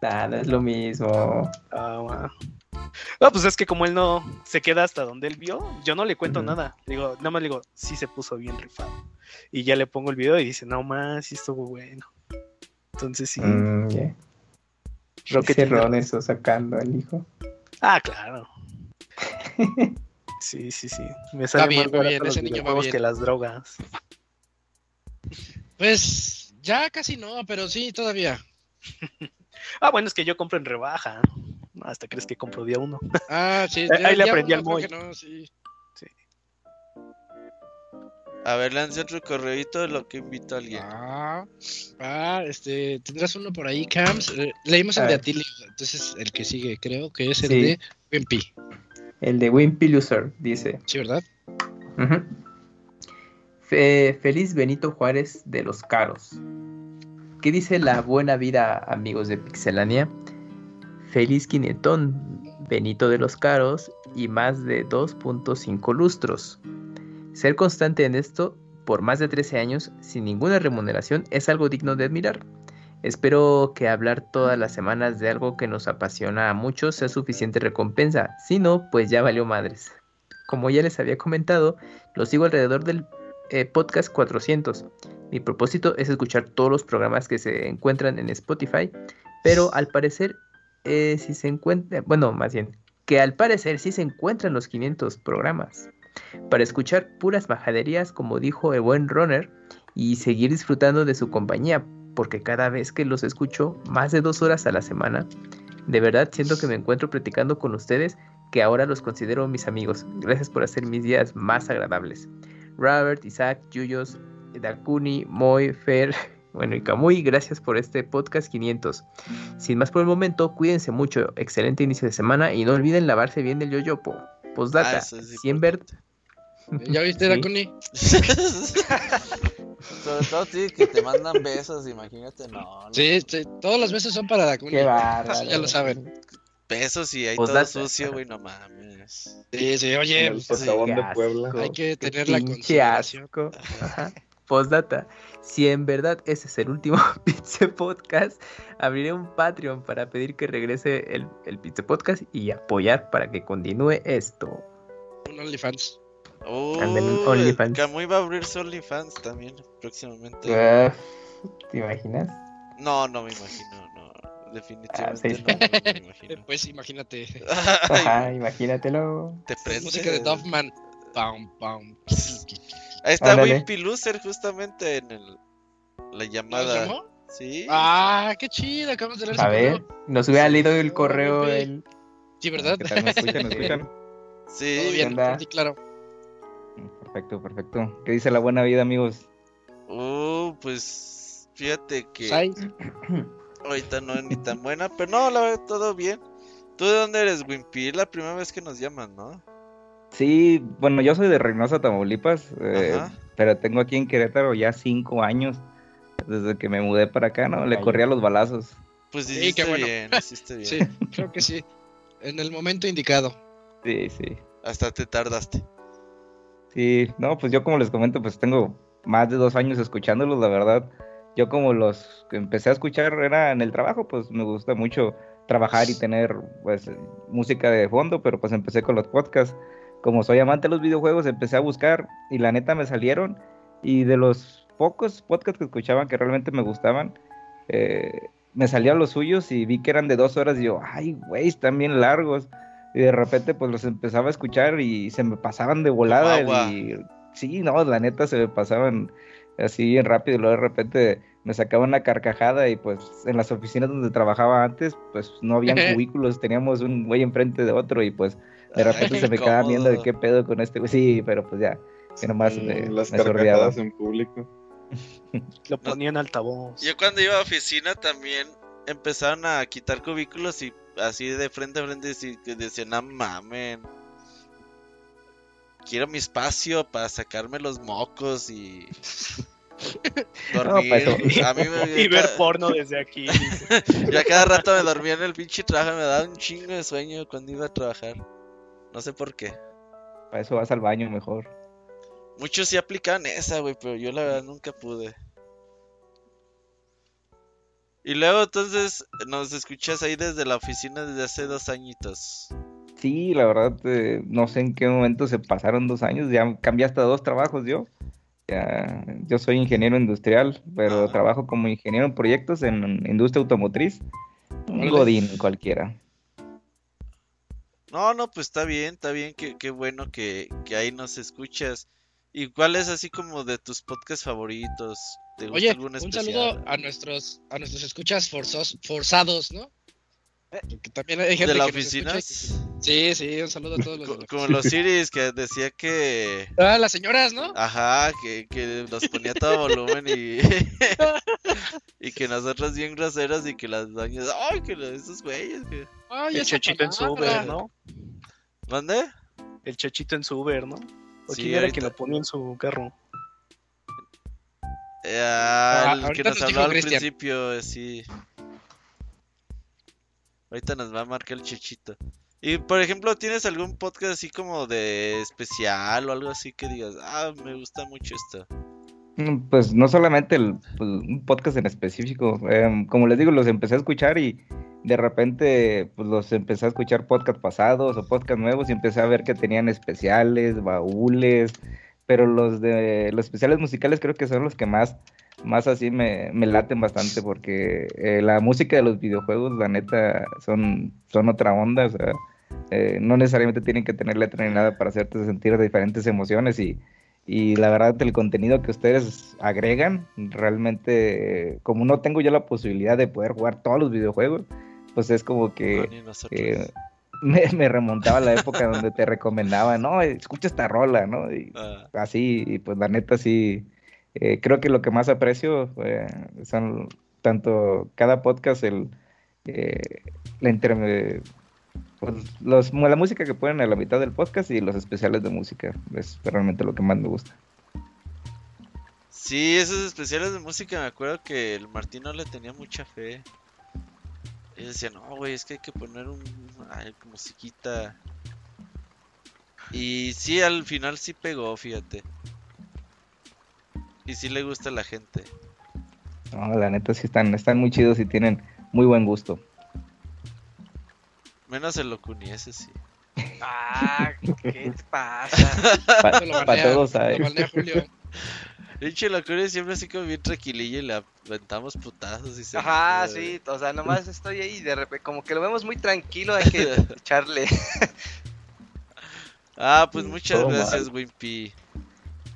Nada, es lo mismo. Ah, bueno. No, pues es que como él no se queda hasta donde él vio, yo no le cuento nada. Digo, nada más le digo, sí se puso bien rifado. Y ya le pongo el video y dice, no más, sí estuvo bueno. Entonces sí, Mm, ya. Rocket Ron eso sacando al hijo. Ah, claro. Sí, sí, sí. Me sale bien, más bien, los ese niño va videojuegos bien. que las drogas. Pues ya casi no, pero sí, todavía. [laughs] Ah, bueno, es que yo compro en rebaja. No, hasta crees que compro día uno. Ah, sí. [laughs] Ahí ya- le aprendí al Moy. no, sí. A ver, lance otro correíto de lo que invito a alguien. Ah, ah, este, tendrás uno por ahí, Cams. Eh, leímos el A de ver. Atilio, entonces el que sigue creo que es el Sí. de Wimpy. El de Wimpy Loser, dice. Sí, ¿verdad? Fe- feliz Benito Juárez de los Caros. ¿Qué dice la buena vida, amigos de Pixelania? Feliz quinientón, Benito de los Caros y más de 2.5 lustros. Ser constante en esto por más de 13 años sin ninguna remuneración es algo digno de admirar. Espero que hablar todas las semanas de algo que nos apasiona a muchos sea suficiente recompensa. Si no, pues ya valió madres. Como ya les había comentado, lo sigo alrededor del eh, podcast 400. Mi propósito es escuchar todos los programas que se encuentran en Spotify, pero al parecer, eh, si se encuentra, bueno, más bien, que al parecer sí se encuentran los 500 programas. Para escuchar puras majaderías, como dijo el buen Runner, y seguir disfrutando de su compañía, porque cada vez que los escucho, más de dos horas a la semana, de verdad siento que me encuentro platicando con ustedes, que ahora los considero mis amigos. Gracias por hacer mis días más agradables. Robert, Isaac, Yuyos, Dakuni, Moy, Fer, [laughs] bueno y Kamui, gracias por este podcast 500. Sin más por el momento, cuídense mucho, excelente inicio de semana y no olviden lavarse bien del yoyopo. Postdata, Ah, eso es 100 ver... ¿Ya viste, [laughs] Sí. Dakuni? [laughs] Sobre todo sí, que te mandan besos, imagínate, no. no. Sí, sí, todos los besos son para Dakuni. Qué. Eso ya lo saben. Besos y ahí Pues todo sucio, güey, no mames. Sí, sí, oye, el pues, de Puebla. hay que tener la. Ajá. Postdata. Si en verdad ese es el último [laughs] Pizza Podcast, abriré un Patreon para pedir que regrese el, el Pizza Podcast y apoyar para que continúe esto. Un OnlyFans. Uy, OnlyFans. Camuy va a abrir su OnlyFans también próximamente. Ah, ¿Te imaginas? No, no me imagino, Definitivamente sí, no, [laughs] no me imagino. Pues imagínate. [laughs] Ajá, imagínatelo. Te prendes. Música de Duffman. Pam, pam. Ahí está. Wimpy Loser justamente en el, la ¿Nos llamada. llamó? Sí. Ah, qué chido. Acabamos de leer A ver, correo. nos hubiera leído el correo. Wimpy. El... Sí, ¿verdad? ¿Qué tal? ¿Me escuchan? ¿Me [laughs] escuchan? Todo sí. bien, onda? sí, claro. Perfecto, perfecto. ¿Qué dice la buena vida, amigos? Uh, pues fíjate que Sai. [clears throat] ahorita no es ni tan buena, pero no, la verdad, todo bien. ¿Tú de dónde eres, Wimpy? Es la primera vez que nos llaman, ¿no? Sí, bueno, yo soy de Reynosa, Tamaulipas, eh, pero tengo aquí en Querétaro ya cinco años desde que me mudé para acá, ¿no? Le corría los balazos. Pues Sí, hiciste qué bueno. bien, hiciste [laughs] bien. Sí, creo que sí. En el momento indicado. Sí, sí. Hasta te tardaste. Sí, no, pues yo como les comento, pues tengo más de dos años escuchándolos, la verdad. Yo como los que empecé a escuchar era en el trabajo, pues me gusta mucho trabajar y tener pues música de fondo, pero pues empecé con los podcasts. Como soy amante de los videojuegos, empecé a buscar y la neta me salieron. Y de los pocos podcasts que escuchaban que realmente me gustaban, eh, me salían los suyos y vi que eran de dos horas y yo, ay, güey, están bien largos. Y de repente pues los empezaba a escuchar y se me pasaban de volada. Y sí, no, la neta se me pasaban así bien rápido. Y luego de repente me sacaban una carcajada y pues en las oficinas donde trabajaba antes pues no habían [laughs] cubículos, teníamos un güey enfrente de otro y pues de repente Ay, se me quedaba viendo de qué pedo con este güey. Sí, pero pues ya, que nomás me, Las me sordeaba. carcajadas en público. [laughs] Lo ponía en altavoz. Yo cuando iba a oficina también empezaron a quitar cubículos y así de frente a frente decían, no mamen. Quiero mi espacio para sacarme los mocos y [laughs] dormir. pues, a mí me, [laughs] Y ver porno desde aquí. [laughs] Yo a cada rato me dormía en el pinche trabajo, me daba un chingo de sueño cuando iba a trabajar. No sé por qué. Para eso vas al baño mejor. Muchos sí aplicaban esa, güey, pero yo la verdad nunca pude. Y luego entonces nos escuchas ahí desde la oficina desde hace dos añitos. Sí, la verdad, eh, no sé en qué momento se pasaron dos años, ya cambié hasta dos trabajos yo. Ya, yo soy ingeniero industrial, pero Ah. trabajo como ingeniero en proyectos en industria automotriz. Un godín cualquiera. No, no, pues está bien, está bien, que qué bueno que, que ahí nos escuchas. ¿Y cuál es así como de tus podcasts favoritos? ¿Te gusta Oye, algún un especial? saludo a nuestros a nuestros escuchas forzos, forzados, ¿no? Que también hay gente ¿De la que nos oficina? que- Sí, sí, un saludo a todos los Co- Como los Siris que decía que... [laughs] Ah, las señoras, ¿no? Ajá, que, que los ponía a todo [laughs] volumen y... [laughs] y que nosotros bien groseros y que las doñas... ¡Ay, que esos güeyes! Que... Ay, El esa chachito en su palabra. Uber, ¿no? ¿Dónde? El chachito en su Uber, ¿no? ¿O Sí, quién era ahorita- quien lo ponía en su carro? Eh, ah, Ah, el que nos nos habló al principio, eh, sí. Ahorita nos va a marcar el chechito. Y por ejemplo, ¿tienes algún podcast así como de especial o algo así que digas, ah, me gusta mucho esto? Mm, Pues no solamente el, pues, un podcast en específico, em, como les digo, los empecé a escuchar y de repente pues los empecé a escuchar podcast pasados o podcast nuevos y empecé a ver que tenían especiales, baúles, pero los de los especiales musicales creo que son los que más, más así me, me laten bastante porque eh, la música de los videojuegos, la neta, son, son otra onda, o sea, eh, no necesariamente tienen que tener letra ni nada para hacerte sentir diferentes emociones y, y la verdad el contenido que ustedes agregan, realmente, como no tengo yo la posibilidad de poder jugar todos los videojuegos, pues es como que eh, me, me remontaba a la época donde te recomendaba, no, escucha esta rola, ¿no? Y Ah. así, y pues la neta sí, eh, creo que lo que más aprecio eh, son tanto cada podcast, el, eh, la inter- pues, los, la música que ponen a la mitad del podcast y los especiales de música, es realmente lo que más me gusta. Sí, esos especiales de música, me acuerdo que el Martín no le tenía mucha fe. Y decía, no, güey, es que hay que poner un... Ay, musiquita. Y sí, al final sí pegó, fíjate. Y sí le gusta a la gente. No, la neta sí están, están muy chidos y tienen muy buen gusto. Menos el Locuni, ese sí. [laughs] Ah, ¿qué pasa? [laughs] Pa- Lo pa' todos Julio. [laughs] Pinche Locuni siempre así como bien tranquilillo y le aventamos putazos y se... Ajá, sí, o sea, nomás estoy ahí y de repente, como que lo vemos muy tranquilo, hay que echarle. Ah, pues muchas Todo gracias, mal. Wimpy.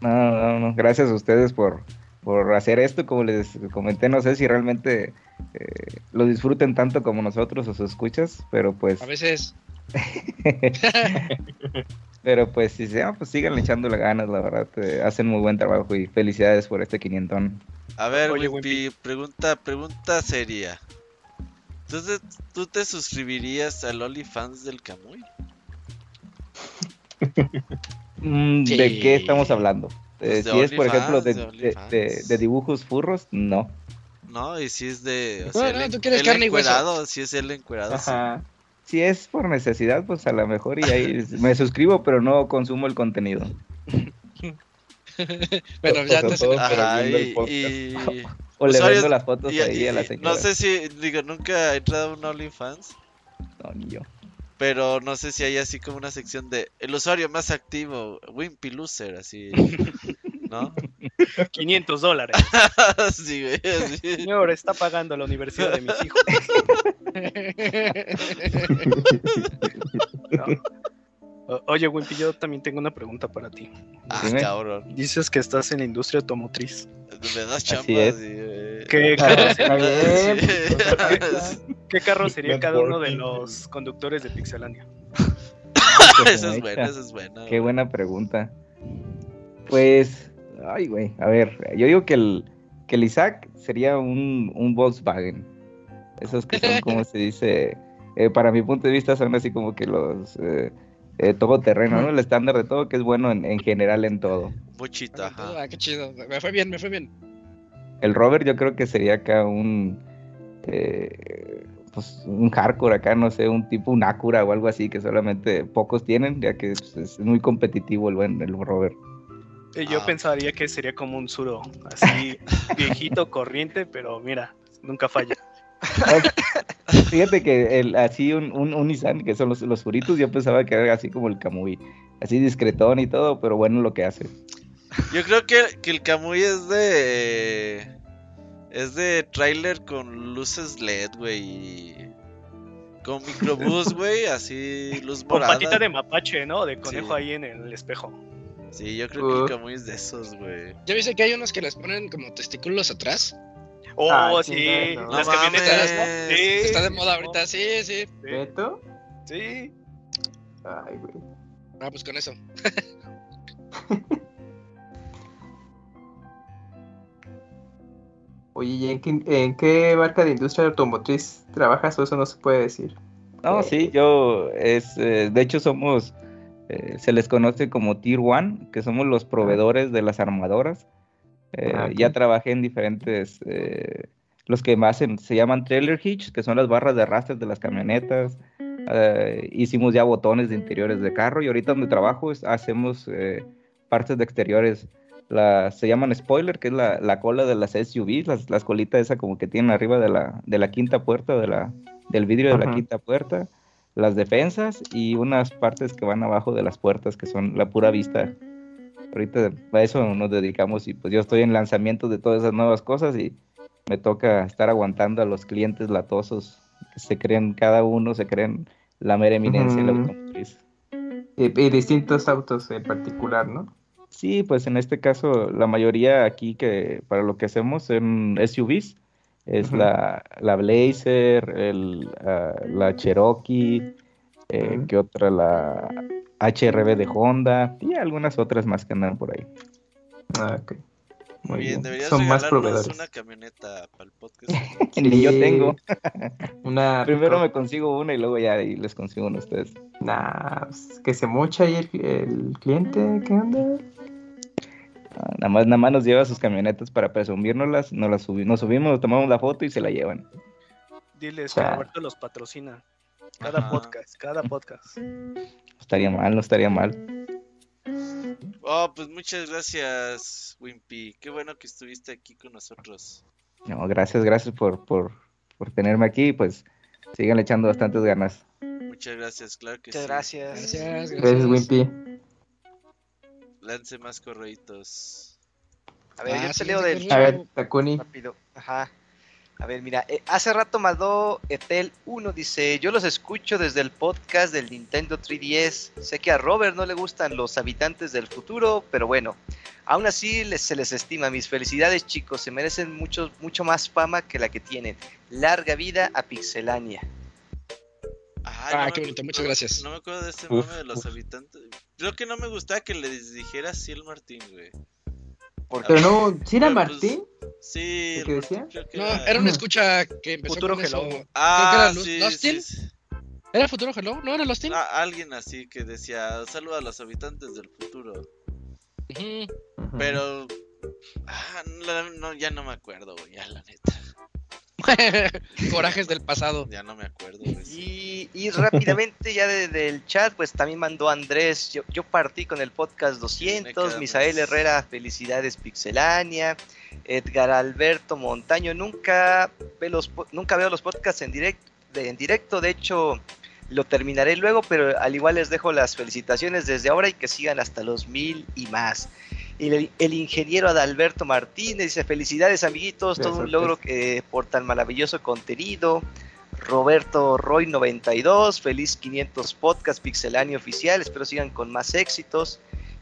No, no, no, gracias a ustedes por, por hacer esto, como les comenté, no sé si realmente eh, lo disfruten tanto como nosotros o sus escuchas, pero pues, A veces. [laughs] pero pues si sea, pues sigan echándole ganas, la verdad, eh, hacen muy buen trabajo y felicidades por este quinientón. A ver, Oye, Wimpy, pregunta, pregunta seria. Entonces, ¿tú te suscribirías al OnlyFans del Camuy? [laughs] Mm, ¿De qué estamos hablando? Eh, Pues de si es, por ejemplo, de, OnlyFans, de de- de- OnlyFans. de dibujos furros, no. No, y si es de... O sea, no, tú quieres carne y hueso. encuerado, si es él encuerado, sí. Ajá. Si es por necesidad, pues a lo mejor y ahí [laughs] me suscribo, pero no consumo el contenido. [laughs] Bueno, ya O te sea, Ajá, el y, y- [laughs] O le Usuarios- vendo las fotos y- ahí a la señora. No sé si, digo, nunca he entrado a un OnlyFans, No, ni yo. Pero no sé si hay así como una sección de el usuario más activo, Wimpy Loser, así, ¿no? [laughs] 500 dólares. [laughs] sí, güey, así. Señor, está pagando la universidad de mis hijos. [laughs] No. Oye, Wimpy, yo también tengo una pregunta para ti. Ah, Dime. cabrón. Dices que estás en la industria automotriz. Me das y, eh, ¿Qué [laughs] [laughs] qué carro sería cada uno de los conductores de Pixelania? [laughs] Esa es buena, esa es buena. Qué buena pregunta. Pues, ay, güey, a ver, yo digo que el, que el Isaac sería un, un Volkswagen. Esos que son, como se dice, eh, para mi punto de vista son así como que los eh, eh, todoterreno, ¿no? El estándar de todo, que es bueno en, en general en todo. Muchita, ajá. Ah, qué chido. Me fue bien, me fue bien. El Robert yo creo que sería acá un, eh, pues, un hardcore acá, no sé, un tipo, un Acura o algo así que solamente pocos tienen, ya que pues, es muy competitivo el buen el Robert. Eh, Yo Ah. pensaría que sería como un Suro, así [laughs] viejito, corriente, pero mira, nunca falla. Fíjate que el, así un, un, un Nissan, que son los, los furitos, yo pensaba que era así como el Camuy, así discretón y todo, pero bueno lo que hace. Yo creo que, que el Camuy es de. Es de trailer con luces LED, güey. Con microbús, [laughs] güey, así, luz Con morada. patita de mapache, ¿no? De conejo Sí. ahí en el espejo. Sí, yo creo que Uh. el Camuy es de esos, güey. Ya viste que hay unos que les ponen como testículos atrás. Oh, Ah, sí, no. las No camionetas, ¿no? mames. Sí, Está de moda ahorita, sí, sí. ¿Beto? Sí. Ay, güey. Ah, pues con eso. [laughs] Oye, ¿y en qué, en qué marca de industria automotriz trabajas o eso no se puede decir? No, sí, yo, es, eh, de hecho somos, eh, se les conoce como Tier One, que somos los proveedores de las armadoras. Eh, Ah, ok. Ya trabajé en diferentes, eh, los que más se llaman trailer hitch, que son las barras de arrastre de las camionetas. Eh, hicimos ya botones de interiores de carro y ahorita donde trabajo es- hacemos eh, partes de exteriores. La, se llaman spoiler, que es la, la cola de las SUVs, las, las colitas esa como que tienen arriba de la, de la quinta puerta, de la, del vidrio de la quinta puerta, las defensas y unas partes que van abajo de las puertas que son la pura vista. Ahorita a eso nos dedicamos y pues yo estoy en lanzamiento de todas esas nuevas cosas y me toca estar aguantando a los clientes latosos que se creen cada uno, se creen la mera eminencia Ujú. automotriz. Y, y distintos autos en particular, ¿no? Sí, pues en este caso la mayoría aquí que para lo que hacemos son SUVs, es la, la Blazer, el, ah, la Cherokee, eh. ¿qué otra? La HRV de Honda y algunas otras más que andan por ahí. Ah, ok. Muy Bien, bien. deberías Son más proveedores. una camioneta para el podcast. [laughs] Ni yo tengo. [laughs] Una [laughs] Primero me consigo una y luego ya ahí les consigo una a ustedes. Nah, pues, que se mocha ahí el, el cliente, ¿qué onda? Ah, Nada más, nada más nos lleva sus camionetas para presumírnoslas, nos las subi- nos subimos, tomamos la foto y se la llevan. Diles que. Roberto los patrocina. Cada Ajá. podcast, cada podcast. No estaría mal, no estaría mal. Oh, pues muchas gracias, Wimpy. Qué bueno que estuviste aquí con nosotros. No, gracias, gracias por, por, por tenerme aquí, pues sigan echando bastantes ganas. Muchas gracias, claro que Muchas sí. gracias. Gracias, Gracias, Wimpy. Lance más correitos. A ver, Ah, yo sí, te leo sí, del. A ver, Takuni. rápido. Ajá. A ver, mira, eh, hace rato mandó Etel 1, dice, yo los escucho desde el podcast del Nintendo 3DS. Sé que a Robert no le gustan los habitantes del futuro, pero bueno, aún así les- se les estima. Mis felicidades, chicos, se merecen mucho, mucho más fama que la que tienen. Larga vida a Pixelania. Ah, Ah, no qué bonito, muchas gracias. No me acuerdo de este Uf, mame de los uf. habitantes. Creo que no me gustaba que les dijera el Martín, güey. Porque Pero no, [laughs] ¿sí era Pero, pues, Martín? Sí, ¿Qué decía? creo que No, era... era una escucha que empezó Futuro con eso. Hello. Creo que Ah, era Luz- sí, Lustin. sí, sí. ¿Era Futuro Hello? ¿No era Lostin? Ah, alguien así que decía, saluda a los habitantes del futuro. Pero... Ah, no, ya no me acuerdo, ya la neta. [laughs] Corajes del pasado. Ya no me acuerdo. Y, y rápidamente ya desde el chat, pues también mandó Andrés, yo, yo partí con el podcast 200, queda Misael más. Herrera, felicidades Pixelania, Edgar Alberto Montaño, nunca, ve los, nunca veo los podcasts en directo, de, en directo, de hecho lo terminaré luego, pero al igual les dejo las felicitaciones desde ahora y que sigan hasta los mil y más. Y el, el ingeniero Adalberto Martínez dice felicidades amiguitos, todo un logro que, por tan maravilloso contenido. Roberto Roy 92, feliz 500 podcast pixelania oficial, espero sigan con más éxitos.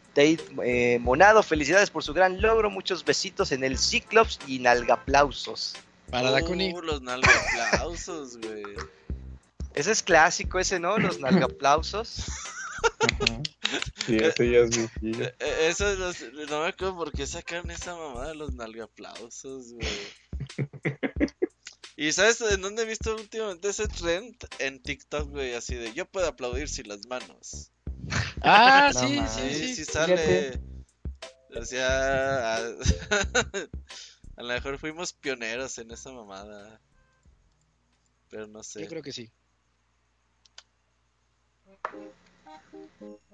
Tate eh, Monado, felicidades por su gran logro, muchos besitos en el Cyclops y nalgaplausos. Para Dakuni. Uh, los nalgaplausos, güey. Ese es clásico, ese, ¿no? Los nalgaplausos. [laughs] Ujú. Sí, ese ya es viejillo. Eh, eh, Eso es los- no me acuerdo por qué sacaron esa mamada de los nalgaplausos, güey. [laughs] Y sabes en dónde he visto últimamente ese trend en TikTok, güey, así de yo puedo aplaudir sin las manos. Ah, [laughs] No sí, sí, Sí, sí. sí sale. Fíjate. O sea, a, [laughs] a lo mejor fuimos pioneros en esa mamada. Pero no sé. Yo creo que sí.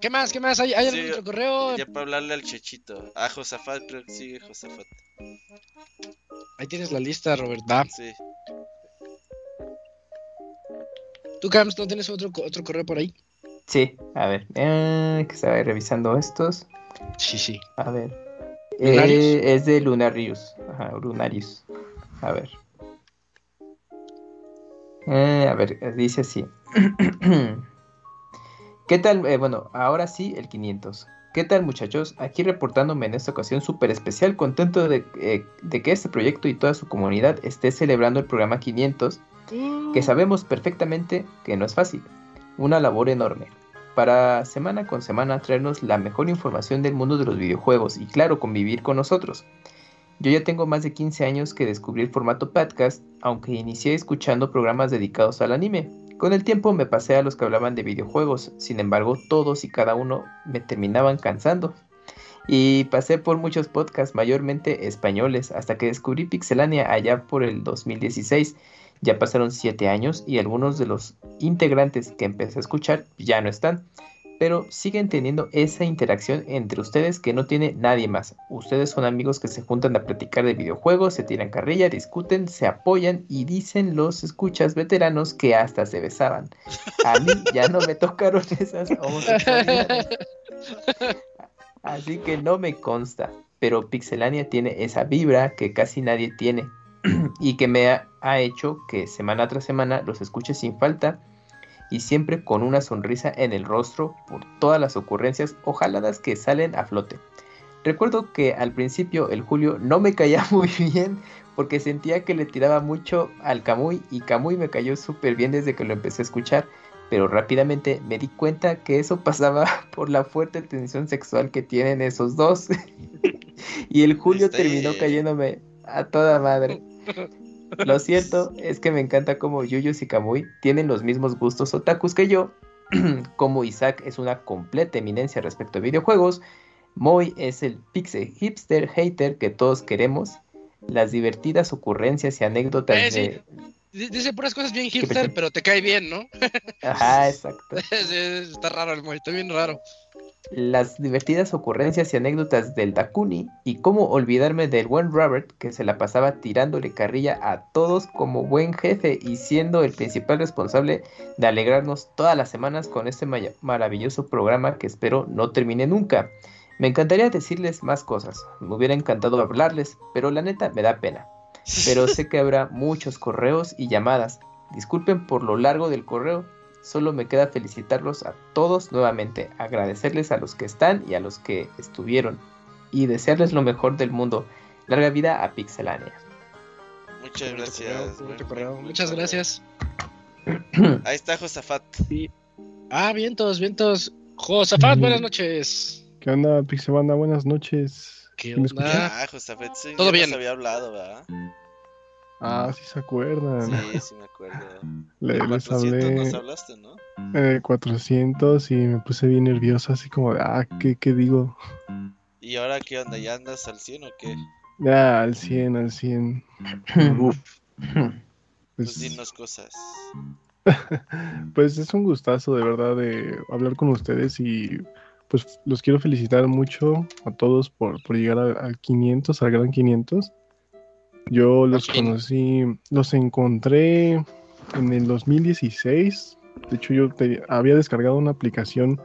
¿Qué más? ¿Qué más? ¿Hay, hay algún otro correo? Ya para hablarle al Chechito. A Josafat, creo que sigue Josafat. Ahí tienes la lista, Robert. Va. Sí. ¿Tú, Camps, no tienes otro, otro correo por ahí? Sí, a ver, eh, que estaba revisando estos. Sí, sí. A ver. Eh, es de Lunarius. Ajá, Lunarius. A ver. Eh, a ver, dice así. [clears throat] ¿Qué tal? Eh, bueno, ahora sí, el 500. ¿Qué tal muchachos? Aquí reportándome en esta ocasión súper especial, contento de, eh, de que este proyecto y toda su comunidad esté celebrando el programa 500, que sabemos perfectamente que no es fácil. Una labor enorme. Para semana con semana traernos la mejor información del mundo de los videojuegos y claro, convivir con nosotros. Yo ya tengo más de 15 años que descubrí el formato podcast, aunque inicié escuchando programas dedicados al anime. Con el tiempo me pasé a los que hablaban de videojuegos, sin embargo todos y cada uno me terminaban cansando. Y pasé por muchos podcasts, mayormente españoles, hasta que descubrí Pixelania allá por el 2016. Ya pasaron 7 años y algunos de los integrantes que empecé a escuchar ya no están pero siguen teniendo esa interacción entre ustedes que no tiene nadie más. Ustedes son amigos que se juntan a platicar de videojuegos, se tiran carrilla, discuten, se apoyan y dicen los escuchas veteranos que hasta se besaban. A mí ya no me tocaron [laughs] esas homosexualidades. Así que no me consta, pero Pixelania tiene esa vibra que casi nadie tiene [clears throat] y que me ha, ha hecho que semana tras semana los escuche sin falta y siempre con una sonrisa en el rostro por todas las ocurrencias o jaladas que salen a flote. Recuerdo que al principio el Julio no me caía [laughs] muy bien porque sentía que le tiraba mucho al Camuy y Camuy me cayó súper bien desde que lo empecé a escuchar, pero rápidamente me di cuenta que eso [laughs] pasaba por la fuerte tensión sexual que tienen esos dos. [laughs] y el Julio terminó cayéndome a toda madre. Lo cierto es que me encanta como Yuyos y Kamui tienen los mismos gustos otakus que yo. [clears throat] como Isaac es una completa eminencia respecto a videojuegos, Moy es el pixel hipster hater que todos queremos. Las divertidas ocurrencias y anécdotas Eh, sí. de... Dice puras cosas bien hipster, pero te cae bien, ¿no? [laughs] Ajá, exacto. [laughs] Está raro el Moy, está bien raro. Las divertidas ocurrencias y anécdotas del Dakuni y cómo olvidarme del buen Robert que se la pasaba tirándole carrilla a todos como buen jefe y siendo el principal responsable de alegrarnos todas las semanas con este maravilloso programa que espero no termine nunca. Me encantaría decirles más cosas, me hubiera encantado hablarles, pero la neta me da pena. Pero sé que habrá muchos correos y llamadas. Disculpen por lo largo del correo, Solo me queda felicitarlos a todos nuevamente, agradecerles a los que están y a los que estuvieron y desearles lo mejor del mundo. Larga vida a Pixelania. Muchas gracias. Muchas gracias. [clears throat] Ahí está Josafat. Ah, vientos, vientos. Josafat, buenas noches. ¿Qué onda, Pixebanda? Buenas noches. ¿Qué ¿Me escuchan? Ah, Josafat, sí, Todo bien. había hablado, ¿verdad? Ah, sí se acuerdan. Sí, sí me acuerdo. Le- les 400 hablé nos hablaste, ¿no? eh, 400 y me puse bien nervioso, así como de, ah, ¿qué, qué digo? ¿Y ahora qué onda? ¿Ya andas al 100 o qué? Ya, al 100, al 100. Uf. [laughs] Pues Pues, dinos cosas. [laughs] pues es un gustazo de verdad de hablar con ustedes y pues los quiero felicitar mucho a todos por, por llegar al, al 500, al gran 500. Yo los conocí, los encontré en el 2016. De hecho, yo te- había descargado una aplicación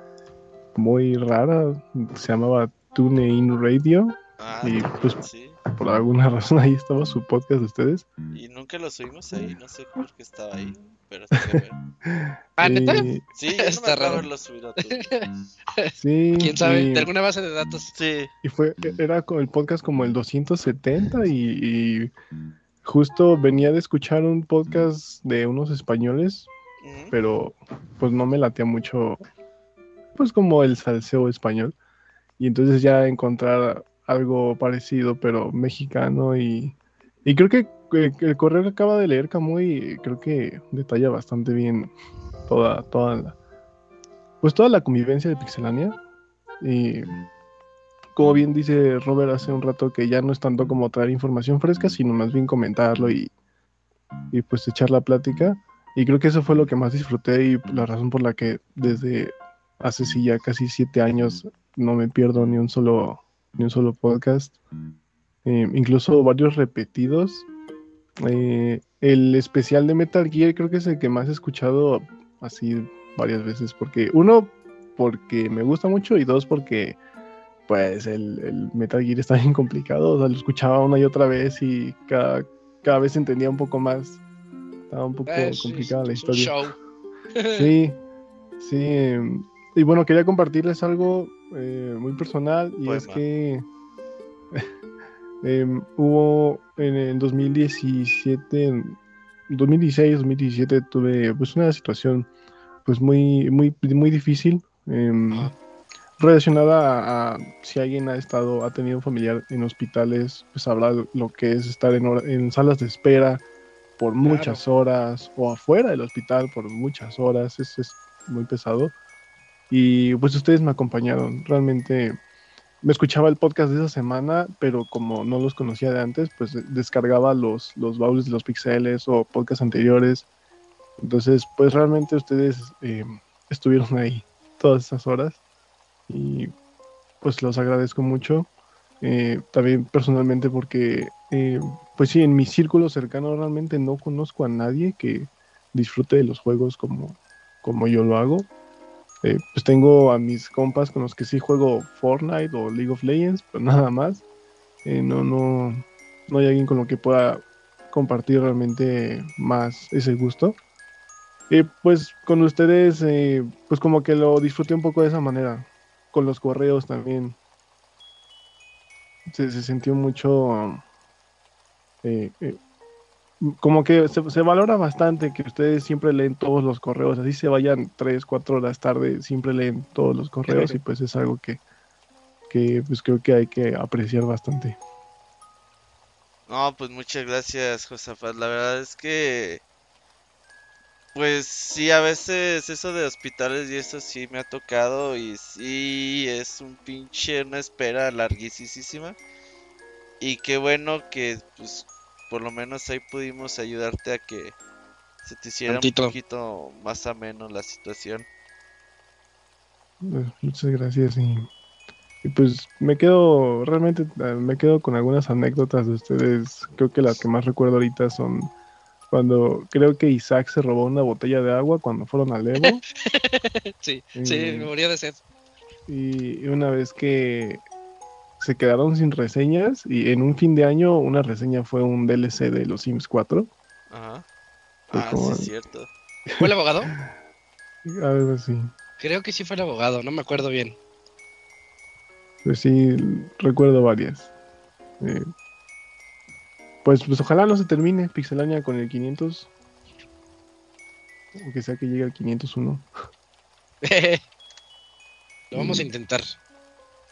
muy rara, se llamaba TuneIn Radio. Ah, y pues sí. Por alguna [laughs] razón ahí estaba su podcast de ustedes. Y nunca lo subimos ahí, no sé por qué estaba ahí, pero bien. [laughs] ¿Ah, neta? Y- Sí, yo [laughs] no me Está raro. haberlo subido a tu. Sí, ¿Quién sabe? y- De alguna base de datos. Sí. Y fue, era con el podcast como el 270 y, y justo venía de escuchar un podcast de unos españoles, pero pues no me latea mucho, pues como el salseo español. Y entonces ya encontrar algo parecido, pero mexicano y, y creo que el correo que acaba de leer Camuy creo que detalla bastante bien toda, toda la, pues toda la convivencia de Pixelania. Y como bien dice Robert hace un rato, que ya no es tanto como traer información fresca, sino más bien comentarlo y, y pues echar la plática. Y creo que eso fue lo que más disfruté y la razón por la que desde hace sí ya casi siete años no me pierdo ni un solo, ni un solo podcast. Eh, incluso varios repetidos. Eh, el especial de Metal Gear creo que es el que más he escuchado así varias veces. Porque uno, porque me gusta mucho y dos, porque pues el, el Metal Gear está [laughs] bien complicado. O sea, lo escuchaba una y otra vez y cada, cada vez entendía un poco más. Estaba un poco complicada la es historia. show. Sí, [laughs] sí. em, Y bueno, quería compartirles algo eh, muy personal y es que [laughs] em, hubo en el 2017, en 2016, 2017 tuve pues una situación pues muy, muy, muy difícil em, relacionada a, a si alguien ha estado, ha tenido un familiar en hospitales, pues sabrá lo que es estar en, en salas de espera por muchas horas o afuera del hospital por muchas horas, es, es muy pesado. Y pues ustedes me acompañaron, realmente me escuchaba el podcast de esa semana, pero como no los conocía de antes, pues descargaba los, los de los pixeles o podcasts anteriores. Entonces, pues realmente ustedes eh, estuvieron ahí todas esas horas y pues los agradezco mucho. Eh, también personalmente porque, eh, pues sí, en mi círculo cercano realmente no conozco a nadie que disfrute de los juegos como, como yo lo hago. Eh, pues tengo a mis compas con los que sí juego Fortnite o League of Legends, pero [laughs] nada más. no, no, no hay alguien con lo que pueda compartir realmente más ese gusto. Y pues con ustedes, pues como que lo disfruté un poco de esa manera. Con los correos también se, sintió mucho... Como que se, valora bastante que ustedes siempre leen todos los correos, así se vayan 3, 4 horas tarde, siempre leen todos los correos [laughs] y pues es algo que, que pues creo que hay que apreciar bastante. No, pues muchas gracias, Josafat. La verdad es que pues sí, a veces eso de hospitales y eso sí me ha tocado y sí es un pinche una espera larguísima. Y qué bueno que pues por lo menos ahí pudimos ayudarte a que se te hiciera un poquito más ameno la situación. Pues, muchas gracias y, y, pues me quedo realmente eh, me quedo con algunas anécdotas de ustedes. Creo que las que más recuerdo ahorita son cuando creo que Isaac se robó una botella de agua cuando fueron al Evo. [laughs] sí, sí, me moría de sed. Y una vez que se quedaron sin reseñas y en un fin de año una reseña fue un DLC de los Sims 4. Ajá. Ah, sí, es cierto. ¿Fue el abogado? [laughs] Algo así. Creo que sí fue el abogado, no me acuerdo bien. Pues sí, recuerdo varias. Eh, pues, pues ojalá no se termine Pixelania con el 500. Aunque sea que llegue al 501. [laughs] Lo vamos a intentar.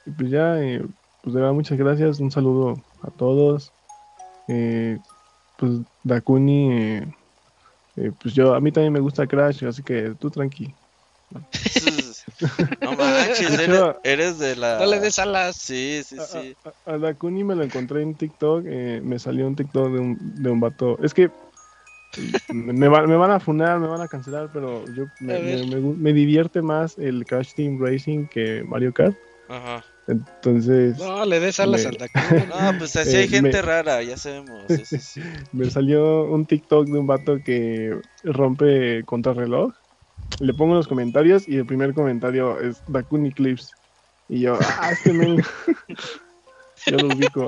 Y pues ya, eh, pues de verdad muchas gracias. Un saludo a todos. Eh, pues Dakuni, eh, eh, pues yo, a mí también me gusta Crash, así que tú tranqui. [laughs] No [laughs] manches, eres, de la. No le des alas. Sí, sí, sí. A, a, Dakuni me lo encontré en TikTok. Eh, me salió un TikTok de un, de un vato. Es que me, me, van a funar, me van a cancelar, pero yo me, me, divierte más el Crash Team Racing que Mario Kart. Ajá. Entonces. No, le des alas al Dakuni. [laughs] No, pues así [laughs] hay eh, gente rara, ya sabemos. [laughs] me salió un TikTok de un vato que rompe contrarreloj le pongo los comentarios y el primer comentario es Dakuni Clips. Y yo, ah, este men. yo lo ubico.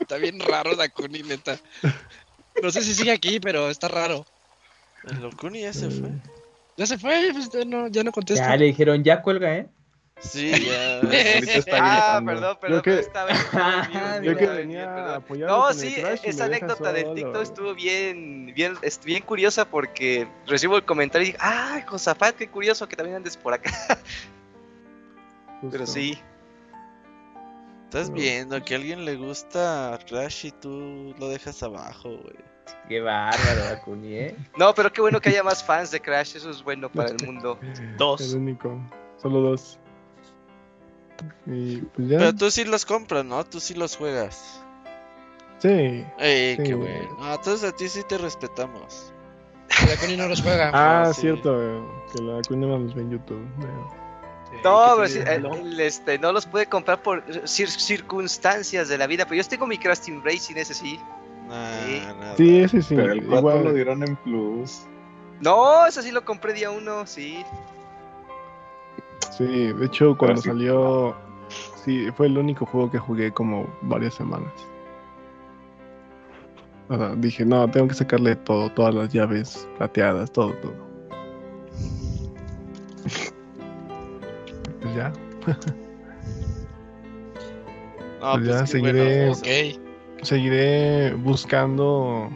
está bien raro Dakuni, neta. No sé si sigue aquí, pero está raro. El Dakuni ya se fue. Ya se fue, pues ya no, ya no contesta. Ya le dijeron, ya cuelga, ¿eh? Sí, [laughs] ya. ah, perdón, perdón, que, estaba [laughs] yo que venía No, sí, esa anécdota del TikTok estuvo bien, bien, bien curiosa porque recibo el comentario y dije, ah, Josafat, qué curioso que también andes por acá. [laughs] Pero sí. Estás viendo que a alguien le gusta Crash y tú lo dejas abajo, güey. Qué bárbaro, Akuni, ¿eh? No, pero qué bueno que haya más fans de Crash, eso es bueno para el mundo. Dos. El único, solo dos. Pues Pero tú sí los compras, ¿no? Tú sí los juegas. Sí. Ey, qué bueno. entonces a ti sí te respetamos. La Cuni no los juega. Ah, cierto, que la Cuni no los ve en YouTube. No, pero sí, este, no los puede comprar por circunstancias de la vida. Pero yo tengo mi Crash Team Racing, ese sí. sí. ese sí. Pero el 4 lo dieron en Plus. No, ese sí lo compré día uno, sí. Sí, de hecho cuando salió, sí, fue el único juego que jugué como varias semanas. dije, no, tengo que sacarle todo, todas las llaves plateadas, todo, todo. pues ya. [laughs] pues ya pues seguiré, seguiré buscando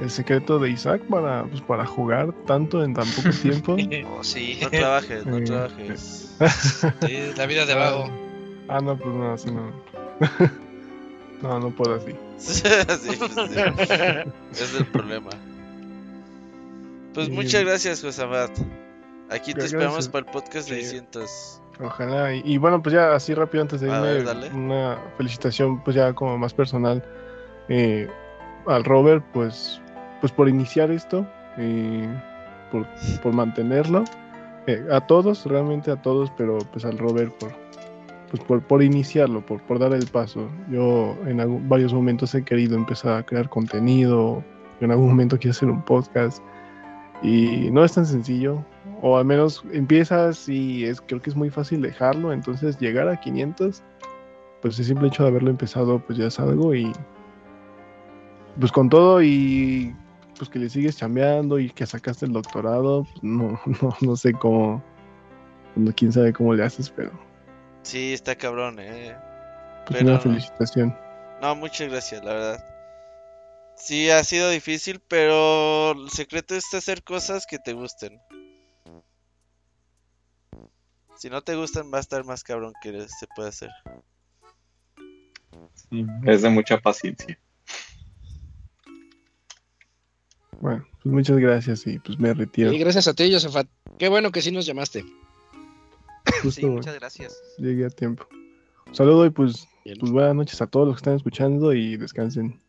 el secreto de Isaac para, pues, para jugar tanto en tan poco tiempo. [laughs] [laughs] Oh, sí. No trabajes, no trabajes. [laughs] sí, la vida de vago. Ah, no, pues no, así no. no, no puedo así. sí, pues, sí. Ese es el problema. Pues muchas gracias, Josabat. Aquí te Gracias. esperamos para el podcast Sí. 600. Ojalá. Y, y bueno, pues ya así rápido antes de irme, ver, una felicitación pues ya como más personal eh, al Robert, pues, pues por iniciar esto, eh, por, por mantenerlo. eh, a todos, realmente a todos, pero pues al Robert por, pues por, por iniciarlo, por, por dar el paso. Yo en algún- varios momentos he querido empezar a crear contenido, en algún momento quiero hacer un podcast y no es tan sencillo, o al menos empiezas y es, creo que es muy fácil dejarlo, entonces llegar a 500, pues el simple hecho de haberlo empezado pues ya es algo y pues con todo y pues que le sigues chambeando y que sacaste el doctorado, pues, no, [laughs] no, no sé cómo, no, quién sabe cómo le haces, pero Sí, está cabrón, eh. pues Pero- una felicitación. No, muchas gracias, la verdad. Sí, ha sido difícil, pero el secreto es hacer cosas que te gusten. Si no te gustan, va a estar más cabrón que se puede hacer. Sí, es de mucha paciencia. Bueno, pues muchas gracias y pues me retiro. Y gracias a ti, Josefat. Qué bueno que sí nos llamaste. Justo, Sí, muchas gracias. Llegué a tiempo. Un saludo y pues, pues buenas noches a todos los que están escuchando y descansen.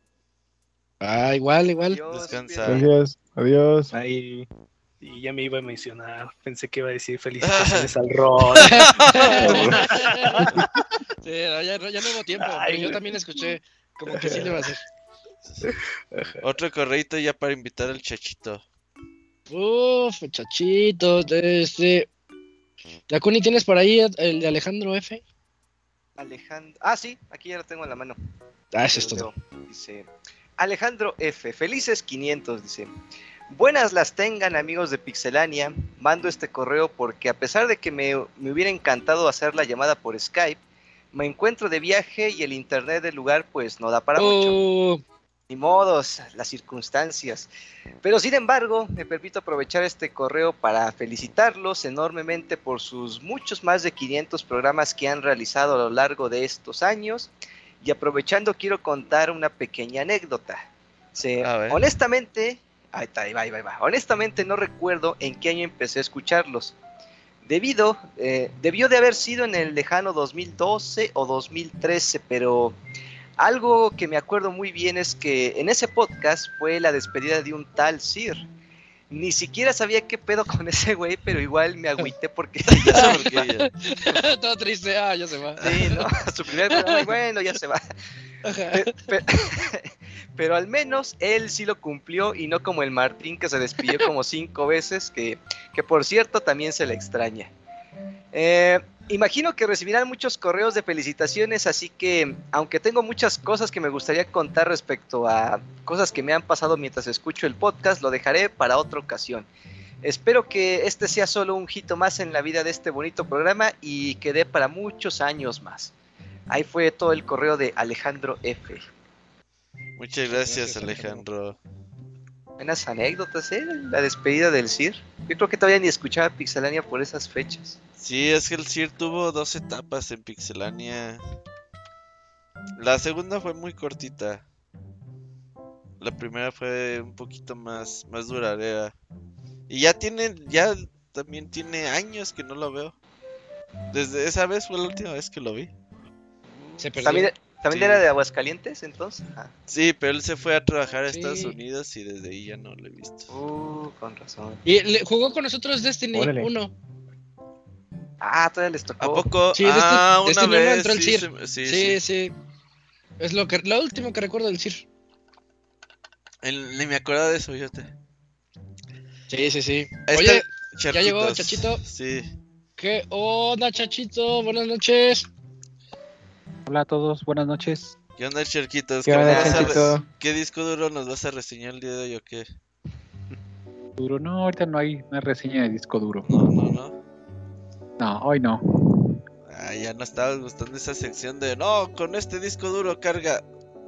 Ah, igual, igual. Adiós, Descansa. Gracias, adiós. Ahí. Y ya me iba a mencionar. Pensé que iba a decir felicitaciones [laughs] al Rod. Sí, ya, no- ya no hubo tiempo. Ay, pero yo también escuché como que sí le va a hacer. [laughs] Otro correito ya para invitar al chachito. Uf, muchachitos. Este. Lacuni, ¿tienes por ahí el de Alejandro F? Alejandro. Ah, sí, aquí ya lo tengo en la mano. Ah, eso es todo. Dice Alejandro F. Felices 500, dice. Buenas las tengan amigos de Pixelania. Mando este correo porque a pesar de que me, me hubiera encantado hacer la llamada por Skype, me encuentro de viaje y el internet del lugar pues no da para mucho. Ni modos, las circunstancias. Pero sin embargo, me permito aprovechar este correo para felicitarlos enormemente por sus muchos más de 500 programas que han realizado a lo largo de estos años. Y aprovechando, quiero contar una pequeña anécdota. Se- honestamente, ahí está, ahí va, ahí va, ahí va. Honestamente no recuerdo en qué año empecé a escucharlos. Debido, eh, debió de haber sido en el lejano 2012 o 2013, pero algo que me acuerdo muy bien es que en ese podcast fue la despedida de un tal Sir. Ni siquiera sabía qué pedo con [laughs] ese güey, pero igual me agüité porque [laughs] [laughs] todo triste. Ah, ya se va. Sí, ¿no? Su primer programa, bueno, ya se va. Pe- pe- pero al menos él sí lo cumplió y no como el Martín que se despidió como cinco veces, que, que por cierto también se le extraña. Eh, imagino que recibirán muchos correos de felicitaciones, así que aunque tengo muchas cosas que me gustaría contar respecto a cosas que me han pasado mientras escucho el podcast, lo dejaré para otra ocasión. Espero que este sea solo un hito más en la vida de este bonito programa y que dé para muchos años más. Ahí fue todo el correo de Alejandro F. Muchas gracias, Gracias, Alejandro. Buenas anécdotas, ¿eh? La despedida del CIR. Yo creo que todavía ni escuchaba Pixelania por esas fechas. Sí, es que el CIR tuvo dos etapas en Pixelania. La segunda fue muy cortita. La primera fue un poquito más, más duradera. Y ya tiene, ya también tiene años que no lo veo. Desde esa vez fue la última vez que lo vi. Se perdió. ¿También, también Sí. era de Aguascalientes entonces? Ah, Sí, pero él se fue a trabajar a Sí. Estados Unidos y desde ahí ya no lo he visto. uh, con razón. Y le- jugó con nosotros Destiny Órale. 1. Ah, todavía les ¿A tocó. poco? Sí, Desti- ah, una Destiny uno vez. entró el sí, CIR. sí, Sí, sí. sí. Es lo que lo último que recuerdo del CIR. El- ni me acuerdo de eso, fíjate. Sí, sí, sí. Ahí Oye, ¿ya llegó. Chachito? Sí. ¿qué onda, Chachito? Buenas noches. Hola a todos, buenas noches. ¿Qué onda, Charquitos? ¿Qué ¿Qué, onda, vas a re- Charquito? ¿Qué disco duro nos vas a reseñar el día de hoy o qué? Duro, no, ahorita no hay una reseña de disco duro. No, no, no. No, hoy no. Ah, ya no estaba gustando esa sección de no, con este disco duro carga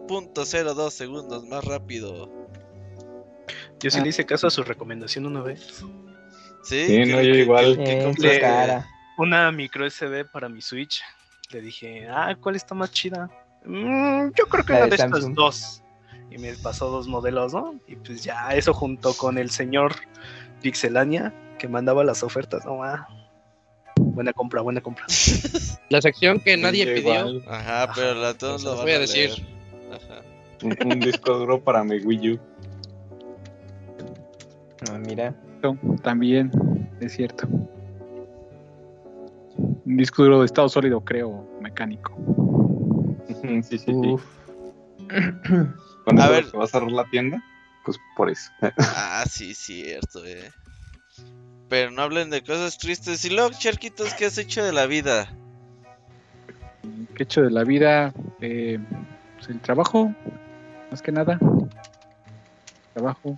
.02 segundos más rápido. Yo sí le hice caso a su recomendación una vez. Sí, Sí, ¿Qué- no, yo igual. Eh, qué cara. Una micro SD para mi Switch. Le dije, ah, ¿cuál está más chida? "Mm, yo creo que La una de de estas dos. y me pasó dos modelos, ¿no? Y pues ya eso junto con el señor Pixelania, que mandaba las ofertas, no ma. Buena compra, buena compra. [laughs] La sección que nadie Sí, pidió. Ajá, pero la todos Se lo van voy a a decir. Ajá. Un, un disco duro para mi Wii U. Ah, mira. También, es cierto. Un disco duro de estado sólido, creo, mecánico. Sí, sí, sí. [clears throat] A ver. se va a cerrar la tienda, pues por eso. [laughs] Ah, sí, cierto, eh. Pero no hablen de cosas tristes. Y luego, Charquitos, ¿qué has hecho de la vida? ¿Qué he hecho de la vida? Eh, pues el trabajo, más que nada. Trabajo.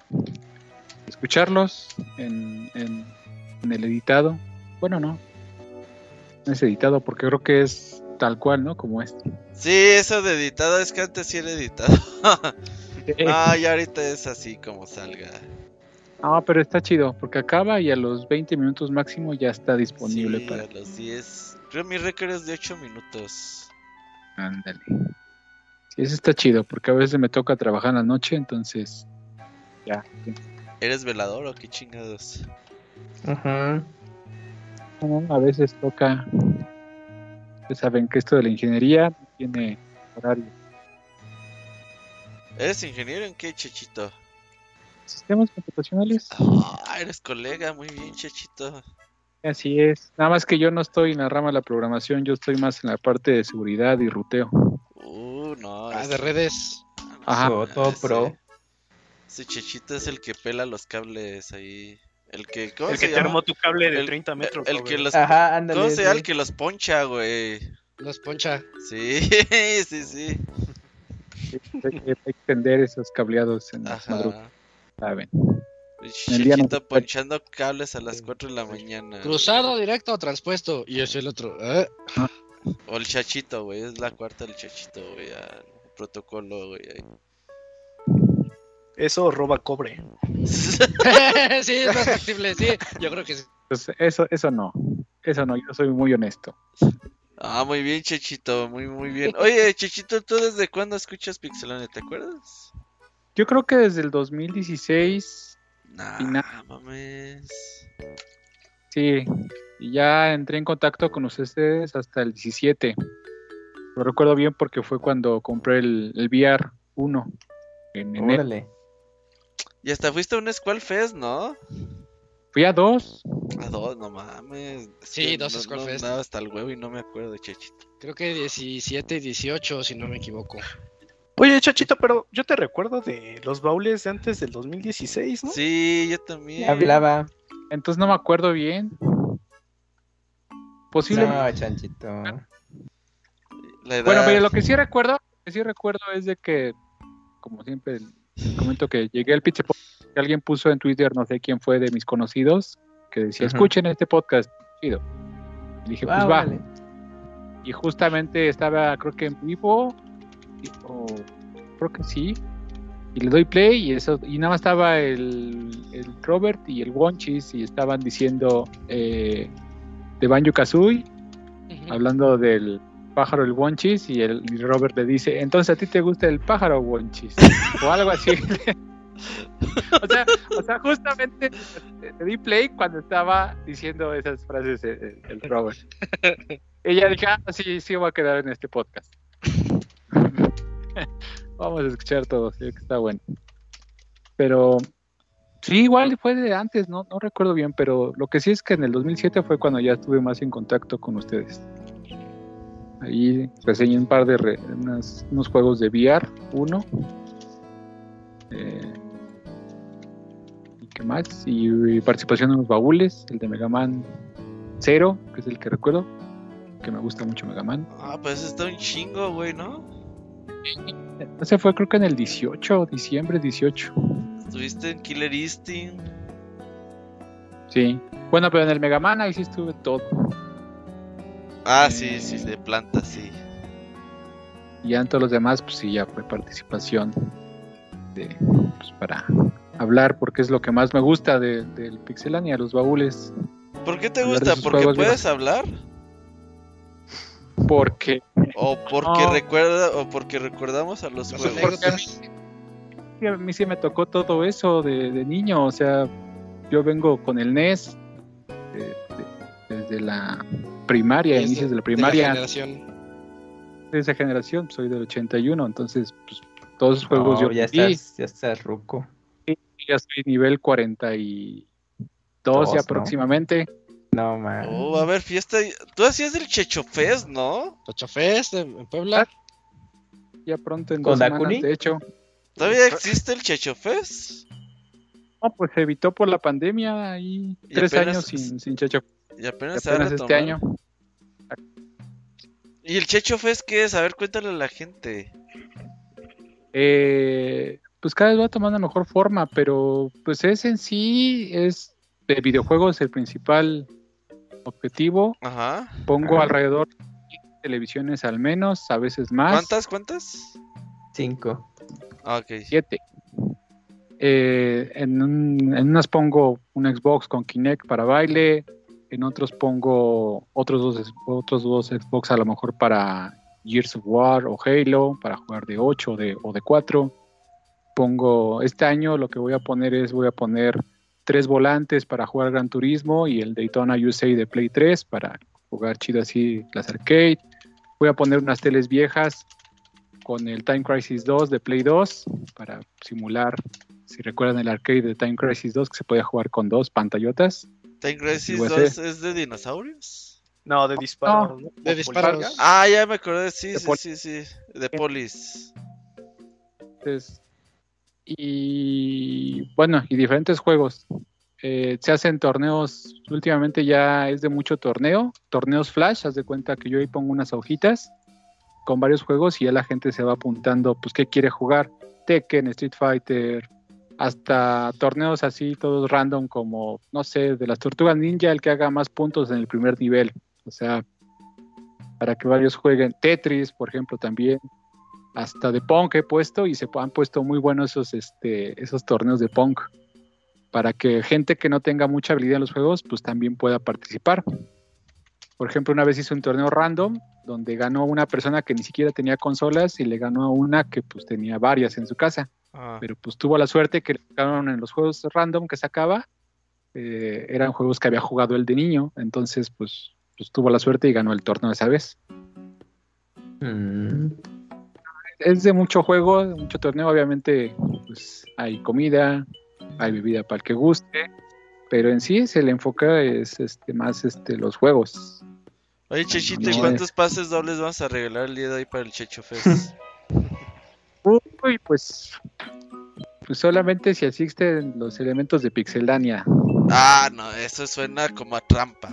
Escucharlos en, en, en el editado. Bueno, no. No es editado porque creo que es tal cual, ¿no? Como este. Sí, eso de editado es que antes sí era editado. [laughs] y ahorita es así como salga. No, pero está chido porque acaba y a los 20 minutos máximo ya está disponible Sí, para. a los 10. Creo mi récord es de 8 minutos. Ándale. Sí, eso está chido porque a veces me toca trabajar en la noche, entonces. Ya. ¿Eres velador o qué chingados? Ajá. A veces toca. Ustedes saben que esto de la ingeniería tiene horario. ¿Eres ingeniero en qué, Chechito? Sistemas computacionales. Ah, eres colega, muy bien, Chechito. Así es. Nada más que yo no estoy en la rama de la programación, yo estoy más en la parte de seguridad y ruteo. Uh, no. Ah, de redes. Ajá. So- todo ese- pro. Ese Chechito es el que pela los cables ahí. El que, ¿cómo El se que te llama? armó tu cable de El- 30 metros. El Robert. que los, Ajá, ándale. ¿Cómo se llama? El que los poncha, güey. Los poncha. Sí, [laughs] sí, sí. Hay que extender esos cableados en las madrugadas. ¿saben? El no- Chechito ponchando cables a las 4 de la mañana. Cruzado, directo o transpuesto. Y es el otro. ¿eh? O el chachito, güey. Es la cuarta del chachito, güey. protocolo, güey. Eso roba cobre. [laughs] sí, es más factible, sí. Yo creo que sí. Pues eso, eso no. Eso no, yo soy muy honesto. Ah, muy bien, Chechito. Muy, muy bien. Oye, Chechito, ¿tú desde cuándo escuchas Pixelania? ¿Te acuerdas? Yo creo que desde el 2016, Nah, na- mames. sí, y ya entré en contacto con ustedes hasta el 17. Lo recuerdo bien porque fue cuando compré el, el VR 1 en enero. Órale. Y hasta fuiste a un Squall Fest, ¿no? Fui a dos. A dos, no mames. Es Sí, dos no, Squall no, Fest. andaba hasta el huevo y no me acuerdo, Chechito. Creo que 17 y 18, si no me equivoco. Oye, Chachito, pero yo te recuerdo de los baúles de antes del 2016, ¿no? Sí, yo también. Hablaba. Entonces no me acuerdo bien. Posiblemente. No, chanchito. La edad. Bueno, pero lo que sí recuerdo, lo que sí recuerdo es de que, como siempre, comento que llegué al Pizza Podcast, que alguien puso en Twitter, no sé quién fue de mis conocidos, que decía, Ujú. escuchen este podcast, chido. Y dije, pues Ah, va. órale. Y justamente estaba, creo que en vivo, o creo que sí, y le doy play y eso, y nada más estaba el, el Robert y el Wonchis y estaban diciendo eh, de Banjo Kazooie, Ujú. hablando del pájaro el Wonchis y el Robert le dice, entonces a ti te gusta el pájaro Wonchis o algo así. [laughs] o, sea, justamente le di play cuando estaba diciendo esas frases el, el Robert. Ella dije, ah, sí, sí voy a quedar en este podcast. [laughs] Vamos a escuchar todo, sí, que está bueno. Pero sí, igual fue de antes, no, no recuerdo bien, pero lo que sí es que en el 2007 fue cuando ya estuve más en contacto con ustedes. Ahí reseñé un par de re- unas- unos juegos de VR, uno. Eh, ¿Y qué más? Y, participación en los baúles, el de Mega Man 0, que es el que recuerdo, que me gusta mucho Mega Man. Ah, pues está un chingo, güey, ¿no? Ese fue creo que en el 18, diciembre 18. Estuviste en Killer Instinct. Sí. Bueno, pero en el Mega Man ahí sí estuve todo. Ah, Eh. sí, sí, de planta, sí. Y ya en todos los demás, pues sí, ya fue participación de, pues, para hablar, porque es lo que más me gusta de- del Pixelania, los baúles. ¿Por qué te gusta? ¿Porque juegos, puedes hablar? Porque, ¿O [laughs] porque No. recuerda o porque recordamos a los Las juegos? a mí, [laughs] sí, a mí sí me tocó todo eso de, de niño, o sea, yo vengo con el NES de- desde la primaria, Desde- inicios de la de la primaria. generación. de esa generación, soy del 81, entonces pues, todos esos juegos No, yo ya estás, ya estás ruco. ya estoy nivel 42 Dos, ya ¿no? aproximadamente. No, man. Oh, a ver, fiesta. Tú hacías el Checho Fest, ¿no? Checho Fest en Puebla. Ya pronto en ¿Con dos semanas, de hecho. ¿Todavía existe el Checho Fest? No, pues se evitó por la pandemia y Y tres apenas- años sin, sin Checho. Y apenas, Y apenas este año. ¿Y el Checho Fest qué es? A ver, cuéntale a la gente. Eh, pues cada vez va tomando mejor forma, pero pues es en sí, es de videojuegos el principal objetivo. Ajá. Pongo alrededor de televisiones al menos, a veces más. ¿Cuántas? ¿Cuántas? Cinco. Ah, ok. Siete. Eh, en, un- en unas pongo un Xbox con Kinect para baile, en otros pongo otros dos, otros dos Xbox a lo mejor para Gears of War o Halo, para jugar de 8 o de, o de 4. Pongo, este año lo que voy a poner es, voy a poner tres volantes para jugar Gran Turismo y el Daytona USA de Play 3 para jugar chido así las arcade. Voy a poner unas teles viejas con el Time Crisis 2 de Play 2 para simular, si recuerdan el arcade de Time Crisis 2 que se podía jugar con dos pantallotas. ¿Time Crisis Igual 2 sé. es de dinosaurios? No, de disparos. ¿no? De disparos. Ah, ya me acordé, sí, De sí, sí, sí. De Polis. Entonces, y bueno, y diferentes juegos. Eh, se hacen torneos, últimamente ya es de mucho torneo, torneos flash, haz de cuenta que yo ahí pongo unas hojitas con varios juegos y ya la gente se va apuntando, pues qué quiere jugar, Tekken, Street Fighter, hasta torneos así todos random como, no sé, de las tortugas ninja, el que haga más puntos en el primer nivel, o sea, para que varios jueguen Tetris, por ejemplo, también, hasta de punk he puesto y se han puesto muy buenos esos, este, esos torneos de punk para que gente que no tenga mucha habilidad en los juegos pues también pueda participar. Por ejemplo, una vez hice un torneo random donde ganó una persona que ni siquiera tenía consolas y le ganó a una que pues tenía varias en su casa. Ah. Pero pues tuvo la suerte que le ganaron en los juegos random que sacaba. eh, eran juegos que había jugado él de niño. Entonces pues, pues tuvo la suerte y ganó el torneo esa vez. Mm. es de mucho juego, de mucho torneo, obviamente pues hay comida, hay bebida para el que guste, pero en sí se le enfoca es este más este los juegos. Oye, Chechito, ¿y cuántos pases dobles vamos a regalar el día de hoy para el Checho Fest? [laughs] Uy, pues pues solamente si existen los elementos de Pixelania. ah, no, eso suena como a trampa.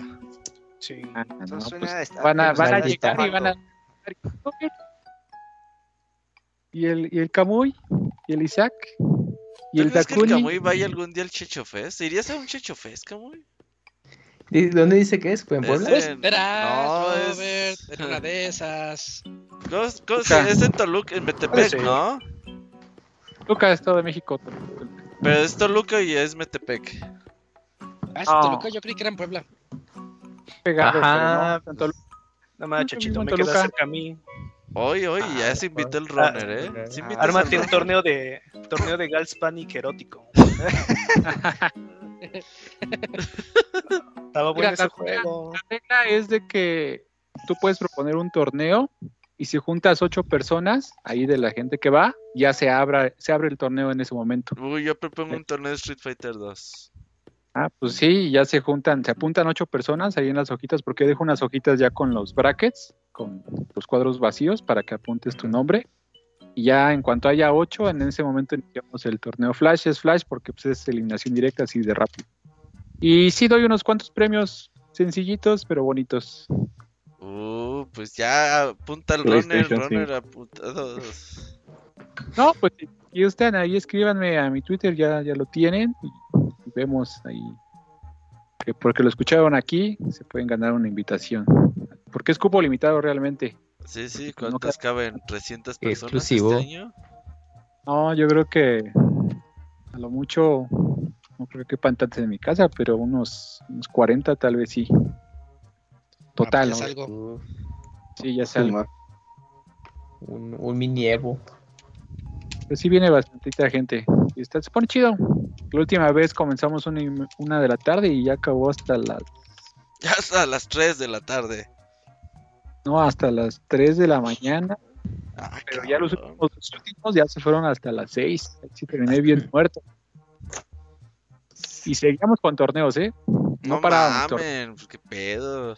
Sí. Ah, Eso no, suena pues, esta- van a, van a llegar y van a y el y el Camuy y el Isaac y ¿Tú el crees que el Dakuni Camuy vaya algún día al Checho Fest? ¿Irías a un Checho Fest, Camuy? ¿De ¿Dónde dice que es? ¿Fue en Es Puebla? de- Pues verás, No, es- Robert, en una de esas. ¿Cómo, cómo Tuca. se- es en Toluca, en Metepec, Sí. ¿no? Luca Estado de México. Pero es Toluca y es Metepec. Ah, es No. Toluca, yo creí que era en Puebla. Pegado, Ajá, pero no, tanto Nada más, Chachito, en me queda Toluca. cerca a mí. Hoy, hoy, ya se invitó el runner, ¿eh? Ármate un torneo de torneo de Gals Panic erótico. [laughs] [laughs] [laughs] Estaba bueno ese la- juego. La regla es de que tú puedes proponer un torneo y si juntas ocho personas ahí de la gente que va, ya se abra, se abre el torneo en ese momento. Uy, yo propongo un torneo de Street Fighter 2. Ah, pues sí, ya se juntan, se apuntan ocho personas ahí en las hojitas, porque yo dejo unas hojitas ya con los brackets, con los cuadros vacíos para que apuntes tu nombre. Y ya en cuanto haya ocho, en ese momento iniciamos el torneo Flash, es Flash porque pues, es eliminación directa así de rápido. Y sí doy unos cuantos premios sencillitos, pero bonitos. Uh, pues ya apunta el runner, runner apuntados. No, pues si si gustan, ahí escríbanme a mi Twitter, ya, ya lo tienen. Y vemos ahí. Que porque lo escucharon aquí, se pueden ganar una invitación. Porque es cupo limitado realmente. Sí, sí, ¿cuántas caben? ¿300 personas Exclusivo. este año? No, yo creo que a lo mucho, no creo que quepan tantos en mi casa, pero unos, unos 40 tal vez sí. Total, Ah, pues. Sí, ya es algo. Un, un mini Evo. Pero sí viene bastante gente. Y está, se pone chido. La última vez comenzamos una, una de la tarde y ya acabó hasta las [laughs] Ya hasta las 3 de la tarde. No, hasta las 3 de la mañana. Ah, pero ya los últimos, los últimos ya se fueron hasta las 6. Así terminé bien [laughs] muerto. Y seguíamos con torneos, ¿eh? No, No parábamos. mamen, pues, qué pedo.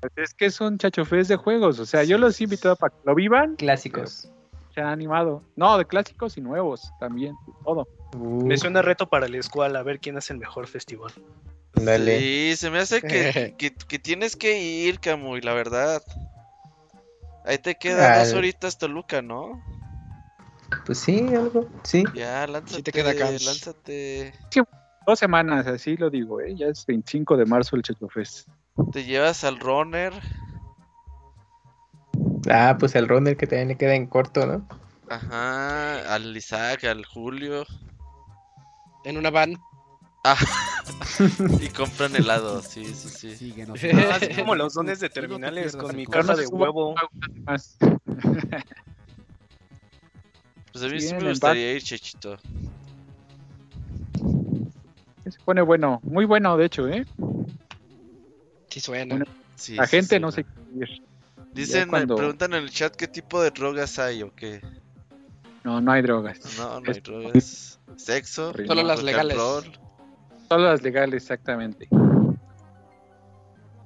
Pues es que son chachofés de juegos. O sea, yo los he invitado para que lo vivan. Clásicos. Se han animado. No, de clásicos y nuevos también. Todo. Me suena reto para la escuela a ver quién hace el mejor festival. Dale. Sí, se me hace que, [laughs] que, que tienes que ir, Camuy, la verdad. Ahí te quedan Ah. dos horitas Toluca, ¿no? Pues sí, algo. Sí. Ya, lánzate. te queda Cams. lánzate. Dos semanas, así lo digo, ¿eh? Ya es 25 de marzo el Chachofest. Te llevas al runner. Ah, pues el runner que también le queda en corto, ¿no? Ajá, al Isaac, al Julio. En una van. Ah, [laughs] y compran helado, sí, sí, sí. Ah, así como los dones de terminales con mi caja de huevo. Más. [laughs] Pues a mí sí me gustaría ir, Chechito. Se pone bueno, muy bueno de hecho, ¿eh? Sí suena. Bueno, Sí, la sí, gente sí. no se quiere ir. Dicen, cuando- preguntan en el chat qué tipo de drogas hay o qué. No, no hay drogas. No, no hay Es- drogas. Sexo. Solo las legales. and Solo las legales, exactamente.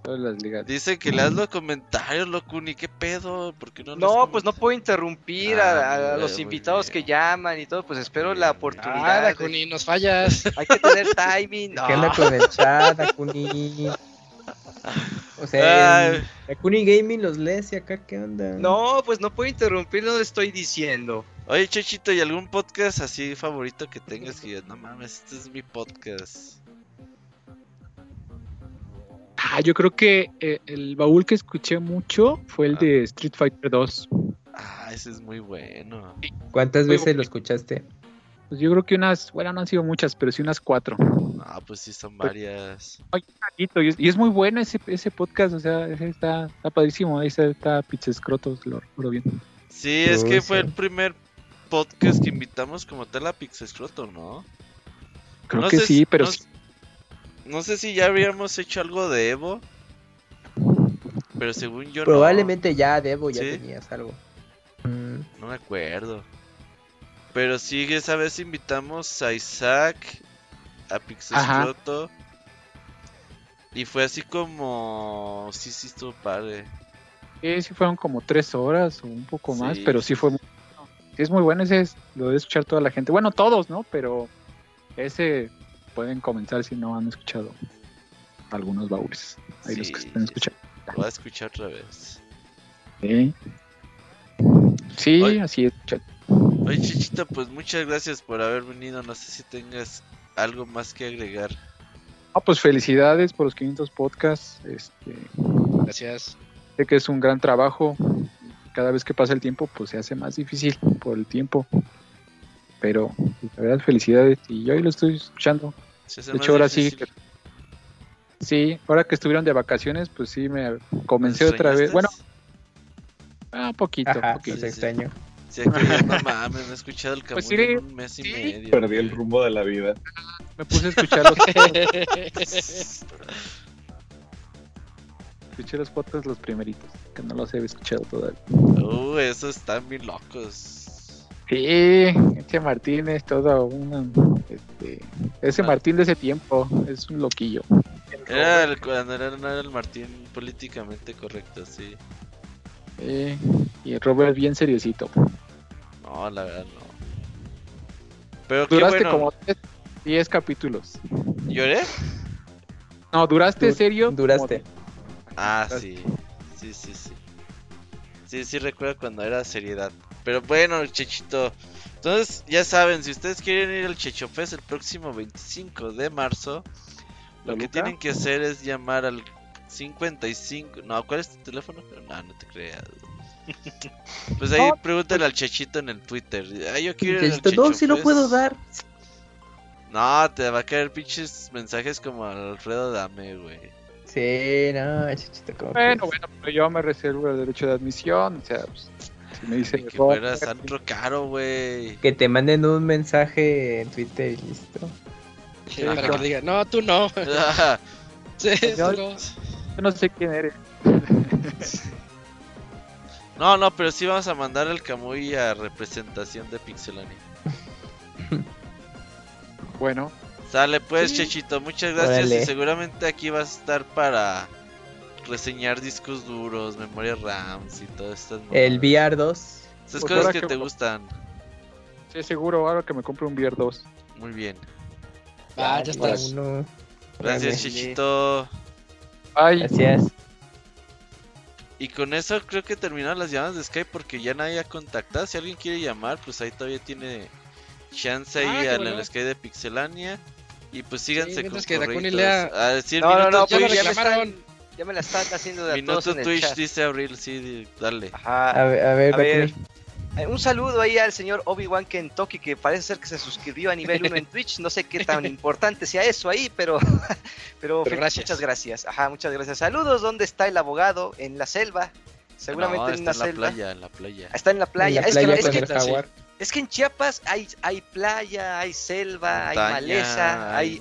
Solo las legales. Dice que le das los comentarios, Locuni. ¿Qué pedo? ¿Por qué no No, pues no puedo interrumpir Ah, a, los invitados que llaman y todo, pues espero la oportunidad. Nada, de- Kuni, nos fallas. [laughs] Hay que tener timing. [laughs] ¿Qué onda No. con el chat, Akuni? O sea, Ay. en Akuni Gaming los lees y acá, ¿qué onda? No, pues no puedo interrumpir lo que estoy diciendo. Oye, Chechito, ¿y algún podcast así favorito que tengas que digas, no mames, este es mi podcast? Ah, yo creo que eh, el baúl que escuché mucho fue el de Street Fighter 2. Ah, ese es muy bueno. ¿Cuántas Muy veces lo escuchaste? Pues yo creo que unas, bueno, no han sido muchas, pero sí unas cuatro. Ah, pues sí, son varias. Ay, Carlito, Y es, y es muy bueno ese, ese podcast, o sea, ese está, está padrísimo. Ahí está, está Pizza Scrotos, lo recuerdo bien. Sí, es Uy, que fue el primer podcast que invitamos como tal a Pixescroto, ¿no? Creo No que sé sí, si- pero no, sí- no sé si ya habíamos hecho algo de Evo. Pero según yo no. Probablemente ya, Debo, ya ¿Sí? tenías algo. Mm, No me acuerdo. Pero sí, esa vez invitamos a Isaac, a Pixescroto. Y fue así como. Sí, sí, estuvo padre. sí, sí fueron como tres horas o un poco más, Sí. pero sí fue muy es muy bueno, ese es, lo debe escuchar toda la gente. Bueno, todos, ¿no? Pero ese pueden comenzar si no han escuchado algunos baúles. Ahí los que Sí, estén escuchando. Lo voy a escuchar otra vez. Sí, Sí, Oye. así es. Oye, Chichito, pues muchas gracias por haber venido. No sé si tengas algo más que agregar. Ah, pues felicidades por los 500 podcasts. Este, Gracias. sé que es un gran trabajo. Cada vez que pasa el tiempo, pues se hace más difícil por el tiempo. Pero, la verdad, felicidades. Y yo ahí lo estoy escuchando. Se hace De más hecho, ahora sí. que- Sí, ahora que estuvieron de vacaciones, pues sí me comencé ¿Me otra vez. Bueno, ah, poquito, Ajá, poquito. extraño. Sí, que ya no mames, no he escuchado el Pues sí, en un mes y medio. Perdí el rumbo de la vida. Me puse a escuchar los [laughs] [laughs] escuché los podcasts los primeritos, que no los he escuchado todavía. Uh, esos están bien locos. Sí, ese Martín es todo un este, ese Ah. Martín de ese tiempo es un loquillo. Era el, cuando era, no era el Martín políticamente correcto, sí. Sí, y el Robert bien seriecito. No, la verdad no. Pero qué Duraste bueno. como 10 capítulos. ¿Lloré? No, duraste Du- serio. como duraste. Ah, sí. Sí, sí, sí. Sí, sí recuerdo cuando era seriedad. Pero bueno, Chechito. Entonces, ya saben, si ustedes quieren ir al Checho Fest el próximo 25 de marzo, lo que tienen que hacer es llamar al 55. No, ¿cuál es tu teléfono? No, no te creas. [laughs] Pues ahí No, pregúntale al Chechito en el Twitter. Ah, yo quiero ir al no, si lo Fest". puedo dar. No, te va a caer pinches mensajes como al Alfredo Dame, güey. Sí, no, Chichito, como Bueno, bueno, pero yo me reservo el derecho de admisión. O sea, pues, si me dicen Que fuera Sandro Caro, güey. Que te manden un mensaje en Twitter y listo. Sí, para que le diga, no, tú no. [laughs] Sí, Yo- tú no. Yo no sé quién eres. [laughs] No, no, pero sí vamos a mandar al Camuy a representación de Pixelania. Bueno. Sale pues, Sí. Chechito, muchas gracias. Órale. Y seguramente aquí vas a estar para reseñar discos duros, memoria RAMs y todas estas El. VR 2. Esas Pues cosas que que- te gustan. Sí, seguro, ahora que me compre un VR 2. Muy bien. Ah, ya estás. Uno. Gracias, Órale. Chechito. Ay, Gracias. Y con eso creo que terminaron las llamadas de Skype porque ya nadie ha contactado. Si alguien quiere llamar, pues ahí todavía tiene chance ahí Ah, al bueno. Skype de Pixelania. Y pues síganse con mientras que lea- A decir, No, no, minuto no, ya pues ya me, están, ya me la están haciendo de a todos Minuto en el Twitch, chat. dice Abril, sí, dale. Ajá. A ver, a ver, A ver, eh, un saludo ahí al señor Obi-Wan Kentucky, que parece ser que se suscribió a nivel 1 en [laughs] Twitch. No sé qué tan importante sea eso ahí, pero, [laughs] pero, Pero gracias. muchas gracias. Ajá, muchas gracias. Saludos, ¿dónde está el abogado? En la selva. Seguramente No, en está una en la selva. playa, en la playa. Está en la playa. En la es, playa que, es, con que, el jaguar. Es que en Chiapas hay, hay playa, hay selva, hay maleza, hay,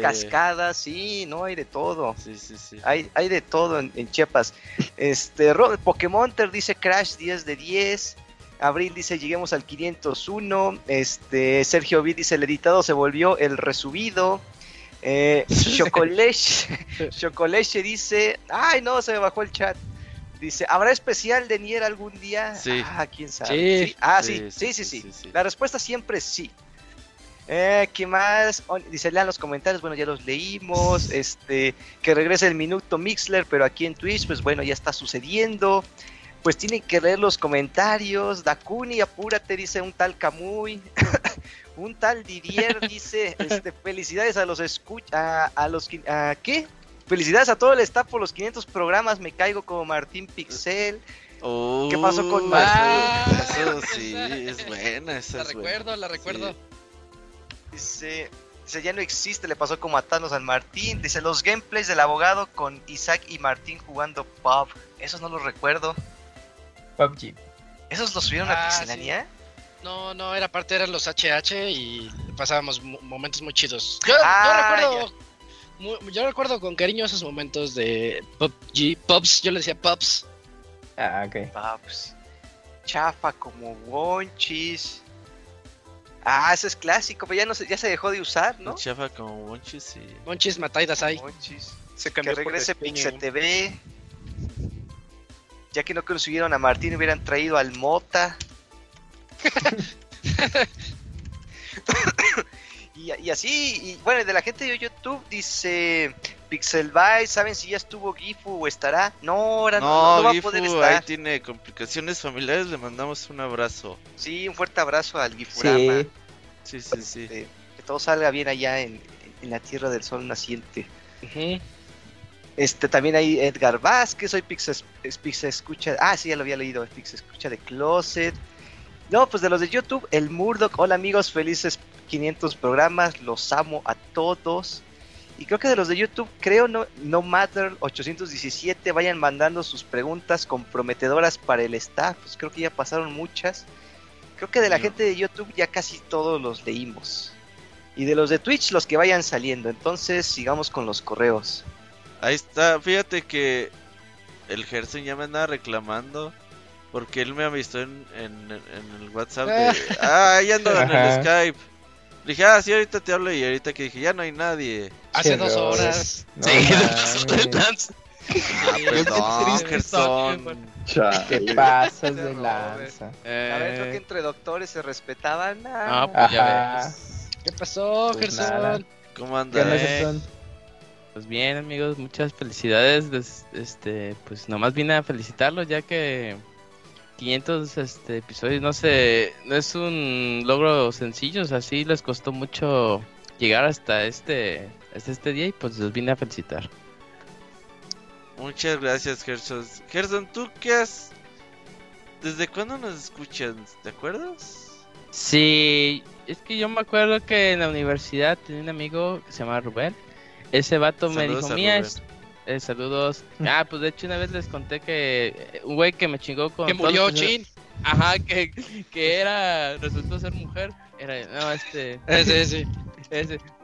cascadas, sí, no hay de todo. Sí, sí, sí. Hay, hay de todo en, en Chiapas. Este, Pokémonter dice Crash 10 de 10. Abril dice lleguemos al 501. Este, Sergio V dice el editado se volvió el resubido. Eh, [laughs] Chocoleche, [laughs] Chocoleche dice, ay no, se me bajó el chat. Dice, ¿habrá especial de Nier algún día? Sí. Ah, quién sabe. Sí. Ah, Sí, sí, sí, sí, sí, sí, sí. sí, sí. La respuesta siempre es sí. Eh, ¿Qué más? Oh, Dice, lean los comentarios, bueno, ya los leímos. [laughs] Este, que regrese el minuto Mixler, pero aquí en Twitch, pues bueno, ya está sucediendo. Pues tienen que leer los comentarios. Dakuni, apúrate, dice un tal Camuy. [laughs] un tal Didier dice, este, felicidades a los escucha, a, a los, ¿qué? Felicidades a todo el staff por los 500 programas, me caigo como Martín Pixel. ¿Qué pasó con Martín? Eso sí, es buena, esa La es buena. recuerdo, la recuerdo. Sí. Dice, dice, ya no existe, le pasó como a Thanos al Martín. Dice, los gameplays del abogado con Isaac y Martín jugando pub. Esos no los recuerdo. PUBG. ¿Esos los subieron a Ah, Pixelania? No, no, era parte, eran los HH y pasábamos mo- momentos muy chidos. Yo, Ah, yo recuerdo, mu- yo recuerdo con cariño esos momentos de PUBG, Pops, yo le decía Pops. Ah, ok. Pubs. Chafa como Wonchis. Ah, ese es clásico, pero ya, no se, ya se dejó de usar, ¿no? Chafa como Monchis y... Monchis Matai Dasai. Monchis. Se Que cambió por regrese. Pixel TV. Ya que no consiguieron a Martín, hubieran traído al Mota. Y, y así, y bueno, y de la gente de YouTube dice Pixelbyte, ¿saben si ya estuvo Gifu o estará? No, ahora no, no, No, va a Gifu poder ahí estar. tiene complicaciones familiares, le mandamos un abrazo. Sí, un fuerte abrazo al Gifurama. Sí. Sí, sí, sí. Este, que todo salga bien allá en, en la tierra del sol naciente. Este, también hay Edgar Vázquez, soy Pixel, es Pixel Escucha. Ah, sí, ya lo había leído, Pixel Escucha de Closet. No, pues de los de YouTube, el Murdoch. Hola amigos, felices 500 programas, los amo a todos. Y creo que de los de YouTube, creo no, no Matter 817, vayan mandando sus preguntas comprometedoras para el staff. Pues creo que ya pasaron muchas. Creo que de la gente de YouTube ya casi todos los leímos. Y de los de Twitch, los que vayan saliendo. Entonces, sigamos con los correos. Ahí está, fíjate que el Gerson ya me anda reclamando porque él me avistó en, en, en el WhatsApp de... [laughs] Ah, ahí ando en el. Skype. Le dije, ah, sí, ahorita te hablo y ahorita que dije, ya no hay nadie. Hace Qué dos horas. No Sí, dos horas. [laughs] Ah, perdón, triste, Gerson. Te Chale. pasas de lanza. [laughs] A ver, creo que Eh, entre doctores se respetaban. Ah, Ah, pues ya ves. ¿Qué pasó, Pues nada. Gerson? ¿Cómo ¿Qué anda? onda, Eh, Gerson? Pues bien, amigos, muchas felicidades. des- Este, pues nomás vine a felicitarlos ya que 500 este, episodios no sé, no es un logro sencillo, o sea, sí les costó mucho llegar hasta este hasta este día y pues los vine a felicitar. Muchas gracias, Gerson. Gerson, ¿tú qué has... ¿Desde cuándo nos escuchas? ¿Te acuerdas? Sí, es que yo me acuerdo que en la universidad tenía un amigo que se llama Rubén. Ese vato me dijo, mía, Rubén". es- eh, saludos. Ah, pues de hecho una vez les conté que eh, un güey que me chingó con... Que murió, los- Chin. Ajá, que, que era, resultó ser mujer. Era, no, este... [laughs] Sí, sí.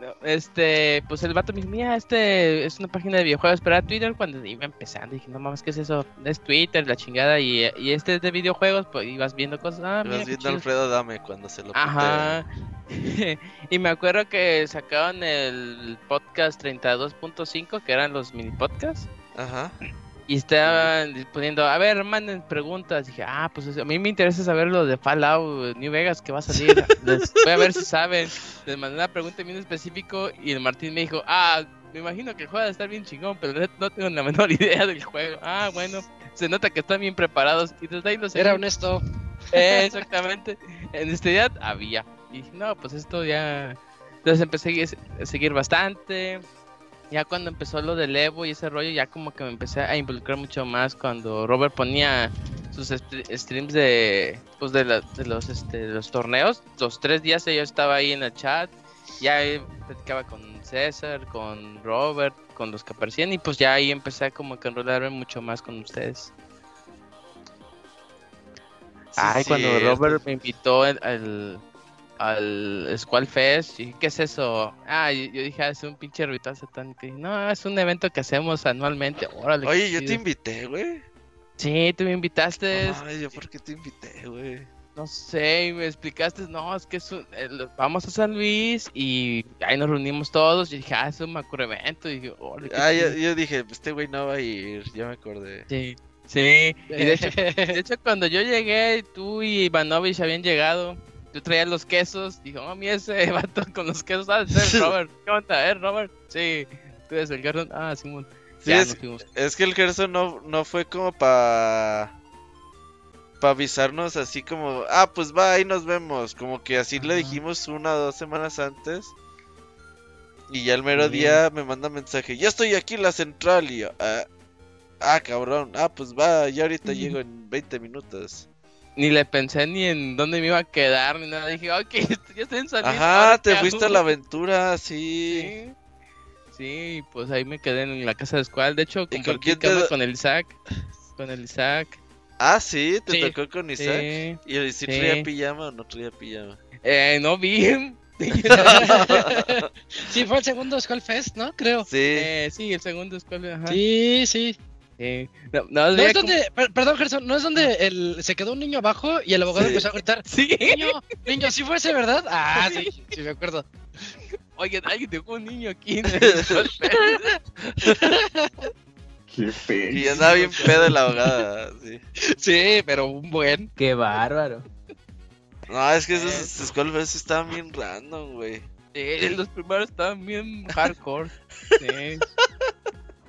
No, este, pues el vato me dijo, mira, este es una página de videojuegos para Twitter cuando iba empezando. Dije, no mames, ¿qué es eso? Es Twitter, la chingada. Y, y este es de videojuegos, pues ibas viendo cosas. Ah, qué viendo a. Alfredo Dame cuando se lo Ajá. [laughs] y me acuerdo que sacaban el podcast 32.5, que eran los mini podcasts. Ajá. Y estaban poniendo, a ver, manden preguntas. Dije, ah, pues a mí me interesa saber lo de Fallout New Vegas que va a salir. [laughs] Les voy a ver si saben. Les mandé una pregunta bien específico y el Martín me dijo, ah, me imagino que el juego va a estar bien chingón, pero no- tengo la menor [laughs] idea del juego. Ah, bueno, se nota que están bien preparados. Y desde ahí lo seguí. Era honesto. Eh, exactamente. En este día había. Y dije, no, pues esto ya. Entonces empecé a seguir bastante. Ya cuando empezó lo del Evo y ese rollo, ya como que me empecé a involucrar mucho más cuando Robert ponía sus stre- streams de pues de, la- de los este de los torneos. Los tres días yo estaba ahí en el chat. Ya platicaba con César, con Robert, con los que aparecían y pues ya ahí empecé a como que enrolarme mucho más con ustedes. Ay, cuando. Robert me invitó al, al, al Squall Fest, y ¿qué es eso? Ah, yo, yo dije, ah, es un pinche ritual satánico. Y, no, es un evento que hacemos anualmente. Órale, Oye, yo te chido". invité, güey. Sí, tú me invitaste. Ay, ¿yo por qué te invité, güey? No sé, y me explicaste, no, es que es un- el- vamos a San Luis y ahí nos reunimos todos. Y dije, ah, es un macro evento. Y dije, órale, Ah, yo, chido". yo dije, este güey no va a ir, ya me acordé. Sí, sí. [laughs] Y de hecho, de hecho, cuando yo llegué, tú y Ivanovich habían llegado. Yo traía los quesos. Dijo, oh, mira ese [laughs] vato con los quesos. Ah, Robert. ¿Qué onda, eh, Robert? Sí. Tú eres el Gerson. Ah, Simón. Sí, es, que el Gerson no, no fue como para para avisarnos así como, ah, pues va, ahí nos vemos. Como que así le dijimos una o dos semanas antes. Y ya el mero Sí. día me manda mensaje, ya estoy aquí en la central. Y yo, ah, ah, cabrón, ah, pues va, ya ahorita llego en 20 minutos. Ni le pensé ni en dónde me iba a quedar ni nada. Dije, ok, [laughs] ya estoy en San Luis, Ajá, ¿ahora te fuiste a hago?" la aventura, sí. Sí. Sí, pues ahí me quedé en la casa de Squall. De hecho, con compartí quién te cama con el Isaac. Con el Isaac. Ah, sí, te Sí, tocó con Isaac. sí, ¿Y el si sí. traía pijama o no traía pijama? Eh, no vi. [laughs] sí, fue el segundo Skull Fest, ¿no? Creo. Sí. Eh, sí, el segundo Squall. Ajá. Sí, sí. Sí. No, no, No es donde, per- perdón, Gerson, no es donde el, se quedó un niño abajo y el abogado Sí. empezó a gritar, Sí. niño, niño, ¿sí fue ese, verdad? Ah, sí, sí, me acuerdo. como, Oye, alguien dejó un niño aquí en el Squall [laughs] Fest". Qué feo. Y andaba bien pedo la abogada, sí. Sí, pero un buen. Qué bárbaro. No, es que esos Skull estaban bien random, güey. Sí, los primeros estaban bien hardcore. Sí. [laughs]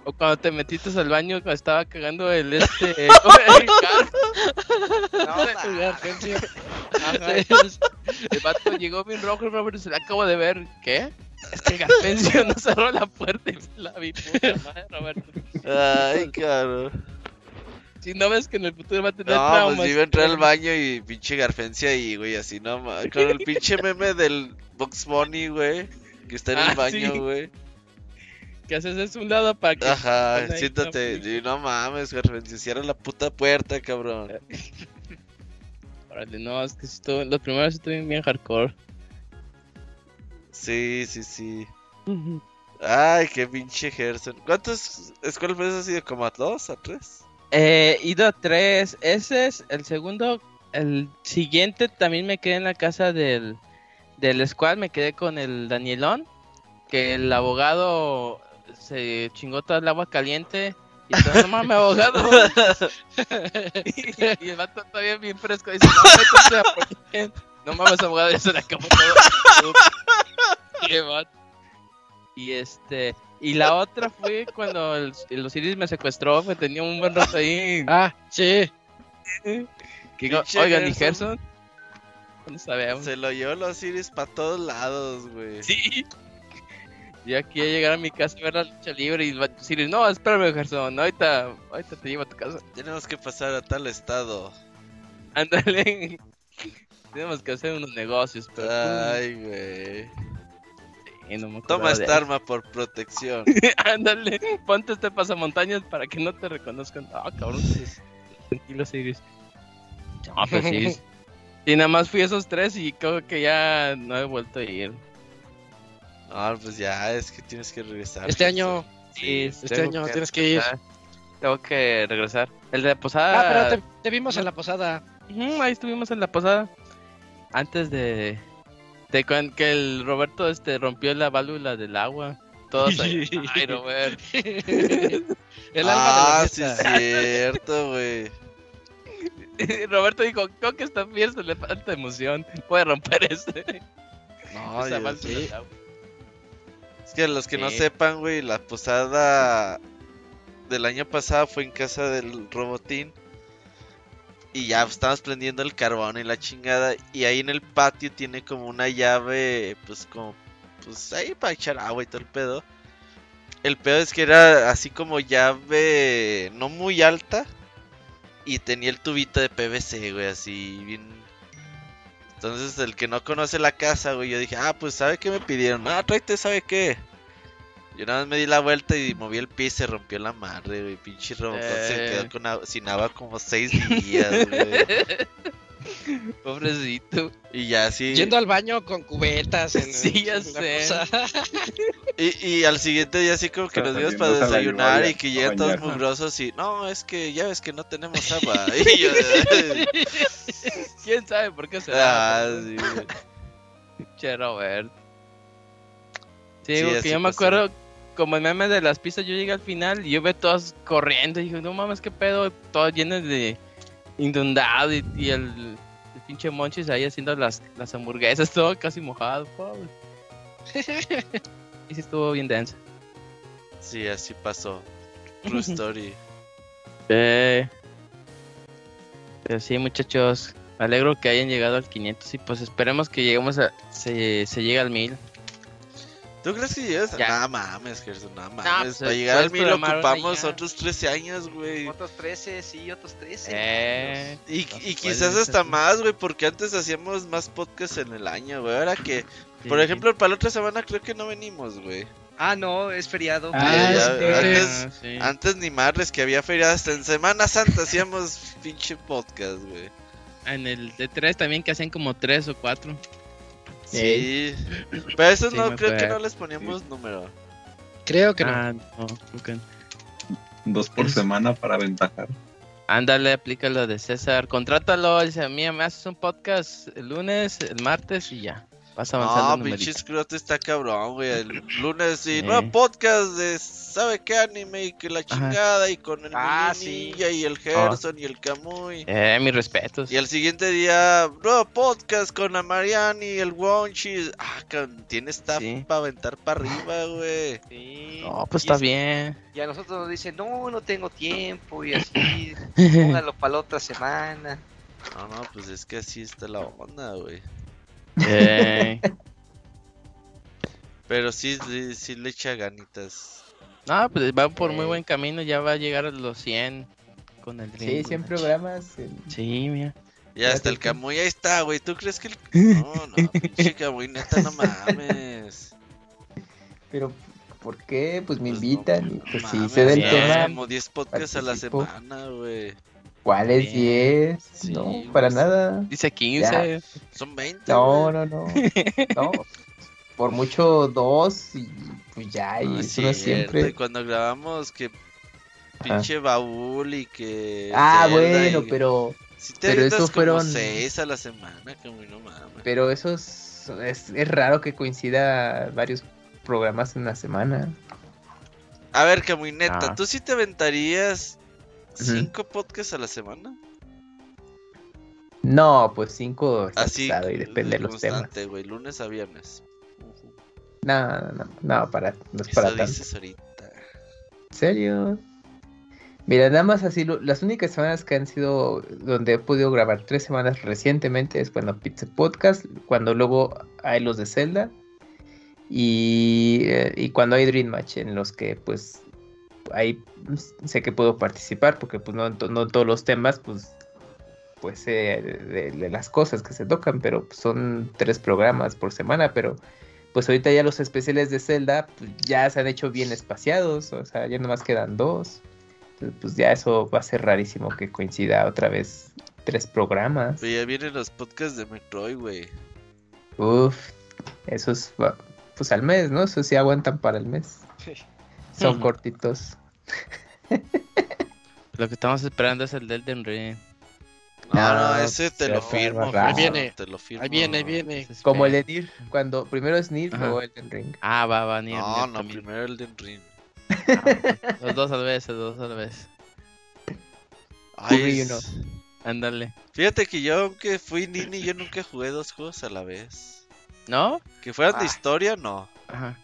O cuando te metiste al baño cuando estaba cagando el este. [laughs] el carro. [laughs] No. Ajá. [laughs] El vato llegó bien rojo, Robert, se le acabo de ver. ¿Qué? Es que Garpencio no cerró la puerta y la vi, puta madre, Roberto. Ay, cabrón. Si no ves que en el futuro va a tener No, traumas. pues iba a entrar al baño y pinche garfencia ahí, güey, así nomás. Con el pinche meme del Box Bunny, güey. Que está en el Ah, baño, sí. güey. Que haces es un lado para que. Ajá, Ahí, siéntate. Y no mames, garfencia, cierra la puta puerta, cabrón. [laughs] Órale, no, es que estuvo- los primeros estuvieron bien hardcore. Sí, sí, sí. Ay, qué pinche Gerson. ¿Cuántos Skull Fest has sido? ¿Como a dos, a tres? Eh, ido a tres. Ese es el segundo. El siguiente también me quedé en la casa del, del squad. Me quedé con el Danielón. Que el abogado se chingó toda el agua caliente. Y estaba, no mames, abogado. y, [laughs] y el vato todavía bien fresco. Dice, no, No mames, abogado, ya se le acabó todo. Qué vato. Y este. Y la otra fue cuando el, el Osiris me secuestró, me tenía un buen rato ahí. Ah, sí. Oigan, ¿y Gerson. No sabemos. Se lo llevó los Iris para todos lados, güey. Sí. Yo aquí a llegar a mi casa a ver la lucha libre y Osiris, no, espérame, Gerson, ahorita, ahorita te llevo a tu casa. Tenemos que pasar a tal estado. Ándale. [laughs] Tenemos que hacer unos negocios, pero. Ay, güey. No Toma esta arma por protección. [laughs] Ándale, ponte este pasamontañas para que no te reconozcan. Ah, cabrón. pues, Tranquilo, Osiris. No, pues sí. [laughs] Y nada más fui esos tres y creo que ya no he vuelto a ir. Ah, pues ya, es que tienes que regresar. Este año, Sí, este año que tienes que ir. Tengo que regresar. El de la posada. Ah, pero te, te vimos en la posada. Ahí estuvimos en la posada. Antes de. De que el Roberto este rompió la válvula del agua. Todos ahí. [laughs] Ay, Robert. [laughs] El ah, alma de la sí, fiesta. cierto, güey. [laughs] Roberto dijo, creo que está bien, se le falta emoción. Puede romper este. No, Esa yo válvula sí. Es que los que no sepan, güey, la posada del año pasado fue en casa del robotín. Y ya estábamos prendiendo el carbón y la chingada. Y ahí en el patio tiene como una llave, pues como, pues ahí para echar agua y todo el pedo. El pedo es que era así como llave no muy alta. Y tenía el tubito de PVC, güey, así bien... Entonces el que no conoce la casa, güey, yo dije, ah, pues ¿sabe qué me pidieron? Ah, tráete, ¿sabe qué? Yo nada más me di la vuelta y moví el pie y se rompió la madre, güey. Pinche Robocop se Eh. quedó con agua- sin agua como seis días, [laughs] güey. Pobrecito. Y ya así. Yendo al baño con cubetas. En, Sí, ya sé. Y, y al siguiente día así como que nos dimos para desayunar y que llegan todos mugrosos y no, es que ya ves que no tenemos agua. [laughs] Y yo, [laughs] ¿Quién sabe por qué se ah, da? sí, güey. [laughs] Che, Robert. Sí, Sí, porque yo me acuerdo, como el meme de las pistas, yo llegué al final y yo veo todos corriendo y dije, no mames, qué pedo, todos llenos de inundado y, y el, el pinche Monchis ahí haciendo las, las hamburguesas, [laughs] todo casi mojado, pobre. Y sí estuvo bien denso. Sí, así pasó. [laughs] True story. Eh, pero sí, muchachos, me alegro que hayan llegado al 500 y pues esperemos que lleguemos a, se, se llegue al 1000. ¿Tú crees que llegas? Ya. Nada mames, Gerson, nada mames. pues, Para eh, llegar al puedes mil programar una ocupamos ya. otros 13 años, güey. Otros 13, sí, otros 13. Eh, Y, y quizás hasta más, güey, porque antes hacíamos más podcasts en el año, güey. Ahora que, por Sí. ejemplo, para la otra semana creo que no venimos, güey. Ah, no, es feriado. Ah, ya, sí. antes, Ah, sí. antes ni madres que había feriado hasta en Semana Santa hacíamos [laughs] pinche podcast, güey. En el de 3 también que hacían como 3 o 4. Sí. Pero eso Sí, no, creo que no les poníamos número. Creo que no. Ah, no, no. Dos por semana para aventajar. Ándale, aplica lo de César. Contrátalo, dice, mía, me haces un podcast el lunes, el martes y ya. Vas avanzando. No, el numerito. pinche Scroto está cabrón, güey. El lunes y Sí. nuevo podcast de ¿sabe qué anime? Y que la chingada y con el Ah, y el Gerson y el Camuy. Eh, mis respetos. Y al siguiente día, nuevo podcast con la Mariani y el Wonchi. Ah, tiene staff Sí. para aventar para arriba, güey. Sí. No, pues Y está es- bien. Y a nosotros nos dicen, no, no tengo tiempo y así, [laughs] póngalo para la otra semana. No, no, pues es que así está la onda, güey. Eh, Pero sí, sí, sí le echa ganitas. no, pues va por muy Eh. buen camino, ya va a llegar a los 100 con el Sí, Dream. 100 programas. eh, Sí, mira. Y hasta el Camuy ahí está, güey. ¿Tú crees que el.? [laughs] No, no, pinche Camuy, neta, no mames. Pero, ¿por qué? Pues me Pues no, invitan y pues si Mames, sé del ya tema. Como 10 podcasts a la participo. semana, güey. ¿Cuáles Bien. 10? Sí, no, güey, para nada. Dice 15. Son 20. No, no, no. [laughs] No. Por mucho dos y pues ya, y No, eso no siempre. cuando grabamos que pinche baúl y que. Ah, Zelda bueno, y- pero te pero avientas eso como fueron- 6 a la semana, Camuy, no mames. pero eso es, es, raro que coincida varios programas en una semana. A ver, Camuy, neta, Ah. ¿tú sí te aventarías 5 podcasts a la semana? No, pues cinco Así. y depende de los temas. güey, lunes a viernes. No, no, no, no, para, no es para tanto. dices ahorita. ¿En serio? Mira, nada más así, lo- las únicas semanas que han sido donde he podido grabar tres semanas recientemente es cuando Pizza Podcast, cuando luego hay los de Zelda y, eh, y cuando hay Dream Match en los que pues ahí sé que puedo participar porque pues no, no todos los temas pues pues sé de, las cosas que se tocan, pero son tres programas por semana, pero pues ahorita ya los especiales de Zelda pues, ya se han hecho bien espaciados, o sea, ya nomás quedan dos. Entonces, pues ya eso va a ser rarísimo que coincida otra vez tres programas. Pero ya vienen los podcasts de Metroid, güey. Uf, eso es, va- pues al mes, ¿no? Eso sí aguantan para el mes. [laughs] Son cortitos. [laughs] Lo que estamos esperando es el del Elden Ring. No, no, No, ese te lo firmo. Ahí viene, Te lo firmo. Ahí viene, ahí viene. Como el de Nier, cuando primero es Ajá. luego Elden Ring. Ah, va, va, ni No, no, primero el de Ring. Los dos a la vez, los dos a la vez. Ay, es- uno. Ándale. Fíjate que yo, aunque fui nini, yo nunca jugué dos juegos a la vez. ¿No? Que fueran de Ah. historia, no. Ajá.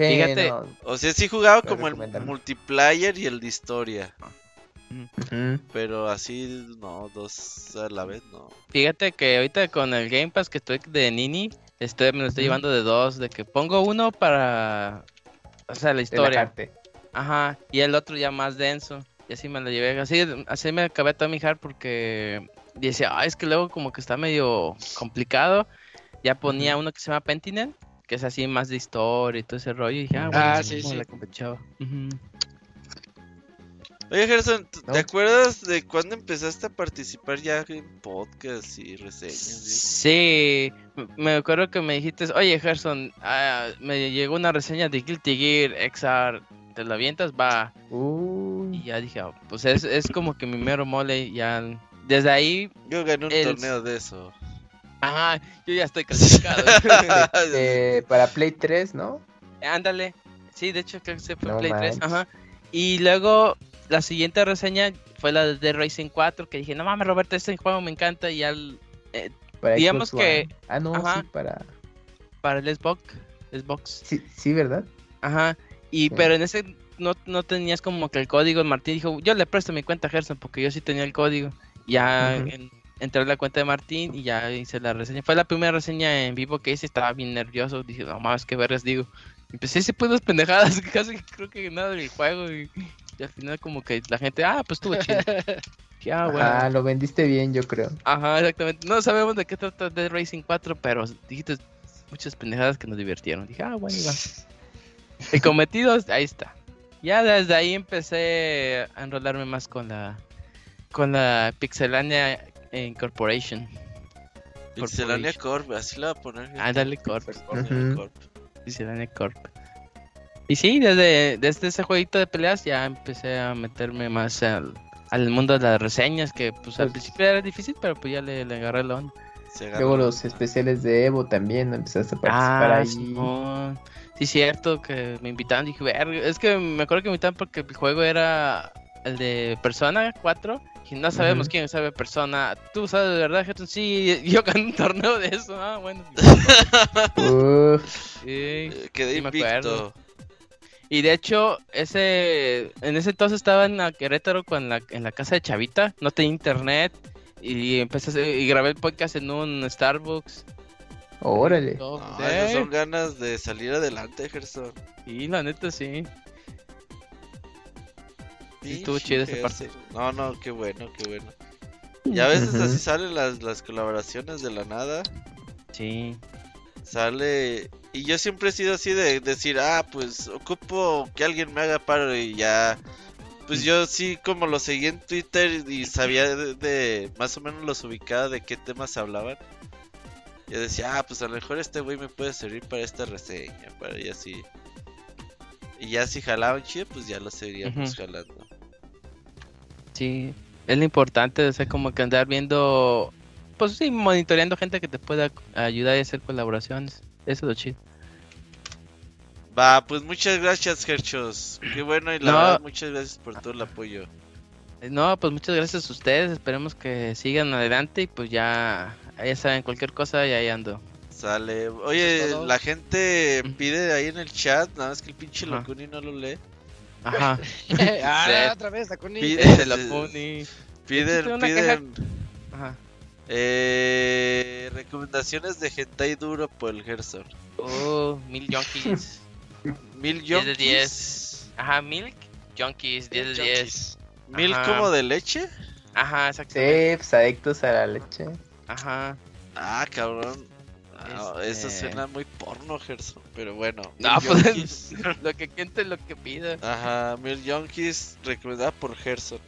Sí, Fíjate. no. O sea, sí jugaba como el multiplayer y el de historia. Pero así, no, dos a la vez, no. Fíjate que ahorita con el Game Pass que estoy de Nini, estoy, me lo estoy llevando de dos, de que pongo uno para, o sea, la historia. Ajá, y el otro ya más denso. Y así me lo llevé, así, así me acabé todo mi hard porque decía, ah, es que luego como que está medio complicado. Ya ponía uno que se llama Pentinel, que es así más de historia y todo ese rollo. Y dije, ah, bueno, Ah, sí, como sí. la compensaba. Ujú. Oye, Gerson, ¿t- No. ¿te acuerdas de cuándo empezaste a participar ya en podcasts y reseñas? Sí, me acuerdo que me dijiste, oye Gerson, ah, me llegó una reseña de Guilty Gear XR, ¿te la avientas? Va. Uy. Y ya dije, ah, pues es, es como que mi mero mole, ya. Desde ahí, Yo gané un El- torneo de eso. Ajá, yo ya estoy clasificado. [laughs] Eh, para Play 3, ¿no? Ándale. Sí, de hecho creo que se fue No Play 3. manches. Ajá. Y luego la siguiente reseña fue la de Racing 4, que dije, no mames Roberto, este juego me encanta y ya el- eh, Para Digamos Xbox que- One. Ah, no, ajá. sí, para... para el Xbox. Xbox. Sí, sí, ¿verdad? Ajá. Y Sí. pero en ese no, no tenías como que el código. Martín dijo, yo le presto mi cuenta a Gerson porque yo sí tenía el código. Ya en- entré a la cuenta de Martín y ya hice la reseña. Fue la primera reseña en vivo que hice, estaba bien nervioso. Dije, no mames, qué vergas digo. Y Empecé decir pues unas pendejadas, [laughs] casi creo que nada del juego. Y, y al final como que la gente, ah, pues estuvo chido. [laughs] Ah, bueno. Ah, lo vendiste bien, yo creo. Ajá, exactamente. No sabemos de qué trata Dead Racing 4, pero dijiste muchas pendejadas que nos divirtieron. Dije, ah, bueno, va. [laughs] El cometido, ahí está. Ya desde ahí empecé a enrolarme más con la con la Pixelania Incorporation. Pixelania Corp, así la voy a poner. Ah, dale Corp. Pixelania Corp. Pixelania Corp. Y sí, desde, desde ese jueguito de peleas ya empecé a meterme más al, al mundo de las reseñas, que pues al Pues- principio era difícil, pero pues ya le, le agarré la onda. Luego los especiales de Evo también empezaste a participar Ah, ahí. Simón. Sí, cierto que me invitaron. Dije, "Verga", es que me acuerdo que me invitaron porque el juego era el de Persona 4. Y no sabemos quién sabe Persona. ¿Tú sabes de verdad, Gerson? Sí, [laughs] yo gané un torneo de eso. Ah, bueno. [laughs] Uf, Sí, Eh, Quedé sí me acuerdo. Y de hecho, ese en ese entonces estaba en la Querétaro con la, en la casa de Chavita. No tenía internet. Y empecé hacer- y grabé el podcast en un Starbucks. órale. No, sí. esas son ganas de salir adelante, Gerson. Y la neta sí. Sí, estuvo chido esa parte. No, no, qué bueno, qué bueno. Y a veces así salen las, las colaboraciones de la nada. Sí. Sale. Y yo siempre he sido así de decir, ah, pues ocupo que alguien me haga paro y ya. Pues yo sí, como lo seguí en Twitter y sabía de, de- más o menos los ubicaba de qué temas hablaban. Yo decía, ah, pues a lo mejor este güey me puede servir para esta reseña, para y así. Y ya si jalaban chido, pues ya lo seguiríamos Ujú. jalando. Sí, es lo importante, o sea, como que andar viendo, pues sí, monitoreando gente que te pueda ayudar y hacer colaboraciones. Eso es lo chido. Va, pues muchas gracias, Gerchos. Qué bueno y la No. verdad, muchas gracias por todo el apoyo. No, pues muchas gracias a ustedes, esperemos que sigan adelante y pues ya, ya saben, cualquier cosa y ahí ando. Sale. Oye, todo. la gente pide ahí en el chat, nada más que el pinche Ajá. Locuni no lo lee. Ajá. [laughs] ah, Sí. otra vez, Dakuni. Pide- Ese lo pone. Piden, piden Ajá. eh, recomendaciones de hentai duro por el Gerson. Oh, mil junkies. [laughs] Mil 10 de yonkis. 10. Ajá, milk junkies, 10 de 10. Mil Ajá. como de leche. Ajá, exacto. Sí, pues adictos a la leche. Ajá. Ah, cabrón. Eso Este- suena muy porno, Gerson. Pero bueno. No, pues [laughs] lo que gente lo que pida. Ajá, Mil Yonkis recomendada por Gerson.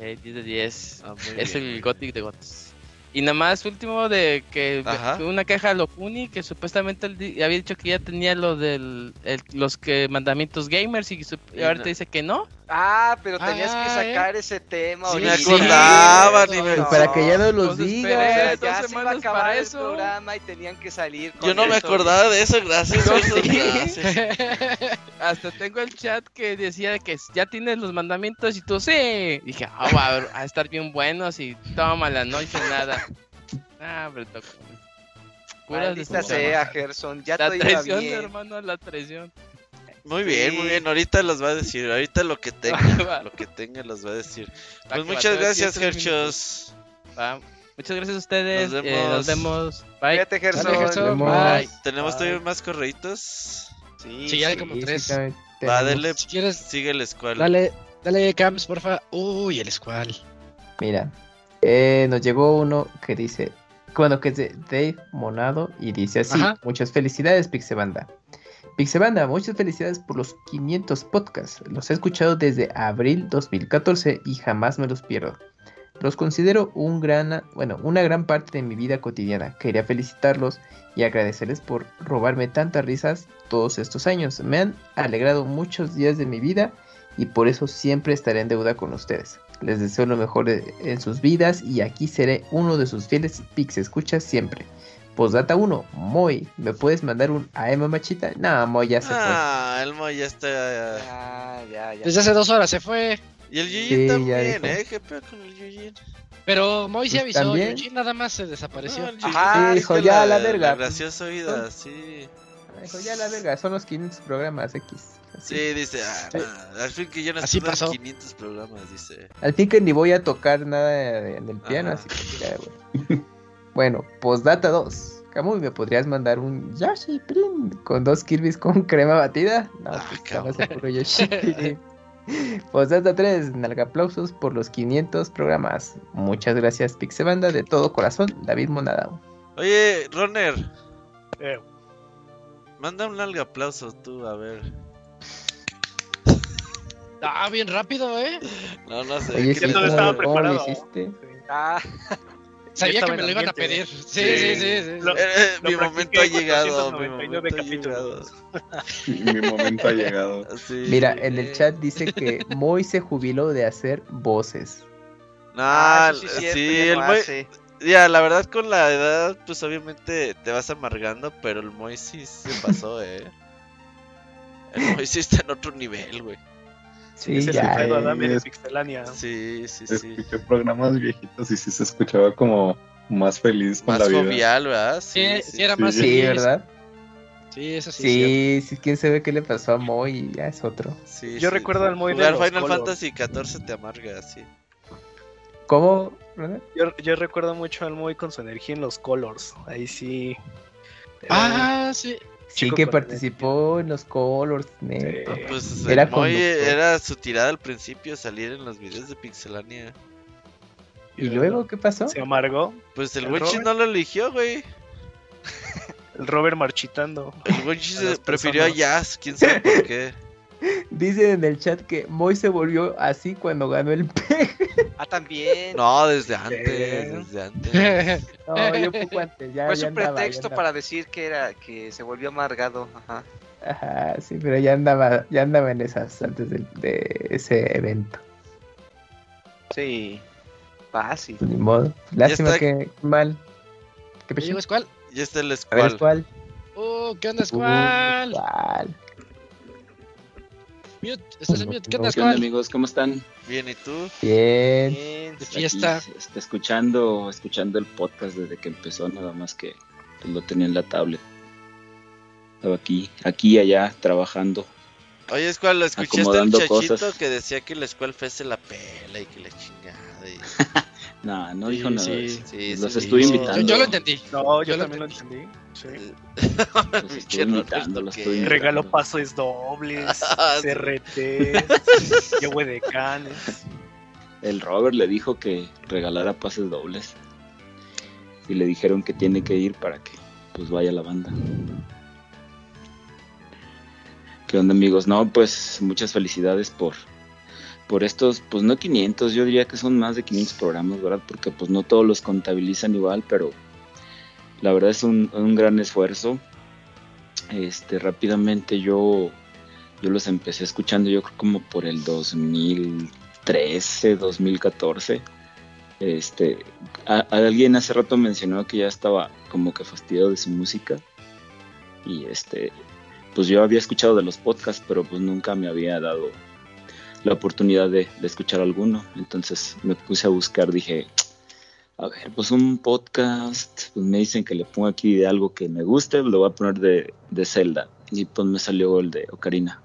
Eh, 10 de 10. Ah, es bien, el Gothic de Gots. Y nada más último de que Ajá. fue una queja a Locuni que supuestamente había dicho que ya tenía lo del el- los que mandamientos gamers y Y ahorita no. dice que no. Ah, pero tenías que Ah, sacar ese tema. Sí, me acordaba, me- Y para que ya no los diga. esperé. O sea, dos ya se iba a acabar el eso. programa y tenían que salir con Yo no me acordaba de eso, gracias. Sí. gracias. [laughs] Hasta tengo el chat que decía que ya tienes los mandamientos y tú sí. Dije, ah, va a, estar bien buenos y tómala, no hice nada. Ah, pero tocó. Puras Maldita sea, Gerson, ya La todo iba traición, bien. hermano, la traición. Muy bien, muy bien. Ahorita los va a decir. Ahorita lo que [laughs] tenga, lo que tenga los va a decir. Pues va, muchas gracias. Va. Muchas gracias a ustedes. Nos eh, vemos. nos vemos. Bye. Cuídate, Gerson. Dale, Gerson. Nos vemos. Bye. ¿Tenemos Bye. todavía más correitos? Sí, Sí, hay sí. como Sí, tres. Va, dale, Si quieres, sigue la escuela. dale, dale, Camps, porfa. Uy, el Squall. Mira, eh, nos llegó uno que dice, bueno, que es de Dave Monado y dice así, Ajá. muchas felicidades Pixebanda. Pixebanda, muchas felicidades por los 500 podcasts. Los he escuchado desde abril 2014 y jamás me los pierdo. Los considero un gran, bueno, una gran parte de mi vida cotidiana. Quería felicitarlos y agradecerles por robarme tantas risas todos estos años. Me han alegrado muchos días de mi vida y por eso siempre estaré en deuda con ustedes. Les deseo lo mejor en sus vidas y aquí seré uno de sus fieles Pix escuchas siempre. Postdata 1, Moy, ¿me puedes mandar un AM Machita? No, Moy ya se fue. Ah, el Mo ya está. Ah, ya, ya. Desde hace dos horas se fue. Y el Yujin Sí, ya también, dijo. ¿eh? ¿Qué pedo con el Yujin? Pero Moy se Pues avisó. también. Nada más se desapareció. No, el Yujin Ajá, es dijo, que ya, la verga. La graciosa vida, sí. Dijo, ya la verga, son los 500 programas X. Así. Sí, dice, ah, al fin que ya no Así pasó. 500 programas, dice. Al fin que ni voy a tocar nada en el piano, Ajá. así que ya, güey. [laughs] bueno, postdata 2. Camuy, ¿me podrías mandar un Yoshi Prim con dos Kirby's con [laughs] crema batida? No, Ah, pues en puro Yoshi. Postdata 3. Nalga aplausos por los 500 programas. Muchas gracias, Pixebanda, de todo corazón, David Monadao. Oye, Roner, Eh, manda un largo aplauso tú, a ver. Ah, bien rápido, ¿eh? No, no sé. Oye, ¿qué ya sí, no estaba ¿cómo, cómo lo preparado. hiciste? Ah, Sabía que me lo iban a pedir. Sí, sí, sí. sí, sí. Lo- Eh, Lo [laughs] mi momento ha llegado, mi 499 momento ha llegado. Mi momento ha llegado. Sí. Mira, en el chat dice que Moy se jubiló de hacer voces. Ah, sí, cierto, el Moy, hace. ya, la verdad con la edad, pues obviamente te vas amargando, pero el Moy sí se pasó, eh. El Moy sí está en otro nivel, güey. Sí, Es el ya. Eh, Adame de es- Pixelania. Sí, sí, sí. Escuché programas viejitos y sí se escuchaba como más feliz con Más la vida. jovial, ¿verdad? Sí, Sí, sí, era más Sí, feliz. ¿verdad? Sí, eso sí. es. Sí, sí, quién sabe qué le pasó a Moy y ya es otro. Sí, Yo sí. recuerdo al Moy de Final Colors. Fantasy XIV te amarga, sí. ¿Cómo? Yo, yo recuerdo mucho al Moy con su energía en los Colors. Ahí sí. Ah, sí. Sí, que participó en los Colors, neto. Sí. Pues Era Moy era su tirada al principio, salir en los videos de Pixelania. ¿Y luego qué pasó? Se amargó. Pues el ¿El Wenchi Robert? no lo eligió, güey. El Robert marchitando. El Wenchi se [laughs] prefirió a. Jazz, quién sabe por qué. [laughs] Dicen en el chat que Moy se volvió así cuando ganó el PEG. [laughs] Ah, también. No, desde antes, desde antes. [laughs] No, yo poco antes, ya, Fue ya su andaba, ya pretexto para decir que era que se volvió amargado. Ajá. Ajá, sí, pero ya andaba, ya andaba en esas antes de, ese evento. Sí. Fácil. Pues ni modo. Lástima está. que mal. ¿Qué ¿Me pasó? llegó Squall? Y este el A ver, Squall. ¿cuál? Oh, ¿qué onda, Squall? ¿Cuál? Mute, estás en mute. ¿Qué onda, ¿Qué onda Squall? amigos? ¿Cómo están? Bien, ¿y tú? Bien. Bien. De fiesta. Aquí, este, escuchando, escuchando el podcast desde que empezó, nada más que pues, lo tenía en la tablet. Estaba aquí, aquí y allá trabajando. Oye, Squall, ¿lo escuchaste el Acomodando chachito cosas. que decía que el Squall Fest se la pela y que la chingada? Y... [laughs] No, no Sí, dijo nada. sí, sí, los sí, estuve sí. invitando. Yo, yo lo entendí. No, yo, Yo lo también lo entendí. Sí. Los [laughs] estuve invitando, los estuve [laughs] invitando. Regaló pasos dobles. [laughs] CRT, yo de canes. El Robert le dijo que regalara pases dobles. Y le dijeron que tiene que ir para que pues vaya la banda. ¿Qué onda amigos? No, pues muchas felicidades por por estos, pues no 500, yo diría que son más de 500 programas, ¿verdad? Porque pues no todos los contabilizan igual, pero la verdad es un, un gran esfuerzo. Este, rápidamente yo, yo los empecé escuchando, yo creo como por el 2013, 2014. Este, a- alguien hace rato mencionó que ya estaba como que fastidiado de su música. Y este, pues yo había escuchado de los podcasts, pero pues nunca me había dado la oportunidad de, escuchar alguno. Entonces me puse a buscar, dije, a ver, pues un podcast, pues me dicen que le pongo aquí de algo que me guste, lo voy a poner de, de Zelda. Y pues me salió el de Ocarina.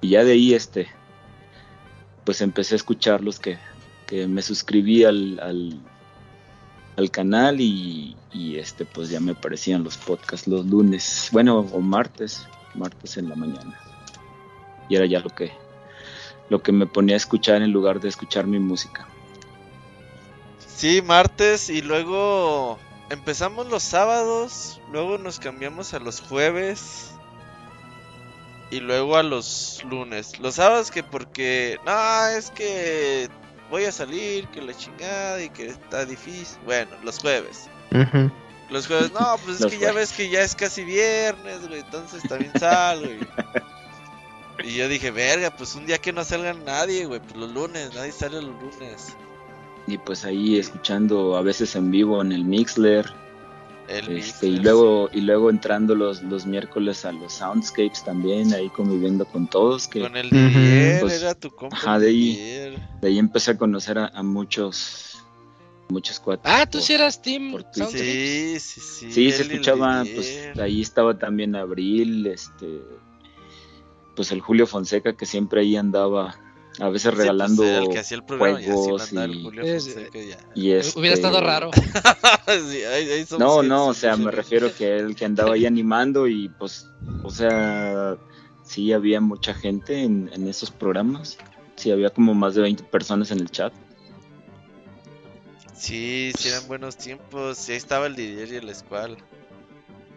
Y ya de ahí, este, pues empecé a escucharlos que, que me suscribí al, al, al canal y, y, este, pues ya me aparecían los podcasts los lunes, bueno, o martes, martes en la mañana. Y era ya lo que, lo que me ponía a escuchar en lugar de escuchar mi música. Sí, martes y luego empezamos los sábados, luego nos cambiamos a los jueves y luego a los lunes. Los sábados que porque, no, es que voy a salir, que la chingada y que está difícil. Bueno, los jueves. Los jueves, no, pues es Los que ya jueves. ves que ya es casi viernes, güey, entonces también salgo. Y, [laughs] y yo dije, verga, pues un día que no salga nadie, güey, pues los lunes, nadie sale los lunes. Y pues ahí escuchando a veces en vivo en el Mixler. El este, y luego y luego entrando los, los miércoles a los soundscapes también ahí conviviendo con todos que Con el Didier, pues, era tu compa. ajá, de ahí de ahí empecé a conocer a, a muchos muchos cuates Ah, tú por- sí eras Team. Sí, sí, sí. Sí, se escuchaba, pues ahí estaba también Abril, este, pues el Julio Fonseca que siempre ahí andaba, a veces Sí, pues, regalando el que hacía el programa y así juegos el y, Julio Es- Fonseca y ya. y este, Hubiera estado raro. [laughs] Sí, ahí- ahí somos No, no, o sea, me refiero que él que andaba ahí animando y pues, o sea, sí había mucha gente en, en esos programas, sí había como más de 20 personas en el chat. Sí, sí eran buenos tiempos. Sí, ahí estaba el Didier y el Squall.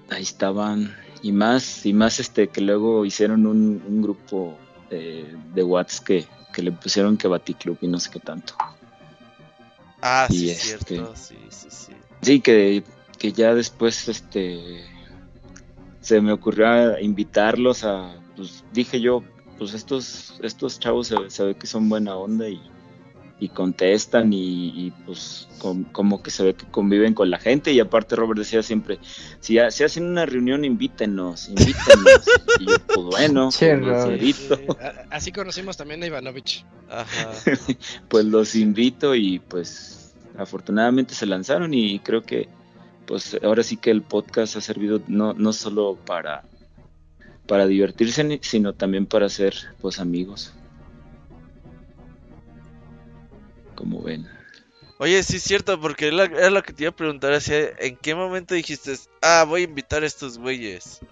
ahí estaban y más y más este que luego hicieron un, un grupo eh, de Whats que, que le pusieron que Baticlub y no sé qué tanto Ah, Y sí, este- cierto. Sí, sí, sí. sí que, que ya después este se me ocurrió invitarlos a pues dije yo pues estos estos chavos se, se ve que son buena onda y, y contestan y, y, pues com- como que se ve que conviven con la gente. Y aparte Robert decía siempre si, ha- si hacen una reunión invítenos invítenos y yo pues bueno Che, los Así conocimos también a Ivanovich. Ajá. [laughs] pues los invito y pues afortunadamente se lanzaron y creo que pues ahora sí que el podcast ha servido no, no solo para para divertirse sino también para ser pues amigos como ven Oye, sí es cierto, porque era lo que te iba a preguntar, ¿en qué momento dijiste, ah, voy a invitar a estos güeyes?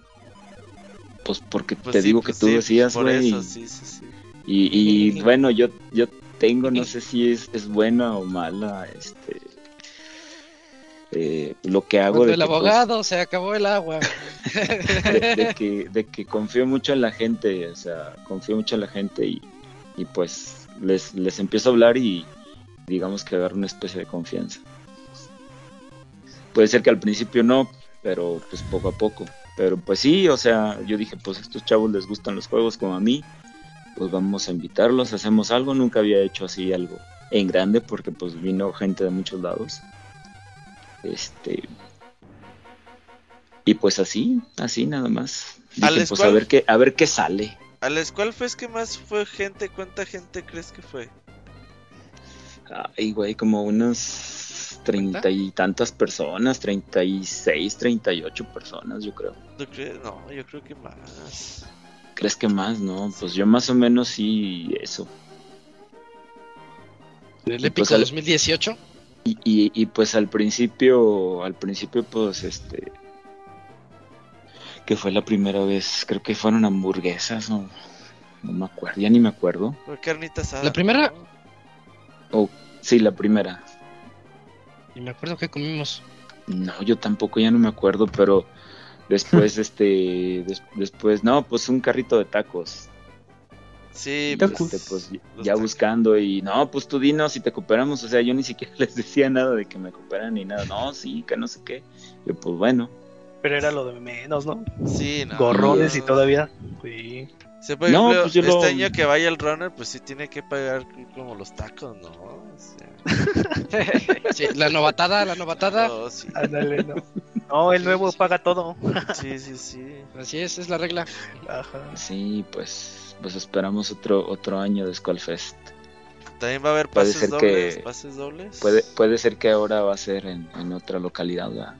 pues porque Pues te sí, digo pues que tú sí, decías güey eso, sí, sí, sí. y, y [laughs] bueno yo yo tengo no [laughs] sé si es, es buena o mala este eh, lo que hago Cuando de el que, pues, abogado se acabó el agua. [laughs] de, de que, de que confío mucho en la gente, o sea, confío mucho en la gente y, y pues les, les empiezo a hablar y digamos que agarro una especie de confianza. Puede ser que al principio no, pero pues poco a poco. Pero pues sí, o sea, yo dije, pues a estos chavos les gustan los juegos como a mí, pues vamos a invitarlos, hacemos algo, nunca había hecho así algo en grande porque pues vino gente de muchos lados. Este, y pues así, así nada más. ¿Al Dije, pues a ver qué, a ver qué sale. ¿A la escuela fue es que más fue gente? ¿Cuánta gente crees que fue? Ay, güey, como unas treinta y tantas personas, treinta y seis, treinta y ocho personas, yo creo. ¿Tú crees? No, yo creo que más. ¿Crees que más? No, pues yo más o menos sí, eso. El Y épico pues al- 2018. Y, y, y pues al principio, al principio pues este, que fue la primera vez, creo que fueron hamburguesas o no me acuerdo, ya ni me acuerdo. Fue carnita asada. La primera, Oh, sí, la primera. y me acuerdo que comimos. No, yo tampoco ya no me acuerdo, pero después, [laughs] este, des- después, no, pues un carrito de tacos. Sí, este, pues ya buscando y no, pues tú dinos si te cooperamos, o sea, yo ni siquiera [laughs] les decía nada de que me cooperan ni nada, no, sí, que no sé qué, yo pues bueno. Pero era lo de menos, ¿no? Sí, no. Gorrones y todavía. Sí. Sí, por No, pues yo este lo- año que vaya el runner, pues sí tiene que pagar como los tacos, ¿no? O sea, [laughs] Sí, la novatada, la novatada. no, sí. Ándale, no. No, el nuevo paga todo. Sí, sí, sí. Así es, es la regla. Ajá. Sí, pues, pues esperamos otro, otro año de Skullfest. También va a haber Puede pases ser dobles, que- pases dobles. Puede, puede ser que ahora va a ser en, en otra localidad, ¿verdad?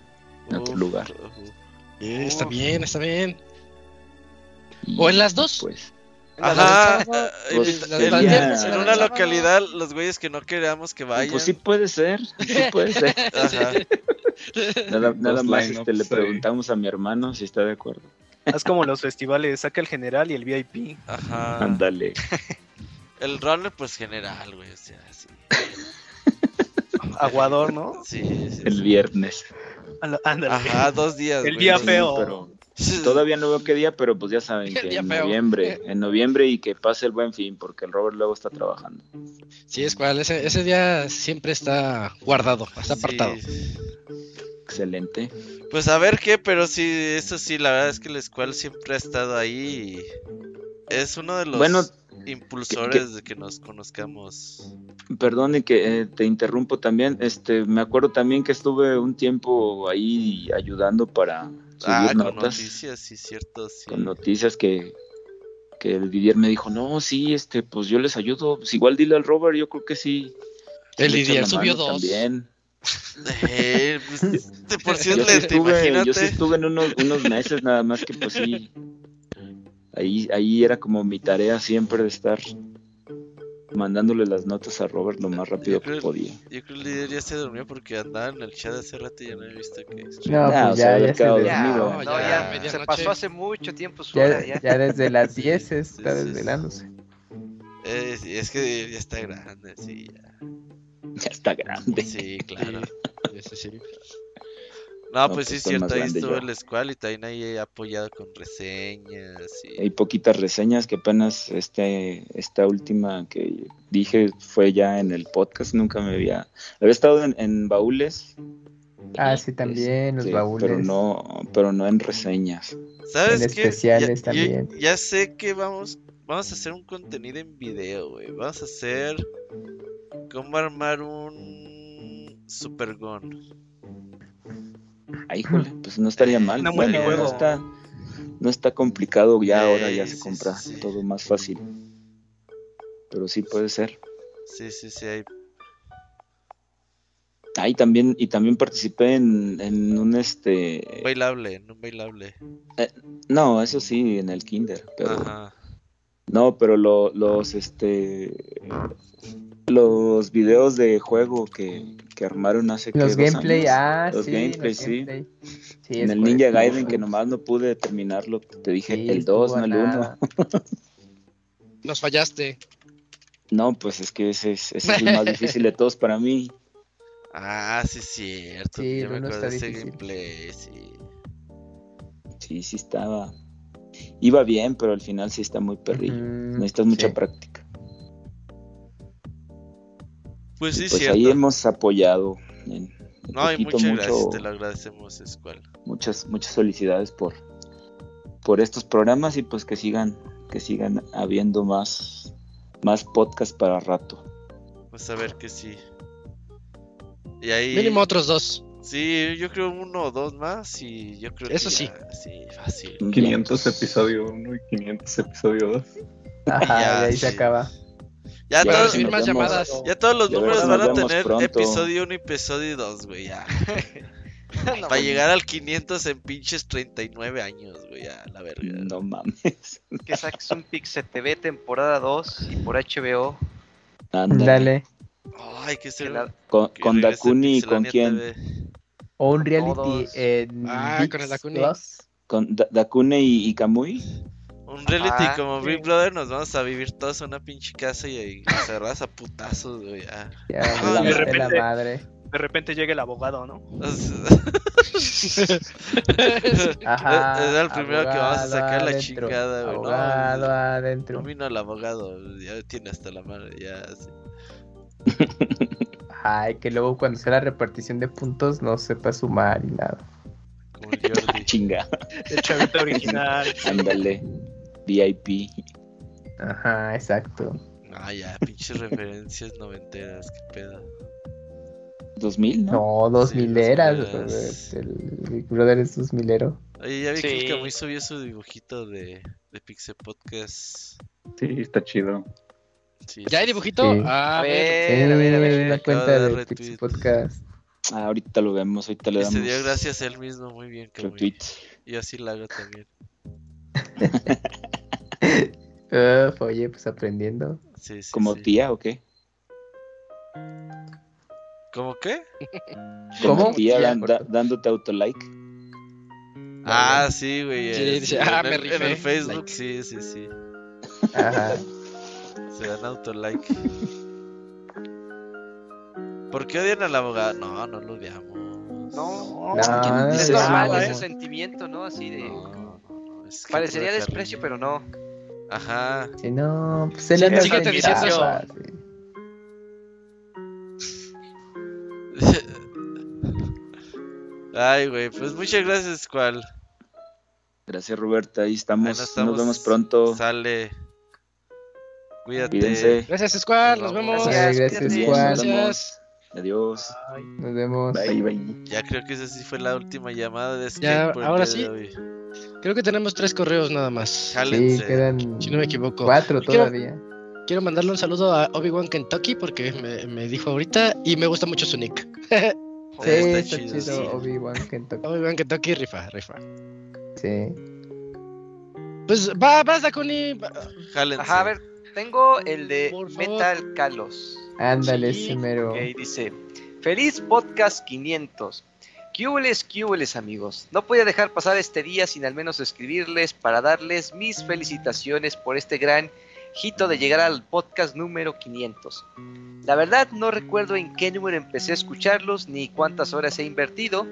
en otro lugar. uf. Eh, está bien, está bien. O en las dos. Pues, Ajá, eh, pues, en, las una sábado. localidad, los güeyes que no queríamos que vayan. pues sí puede ser, sí puede ser. [laughs] Ajá. Nada, más este, le preguntamos a mi hermano si está de acuerdo. Es como los festivales, saca el general y el VIP. Ajá. Ándale. [laughs] El runner, pues general, güey. O sea, sí. Aguador, ¿no? Sí, sí, El sí. viernes. Ándale. Ajá, dos días. El güey, día feo. Pero [laughs] todavía no veo qué día, pero pues ya saben El que en feo. noviembre, [laughs] en noviembre y que pase el buen fin, porque el Robert luego está trabajando. Sí, es cual, ese, ese día siempre está guardado, está apartado. Sí. Excelente. Pues a ver qué, pero sí, eso sí, la verdad es que la escuela siempre ha estado ahí y es uno de los Bueno, impulsores de que nos conozcamos. Perdone que eh, te interrumpo también. Este, me acuerdo también que estuve un tiempo ahí ayudando para Ah, con notas, noticias, sí, cierto, sí. con noticias que que el Didier me dijo, no, sí, este, pues yo les ayudo. Pues igual dile al Robert, yo creo que sí. El Didier subió dos. También. Eh, pues, [laughs] de por sí Yo sí, estuve, yo sí estuve en unos, unos meses nada más que pues sí. Ahí, ahí era como mi tarea siempre de estar mandándole las notas a Robert lo más rápido creo, que podía. yo creo que el líder ya se durmió porque andaba en el chat hace rato y ya no he visto que... No, Ah, pues ya, ya se dormido. no, No, ya, ya, se pasó hace mucho tiempo su hora, ya, ya. ya desde las 10 se está Sí, sí, sí. desvelándose. Eh, sí, es que ya está grande, sí, ya. Ya está grande. Sí, claro. Sí, sí, sí. No, No, pues pues sí, es cierto, ahí estuvo yo. la escuela y también ahí he apoyado con reseñas y... Hay poquitas reseñas que apenas este, esta última que dije fue ya en el podcast, nunca me había... Había estado en, en baúles. Ah, sí, también, los este, baúles. Pero no, pero no en reseñas. ¿Sabes En qué? especiales Ya- yo- también. Ya, sé que vamos, vamos a hacer un contenido en video, güey. Vamos a hacer cómo armar un super gun. Ay, híjole, pues no estaría mal. Bueno, no está, no está complicado ya, ahora ya Sí, se compra sí, sí. todo más fácil. Pero sí puede ser. Sí, sí, sí, hay... Ah, y también, y también participé en, en un este bailable, no bailable. no, eso sí, en el kinder, pero Ajá. no, pero lo- los este los videos de juego que, que armaron hace Los ¿qué? dos gameplay, años. ah, los sí, gameplay, los sí. gameplay. Sí, en el Ninja. Gaiden que nomás no pude terminarlo, te dije Sí, el 2, estuvo no el nada. 1. [laughs] Nos fallaste. No, pues es que ese es, ese es el más [laughs] difícil de todos para mí. Ah, sí, es cierto. Sí, el me acuerdo de está ese difícil. gameplay, sí. Sí, sí estaba. Iba bien, pero al final sí está muy perrillo. Necesitas mucha práctica. Pues sí, pues cierto. ahí hemos apoyado. en- en No, y poquito, muchas mucho- gracias, te lo agradecemos, escuela. muchas muchas felicidades por por estos programas y pues que sigan que sigan habiendo más más podcasts para rato. Pues a ver que sí. Y ahí. Mínimo otros dos. Sí, yo creo uno o dos más y yo creo Eso que sí. ya- sí, fácil. 500 episodio 1 y 500 episodio 2. Ajá, Ya, y ahí se sí. acaba. Ya, Para todos, nos más vemos. llamadas. ya todos los Ya números van a tener pronto. episodio 1 y episodio 2, güey, ya. [laughs] No, Para llegar al 500 en pinches 39 años, güey, ya, la verga. No mames. [laughs] Que saques un Pixel TV temporada 2 y por HBO. Ándale. Dale. Ay, que se la- Con, que con Dakuni y con quién? TV. O un reality Todos. en Ah, ViX con el Dakuni. Con Da- Dakune y, y Kamui. Un reality como Big Brother, nos vamos a vivir todos en una pinche casa y ahí cerradas a putazos, güey, ya. Ya, Ah, la, de la repente- madre. de repente llega el abogado, ¿no? [laughs] Ajá, Era el primero que vamos a sacar la chingada, güey. abogado No, adentro. no vino el abogado, ya tiene hasta la madre, ya. sí. Ay, que luego cuando sea la repartición de puntos no sepa sumar y nada. Como el Jordi. [laughs] Chinga. El chavito original. Ándale. VIP. Ajá, exacto. Ah, ya, pinches referencias noventeras, qué pedo. 2000, ¿no? No, dos Sí, mileras. dos. El Big Brother es dos milero. Oye, ya vi que Sí. el Camuy subió su dibujito de, de Pixel Podcast. Sí, está chido. Sí, ¿Ya hay dibujito? Sí. Ah, A ver. ver, a ver, a ver. la cuenta de de Podcast. Ah, ahorita lo vemos, ahorita le Y damos se dio gracias a él mismo, muy bien, Camuy. retweet. Y así lo hago también. [laughs] Uf, oye, pues aprendiendo. Sí, sí, ¿Como sí. tía o qué? ¿Cómo qué? Como ¿Cómo? tía Ya, dan- da- dándote autolike. Ah, sí, güey. Sí, en ah, el- me En el Facebook, like. sí, sí, sí. Ajá. Se dan autolike. ¿Por qué odian al abogado? No, no lo odiamos. No, No, es sí, normal sí. ese sentimiento, ¿no? Así de. No, no, no, es que Parecería desprecio, pero no. Ajá. Si no, pues él Sí, anda diciendo eso. sí. Ay, güey, pues muchas gracias, cual. Gracias, Roberta. Ahí estamos. Ahí nos estamos. Nos vemos pronto. Sale. Cuídate. Cuídense. Gracias, Squad. Nos vemos. Gracias. Nos vemos. Adiós. Nos vemos. Bye, bye. Ya creo que esa sí fue la última llamada de el ahora día sí. de hoy. Creo que tenemos tres correos nada más. Sí, quedan Si no me equivoco. cuatro todavía. Quiero mandarle un saludo a Obi-Wan Kentucky porque me, me dijo ahorita y me gusta mucho su nick. [laughs] Sí, está está chido, chido, sí. Obi-Wan [laughs] Kentucky. Obi-Wan Kentucky rifa, rifa. Sí. Pues va, vas, Dakuni. Jálense. Ajá, a ver, tengo el de. Metal Kalos. Ándale, Sí, ese mero. Ok, dice: Feliz Podcast 500. Cúbules, cúbules, amigos. No podía dejar pasar este día sin al menos escribirles para darles mis felicitaciones por este gran hito de llegar al podcast número 500. La verdad no recuerdo en qué número empecé a escucharlos ni cuántas horas he invertido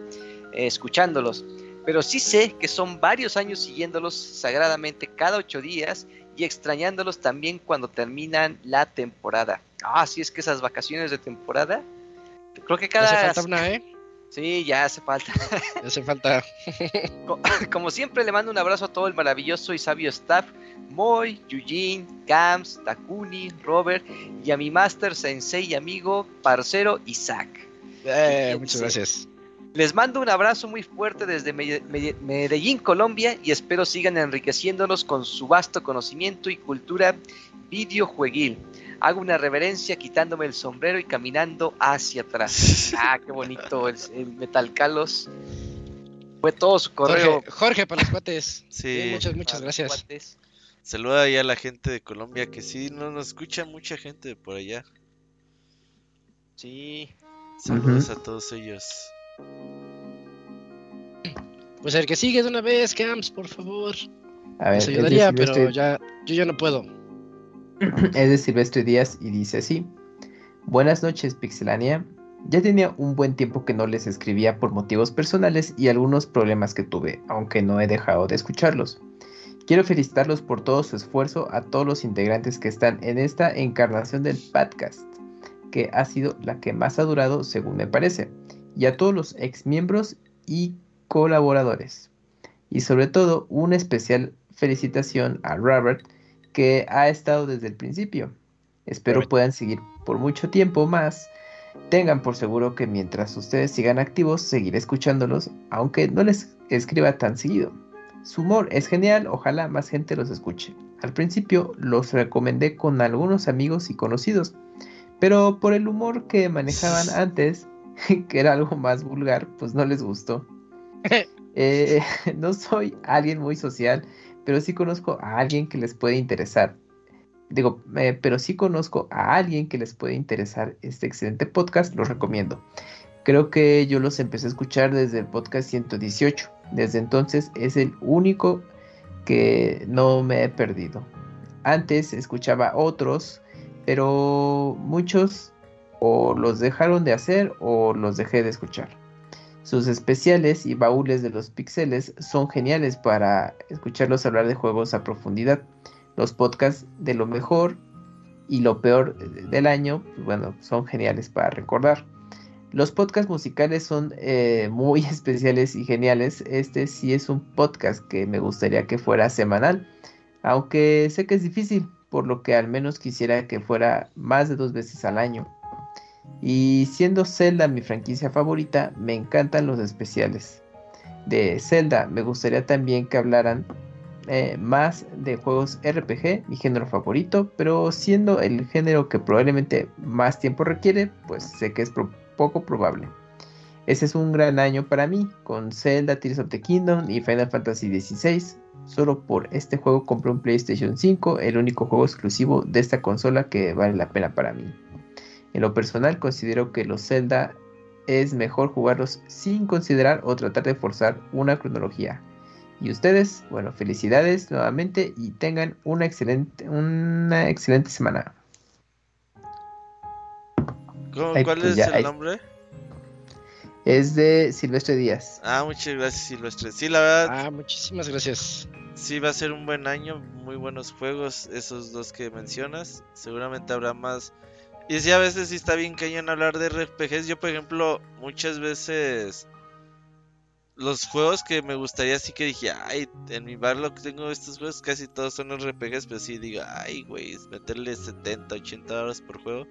eh, escuchándolos, pero sí sé que son varios años siguiéndolos sagradamente cada ocho días y extrañándolos también cuando terminan la temporada. Ah, sí es que esas vacaciones de temporada, creo que cada... Hace falta una, ¿eh? Sí, ya hace falta. Hace falta. [laughs] Co- [laughs] Como siempre, le mando un abrazo a todo el maravilloso y sabio staff: Moy, Yujin, Gams, Takuni, Robert y a mi master, sensei y amigo, parcero Isaac. Eh, muchas gracias. Les mando un abrazo muy fuerte desde Mede- Mede- Medellín, Colombia, y espero sigan enriqueciéndonos con su vasto conocimiento y cultura videojueguil. Hago una reverencia quitándome el sombrero y caminando hacia atrás. [laughs] Ah, qué bonito el, el Metal Calos. Fue todo su correo. Jorge, Jorge, para los cuates. Sí. Sí, muchas, muchas gracias. cuates. Saluda ahí a la gente de Colombia que sí, no nos escucha mucha gente de por allá. Sí. Saludos a todos ellos. Pues el que sigue de una vez, Camps, por favor. A ver, Nos ayudaría, pero Silvestre- ya, yo ya no puedo. [clears throat] es de Silvestre Díaz y dice así. Buenas noches, Pixelania. Ya tenía un buen tiempo que no les escribía por motivos personales y algunos problemas que tuve, aunque no he dejado de escucharlos. Quiero felicitarlos por todo su esfuerzo a todos los integrantes que están en esta encarnación del podcast, que ha sido la que más ha durado según me parece, y a todos los ex miembros y colaboradores. Y sobre todo, una especial felicitación a Robert, que ha estado desde el principio. Espero puedan seguir por mucho tiempo más. Tengan por seguro que mientras ustedes sigan activos, seguiré escuchándolos, aunque no les escriba tan seguido. Su humor es genial, ojalá más gente los escuche. Al principio los recomendé con algunos amigos y conocidos, pero por el humor que manejaban [laughs] antes, [laughs] que era algo más vulgar, pues no les gustó. [laughs] Eh, no soy alguien muy social, pero sí conozco a alguien que les puede interesar. Digo, pero sí conozco a alguien que les puede interesar este excelente podcast, los recomiendo. Creo que yo los empecé a escuchar desde el podcast 118. Desde entonces es el único que no me he perdido. Antes escuchaba otros, pero muchos o los dejaron de hacer o los dejé de escuchar. Sus especiales y baúles de los pixeles son geniales para escucharlos hablar de juegos a profundidad. Los podcasts de lo mejor y lo peor del año, pues bueno, son geniales para recordar. Los podcasts musicales son eh, muy [laughs] especiales y geniales. Este sí es un podcast que me gustaría que fuera semanal, aunque sé que es difícil, por lo que al menos quisiera que fuera más de dos veces al año. Y siendo Zelda mi franquicia favorita, me encantan los especiales. De Zelda me gustaría también que hablaran eh, más de juegos RPG, mi género favorito, pero siendo el género que probablemente más tiempo requiere, pues sé que es poco probable. Ese es un gran año para mí, con Zelda, Tears of the Kingdom y Final Fantasy XVI. Solo por este juego compré un PlayStation 5, el único juego exclusivo de esta consola que vale la pena para mí. En lo personal considero que los Zelda es mejor jugarlos sin considerar o tratar de forzar una cronología. Y ustedes, bueno, felicidades nuevamente y tengan una excelente, una excelente semana. ¿Cuál pues es el nombre? Es de Silvestre Díaz. Ah, muchas gracias Silvestre. Sí, la verdad. Ah, muchísimas gracias. Sí, va a ser un buen año, muy buenos juegos, esos dos que mencionas. Seguramente habrá más. Y sí, a veces sí está bien cañón hablar de RPGs. Yo, por ejemplo, muchas veces los juegos que me gustaría así que dije, ay, en mi bar que tengo estos juegos, casi todos son RPGs, pero sí digo, ay, güey, meterle 70, 80 horas por juego.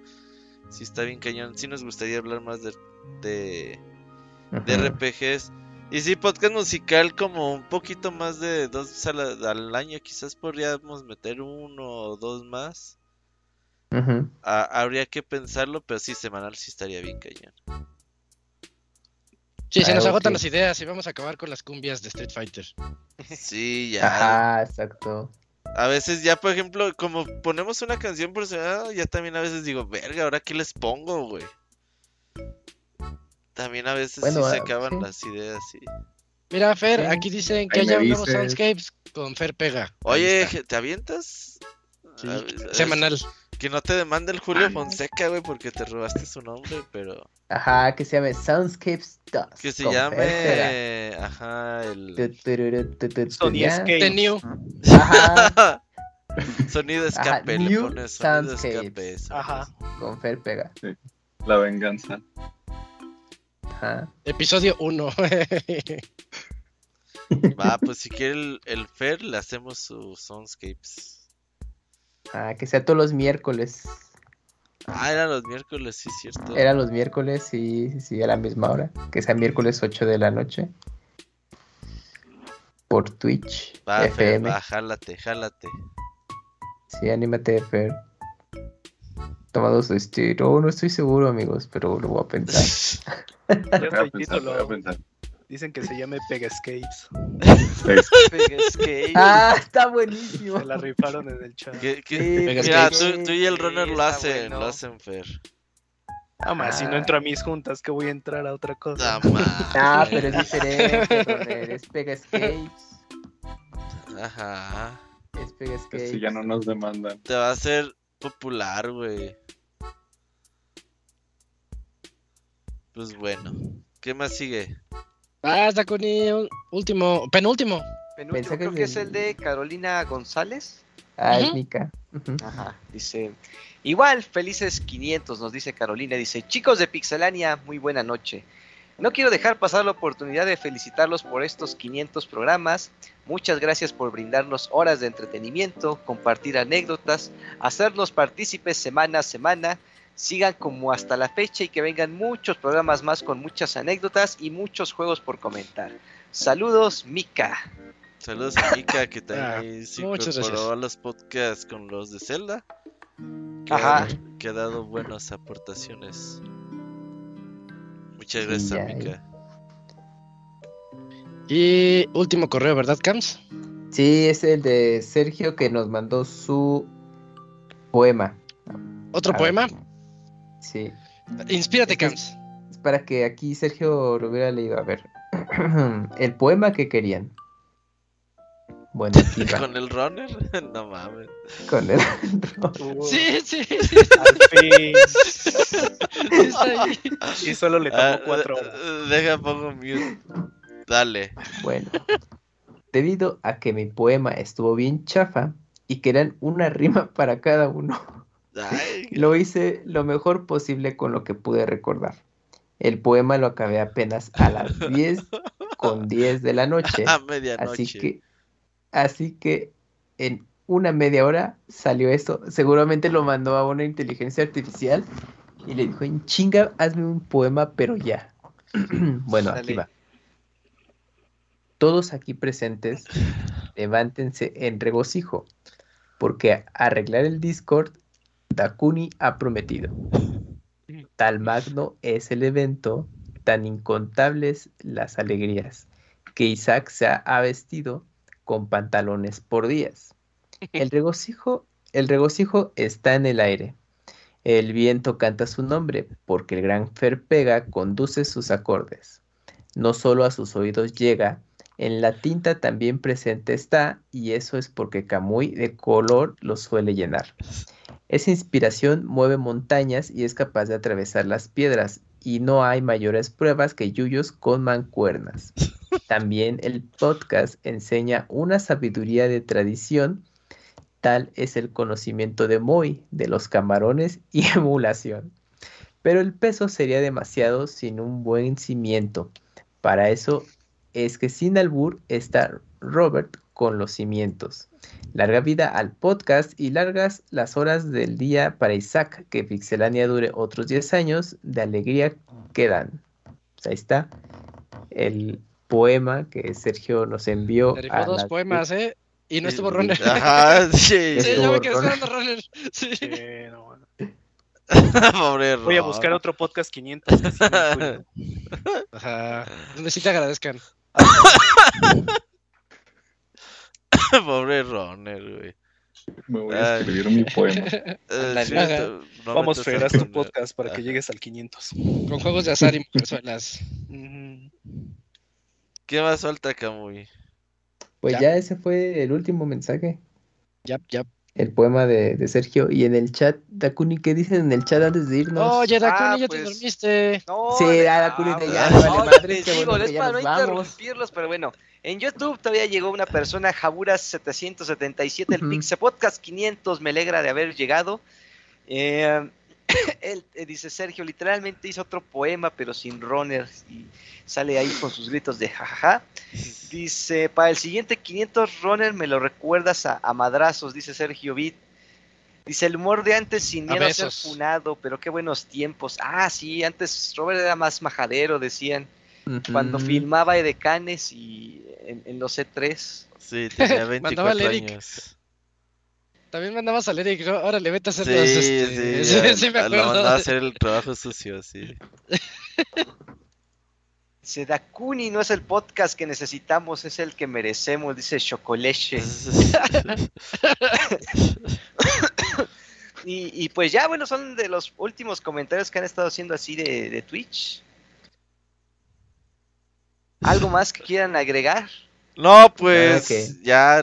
Sí está bien cañón. Sí nos gustaría hablar más de, de, RPGs. Y sí, podcast musical como un poquito más de dos al, al año. Quizás podríamos meter uno o dos más. Habría que pensarlo, pero sí, semanal sí estaría bien cañón. Sí, se nos ah, agotan las ideas y vamos a acabar con las cumbias de Street Fighter. [laughs] Sí, ya. Ah, exacto. A veces ya, por ejemplo, como ponemos una canción por semana, ya también a veces digo, verga, ¿ahora qué les pongo, güey? También a veces sí se ah, acaban las ideas, sí. Mira, Fer, aquí dicen que haya nuevos soundscapes con Fer Pega. Oye, ¿te avientas? Sí, semanal. Que no te demande el Julio Fonseca, güey, porque te robaste su nombre, pero. Ajá, que se llame Soundscapes Dust. Que se llame. Ajá, el. Sony Escape. New. Ajá. [laughs] Sonido escape, le pones sonido escape. Ajá. Con Fer pega. Sí. La venganza. Ajá. Episodio 1. Va, [laughs] pues si quiere el, el Fer, le hacemos sus Soundscapes. Ah, que sea todos los miércoles. Ah, eran los miércoles, sí, cierto. Eran los miércoles, sí, sí, a la misma hora. Que sea miércoles 8 de la noche. Por Twitch. Va, FM. va, jálate, jálate. Sí, anímate, Fer. Tomados este. No, no estoy seguro, amigos, pero lo voy a pensar. Yo [laughs] voy a pensar, lo voy a pensar. Dicen que se llame Pegascapes. Pegascapes. Ah, está buenísimo. Se la rifaron en el chat. mira, tú, y el runner lo hacen, lo hacen Fer. Ah, más, si no entro a mis juntas, que voy a entrar a otra cosa. Ah, [laughs] pero es diferente, runner. Es Pegascapes. Ajá. Es Pegascapes. Si ya no nos demandan. Te va a hacer popular, güey. Pues bueno. ¿Qué más sigue? Basta con el último, penúltimo. Penúltimo creo que, es el de Carolina González. Ah, Mica. Ajá, dice, igual, felices 500, nos dice Carolina, dice, chicos de Pixelania, muy buena noche. No quiero dejar pasar la oportunidad de felicitarlos por estos 500 programas. Muchas gracias por brindarnos horas de entretenimiento, compartir anécdotas, hacernos partícipes semana a semana sigan como hasta la fecha y que vengan muchos programas más con muchas anécdotas y muchos juegos por comentar. Saludos, Mika. Saludos a Mika que [laughs] también se incorporó a los podcasts con los de Zelda. Que Ajá. Ha, que ha dado buenas aportaciones. Muchas gracias, Mika. Y último correo, ¿verdad, Cams? Sí, es el de Sergio que nos mandó su poema. ¿Otro poema? Sí. Inspírate, Cams. Es para que aquí Sergio lo hubiera leído. A ver. [clears throat] El poema que querían. Bueno, [laughs] aquí va. ¿Con el runner? [laughs] No mames. Con el runner? Sí, sí. Al fin. [laughs] Está ahí. Y solo le tomó Ah, cuatro horas. Deja, pongo mute. Dale. Bueno, debido a que mi poema estuvo bien chafa y que eran una rima para cada uno, Ay, [laughs] lo hice lo mejor posible con lo que pude recordar. El poema lo acabé apenas a las [laughs] 10 con 10 de la noche. A medianoche. Así que, así que en una media hora salió esto. Seguramente lo mandó a una inteligencia artificial y le dijo, en chinga, hazme un poema, pero ya. [clears throat] bueno, aquí va. Todos aquí presentes, [laughs] levántense en regocijo, porque arreglar el Discord, Dakuni ha prometido. Tal magno es el evento, tan incontables las alegrías, que Isaac se ha vestido con pantalones por días. El regocijo, el regocijo está en el aire. El viento canta su nombre, porque el gran Fer Pega conduce sus acordes. No solo a sus oídos llega, en la tinta también presente está, y eso es porque Camuy de color lo suele llenar. Esa inspiración mueve montañas y es capaz de atravesar las piedras, y no hay mayores pruebas que yuyos con mancuernas. También el podcast enseña una sabiduría de tradición, tal es el conocimiento de Moy, de los camarones y [laughs] emulación. Pero el peso sería demasiado sin un buen cimiento. Para eso es que sin albur está Robert con los cimientos. Larga vida al podcast y largas las horas del día para Isaac, que Pixelania dure otros 10 años de alegría que dan. Pues ahí está el poema que Sergio nos envió. A dos poemas, ¿eh? Y no estuvo Runner. Ajá, sí. [laughs] Sí, yo me quedé esperando Runner. Sí. No, bueno. [laughs] Pobre Voy a buscar otro podcast 500. que sí me acuerdo. [laughs] Ajá. Donde sí te agradezcan. [laughs] Pobre Runner, güey. Me voy a Ay. escribir mi poema. [laughs] Eh, sí, no Vamos, Fer, a haz tu podcast para que llegues al 500. Con juegos de azar y mujerzuelas. ¿Qué más falta, Camuy? Pues Ya. ya ese fue el último mensaje. Ya, ya. El poema de, de Sergio. Y en el chat, Dakuni, ¿qué dicen en el chat antes de irnos? Oye, Dakuni, Ah, ya pues, te dormiste. No, Sí, de- ya, Dakuni, ah, ya, pues, no vale no, madre, les qué digo, bueno es ya para no vamos. interrumpirlos, pero bueno, en YouTube todavía llegó una persona, Jaburas777, el Ujú. Pixe Podcast 500, me alegra de haber llegado. Eh, [coughs] él eh, dice Sergio, literalmente hizo otro poema, pero sin runners, y sale ahí con sus gritos de jajaja. Dice, para el siguiente 500 runner me lo recuerdas a, a madrazos, dice Sergio Vid. Dice, el humor de antes sin A miedo a ser besos. funado, pero qué buenos tiempos. Ah, sí, antes Robert era más majadero, decían, cuando filmaba Edecanes y en, en los E3. Sí, tenía [laughs] Mandaba 24 al Eric. años. También mandabas a Eric, ¿no? Órale, vete a hacer Sí, los, sí, este... sí, [laughs] sí me a- lo mandaba a hacer el trabajo sucio, sí. [laughs] Dice, Dakuni no es el podcast que necesitamos, es el que merecemos, dice Chocoleche. y, y pues ya, bueno, son de los últimos comentarios que han estado haciendo así de, de Twitch. ¿Algo más que quieran agregar? No, pues ya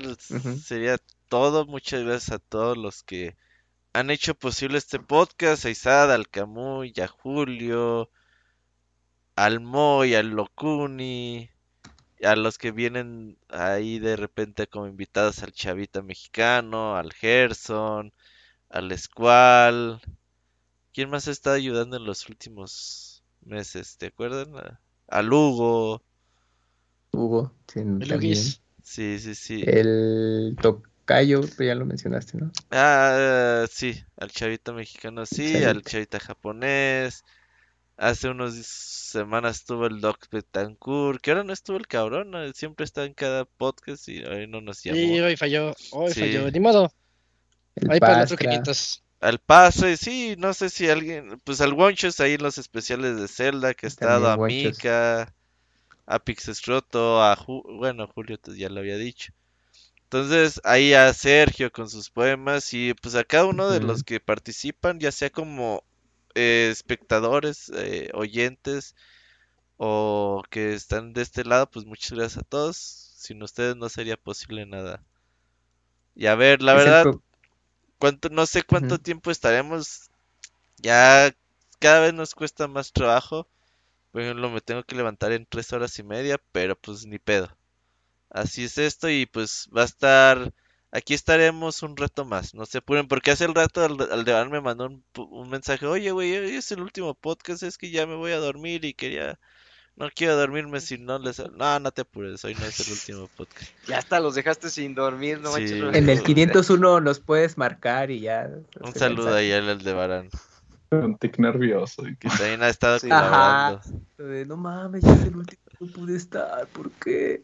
sería todo. Muchas gracias a todos los que han hecho posible este podcast. A Isada, al Camuy, a Julio, al Moy, al Locuni, a los que vienen ahí de repente como invitados al Chavita Mexicano, al Gerson, al Squall. ¿Quién más está ayudando en los últimos meses? ¿Te acuerdan? A- Al Hugo. Hugo, sí, El también. Luguis. Sí, sí, sí. El Tocayo, ya lo mencionaste, ¿no? Ah, sí, al chavita mexicano sí, Chavita. al chavita japonés. Hace unas semanas estuvo el Doc Betancourt, que ahora no estuvo el cabrón, ¿no? siempre está en cada podcast y hoy no nos llamó. Sí, hoy falló, hoy Sí. falló, ni modo. El Ahí para otro Pastra. 500. Al paso, y sí, no sé si alguien, pues al Wonchos ahí en los especiales de Zelda, que ha estado a. Mika, a Ju- bueno, Julio pues, ya lo había dicho. Entonces, ahí a Sergio con sus poemas y pues a cada uno de los que participan, ya sea como eh, espectadores, eh, oyentes o que están de este lado, pues muchas gracias a todos. sin ustedes no sería posible nada. Y a ver, la Es verdad, cuánto, no sé cuánto tiempo estaremos. Ya cada vez nos cuesta más trabajo. Por ejemplo, me tengo que levantar en tres horas y media, pero pues ni pedo. Así es esto y pues va a estar... Aquí estaremos un rato más, no se apuren, porque hace el rato al, Aldebarán me mandó un, pu- un mensaje, oye, güey, hoy es el último podcast, es que ya me voy a dormir y quería... No quiero dormirme si no les... No, no te apures, hoy no es el último podcast. [laughs] Ya hasta los dejaste sin dormir, no Sí. manches. En el 501 nos puedes marcar y ya. Un saludo mensaje. ahí al Aldebarán, Un tic nervioso. y que- que también ha estado Sí. Ajá. No mames, ya es el último, no pude estar, ¿por qué?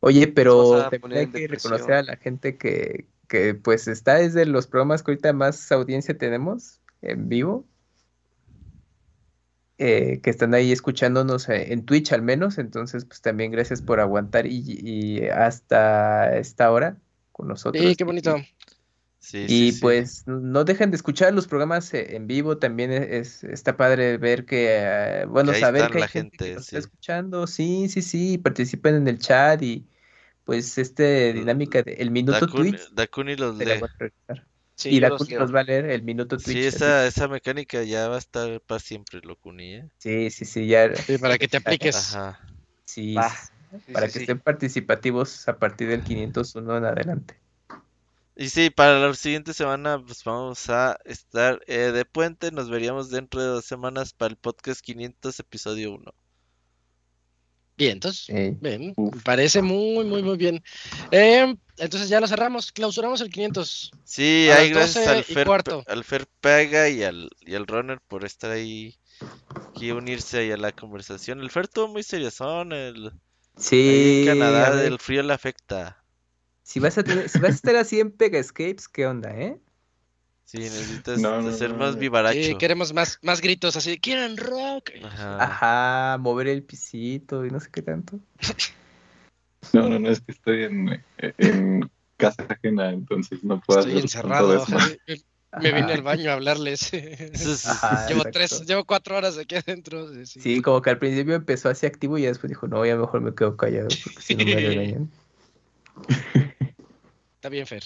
Oye, pero también hay que reconocer a la gente que, que pues está desde los programas que ahorita más audiencia tenemos en vivo. eh, que están ahí escuchándonos eh, en Twitch al menos, entonces pues también gracias por aguantar y, y hasta esta hora con nosotros. Sí, qué bonito. Sí, Y sí, sí. pues no dejen de escuchar los programas eh, en vivo, también es, está padre ver que, eh, bueno, Que saber que hay la gente que nos está escuchando, sí, sí, sí, participen en el chat y pues este dinámica de el minuto Dakuni, Twitch, Dakuni los lee. y la los Cuni leo. nos va a leer el minuto Twitch. Sí, esa, esa mecánica ya va a estar para siempre, Locuni, ¿eh? Sí, sí, sí, ya. Sí, para que te [laughs] apliques. Ajá. Sí, Va. sí, Sí, para sí, que sí. estén participativos a partir del 501 en adelante. Y sí, para la siguiente semana pues vamos a estar eh, de puente. Nos veríamos dentro de dos semanas para el podcast 500, episodio 1. Bien, entonces, Eh, bien, me parece muy, muy, muy bien. Eh, entonces ya lo cerramos, clausuramos el 500. Sí, ahí gracias 12 al Fer, al Fer Pega y al, y al Runner por estar ahí y unirse ahí a la conversación. El Fer estuvo muy seriosón, el, sí, en Canadá el frío le afecta. Si vas a tener, si vas a estar así en Pega Escapes, ¿qué onda, eh? Sí, necesitas No, no, ser no, más vivaracho. Sí, queremos más, más gritos así, quieren rock. Ajá. Ajá, mover el pisito y no sé qué tanto. No, no, no, es que estoy en, en casa ajena, entonces no puedo Estoy hacer encerrado. todo eso. ajá. Me vine Ajá. al baño a hablarles. [laughs] Ajá, llevo exacto. tres, llevo cuatro horas aquí adentro. sí, sí. Sí, como que al principio empezó así activo y ya después dijo, no, ya mejor me quedo callado porque si no me [laughs] regañan. Está bien, Fer.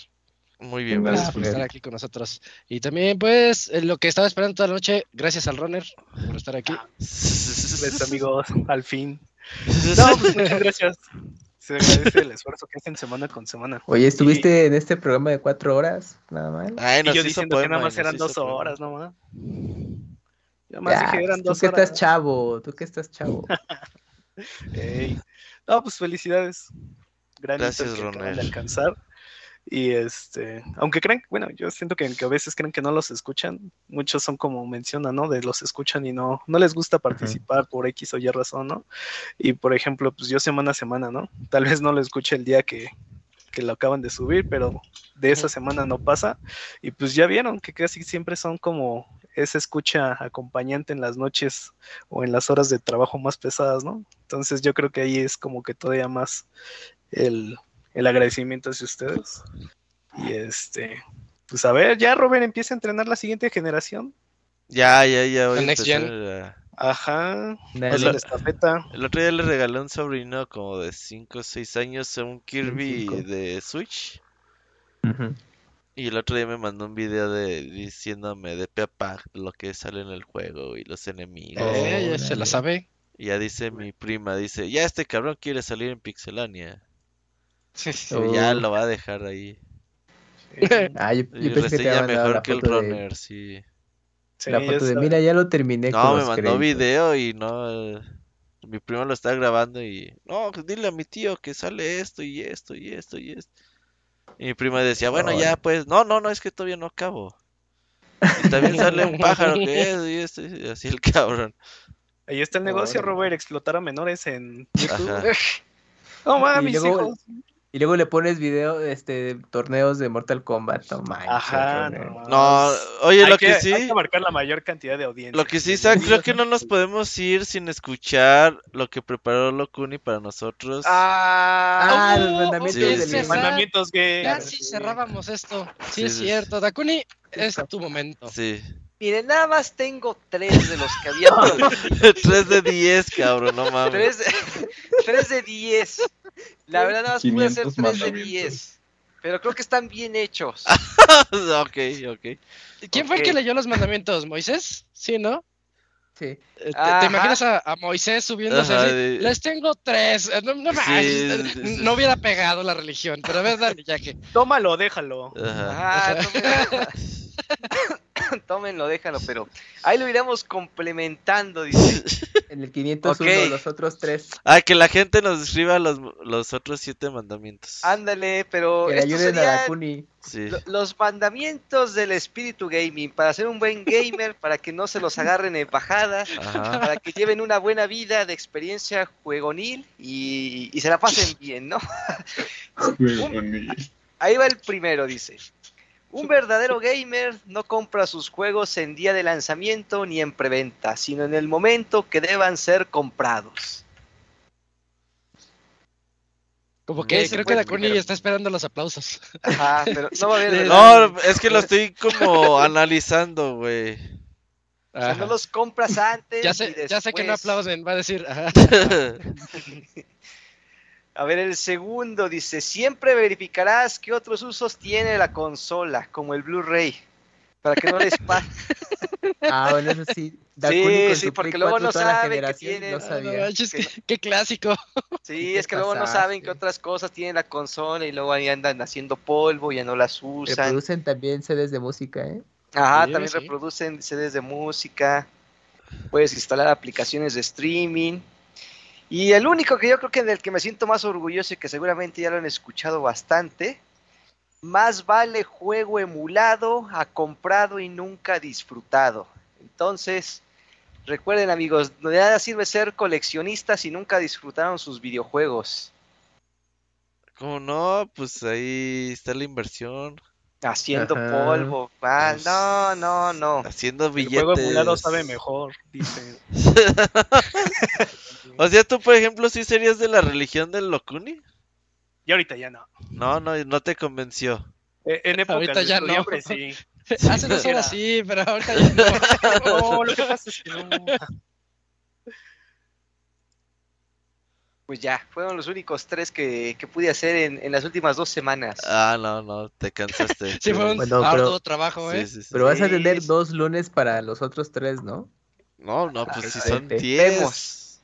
Muy bien, Gracias, Gracias por Fer. estar aquí con nosotros. Y también, pues, lo que estaba esperando toda la noche, gracias al runner por estar aquí. Pues, amigos, al fin. [laughs] No, pues muchas gracias. Se agradece el esfuerzo que hacen semana con semana. Oye, ¿estuviste en este programa de cuatro horas? Nada mal. Ay, Y yo hizo diciendo que nada más eran dos poema. horas, ¿no? ma? Yo más Ya, dije eran tú dos que horas. estás chavo, tú que estás chavo. Ey. No, pues felicidades. Gran Gracias, que acaban de Ronel. alcanzar. Y este, aunque creen, bueno, yo siento que, que a veces creen que no los escuchan, muchos son como mencionan, ¿no? De los escuchan y no, no les gusta participar por X o Y razón, ¿no? Y por ejemplo, pues yo semana a semana, ¿no? Tal vez no lo escuche el día que, que lo acaban de subir, pero de esa semana no pasa. Y pues ya vieron que casi siempre son como esa escucha acompañante en las noches o en las horas de trabajo más pesadas, ¿no? Entonces yo creo que ahí es como que todavía más el, el agradecimiento hacia ustedes. Y este, pues a ver, ya Robert empieza a entrenar la siguiente generación. Ya, ya, ya. voy a next gen. a- Ajá, pasa la estafeta. El otro día le regalé a un sobrino como de 5 o 6 años un Kirby cinco. de Switch. Ujú. Y el otro día me mandó un video de diciéndome de pe a pa lo que sale en el juego y los enemigos. Eh, ya se la sabe. Y ya dice mi prima, dice, ya este cabrón quiere salir en Pixelania. Oh. Ya lo va a dejar ahí. [laughs] Ah, yo, pensé que te reseña había mandado mejor la que el foto de, runner, sí. Sí, la foto de, mira, ya lo terminé con No, me los mandó créditos". video y no. eh, Mi primo lo está grabando y. No, pues dile a mi tío que sale esto y esto y esto y esto. Y mi prima decía, bueno, ya pues. No, no, no, es que todavía no acabo. Y también sale un [laughs] pájaro que es y esto y así el cabrón. Ahí está el negocio. Robert, explotar a menores en YouTube. Ajá. [laughs] No mames, luego, hijos. Y luego le pones video, este, torneos de Mortal Kombat, Ajá, no. No, oye, Hay lo que hay sí. que marcar la mayor cantidad de audiencia. Lo que sí, creo que no nos podemos ir sin escuchar lo que preparó Locuni para nosotros. Ah, Ah, los Oh, mandamientos Sí, del sí. Isaac. mandamientos gay. Ya sí cerrábamos esto. Sí, Sí, es sí, cierto. Dakuni, es tu momento. Sí. Miren, nada más tengo tres de los que había. [laughs] 3 de 10, cabrón, no mames. tres, de, [laughs] tres de diez. La verdad, nada más pude hacer 500 3 de mandamientos. 10. Pero creo que están bien hechos. [laughs] ok, ok. ¿Quién fue el que leyó los mandamientos? ¿Moisés? Sí, ¿no? Sí. Eh, ¿Te, te Ajá. imaginas a, a Moisés subiéndose Ajá, así? de- Les tengo tres. Eh, No, no, Sí, manches, sí, sí. no hubiera pegado la religión, pero a ver, dale, ya que. Tómalo, déjalo. Ajá. Ah, tómenlo. [laughs] [coughs] Tómenlo, déjalo, pero ahí lo iremos complementando, dice. [laughs] En el 501, Ok. los otros tres. Ah, que la gente nos escriba los, los otros siete mandamientos. Ándale, pero Que estos ayuden a. Sí. lo- los mandamientos del espíritu gaming para ser un buen gamer, para que no se los agarren en bajada, Ajá. para que lleven una buena vida de experiencia juegonil y, y se la pasen [laughs] bien, ¿no? Ahí va el primero, dice. Un verdadero gamer no compra sus juegos en día de lanzamiento ni en preventa, sino en el momento que deban ser comprados. Como que creo que el Dakuni primero. está esperando los aplausos. Ajá, pero no va a. [laughs] No, es que lo estoy como analizando, güey. O sea, no los compras antes. Ya y sé, ya sé que no después. aplauden, va a decir. ajá. [laughs] [laughs] A ver, el segundo dice: Siempre verificarás qué otros usos tiene la consola, como el Blu-ray, para que no les [laughs] pase. Ah, bueno, eso sí. Dakuni Sí, sí, porque Play luego 4 no saben que tienen- No Ah, sabía. qué, qué clásico. Sí, es que luego no saben qué otras cosas tiene la consola y luego ahí andan haciendo polvo, ya no las usan. Reproducen también CDs de música, ¿eh? Ajá, Sí, también sí. reproducen CDs de música. Puedes instalar aplicaciones de streaming. Y el único que yo creo que del que me siento más orgulloso y que seguramente ya lo han escuchado bastante, más vale juego emulado a comprado y nunca disfrutado. Entonces, recuerden amigos, de nada sirve ser coleccionistas si nunca disfrutaron sus videojuegos. Como no, pues ahí está la inversión. Haciendo Ajá. polvo, ah, Pues, no, no, no. Haciendo El billetes. juego emulado sabe mejor, dice. [laughs] o sea, tú, por ejemplo, sí serías de la religión del Locuni. Y ahorita ya no. No, no, no te convenció. Eh, En épocas Ahorita de ya no. sí. [laughs] Hace dos horas sí, pero ahorita ya [laughs] no. No, lo que pasa es que no. Pues ya, fueron los únicos tres que, que pude hacer en, en las últimas dos semanas. Ah, no, no, te cansaste. [laughs] Sí, fue un Bueno, arduo pero- trabajo, ¿eh? Sí, sí, sí. Pero vas a tener dos lunes para los otros tres, ¿no? No, no, pues si Ah, son vete. 10. Vemos.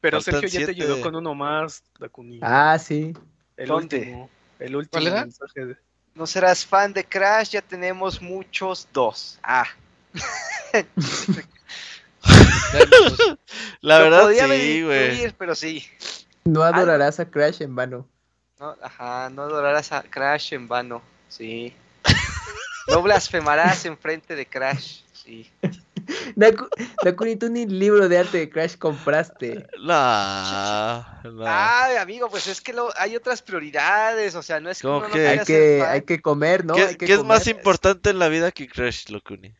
Pero Faltan Sergio ya te ayudó con uno más, Dakuni. Ah, sí. el ¿dónde? último. El último ¿Cuál era? mensaje de- No serás fan de Crash, ya tenemos muchos dos. Ah, [laughs] [laughs] [laughs] La verdad, podía sí, güey. pero sí. No adorarás a Crash en vano. No, ajá, no adorarás a Crash en vano. Sí. No blasfemarás en frente de Crash. Sí. [laughs] Dakuni, tú ni libro de arte de Crash compraste. No, no. Ay, amigo, pues es que lo- hay otras prioridades. O sea, no es que Hay que, hay que comer, ¿no? ¿Qué, Hay que qué es más importante en la vida que Crash, Locuni?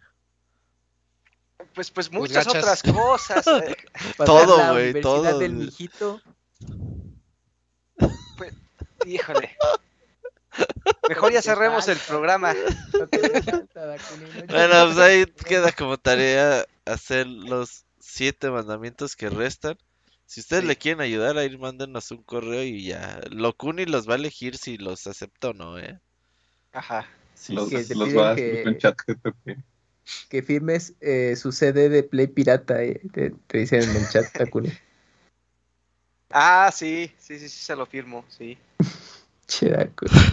Pues, pues Pues muchas otras cosas. eh. [laughs] Todo, la güey, todo, del güey. mijito. Híjole. Mejor ya cerremos el programa. Bueno, pues ahí queda como tarea hacer los siete mandamientos que restan. Si ustedes Sí. le quieren ayudar, ahí mándenos un correo y ya. Locuni los va a elegir si los acepta o no, ¿eh? Ajá. Sí, los, los va a que- en chat. Que firmes eh, su CD de Play Pirata, eh, te, te dicen en el chat, [laughs] Dakuni. Ah, sí, sí, sí, sí, se lo firmo, sí. Che, Dakuni. [laughs]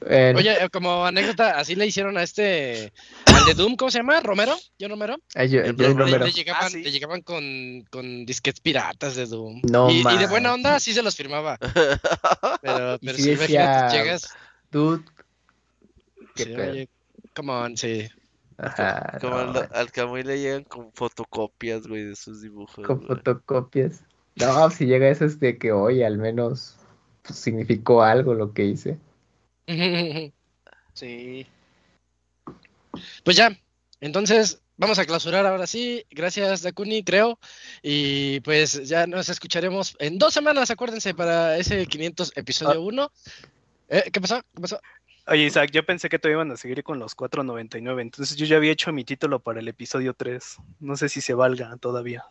Bueno, Oye, eh, como anécdota, así le hicieron a este. Al de Doom, ¿cómo se llama? ¿Romero? ¿Yo Romero? ay, yo- Romero. Le llegaban, Ah, sí. le llegaban con, con disquetes piratas de Doom. No y, y de buena onda sí se los firmaba. [laughs] Pero, pero sí si decía, llegas. Dude. Qué sí, come on, sí. Ajá, Como no, al, al Camuy le llegan con fotocopias, güey, de sus dibujos. con güey. fotocopias. No, si llega eso es de que hoy al menos pues, significó algo lo que hice. [laughs] Sí. Pues ya, entonces vamos a clausurar ahora sí. Gracias, Dakuni, creo. Y pues ya nos escucharemos en dos semanas, acuérdense, para ese 500 episodio 1. Eh, ¿Qué pasó? ¿Qué pasó? Oye, Isaac, yo pensé que te iban a seguir con los 4.99, entonces yo ya había hecho mi título para el episodio 3. No sé si se valga todavía.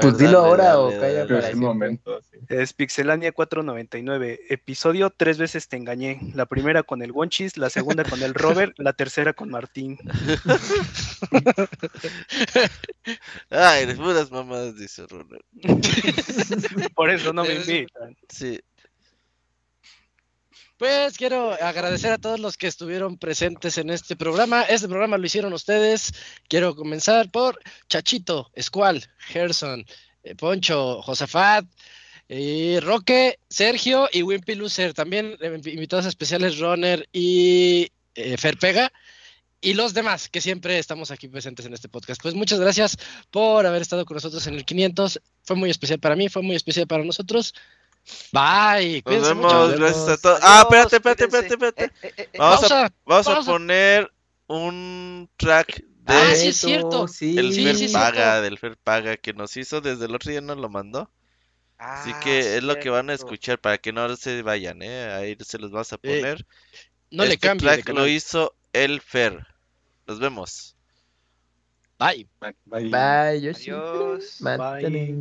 Pues dilo ahora o Es un momento. sí. Es Pixelania 499. Episodio Tres veces te engañé. La primera con el Wonchis, la segunda con el Robert, la tercera con Martín. [laughs] Ay, puras mamadas, dice Ronald. Por eso no me invitan. Sí. Pues quiero agradecer a todos los que estuvieron presentes en este programa. Este programa lo hicieron ustedes. Quiero comenzar por Chachito, Escual, Gerson, eh, Poncho, Josafat, eh, Roque, Sergio y Wimpy Lucer. También eh, invitados especiales Roner y eh, Ferpega. Y los demás que siempre estamos aquí presentes en este podcast. Pues muchas gracias por haber estado con nosotros en el 500. Fue muy especial para mí, fue muy especial para nosotros. Bye. Nos vemos, mucho. gracias a todos. Ah, espérate, espérate, espérate, espérate. Eh, Vamos, a, Pausa, vamos a poner un track de Ah, sí, es cierto. Sí. el Sí, Fer sí, Paga, cierto. del Fer Paga que nos hizo desde el otro día nos lo mandó. Así Ah, que es lo que van a escuchar para que no se vayan, eh. Ahí se los vas a Eh, poner. No le Este cambie track lo hizo el Fer. Nos vemos. Bye. Bye. Bye. Adiós. Mátale.